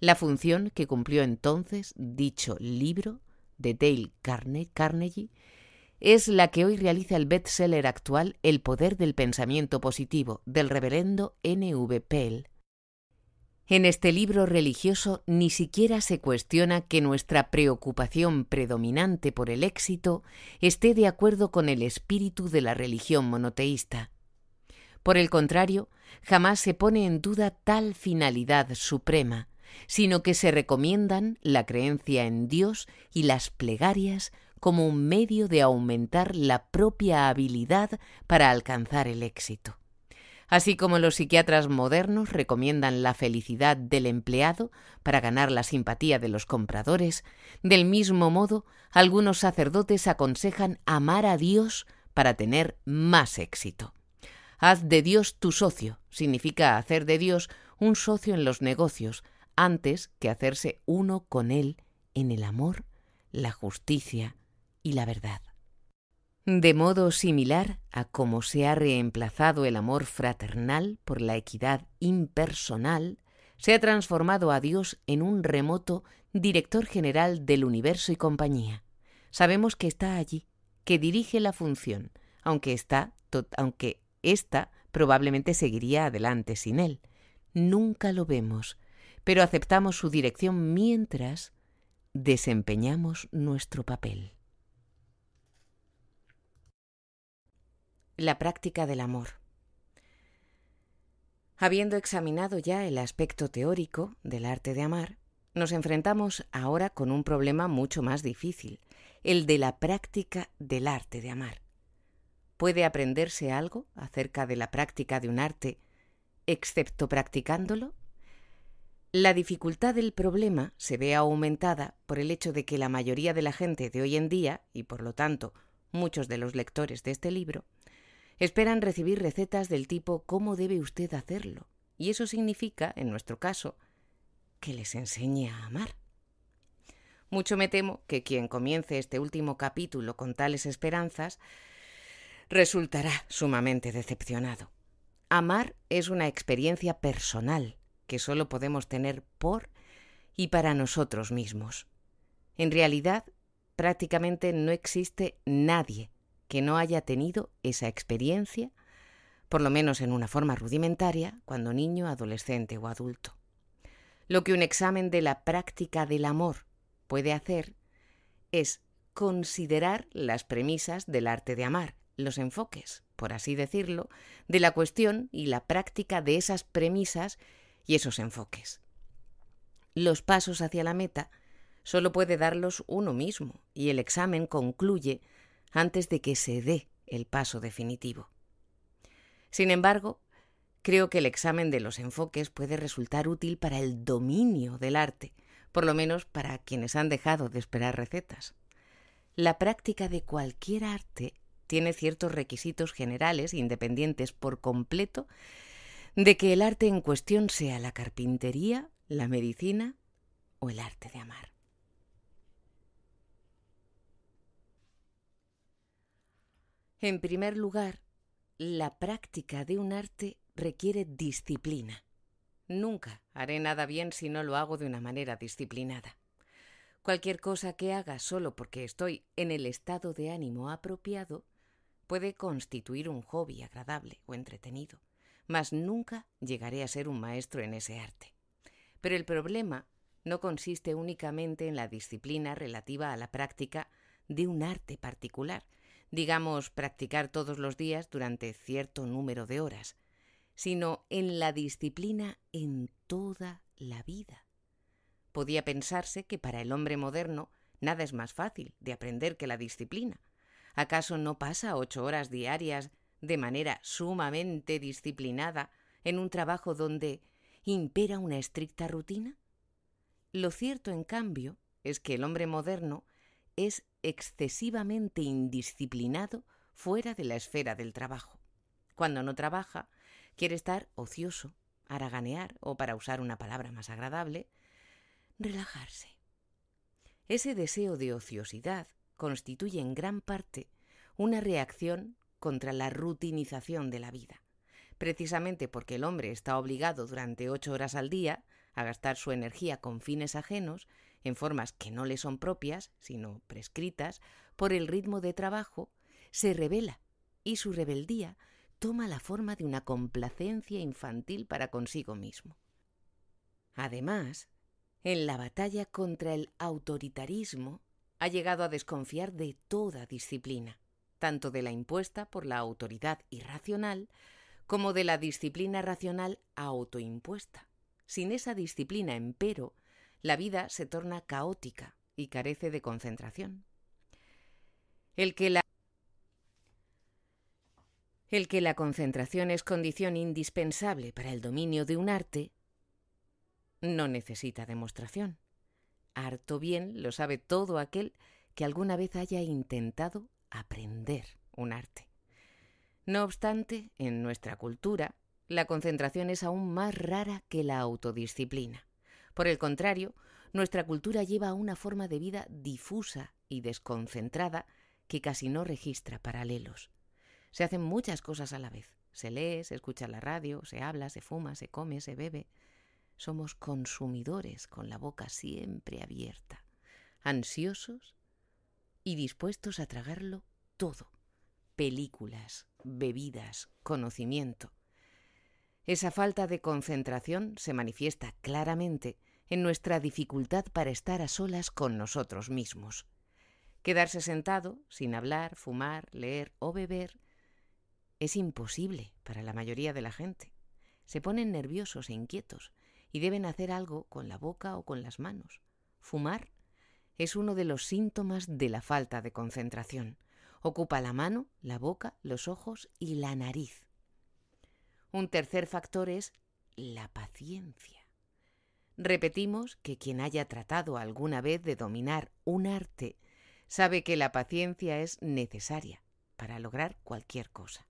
S1: La función que cumplió entonces dicho libro, de Dale Carnegie, es la que hoy realiza el bestseller actual El poder del pensamiento positivo, del reverendo N. V. Pell, en este libro religioso ni siquiera se cuestiona que nuestra preocupación predominante por el éxito esté de acuerdo con el espíritu de la religión monoteísta. Por el contrario, jamás se pone en duda tal finalidad suprema, sino que se recomiendan la creencia en Dios y las plegarias como un medio de aumentar la propia habilidad para alcanzar el éxito. Así como los psiquiatras modernos recomiendan la felicidad del empleado para ganar la simpatía de los compradores, del mismo modo algunos sacerdotes aconsejan amar a Dios para tener más éxito. Haz de Dios tu socio significa hacer de Dios un socio en los negocios antes que hacerse uno con Él en el amor, la justicia y la verdad. De modo similar a cómo se ha reemplazado el amor fraternal por la equidad impersonal, se ha transformado a Dios en un remoto director general del universo y compañía. Sabemos que está allí, que dirige la función, aunque está, aunque ésta probablemente seguiría adelante sin él. Nunca lo vemos, pero aceptamos su dirección mientras desempeñamos nuestro papel. La práctica del amor. Habiendo examinado ya el aspecto teórico del arte de amar, nos enfrentamos ahora con un problema mucho más difícil, el de la práctica del arte de amar. ¿Puede aprenderse algo acerca de la práctica de un arte excepto practicándolo? La dificultad del problema se ve aumentada por el hecho de que la mayoría de la gente de hoy en día, y por lo tanto muchos de los lectores de este libro, Esperan recibir recetas del tipo ¿cómo debe usted hacerlo? Y eso significa, en nuestro caso, que les enseñe a amar. Mucho me temo que quien comience este último capítulo con tales esperanzas resultará sumamente decepcionado. Amar es una experiencia personal que solo podemos tener por y para nosotros mismos. En realidad, prácticamente no existe nadie que no haya tenido esa experiencia, por lo menos en una forma rudimentaria, cuando niño, adolescente o adulto. Lo que un examen de la práctica del amor puede hacer es considerar las premisas del arte de amar, los enfoques, por así decirlo, de la cuestión y la práctica de esas premisas y esos enfoques. Los pasos hacia la meta solo puede darlos uno mismo y el examen concluye antes de que se dé el paso definitivo. Sin embargo, creo que el examen de los enfoques puede resultar útil para el dominio del arte, por lo menos para quienes han dejado de esperar recetas. La práctica de cualquier arte tiene ciertos requisitos generales independientes por completo de que el arte en cuestión sea la carpintería, la medicina o el arte de amar. En primer lugar, la práctica de un arte requiere disciplina. Nunca haré nada bien si no lo hago de una manera disciplinada. Cualquier cosa que haga solo porque estoy en el estado de ánimo apropiado puede constituir un hobby agradable o entretenido, mas nunca llegaré a ser un maestro en ese arte. Pero el problema no consiste únicamente en la disciplina relativa a la práctica de un arte particular, digamos, practicar todos los días durante cierto número de horas, sino en la disciplina en toda la vida. Podía pensarse que para el hombre moderno nada es más fácil de aprender que la disciplina. ¿Acaso no pasa ocho horas diarias de manera sumamente disciplinada en un trabajo donde impera una estricta rutina? Lo cierto, en cambio, es que el hombre moderno es excesivamente indisciplinado fuera de la esfera del trabajo. Cuando no trabaja, quiere estar ocioso, haraganear o, para usar una palabra más agradable, relajarse. Ese deseo de ociosidad constituye en gran parte una reacción contra la rutinización de la vida, precisamente porque el hombre está obligado durante ocho horas al día a gastar su energía con fines ajenos, en formas que no le son propias, sino prescritas, por el ritmo de trabajo, se revela y su rebeldía toma la forma de una complacencia infantil para consigo mismo. Además, en la batalla contra el autoritarismo ha llegado a desconfiar de toda disciplina, tanto de la impuesta por la autoridad irracional como de la disciplina racional autoimpuesta. Sin esa disciplina, empero, la vida se torna caótica y carece de concentración. El que la el que la concentración es condición indispensable para el dominio de un arte no necesita demostración. Harto bien lo sabe todo aquel que alguna vez haya intentado aprender un arte. No obstante, en nuestra cultura, la concentración es aún más rara que la autodisciplina. Por el contrario, nuestra cultura lleva a una forma de vida difusa y desconcentrada que casi no registra paralelos. Se hacen muchas cosas a la vez. Se lee, se escucha la radio, se habla, se fuma, se come, se bebe. Somos consumidores con la boca siempre abierta, ansiosos y dispuestos a tragarlo todo. Películas, bebidas, conocimiento. Esa falta de concentración se manifiesta claramente en nuestra dificultad para estar a solas con nosotros mismos. Quedarse sentado, sin hablar, fumar, leer o beber, es imposible para la mayoría de la gente. Se ponen nerviosos e inquietos y deben hacer algo con la boca o con las manos. Fumar es uno de los síntomas de la falta de concentración. Ocupa la mano, la boca, los ojos y la nariz. Un tercer factor es la paciencia. Repetimos que quien haya tratado alguna vez de dominar un arte sabe que la paciencia es necesaria para lograr cualquier cosa.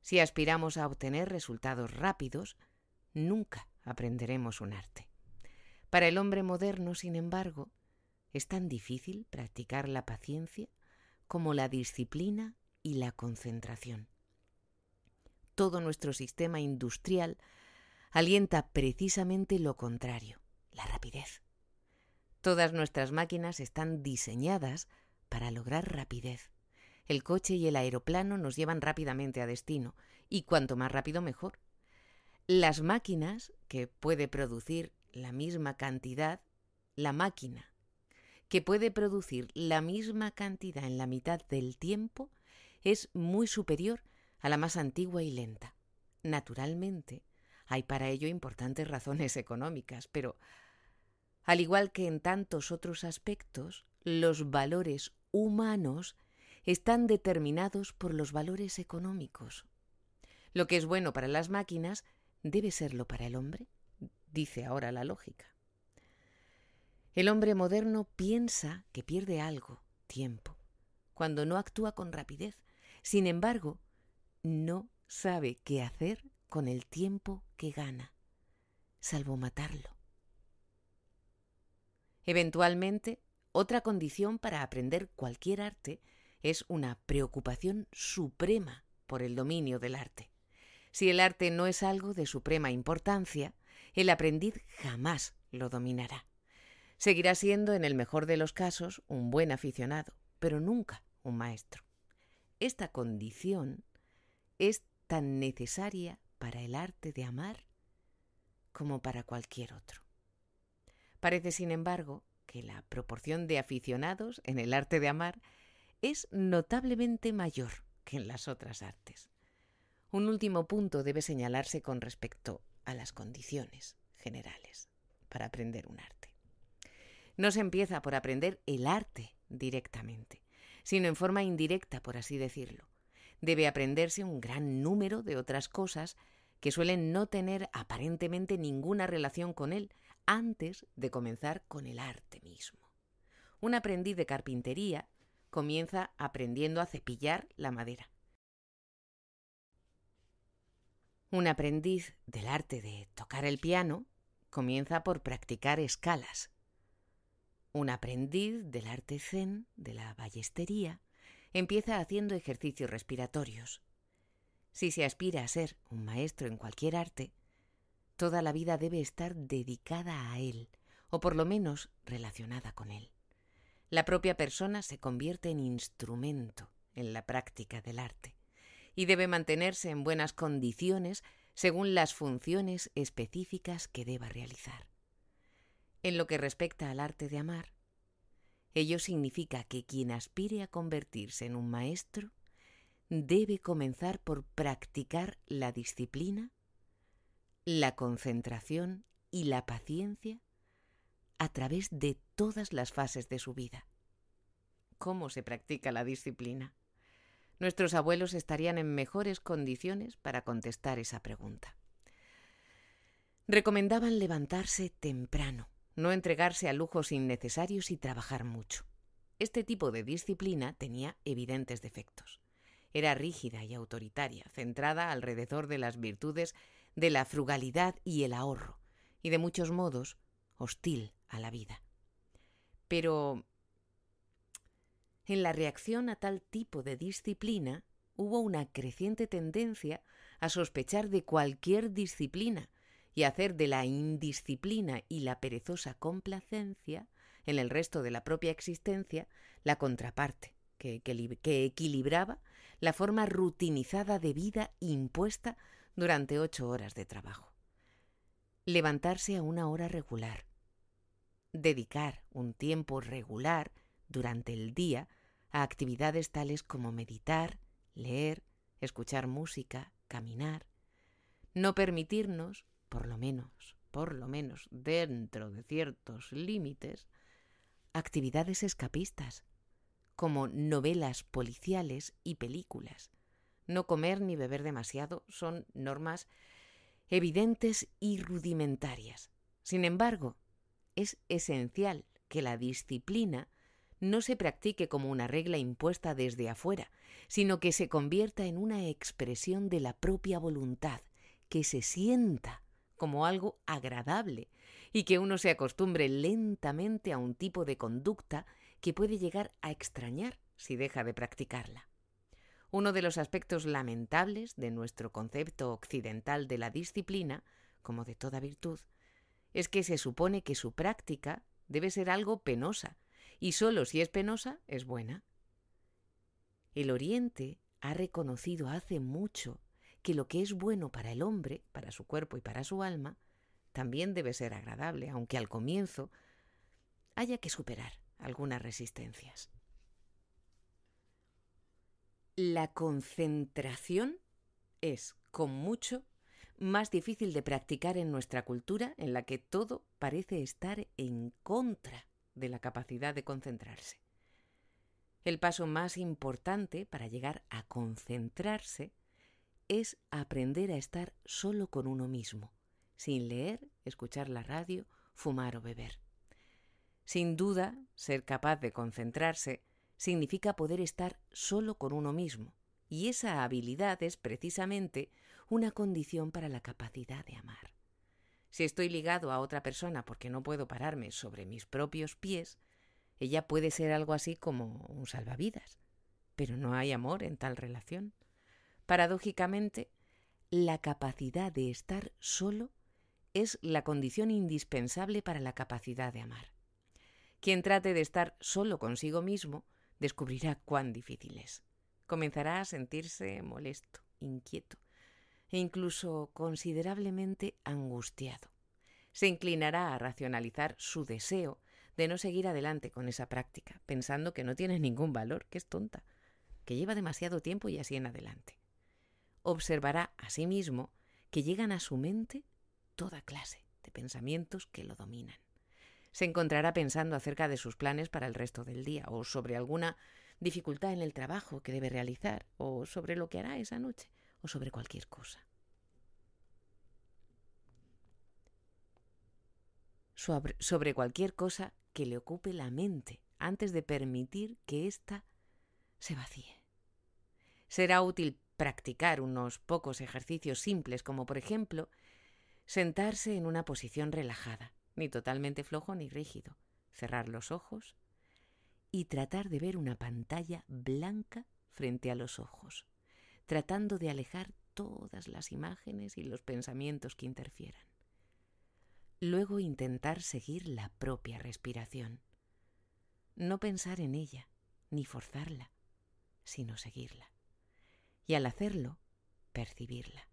S1: Si aspiramos a obtener resultados rápidos, nunca aprenderemos un arte. Para el hombre moderno, sin embargo, es tan difícil practicar la paciencia como la disciplina y la concentración. Todo nuestro sistema industrial alienta precisamente lo contrario, la rapidez. Todas nuestras máquinas están diseñadas para lograr rapidez. El coche y el aeroplano nos llevan rápidamente a destino, y cuanto más rápido mejor. Las máquinas, que puede producir la misma cantidad, la máquina, que puede producir la misma cantidad en la mitad del tiempo, es muy superior a la más antigua y lenta. Naturalmente, hay para ello importantes razones económicas, pero al igual que en tantos otros aspectos, los valores humanos están determinados por los valores económicos. Lo que es bueno para las máquinas debe serlo para el hombre, dice ahora la lógica. El hombre moderno piensa que pierde algo, tiempo, cuando no actúa con rapidez. Sin embargo, no sabe qué hacer con el tiempo que gana, salvo matarlo. Eventualmente, otra condición para aprender cualquier arte es una preocupación suprema por el dominio del arte. Si el arte no es algo de suprema importancia, el aprendiz jamás lo dominará. Seguirá siendo, en el mejor de los casos, un buen aficionado, pero nunca un maestro. Esta condición es tan necesaria para el arte de amar como para cualquier otro. Parece, sin embargo, que la proporción de aficionados en el arte de amar es notablemente mayor que en las otras artes. Un último punto debe señalarse con respecto a las condiciones generales para aprender un arte. No se empieza por aprender el arte directamente, sino en forma indirecta, por así decirlo. Debe aprenderse un gran número de otras cosas que suelen no tener aparentemente ninguna relación con él antes de comenzar con el arte mismo. Un aprendiz de carpintería comienza aprendiendo a cepillar la madera. Un aprendiz del arte de tocar el piano comienza por practicar escalas. Un aprendiz del arte zen, de la ballestería, empieza haciendo ejercicios respiratorios. Si se aspira a ser un maestro en cualquier arte, toda la vida debe estar dedicada a él, o por lo menos relacionada con él. La propia persona se convierte en instrumento en la práctica del arte y debe mantenerse en buenas condiciones según las funciones específicas que deba realizar. En lo que respecta al arte de amar, ello significa que quien aspire a convertirse en un maestro debe comenzar por practicar la disciplina, la concentración y la paciencia a través de todas las fases de su vida. ¿Cómo se practica la disciplina? nuestros abuelos estarían en mejores condiciones para contestar esa pregunta. Recomendaban levantarse temprano, no entregarse a lujos innecesarios y trabajar mucho. Este tipo de disciplina tenía evidentes defectos. Era rígida y autoritaria, centrada alrededor de las virtudes de la frugalidad y el ahorro, y de muchos modos hostil a la vida. Pero en la reacción a tal tipo de disciplina hubo una creciente tendencia a sospechar de cualquier disciplina y hacer de la indisciplina y la perezosa complacencia en el resto de la propia existencia la contraparte, que, equilibraba la forma rutinizada de vida impuesta durante ocho horas de trabajo. Levantarse a una hora regular, dedicar un tiempo regular durante el día a actividades tales como meditar, leer, escuchar música, caminar, no permitirnos, por lo menos, por lo menos dentro de ciertos límites, actividades escapistas, como novelas policiales y películas. No comer ni beber demasiado son normas evidentes y rudimentarias. Sin embargo, es esencial que la disciplina no se practique como una regla impuesta desde afuera, sino que se convierta en una expresión de la propia voluntad, que se sienta como algo agradable y que uno se acostumbre lentamente a un tipo de conducta que puede llegar a extrañar si deja de practicarla. Uno de los aspectos lamentables de nuestro concepto occidental de la disciplina, como de toda virtud, es que se supone que su práctica debe ser algo penosa, y solo si es penosa es buena. El Oriente ha reconocido hace mucho que lo que es bueno para el hombre, para su cuerpo y para su alma, también debe ser agradable, aunque al comienzo haya que superar algunas resistencias. La concentración es, con mucho, más difícil de practicar en nuestra cultura en la que todo parece estar en contra de la capacidad de concentrarse. El paso más importante para llegar a concentrarse es aprender a estar solo con uno mismo, sin leer, escuchar la radio, fumar o beber. Sin duda, ser capaz de concentrarse significa poder estar solo con uno mismo, y esa habilidad es precisamente una condición para la capacidad de amar. Si estoy ligado a otra persona porque no puedo pararme sobre mis propios pies, ella puede ser algo así como un salvavidas. Pero no hay amor en tal relación. Paradójicamente, la capacidad de estar solo es la condición indispensable para la capacidad de amar. Quien trate de estar solo consigo mismo descubrirá cuán difícil es. Comenzará a sentirse molesto, inquieto, e incluso considerablemente angustiado. Se inclinará a racionalizar su deseo de no seguir adelante con esa práctica, pensando que no tiene ningún valor, que es tonta, que lleva demasiado tiempo y así en adelante. Observará asimismo que llegan a su mente toda clase de pensamientos que lo dominan. Se encontrará pensando acerca de sus planes para el resto del día, o sobre alguna dificultad en el trabajo que debe realizar, o sobre lo que hará esa noche, o sobre cualquier cosa. Sobre, cualquier cosa que le ocupe la mente antes de permitir que ésta se vacíe. Será útil practicar unos pocos ejercicios simples como por ejemplo sentarse en una posición relajada, ni totalmente flojo ni rígido, cerrar los ojos y tratar de ver una pantalla blanca frente a los ojos, tratando de alejar todas las imágenes y los pensamientos que interfieran. Luego intentar seguir la propia respiración. No pensar en ella, ni forzarla, sino seguirla. Y al hacerlo, percibirla.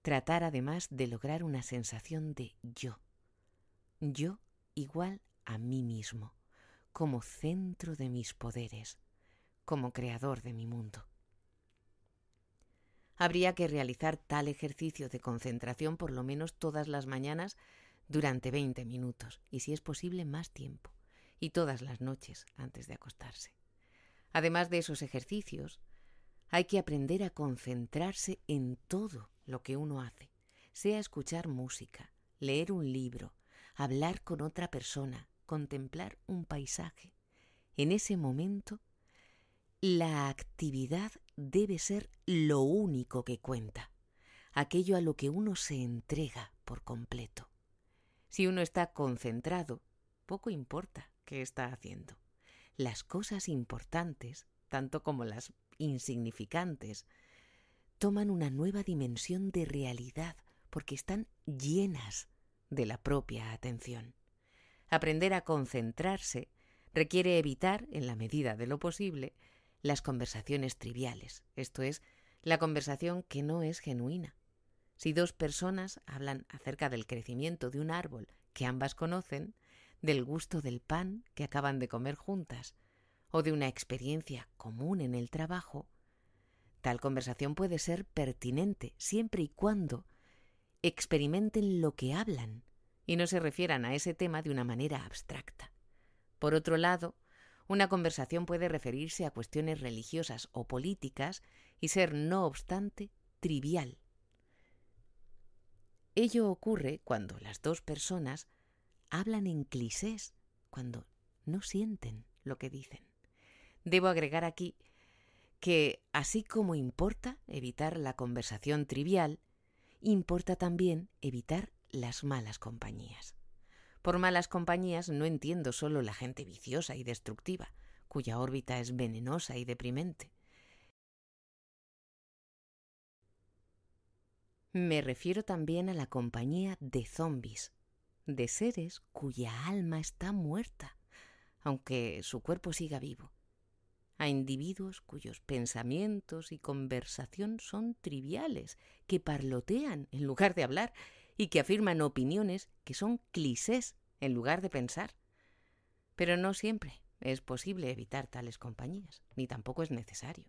S1: Tratar además de lograr una sensación de yo. Yo igual a mí mismo, como centro de mis poderes, como creador de mi mundo. Habría que realizar tal ejercicio de concentración por lo menos todas las mañanas durante 20 minutos y si es posible más tiempo, y todas las noches antes de acostarse. Además de esos ejercicios, hay que aprender a concentrarse en todo lo que uno hace, sea escuchar música, leer un libro, hablar con otra persona, contemplar un paisaje. En ese momento, la actividad debe ser lo único que cuenta, aquello a lo que uno se entrega por completo. Si uno está concentrado, poco importa qué está haciendo. Las cosas importantes, tanto como las insignificantes, toman una nueva dimensión de realidad porque están llenas de la propia atención. Aprender a concentrarse requiere evitar, en la medida de lo posible, las conversaciones triviales, esto es, la conversación que no es genuina. Si dos personas hablan acerca del crecimiento de un árbol que ambas conocen, del gusto del pan que acaban de comer juntas, o de una experiencia común en el trabajo, tal conversación puede ser pertinente siempre y cuando experimenten lo que hablan y no se refieran a ese tema de una manera abstracta. Por otro lado, una conversación puede referirse a cuestiones religiosas o políticas y ser, no obstante, trivial. Ello ocurre cuando las dos personas hablan en clichés, cuando no sienten lo que dicen. Debo agregar aquí que, así como importa evitar la conversación trivial, importa también evitar las malas compañías. Por malas compañías no entiendo solo la gente viciosa y destructiva, cuya órbita es venenosa y deprimente. Me refiero también a la compañía de zombis, de seres cuya alma está muerta, aunque su cuerpo siga vivo, a individuos cuyos pensamientos y conversación son triviales, que parlotean en lugar de hablar y que afirman opiniones que son clichés en lugar de pensar. Pero no siempre es posible evitar tales compañías, ni tampoco es necesario.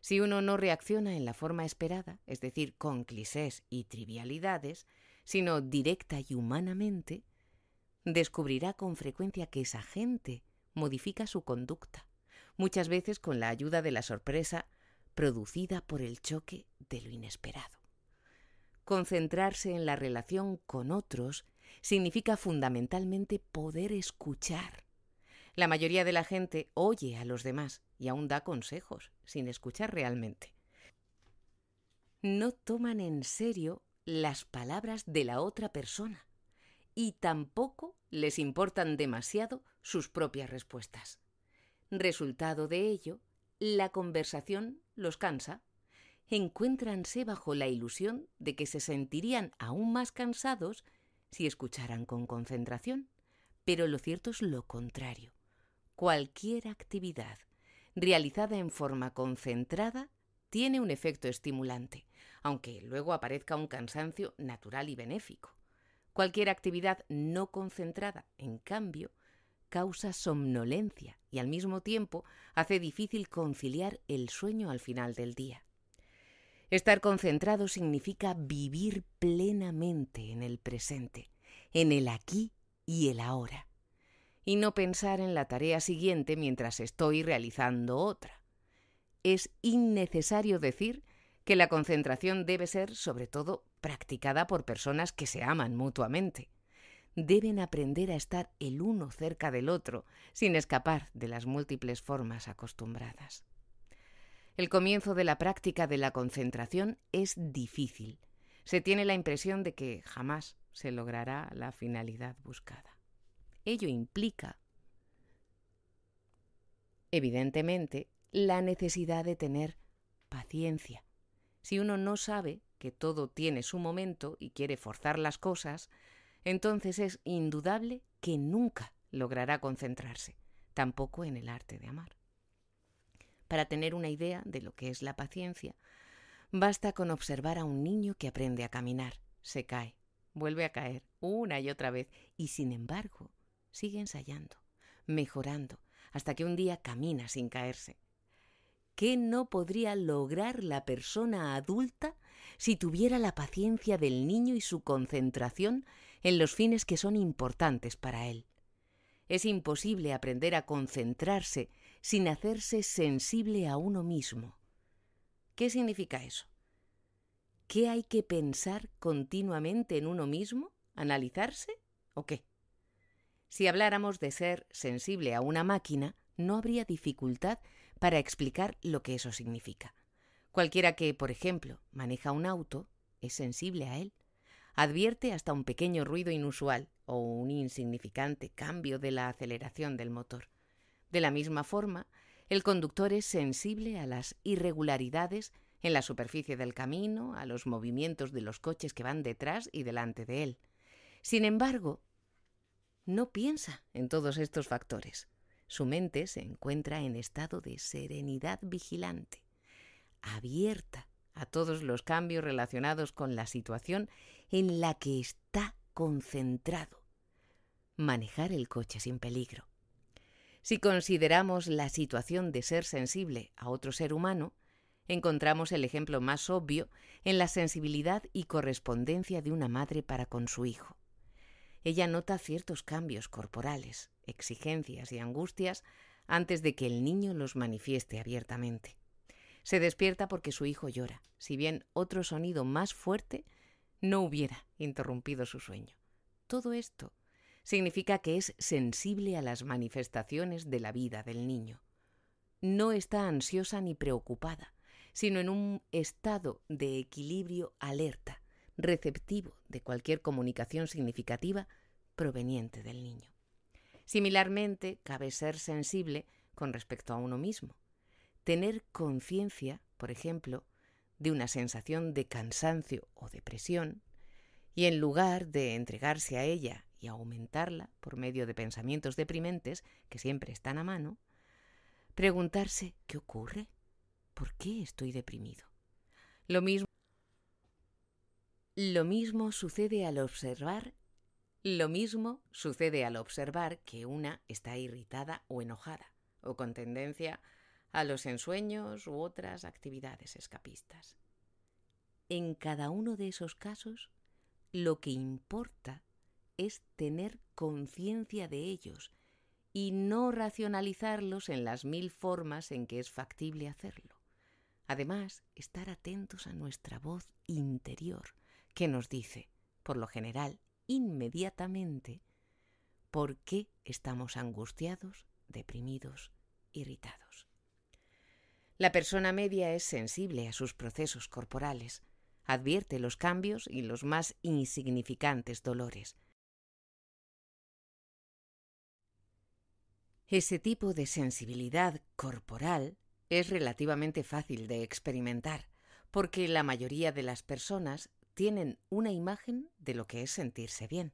S1: Si uno no reacciona en la forma esperada, es decir, con clichés y trivialidades, sino directa y humanamente, descubrirá con frecuencia que esa gente modifica su conducta, muchas veces con la ayuda de la sorpresa producida por el choque de lo inesperado. Concentrarse en la relación con otros significa fundamentalmente poder escuchar. La mayoría de la gente oye a los demás y aún da consejos, sin escuchar realmente. No toman en serio las palabras de la otra persona y tampoco les importan demasiado sus propias respuestas. Resultado de ello, la conversación los cansa encuéntranse bajo la ilusión de que se sentirían aún más cansados si escucharan con concentración. Pero lo cierto es lo contrario. Cualquier actividad realizada en forma concentrada tiene un efecto estimulante, aunque luego aparezca un cansancio natural y benéfico. Cualquier actividad no concentrada, en cambio, causa somnolencia y al mismo tiempo hace difícil conciliar el sueño al final del día. Estar concentrado significa vivir plenamente en el presente, en el aquí y el ahora, y no pensar en la tarea siguiente mientras estoy realizando otra. Es innecesario decir que la concentración debe ser, sobre todo, practicada por personas que se aman mutuamente. Deben aprender a estar el uno cerca del otro, sin escapar de las múltiples formas acostumbradas. El comienzo de la práctica de la concentración es difícil. Se tiene la impresión de que jamás se logrará la finalidad buscada. Ello implica, evidentemente, la necesidad de tener paciencia. Si uno no sabe que todo tiene su momento y quiere forzar las cosas, entonces es indudable que nunca logrará concentrarse, tampoco en el arte de amar. Para tener una idea de lo que es la paciencia, basta con observar a un niño que aprende a caminar, se cae, vuelve a caer una y otra vez y sin embargo sigue ensayando, mejorando, hasta que un día camina sin caerse. ¿Qué no podría lograr la persona adulta si tuviera la paciencia del niño y su concentración en los fines que son importantes para él? Es imposible aprender a concentrarse sin hacerse sensible a uno mismo. ¿Qué significa eso? ¿Qué hay que pensar continuamente en uno mismo? ¿Analizarse? ¿O qué? Si habláramos de ser sensible a una máquina, no habría dificultad para explicar lo que eso significa. Cualquiera que, por ejemplo, maneja un auto es sensible a él. Advierte hasta un pequeño ruido inusual o un insignificante cambio de la aceleración del motor. De la misma forma, el conductor es sensible a las irregularidades en la superficie del camino, a los movimientos de los coches que van detrás y delante de él. Sin embargo, no piensa en todos estos factores. Su mente se encuentra en estado de serenidad vigilante, abierta a todos los cambios relacionados con la situación en la que está concentrado. Manejar el coche sin peligro. Si consideramos la situación de ser sensible a otro ser humano, encontramos el ejemplo más obvio en la sensibilidad y correspondencia de una madre para con su hijo. Ella nota ciertos cambios corporales, exigencias y angustias antes de que el niño los manifieste abiertamente. Se despierta porque su hijo llora, si bien otro sonido más fuerte no hubiera interrumpido su sueño. Todo esto significa que es sensible a las manifestaciones de la vida del niño. No está ansiosa ni preocupada, sino en un estado de equilibrio alerta, receptivo de cualquier comunicación significativa proveniente del niño. Similarmente, cabe ser sensible con respecto a uno mismo. Tener conciencia, por ejemplo, de una sensación de cansancio o depresión, y en lugar de entregarse a ella y aumentarla por medio de pensamientos deprimentes que siempre están a mano, preguntarse ¿qué ocurre? ¿Por qué estoy deprimido? Lo mismo lo mismo sucede al observar lo mismo sucede al observar que una está irritada o enojada, o con tendencia a los ensueños u otras actividades escapistas. En cada uno de esos casos, lo que importa es tener conciencia de ellos y no racionalizarlos en las mil formas en que es factible hacerlo. Además, estar atentos a nuestra voz interior, que nos dice, por lo general, inmediatamente por qué estamos angustiados, deprimidos, irritados. La persona media es sensible a sus procesos corporales, advierte los cambios y los más insignificantes dolores. Ese tipo de sensibilidad corporal es relativamente fácil de experimentar, porque la mayoría de las personas tienen una imagen de lo que es sentirse bien.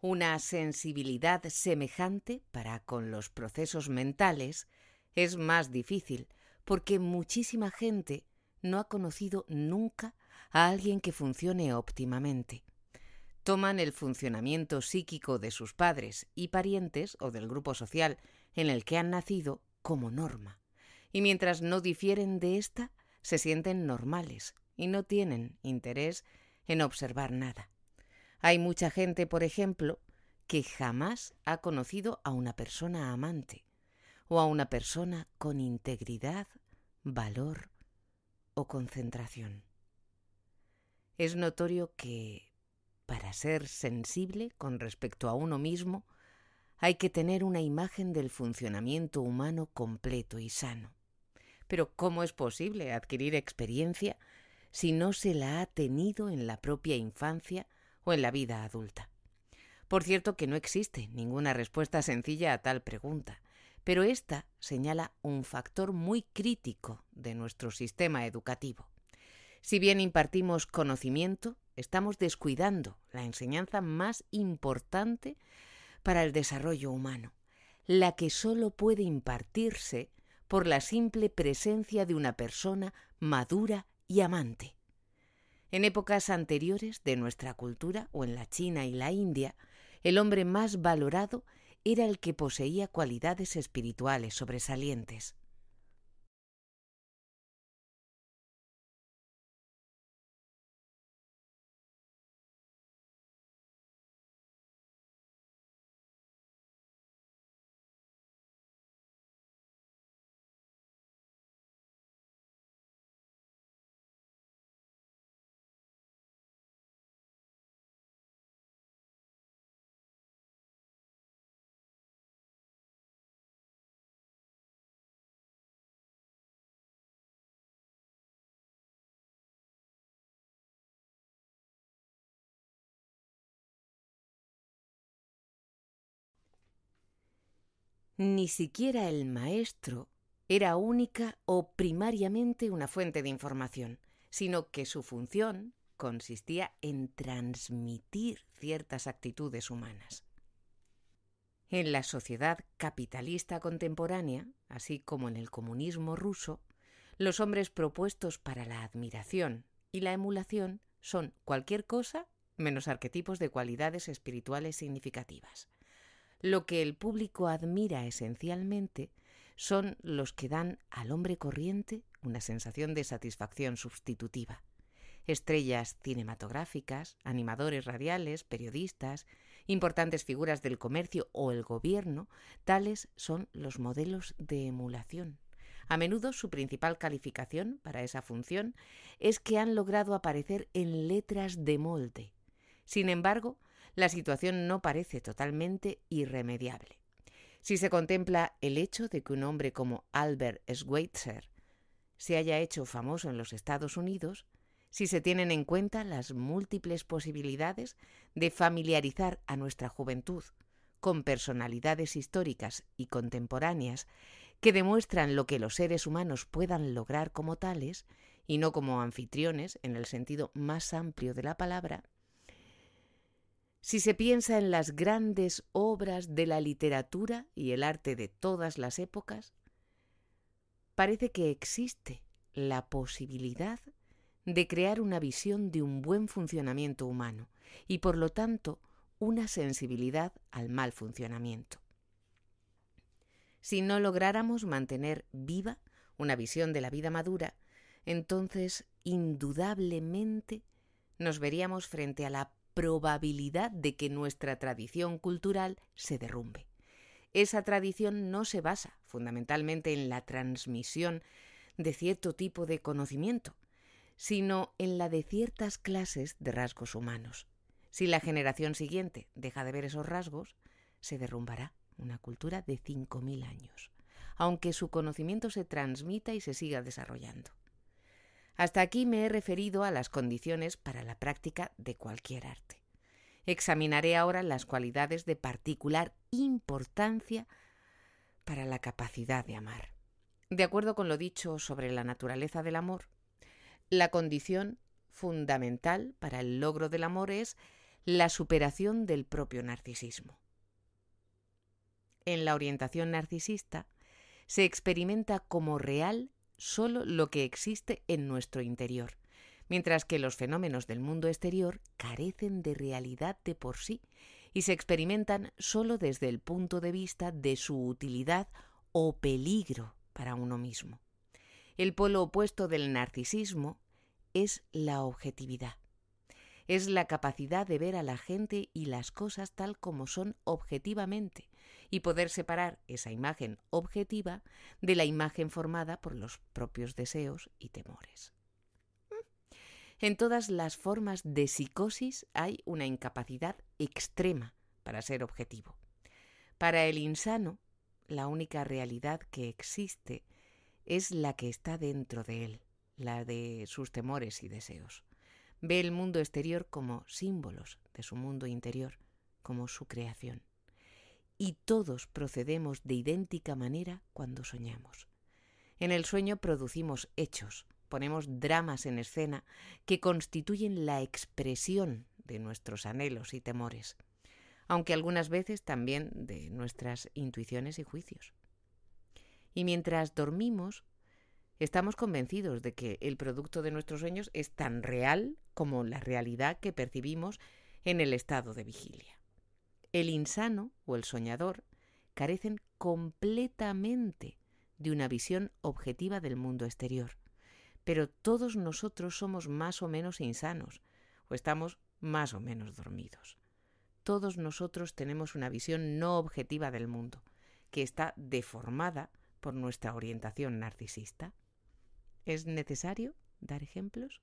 S1: Una sensibilidad semejante para con los procesos mentales es más difícil porque muchísima gente no ha conocido nunca a alguien que funcione óptimamente. Toman el funcionamiento psíquico de sus padres y parientes o del grupo social en el que han nacido como norma, y mientras no difieren de ésta, se sienten normales, y no tienen interés en observar nada. Hay mucha gente, por ejemplo, que jamás ha conocido a una persona amante o a una persona con integridad, valor o concentración. Es notorio que, para ser sensible con respecto a uno mismo, hay que tener una imagen del funcionamiento humano completo y sano. Pero ¿cómo es posible adquirir experiencia si no se la ha tenido en la propia infancia o en la vida adulta? Por cierto que no existe ninguna respuesta sencilla a tal pregunta, pero esta señala un factor muy crítico de nuestro sistema educativo. Si bien impartimos conocimiento, estamos descuidando la enseñanza más importante para el desarrollo humano, la que sólo puede impartirse por la simple presencia de una persona madura y amante. En épocas anteriores de nuestra cultura, o en la China y la India, el hombre más valorado era el que poseía cualidades espirituales sobresalientes. Ni siquiera el maestro era única o primariamente una fuente de información, sino que su función consistía en transmitir ciertas actitudes humanas. En la sociedad capitalista contemporánea, así como en el comunismo ruso, los hombres propuestos para la admiración y la emulación son cualquier cosa menos arquetipos de cualidades espirituales significativas. Lo que el público admira esencialmente son los que dan al hombre corriente una sensación de satisfacción sustitutiva. Estrellas cinematográficas, animadores radiales, periodistas, importantes figuras del comercio o el gobierno, tales son los modelos de emulación. A menudo su principal calificación para esa función es que han logrado aparecer en letras de molde. Sin embargo, la situación no parece totalmente irremediable. Si se contempla el hecho de que un hombre como Albert Schweitzer se haya hecho famoso en los Estados Unidos, si se tienen en cuenta las múltiples posibilidades de familiarizar a nuestra juventud con personalidades históricas y contemporáneas que demuestran lo que los seres humanos puedan lograr como tales, y no como anfitriones en el sentido más amplio de la palabra, si se piensa en las grandes obras de la literatura y el arte de todas las épocas, parece que existe la posibilidad de crear una visión de un buen funcionamiento humano y por lo tanto una sensibilidad al mal funcionamiento. Si no lográramos mantener viva una visión de la vida madura, entonces indudablemente nos veríamos frente a la probabilidad de que nuestra tradición cultural se derrumbe. Esa tradición no se basa fundamentalmente en la transmisión de cierto tipo de conocimiento, sino en la de ciertas clases de rasgos humanos. Si la generación siguiente deja de ver esos rasgos, se derrumbará una cultura de 5.000 años, aunque su conocimiento se transmita y se siga desarrollando. Hasta aquí me he referido a las condiciones para la práctica de cualquier arte. Examinaré ahora las cualidades de particular importancia para la capacidad de amar. De acuerdo con lo dicho sobre la naturaleza del amor, la condición fundamental para el logro del amor es la superación del propio narcisismo. En la orientación narcisista se experimenta como real solo lo que existe en nuestro interior, mientras que los fenómenos del mundo exterior carecen de realidad de por sí y se experimentan solo desde el punto de vista de su utilidad o peligro para uno mismo. El polo opuesto del narcisismo es la objetividad es la capacidad de ver a la gente y las cosas tal como son objetivamente y poder separar esa imagen objetiva de la imagen formada por los propios deseos y temores. En todas las formas de psicosis hay una incapacidad extrema para ser objetivo. Para el insano, la única realidad que existe es la que está dentro de él, la de sus temores y deseos. Ve el mundo exterior como símbolos de su mundo interior, como su creación. Y todos procedemos de idéntica manera cuando soñamos. En el sueño producimos hechos, ponemos dramas en escena que constituyen la expresión de nuestros anhelos y temores, aunque algunas veces también de nuestras intuiciones y juicios. Y mientras dormimos, estamos convencidos de que el producto de nuestros sueños es tan real como la realidad que percibimos en el estado de vigilia. El insano o el soñador carecen completamente de una visión objetiva del mundo exterior. Pero todos nosotros somos más o menos insanos, o estamos más o menos dormidos. Todos nosotros tenemos una visión no objetiva del mundo, que está deformada por nuestra orientación narcisista. ¿Es necesario dar ejemplos?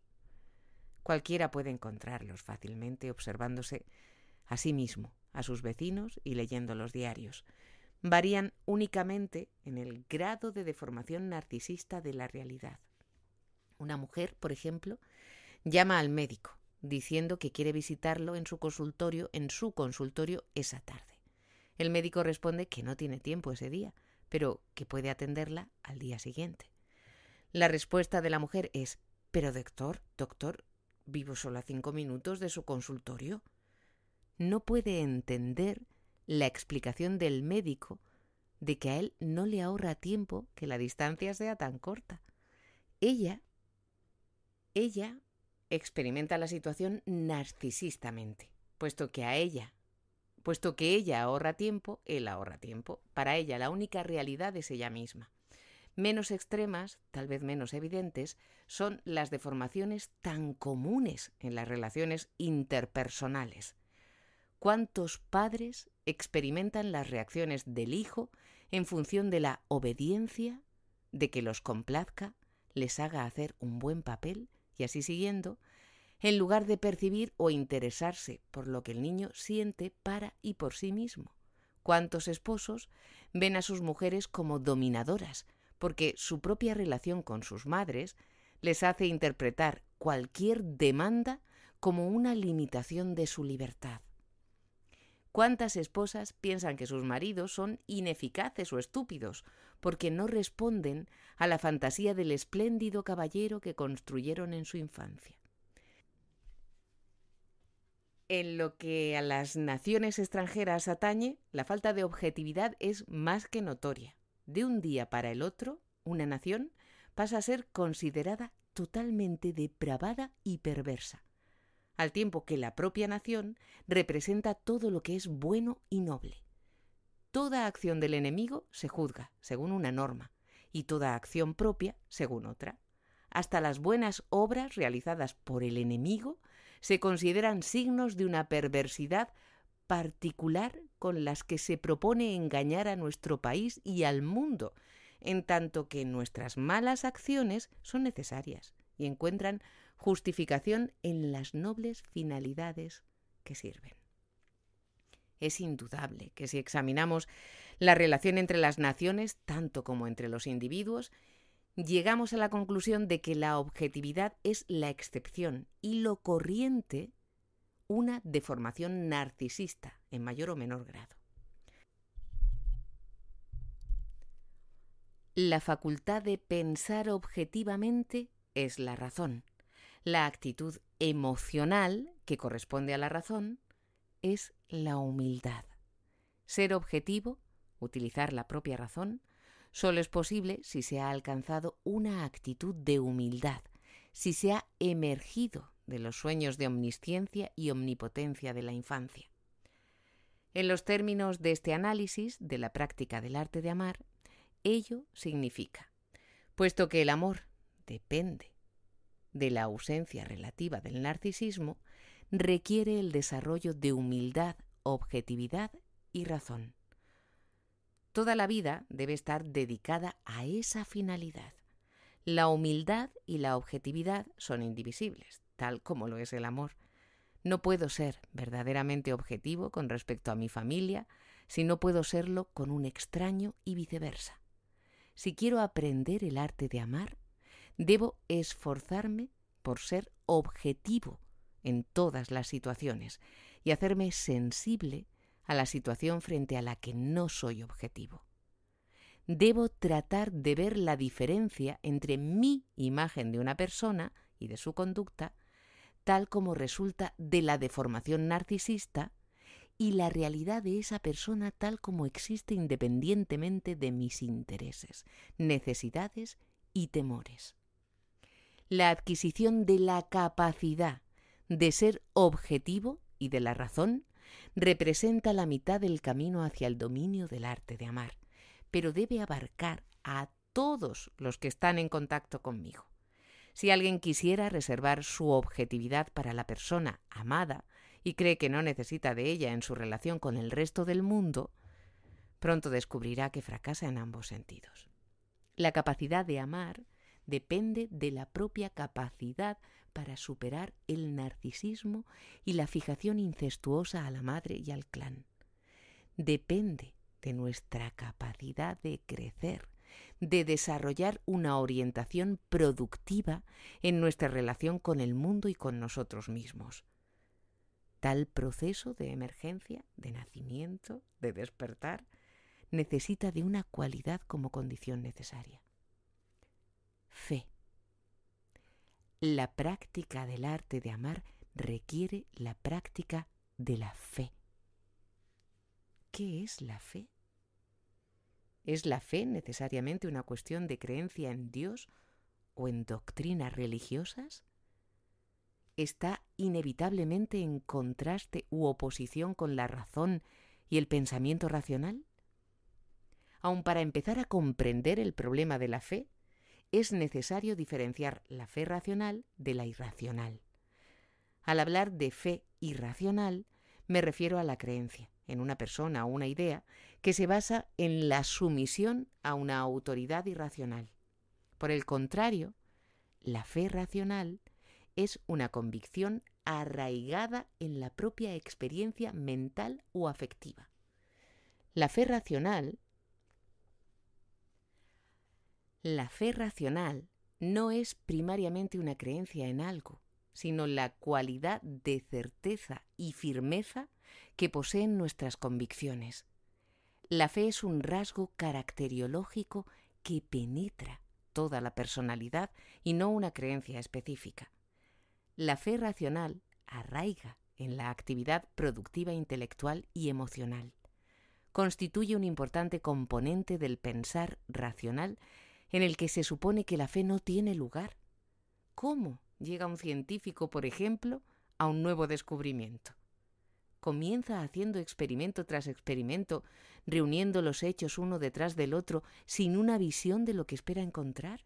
S1: Cualquiera puede encontrarlos fácilmente observándose a sí mismo, a sus vecinos y leyendo los diarios. Varían únicamente en el grado de deformación narcisista de la realidad. Una mujer, por ejemplo, llama al médico diciendo que quiere visitarlo en su consultorio, en su consultorio esa tarde. El médico responde que no tiene tiempo ese día, pero que puede atenderla al día siguiente. La respuesta de la mujer es Pero doctor, doctor, vivo solo a cinco minutos de su consultorio. No puede entender la explicación del médico de que a él no le ahorra tiempo que la distancia sea tan corta. Ella, ella experimenta la situación narcisistamente, puesto que a ella, puesto que ella ahorra tiempo, él ahorra tiempo. Para ella la única realidad es ella misma. Menos extremas, tal vez menos evidentes, son las deformaciones tan comunes en las relaciones interpersonales. ¿Cuántos padres experimentan las reacciones del hijo en función de la obediencia, de que los complazca, les haga hacer un buen papel y así siguiendo, en lugar de percibir o interesarse por lo que el niño siente para y por sí mismo? ¿Cuántos esposos ven a sus mujeres como dominadoras, porque su propia relación con sus madres les hace interpretar cualquier demanda como una limitación de su libertad? ¿Cuántas esposas piensan que sus maridos son ineficaces o estúpidos porque no responden a la fantasía del espléndido caballero que construyeron en su infancia? En lo que a las naciones extranjeras atañe, la falta de objetividad es más que notoria. De un día para el otro, una nación pasa a ser considerada totalmente depravada y perversa al tiempo que la propia nación representa todo lo que es bueno y noble. Toda acción del enemigo se juzga según una norma y toda acción propia según otra. Hasta las buenas obras realizadas por el enemigo se consideran signos de una perversidad particular con las que se propone engañar a nuestro país y al mundo, en tanto que nuestras malas acciones son necesarias y encuentran justificación en las nobles finalidades que sirven. Es indudable que si examinamos la relación entre las naciones, tanto como entre los individuos, llegamos a la conclusión de que la objetividad es la excepción y lo corriente una deformación narcisista en mayor o menor grado. La facultad de pensar objetivamente es la razón. La actitud emocional, que corresponde a la razón, es la humildad. Ser objetivo, utilizar la propia razón, solo es posible si se ha alcanzado una actitud de humildad, si se ha emergido de los sueños de omnisciencia y omnipotencia de la infancia. En los términos de este análisis de la práctica del arte de amar, ello significa, puesto que el amor depende de la ausencia relativa del narcisismo, requiere el desarrollo de humildad, objetividad y razón. Toda la vida debe estar dedicada a esa finalidad. La humildad y la objetividad son indivisibles. Tal como lo es el amor. No puedo ser verdaderamente objetivo con respecto a mi familia si no puedo serlo con un extraño y viceversa. Si quiero aprender el arte de amar, debo esforzarme por ser objetivo en todas las situaciones y hacerme sensible a la situación frente a la que no soy objetivo. Debo tratar de ver la diferencia entre mi imagen de una persona y de su conducta, tal como resulta de la deformación narcisista, y la realidad de esa persona tal como existe independientemente de mis intereses, necesidades y temores. La adquisición de la capacidad de ser objetivo y de la razón representa la mitad del camino hacia el dominio del arte de amar, pero debe abarcar a todos los que están en contacto conmigo. Si alguien quisiera reservar su objetividad para la persona amada y cree que no necesita de ella en su relación con el resto del mundo, pronto descubrirá que fracasa en ambos sentidos. La capacidad de amar depende de la propia capacidad para superar el narcisismo y la fijación incestuosa a la madre y al clan. Depende de nuestra capacidad de crecer, de desarrollar una orientación productiva en nuestra relación con el mundo y con nosotros mismos. Tal proceso de emergencia, de nacimiento, de despertar, necesita de una cualidad como condición necesaria fe. La práctica del arte de amar requiere la práctica de la fe. ¿Qué es la fe? ¿Es la fe necesariamente una cuestión de creencia en Dios o en doctrinas religiosas? ¿Está inevitablemente en contraste u oposición con la razón y el pensamiento racional? Aun para empezar a comprender el problema de la fe, es necesario diferenciar la fe racional de la irracional. Al hablar de fe irracional, me refiero a la creencia en una persona o una idea que se basa en la sumisión a una autoridad irracional. Por el contrario, la fe racional es una convicción arraigada en la propia experiencia mental o afectiva. La fe racional la fe racional no es primariamente una creencia en algo, sino la cualidad de certeza y firmeza que poseen nuestras convicciones. La fe es un rasgo caracteriológico que penetra toda la personalidad y no una creencia específica. La fe racional arraiga en la actividad productiva intelectual y emocional. Constituye un importante componente del pensar racional en el que se supone que la fe no tiene lugar. ¿Cómo llega un científico, por ejemplo, a un nuevo descubrimiento? Comienza haciendo experimento tras experimento, reuniendo los hechos uno detrás del otro, sin una visión de lo que espera encontrar.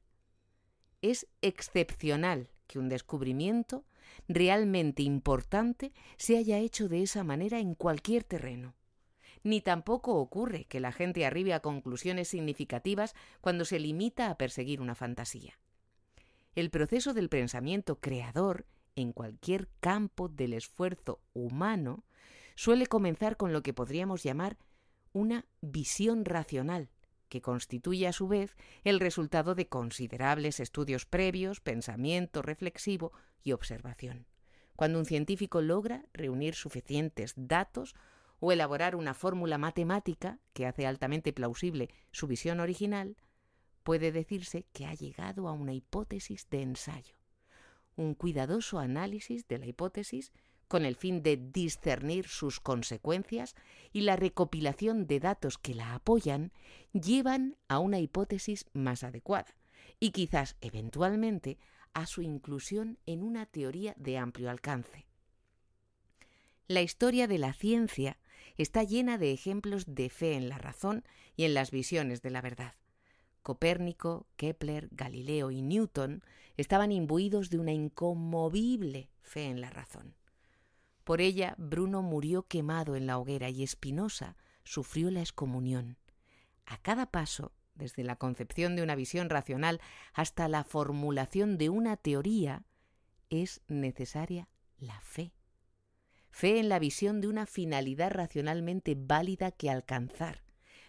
S1: Es excepcional que un descubrimiento realmente importante se haya hecho de esa manera en cualquier terreno ni tampoco ocurre que la gente arribe a conclusiones significativas cuando se limita a perseguir una fantasía. El proceso del pensamiento creador en cualquier campo del esfuerzo humano suele comenzar con lo que podríamos llamar una visión racional, que constituye a su vez el resultado de considerables estudios previos, pensamiento reflexivo y observación. Cuando un científico logra reunir suficientes datos o elaborar una fórmula matemática que hace altamente plausible su visión original, puede decirse que ha llegado a una hipótesis de ensayo, un cuidadoso análisis de la hipótesis con el fin de discernir sus consecuencias y la recopilación de datos que la apoyan llevan a una hipótesis más adecuada y quizás eventualmente a su inclusión en una teoría de amplio alcance. La historia de la ciencia está llena de ejemplos de fe en la razón y en las visiones de la verdad. Copérnico, Kepler, Galileo y Newton estaban imbuidos de una inconmovible fe en la razón. Por ella Bruno murió quemado en la hoguera y Spinoza sufrió la excomunión. A cada paso, desde la concepción de una visión racional hasta la formulación de una teoría, es necesaria la fe. Fe en la visión de una finalidad racionalmente válida que alcanzar.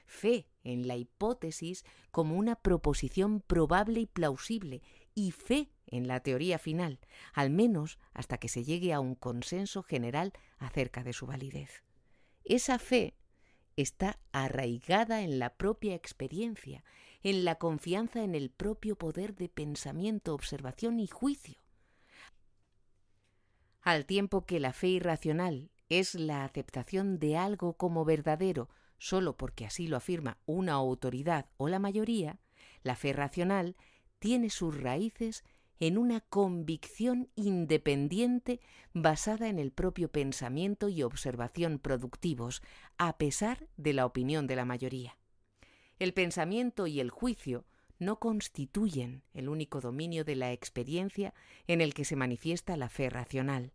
S1: Fe en la hipótesis como una proposición probable y plausible. Y fe en la teoría final, al menos hasta que se llegue a un consenso general acerca de su validez. Esa fe está arraigada en la propia experiencia, en la confianza en el propio poder de pensamiento, observación y juicio. Al tiempo que la fe irracional es la aceptación de algo como verdadero solo porque así lo afirma una autoridad o la mayoría, la fe racional tiene sus raíces en una convicción independiente basada en el propio pensamiento y observación productivos, a pesar de la opinión de la mayoría. El pensamiento y el juicio no constituyen el único dominio de la experiencia en el que se manifiesta la fe racional.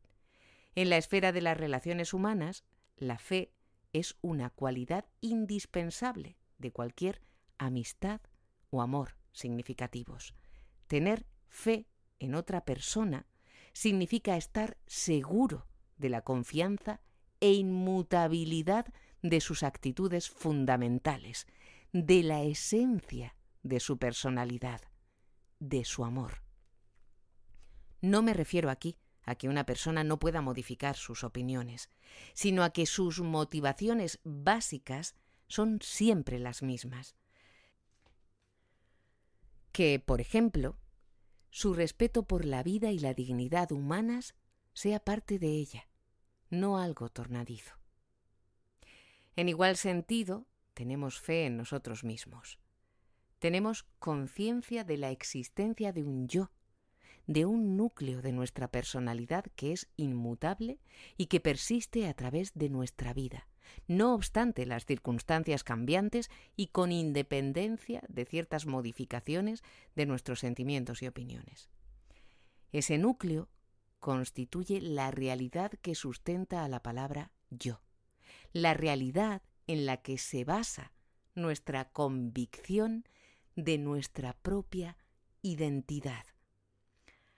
S1: En la esfera de las relaciones humanas, la fe es una cualidad indispensable de cualquier amistad o amor significativos. Tener fe en otra persona significa estar seguro de la confianza e inmutabilidad de sus actitudes fundamentales, de la esencia de su personalidad, de su amor. No me refiero aquí a que una persona no pueda modificar sus opiniones, sino a que sus motivaciones básicas son siempre las mismas. Que, por ejemplo, su respeto por la vida y la dignidad humanas sea parte de ella, no algo tornadizo. En igual sentido, tenemos fe en nosotros mismos. Tenemos conciencia de la existencia de un yo, de un núcleo de nuestra personalidad que es inmutable y que persiste a través de nuestra vida, no obstante las circunstancias cambiantes y con independencia de ciertas modificaciones de nuestros sentimientos y opiniones. Ese núcleo constituye la realidad que sustenta a la palabra yo, la realidad en la que se basa nuestra convicción de nuestra propia identidad.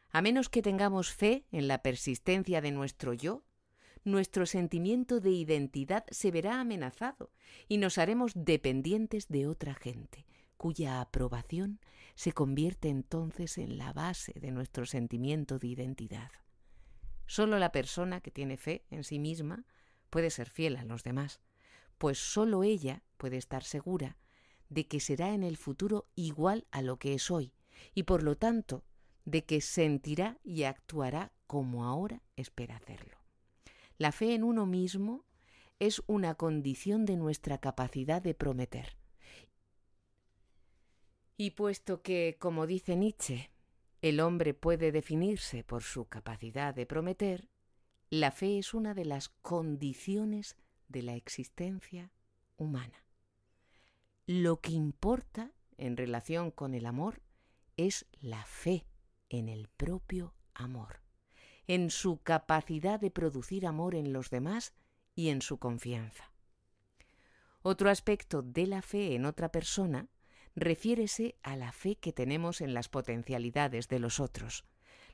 S1: A menos que tengamos fe en la persistencia de nuestro yo, nuestro sentimiento de identidad se verá amenazado y nos haremos dependientes de otra gente, cuya aprobación se convierte entonces en la base de nuestro sentimiento de identidad. Solo la persona que tiene fe en sí misma puede ser fiel a los demás, pues sólo ella puede estar segura de que será en el futuro igual a lo que es hoy, y por lo tanto de que sentirá y actuará como ahora espera hacerlo. La fe en uno mismo es una condición de nuestra capacidad de prometer. Y puesto que, como dice Nietzsche, el hombre puede definirse por su capacidad de prometer, la fe es una de las condiciones de la existencia humana. Lo que importa en relación con el amor es la fe en el propio amor, en su capacidad de producir amor en los demás y en su confianza. Otro aspecto de la fe en otra persona refiérese a la fe que tenemos en las potencialidades de los otros.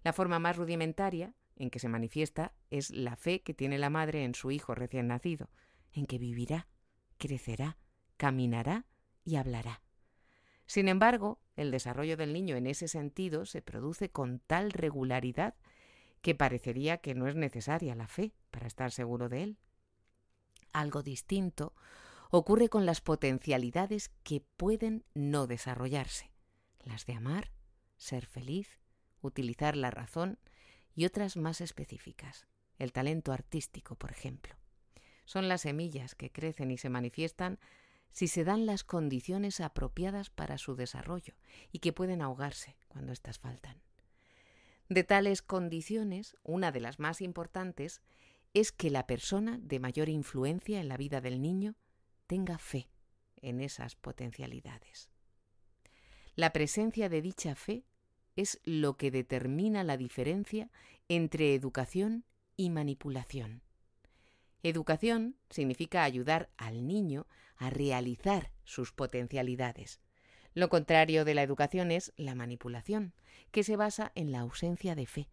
S1: La forma más rudimentaria en que se manifiesta es la fe que tiene la madre en su hijo recién nacido, en que vivirá, crecerá, caminará y hablará. Sin embargo, el desarrollo del niño en ese sentido se produce con tal regularidad que parecería que no es necesaria la fe para estar seguro de él. Algo distinto ocurre con las potencialidades que pueden no desarrollarse, las de amar, ser feliz, utilizar la razón y otras más específicas, el talento artístico, por ejemplo. Son las semillas que crecen y se manifiestan si se dan las condiciones apropiadas para su desarrollo y que pueden ahogarse cuando éstas faltan. De tales condiciones, una de las más importantes es que la persona de mayor influencia en la vida del niño tenga fe en esas potencialidades. La presencia de dicha fe es lo que determina la diferencia entre educación y manipulación. Educación significa ayudar al niño a realizar sus potencialidades. Lo contrario de la educación es la manipulación, que se basa en la ausencia de fe,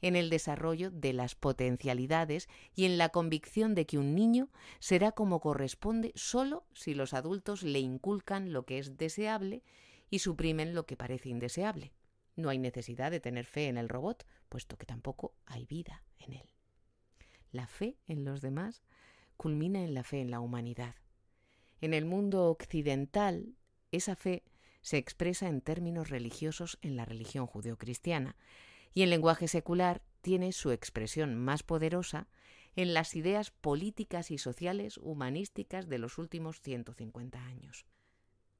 S1: en el desarrollo de las potencialidades y en la convicción de que un niño será como corresponde solo si los adultos le inculcan lo que es deseable y suprimen lo que parece indeseable. No hay necesidad de tener fe en el robot, puesto que tampoco hay vida en él. La fe en los demás culmina en la fe en la humanidad. En el mundo occidental, esa fe se expresa en términos religiosos en la religión judeocristiana y en lenguaje secular tiene su expresión más poderosa en las ideas políticas y sociales humanísticas de los últimos 150 años.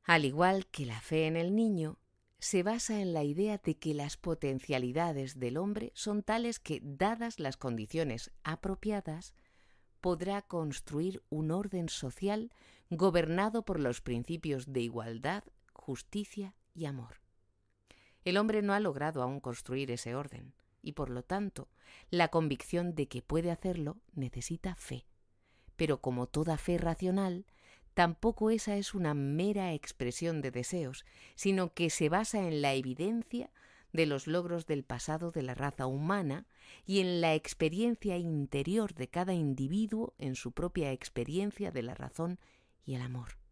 S1: Al igual que la fe en el niño, se basa en la idea de que las potencialidades del hombre son tales que, dadas las condiciones apropiadas, podrá construir un orden social gobernado por los principios de igualdad, justicia y amor. El hombre no ha logrado aún construir ese orden, y por lo tanto, la convicción de que puede hacerlo necesita fe. Pero como toda fe racional, tampoco esa es una mera expresión de deseos, sino que se basa en la evidencia de los logros del pasado de la raza humana y en la experiencia interior de cada individuo en su propia experiencia de la razón y el amor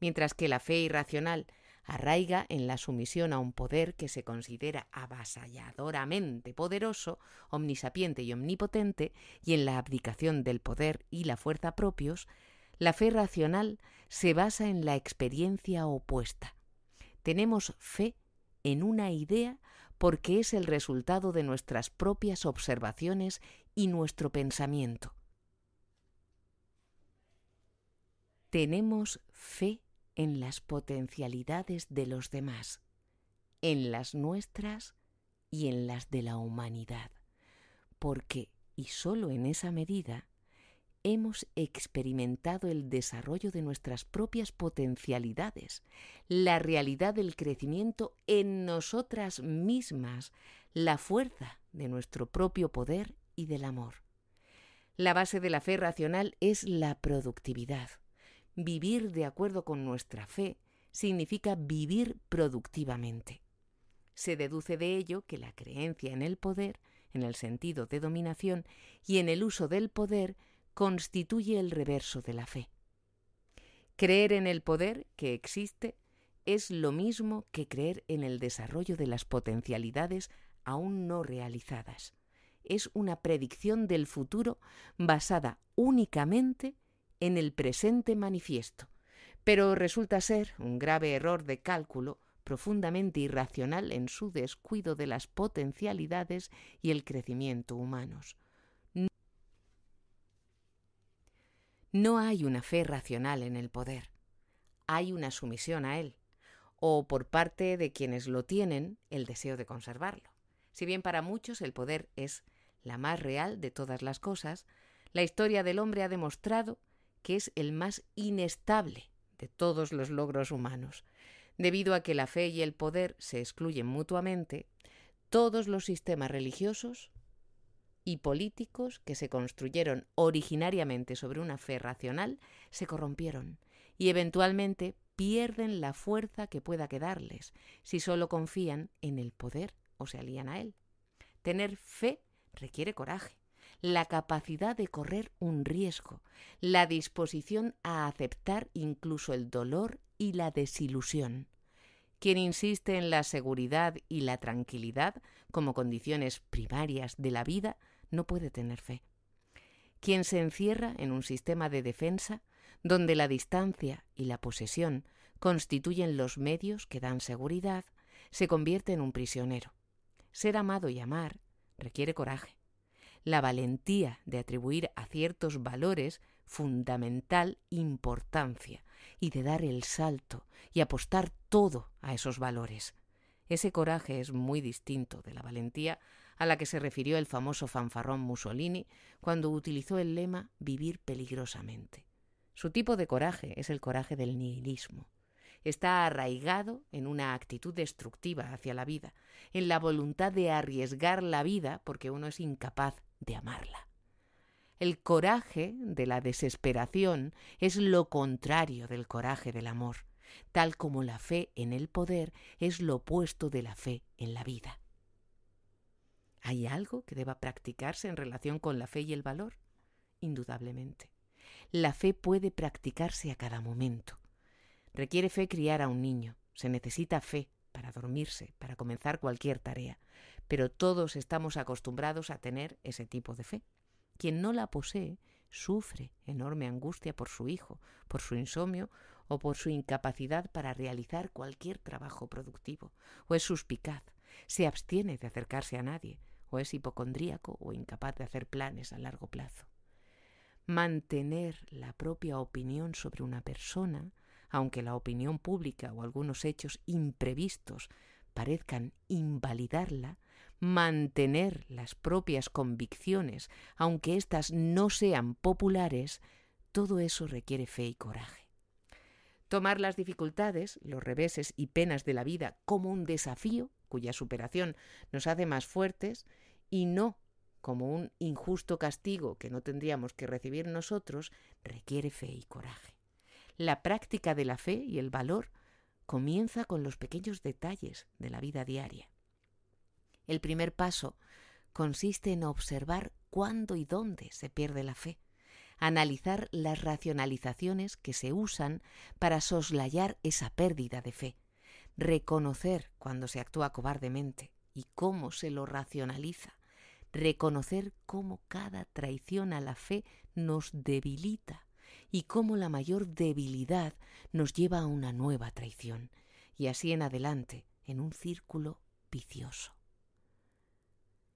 S1: mientras que la fe irracional arraiga en la sumisión a un poder que se considera avasalladoramente poderoso, omnisapiente y omnipotente, y en la abdicación del poder y la fuerza propios, la fe racional se basa en la experiencia opuesta. Tenemos fe en una idea porque es el resultado de nuestras propias observaciones y nuestro pensamiento. Tenemos fe en las potencialidades de los demás, en las nuestras y en las de la humanidad, porque, y sólo en esa medida, hemos experimentado el desarrollo de nuestras propias potencialidades, la realidad del crecimiento en nosotras mismas, la fuerza de nuestro propio poder y del amor. La base de la fe racional es la productividad. Vivir de acuerdo con nuestra fe significa vivir productivamente. Se deduce de ello que la creencia en el poder, en el sentido de dominación, y en el uso del poder constituye el reverso de la fe. Creer en el poder que existe es lo mismo que creer en el desarrollo de las potencialidades aún no realizadas. Es una predicción del futuro basada únicamente en el presente manifiesto, pero resulta ser un grave error de cálculo profundamente irracional en su descuido de las potencialidades y el crecimiento humanos. No hay una fe racional en el poder, hay una sumisión a él, o por parte de quienes lo tienen el deseo de conservarlo. Si bien para muchos el poder es la más real de todas las cosas, la historia del hombre ha demostrado que es el más inestable de todos los logros humanos. Debido a que la fe y el poder se excluyen mutuamente, todos los sistemas religiosos y políticos que se construyeron originariamente sobre una fe racional se corrompieron y eventualmente pierden la fuerza que pueda quedarles si solo confían en el poder o se alían a él. Tener fe requiere coraje, la capacidad de correr un riesgo, la disposición a aceptar incluso el dolor y la desilusión. Quien insiste en la seguridad y la tranquilidad como condiciones primarias de la vida no puede tener fe. Quien se encierra en un sistema de defensa donde la distancia y la posesión constituyen los medios que dan seguridad, se convierte en un prisionero. Ser amado y amar requiere coraje, la valentía de atribuir a ciertos valores fundamental importancia y de dar el salto y apostar todo a esos valores. Ese coraje es muy distinto de la valentía a la que se refirió el famoso fanfarrón Mussolini cuando utilizó el lema vivir peligrosamente. Su tipo de coraje es el coraje del nihilismo. Está arraigado en una actitud destructiva hacia la vida, en la voluntad de arriesgar la vida porque uno es incapaz de amarla. El coraje de la desesperación es lo contrario del coraje del amor, tal como la fe en el poder es lo opuesto de la fe en la vida. ¿Hay algo que deba practicarse en relación con la fe y el valor? Indudablemente. La fe puede practicarse a cada momento. Requiere fe criar a un niño. Se necesita fe para dormirse, para comenzar cualquier tarea. Pero todos estamos acostumbrados a tener ese tipo de fe. Quien no la posee sufre enorme angustia por su hijo, por su insomnio o por su incapacidad para realizar cualquier trabajo productivo, o es suspicaz, se abstiene de acercarse a nadie, o es hipocondríaco o incapaz de hacer planes a largo plazo. Mantener la propia opinión sobre una persona, aunque la opinión pública o algunos hechos imprevistos parezcan invalidarla, mantener las propias convicciones, aunque éstas no sean populares, todo eso requiere fe y coraje. Tomar las dificultades, los reveses y penas de la vida como un desafío, cuya superación nos hace más fuertes, y no como un injusto castigo que no tendríamos que recibir nosotros, requiere fe y coraje. La práctica de la fe y el valor comienza con los pequeños detalles de la vida diaria. El primer paso consiste en observar cuándo y dónde se pierde la fe, analizar las racionalizaciones que se usan para soslayar esa pérdida de fe, reconocer cuando se actúa cobardemente y cómo se lo racionaliza, reconocer cómo cada traición a la fe nos debilita y cómo la mayor debilidad nos lleva a una nueva traición, y así en adelante, en un círculo vicioso.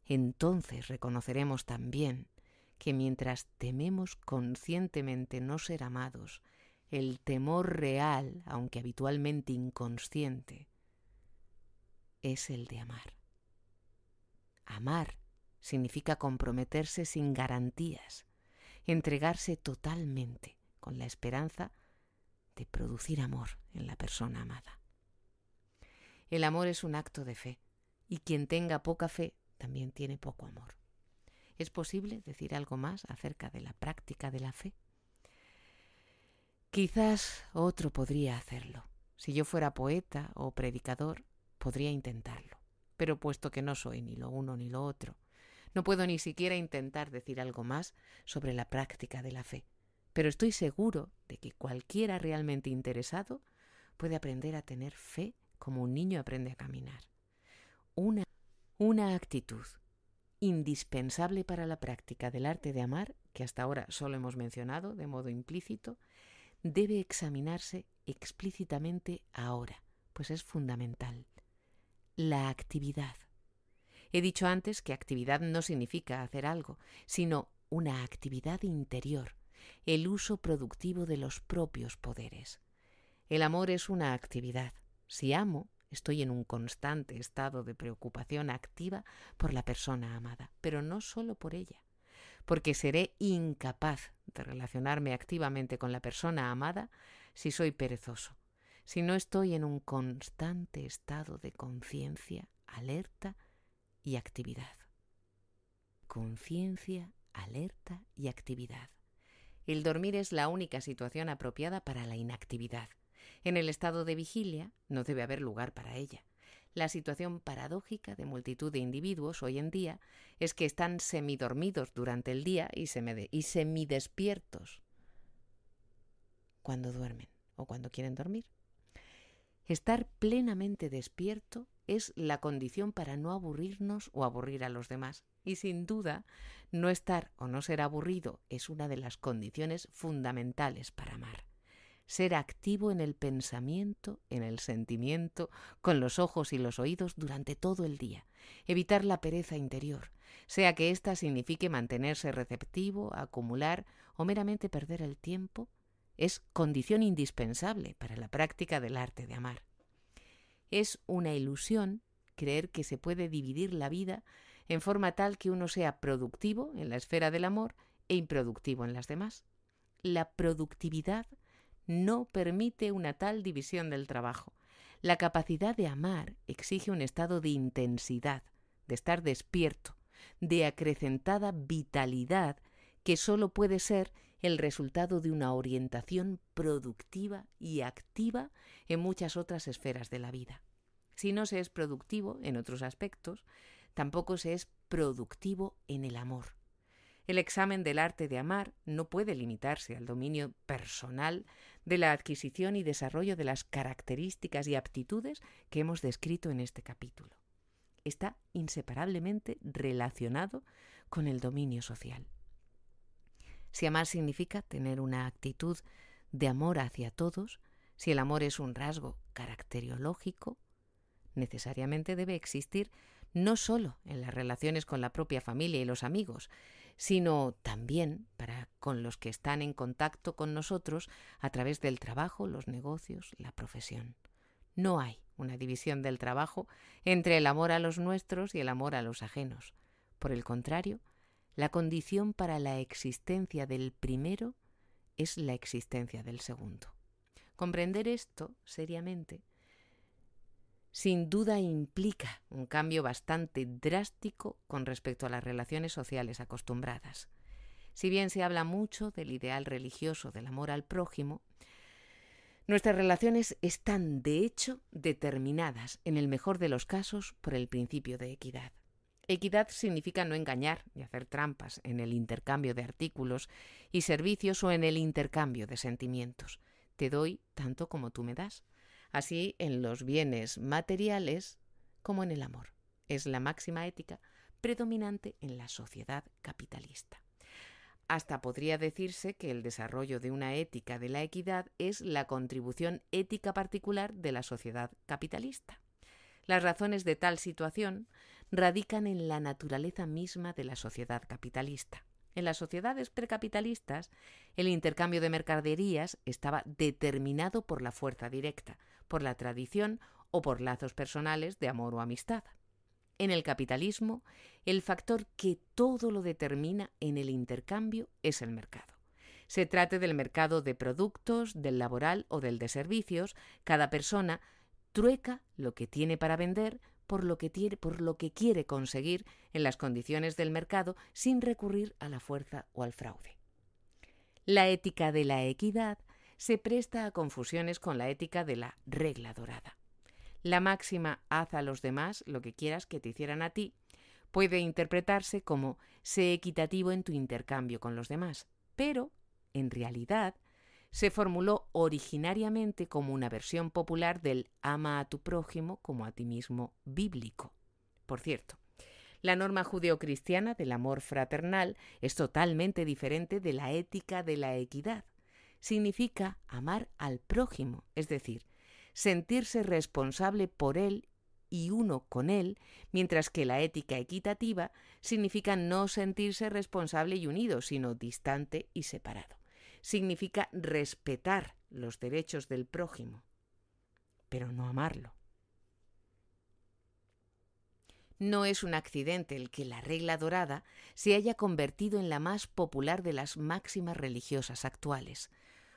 S1: Entonces reconoceremos también que mientras tememos conscientemente no ser amados, el temor real, aunque habitualmente inconsciente, es el de amar. Amar significa comprometerse sin garantías, entregarse totalmente con la esperanza de producir amor en la persona amada. El amor es un acto de fe, y quien tenga poca fe también tiene poco amor. ¿Es posible decir algo más acerca de la práctica de la fe? Quizás otro podría hacerlo. Si yo fuera poeta o predicador, podría intentarlo. Pero puesto que no soy ni lo uno ni lo otro, no puedo ni siquiera intentar decir algo más sobre la práctica de la fe, pero estoy seguro de que cualquiera realmente interesado puede aprender a tener fe como un niño aprende a caminar. Una, una actitud indispensable para la práctica del arte de amar, que hasta ahora solo hemos mencionado de modo implícito, debe examinarse explícitamente ahora, pues es fundamental. La actividad. He dicho antes que actividad no significa hacer algo, sino una actividad interior, el uso productivo de los propios poderes. El amor es una actividad. Si amo, estoy en un constante estado de preocupación activa por la persona amada, pero no solo por ella, porque seré incapaz de relacionarme activamente con la persona amada si soy perezoso, si no estoy en un constante estado de conciencia alerta y actividad. Conciencia, alerta y actividad. El dormir es la única situación apropiada para la inactividad. En el estado de vigilia no debe haber lugar para ella. La situación paradójica de multitud de individuos hoy en día es que están semidormidos durante el día y, semidespiertos cuando duermen o cuando quieren dormir. Estar plenamente despierto es la condición para no aburrirnos o aburrir a los demás. Y sin duda, no estar o no ser aburrido es una de las condiciones fundamentales para amar. Ser activo en el pensamiento, en el sentimiento, con los ojos y los oídos durante todo el día. Evitar la pereza interior, sea que ésta signifique mantenerse receptivo, acumular o meramente perder el tiempo, es condición indispensable para la práctica del arte de amar. Es una ilusión creer que se puede dividir la vida en forma tal que uno sea productivo en la esfera del amor e improductivo en las demás. La productividad no permite una tal división del trabajo. La capacidad de amar exige un estado de intensidad, de estar despierto, de acrecentada vitalidad que sólo puede ser el resultado de una orientación productiva y activa en muchas otras esferas de la vida. Si no se es productivo en otros aspectos, tampoco se es productivo en el amor. El examen del arte de amar no puede limitarse al dominio personal de la adquisición y desarrollo de las características y aptitudes que hemos descrito en este capítulo. Está inseparablemente relacionado con el dominio social. Si amar significa tener una actitud de amor hacia todos, si el amor es un rasgo caracteriológico, necesariamente debe existir no solo en las relaciones con la propia familia y los amigos, sino también para con los que están en contacto con nosotros a través del trabajo, los negocios, la profesión. No hay una división del trabajo entre el amor a los nuestros y el amor a los ajenos. Por el contrario, la condición para la existencia del primero es la existencia del segundo. Comprender esto seriamente sin duda implica un cambio bastante drástico con respecto a las relaciones sociales acostumbradas. Si bien se habla mucho del ideal religioso del amor al prójimo, nuestras relaciones están de hecho determinadas, en el mejor de los casos, por el principio de equidad. Equidad significa no engañar ni hacer trampas en el intercambio de artículos y servicios o en el intercambio de sentimientos. Te doy tanto como tú me das así en los bienes materiales como en el amor. Es la máxima ética predominante en la sociedad capitalista. Hasta podría decirse que el desarrollo de una ética de la equidad es la contribución ética particular de la sociedad capitalista. Las razones de tal situación radican en la naturaleza misma de la sociedad capitalista. En las sociedades precapitalistas, el intercambio de mercaderías estaba determinado por la fuerza directa, por la tradición o por lazos personales de amor o amistad. En el capitalismo, el factor que todo lo determina en el intercambio es el mercado. Se trate del mercado de productos, del laboral o del de servicios, cada persona trueca lo que tiene para vender por lo que, quiere conseguir en las condiciones del mercado sin recurrir a la fuerza o al fraude. La ética de la equidad se presta a confusiones con la ética de la regla dorada. La máxima haz a los demás lo que quieras que te hicieran a ti puede interpretarse como sé equitativo en tu intercambio con los demás, pero, en realidad, se formuló originariamente como una versión popular del ama a tu prójimo como a ti mismo bíblico. Por cierto, la norma judeocristiana del amor fraternal es totalmente diferente de la ética de la equidad. Significa amar al prójimo, es decir, sentirse responsable por él y uno con él, mientras que la ética equitativa significa no sentirse responsable y unido, sino distante y separado significa respetar los derechos del prójimo, pero no amarlo. No es un accidente el que la regla dorada se haya convertido en la más popular de las máximas religiosas actuales.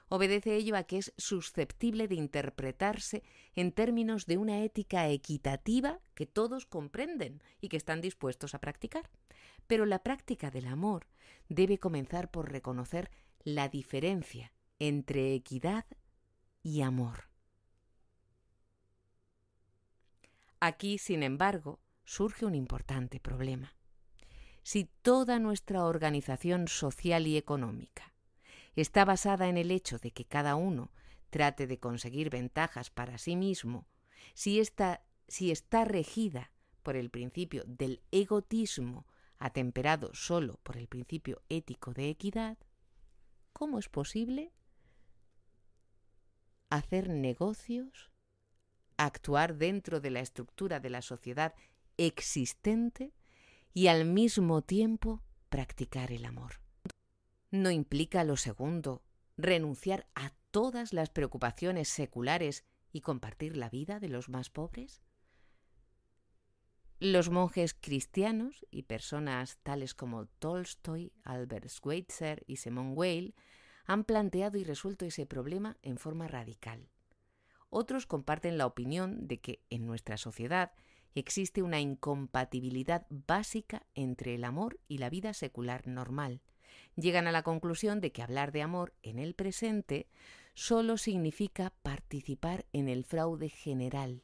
S1: Obedece ello a que es susceptible de interpretarse en términos de una ética equitativa que todos comprenden y que están dispuestos a practicar. Pero la práctica del amor debe comenzar por reconocer la diferencia entre equidad y amor. Aquí, sin embargo, surge un importante problema. Si toda nuestra organización social y económica está basada en el hecho de que cada uno trate de conseguir ventajas para sí mismo, si está, si está regida por el principio del egotismo atemperado solo por el principio ético de equidad, ¿Cómo es posible hacer negocios, actuar dentro de la estructura de la sociedad existente y al mismo tiempo practicar el amor? ¿No implica lo segundo renunciar a todas las preocupaciones seculares y compartir la vida de los más pobres? Los monjes cristianos y personas tales como Tolstoy, Albert Schweitzer y Simone Weil han planteado y resuelto ese problema en forma radical. Otros comparten la opinión de que en nuestra sociedad existe una incompatibilidad básica entre el amor y la vida secular normal. Llegan a la conclusión de que hablar de amor en el presente solo significa participar en el fraude general,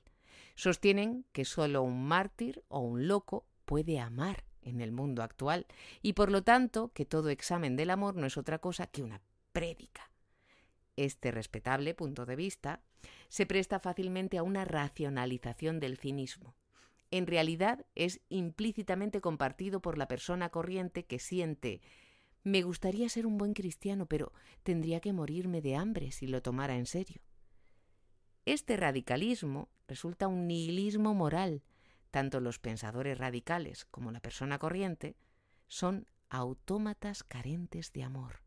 S1: Sostienen que solo un mártir o un loco puede amar en el mundo actual y por lo tanto que todo examen del amor no es otra cosa que una prédica. Este respetable punto de vista se presta fácilmente a una racionalización del cinismo. En realidad es implícitamente compartido por la persona corriente que siente me gustaría ser un buen cristiano, pero tendría que morirme de hambre si lo tomara en serio. Este radicalismo resulta un nihilismo moral. Tanto los pensadores radicales como la persona corriente son autómatas carentes de amor.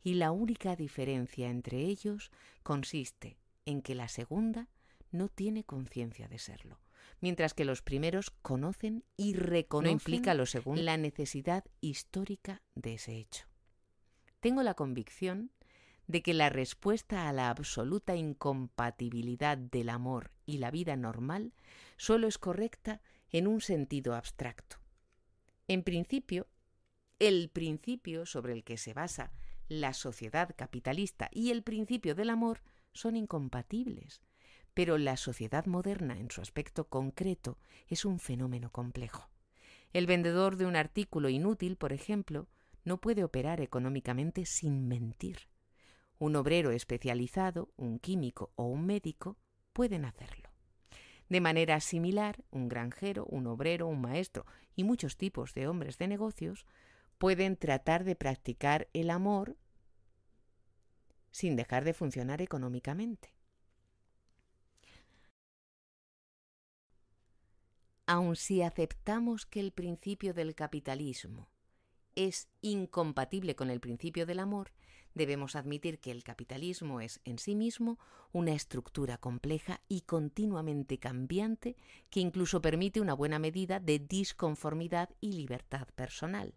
S1: Y la única diferencia entre ellos consiste en que la segunda no tiene conciencia de serlo, mientras que los primeros conocen y reconocen no implica lo segundo la necesidad histórica de ese hecho. Tengo la convicción de que la respuesta a la absoluta incompatibilidad del amor y la vida normal solo es correcta en un sentido abstracto. En principio, el principio sobre el que se basa la sociedad capitalista y el principio del amor son incompatibles, pero la sociedad moderna en su aspecto concreto es un fenómeno complejo. El vendedor de un artículo inútil, por ejemplo, no puede operar económicamente sin mentir. Un obrero especializado, un químico o un médico pueden hacerlo. De manera similar, un granjero, un obrero, un maestro y muchos tipos de hombres de negocios pueden tratar de practicar el amor sin dejar de funcionar económicamente. Aun si aceptamos que el principio del capitalismo es incompatible con el principio del amor, debemos admitir que el capitalismo es en sí mismo una estructura compleja y continuamente cambiante que incluso permite una buena medida de disconformidad y libertad personal.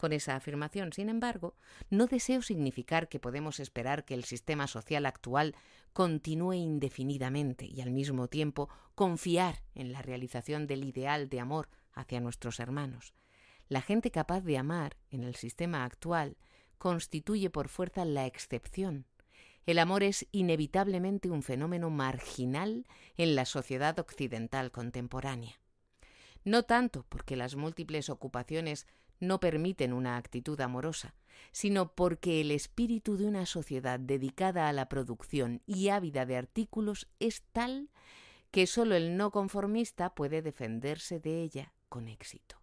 S1: Con esa afirmación, sin embargo, no deseo significar que podemos esperar que el sistema social actual continúe indefinidamente y al mismo tiempo confiar en la realización del ideal de amor hacia nuestros hermanos. La gente capaz de amar en el sistema actual constituye por fuerza la excepción. El amor es inevitablemente un fenómeno marginal en la sociedad occidental contemporánea. No tanto porque las múltiples ocupaciones no permiten una actitud amorosa, sino porque el espíritu de una sociedad dedicada a la producción y ávida de artículos es tal que sólo el no conformista puede defenderse de ella con éxito.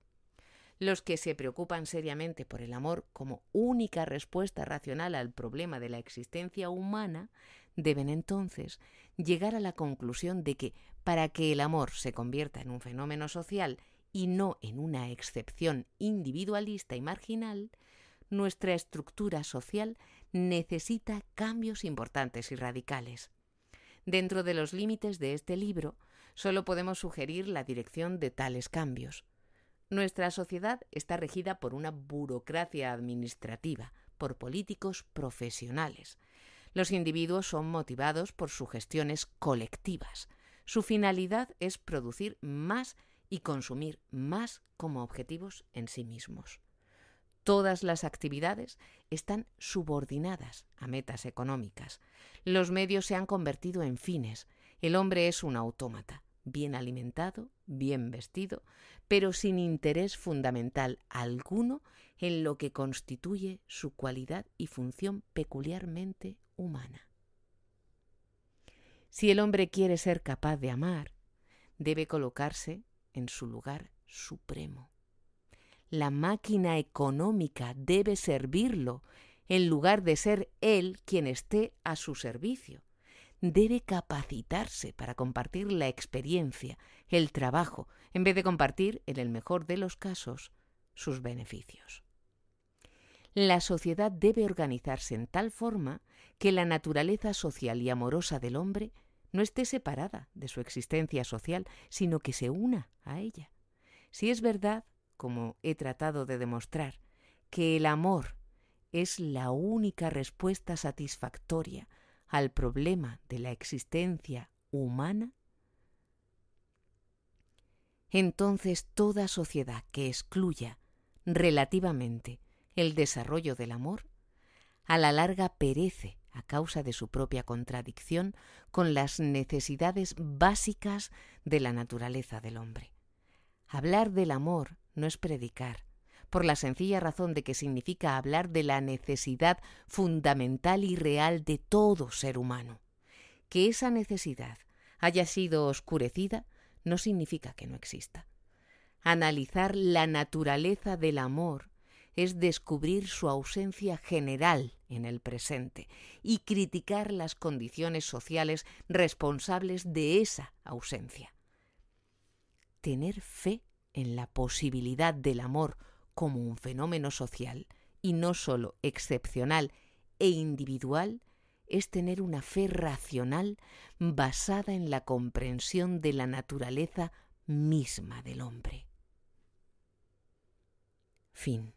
S1: Los que se preocupan seriamente por el amor como única respuesta racional al problema de la existencia humana deben entonces llegar a la conclusión de que para que el amor se convierta en un fenómeno social y no en una excepción individualista y marginal, nuestra estructura social necesita cambios importantes y radicales. Dentro de los límites de este libro, solo podemos sugerir la dirección de tales cambios. Nuestra sociedad está regida por una burocracia administrativa, por políticos profesionales. Los individuos son motivados por sugestiones colectivas. Su finalidad es producir más y consumir más como objetivos en sí mismos. Todas las actividades están subordinadas a metas económicas. Los medios se han convertido en fines. El hombre es un autómata, bien alimentado, bien vestido, pero sin interés fundamental alguno en lo que constituye su cualidad y función peculiarmente humana. Si el hombre quiere ser capaz de amar, debe colocarse en su lugar supremo. La máquina económica debe servirlo en lugar de ser él quien esté a su servicio. Debe capacitarse para compartir la experiencia, el trabajo, en vez de compartir, en el mejor de los casos, sus beneficios. La sociedad debe organizarse en tal forma que la naturaleza social y amorosa del hombre no esté separada de su existencia social, sino que se una a ella. Si es verdad, como he tratado de demostrar, que el amor es la única respuesta satisfactoria al problema de la existencia humana, entonces toda sociedad que excluya relativamente el desarrollo del amor, a la larga perece a causa de su propia contradicción con las necesidades básicas de la naturaleza del hombre. Hablar del amor no es predicar, por la sencilla razón de que significa hablar de la necesidad fundamental y real de todo ser humano. Que esa necesidad haya sido oscurecida no significa que no exista. Analizar la naturaleza del amor es descubrir su ausencia general en el presente y criticar las condiciones sociales responsables de esa ausencia. Tener fe en la posibilidad del amor como un fenómeno social y no sólo excepcional e individual es tener una fe racional basada en la comprensión de la naturaleza misma del hombre. Fin.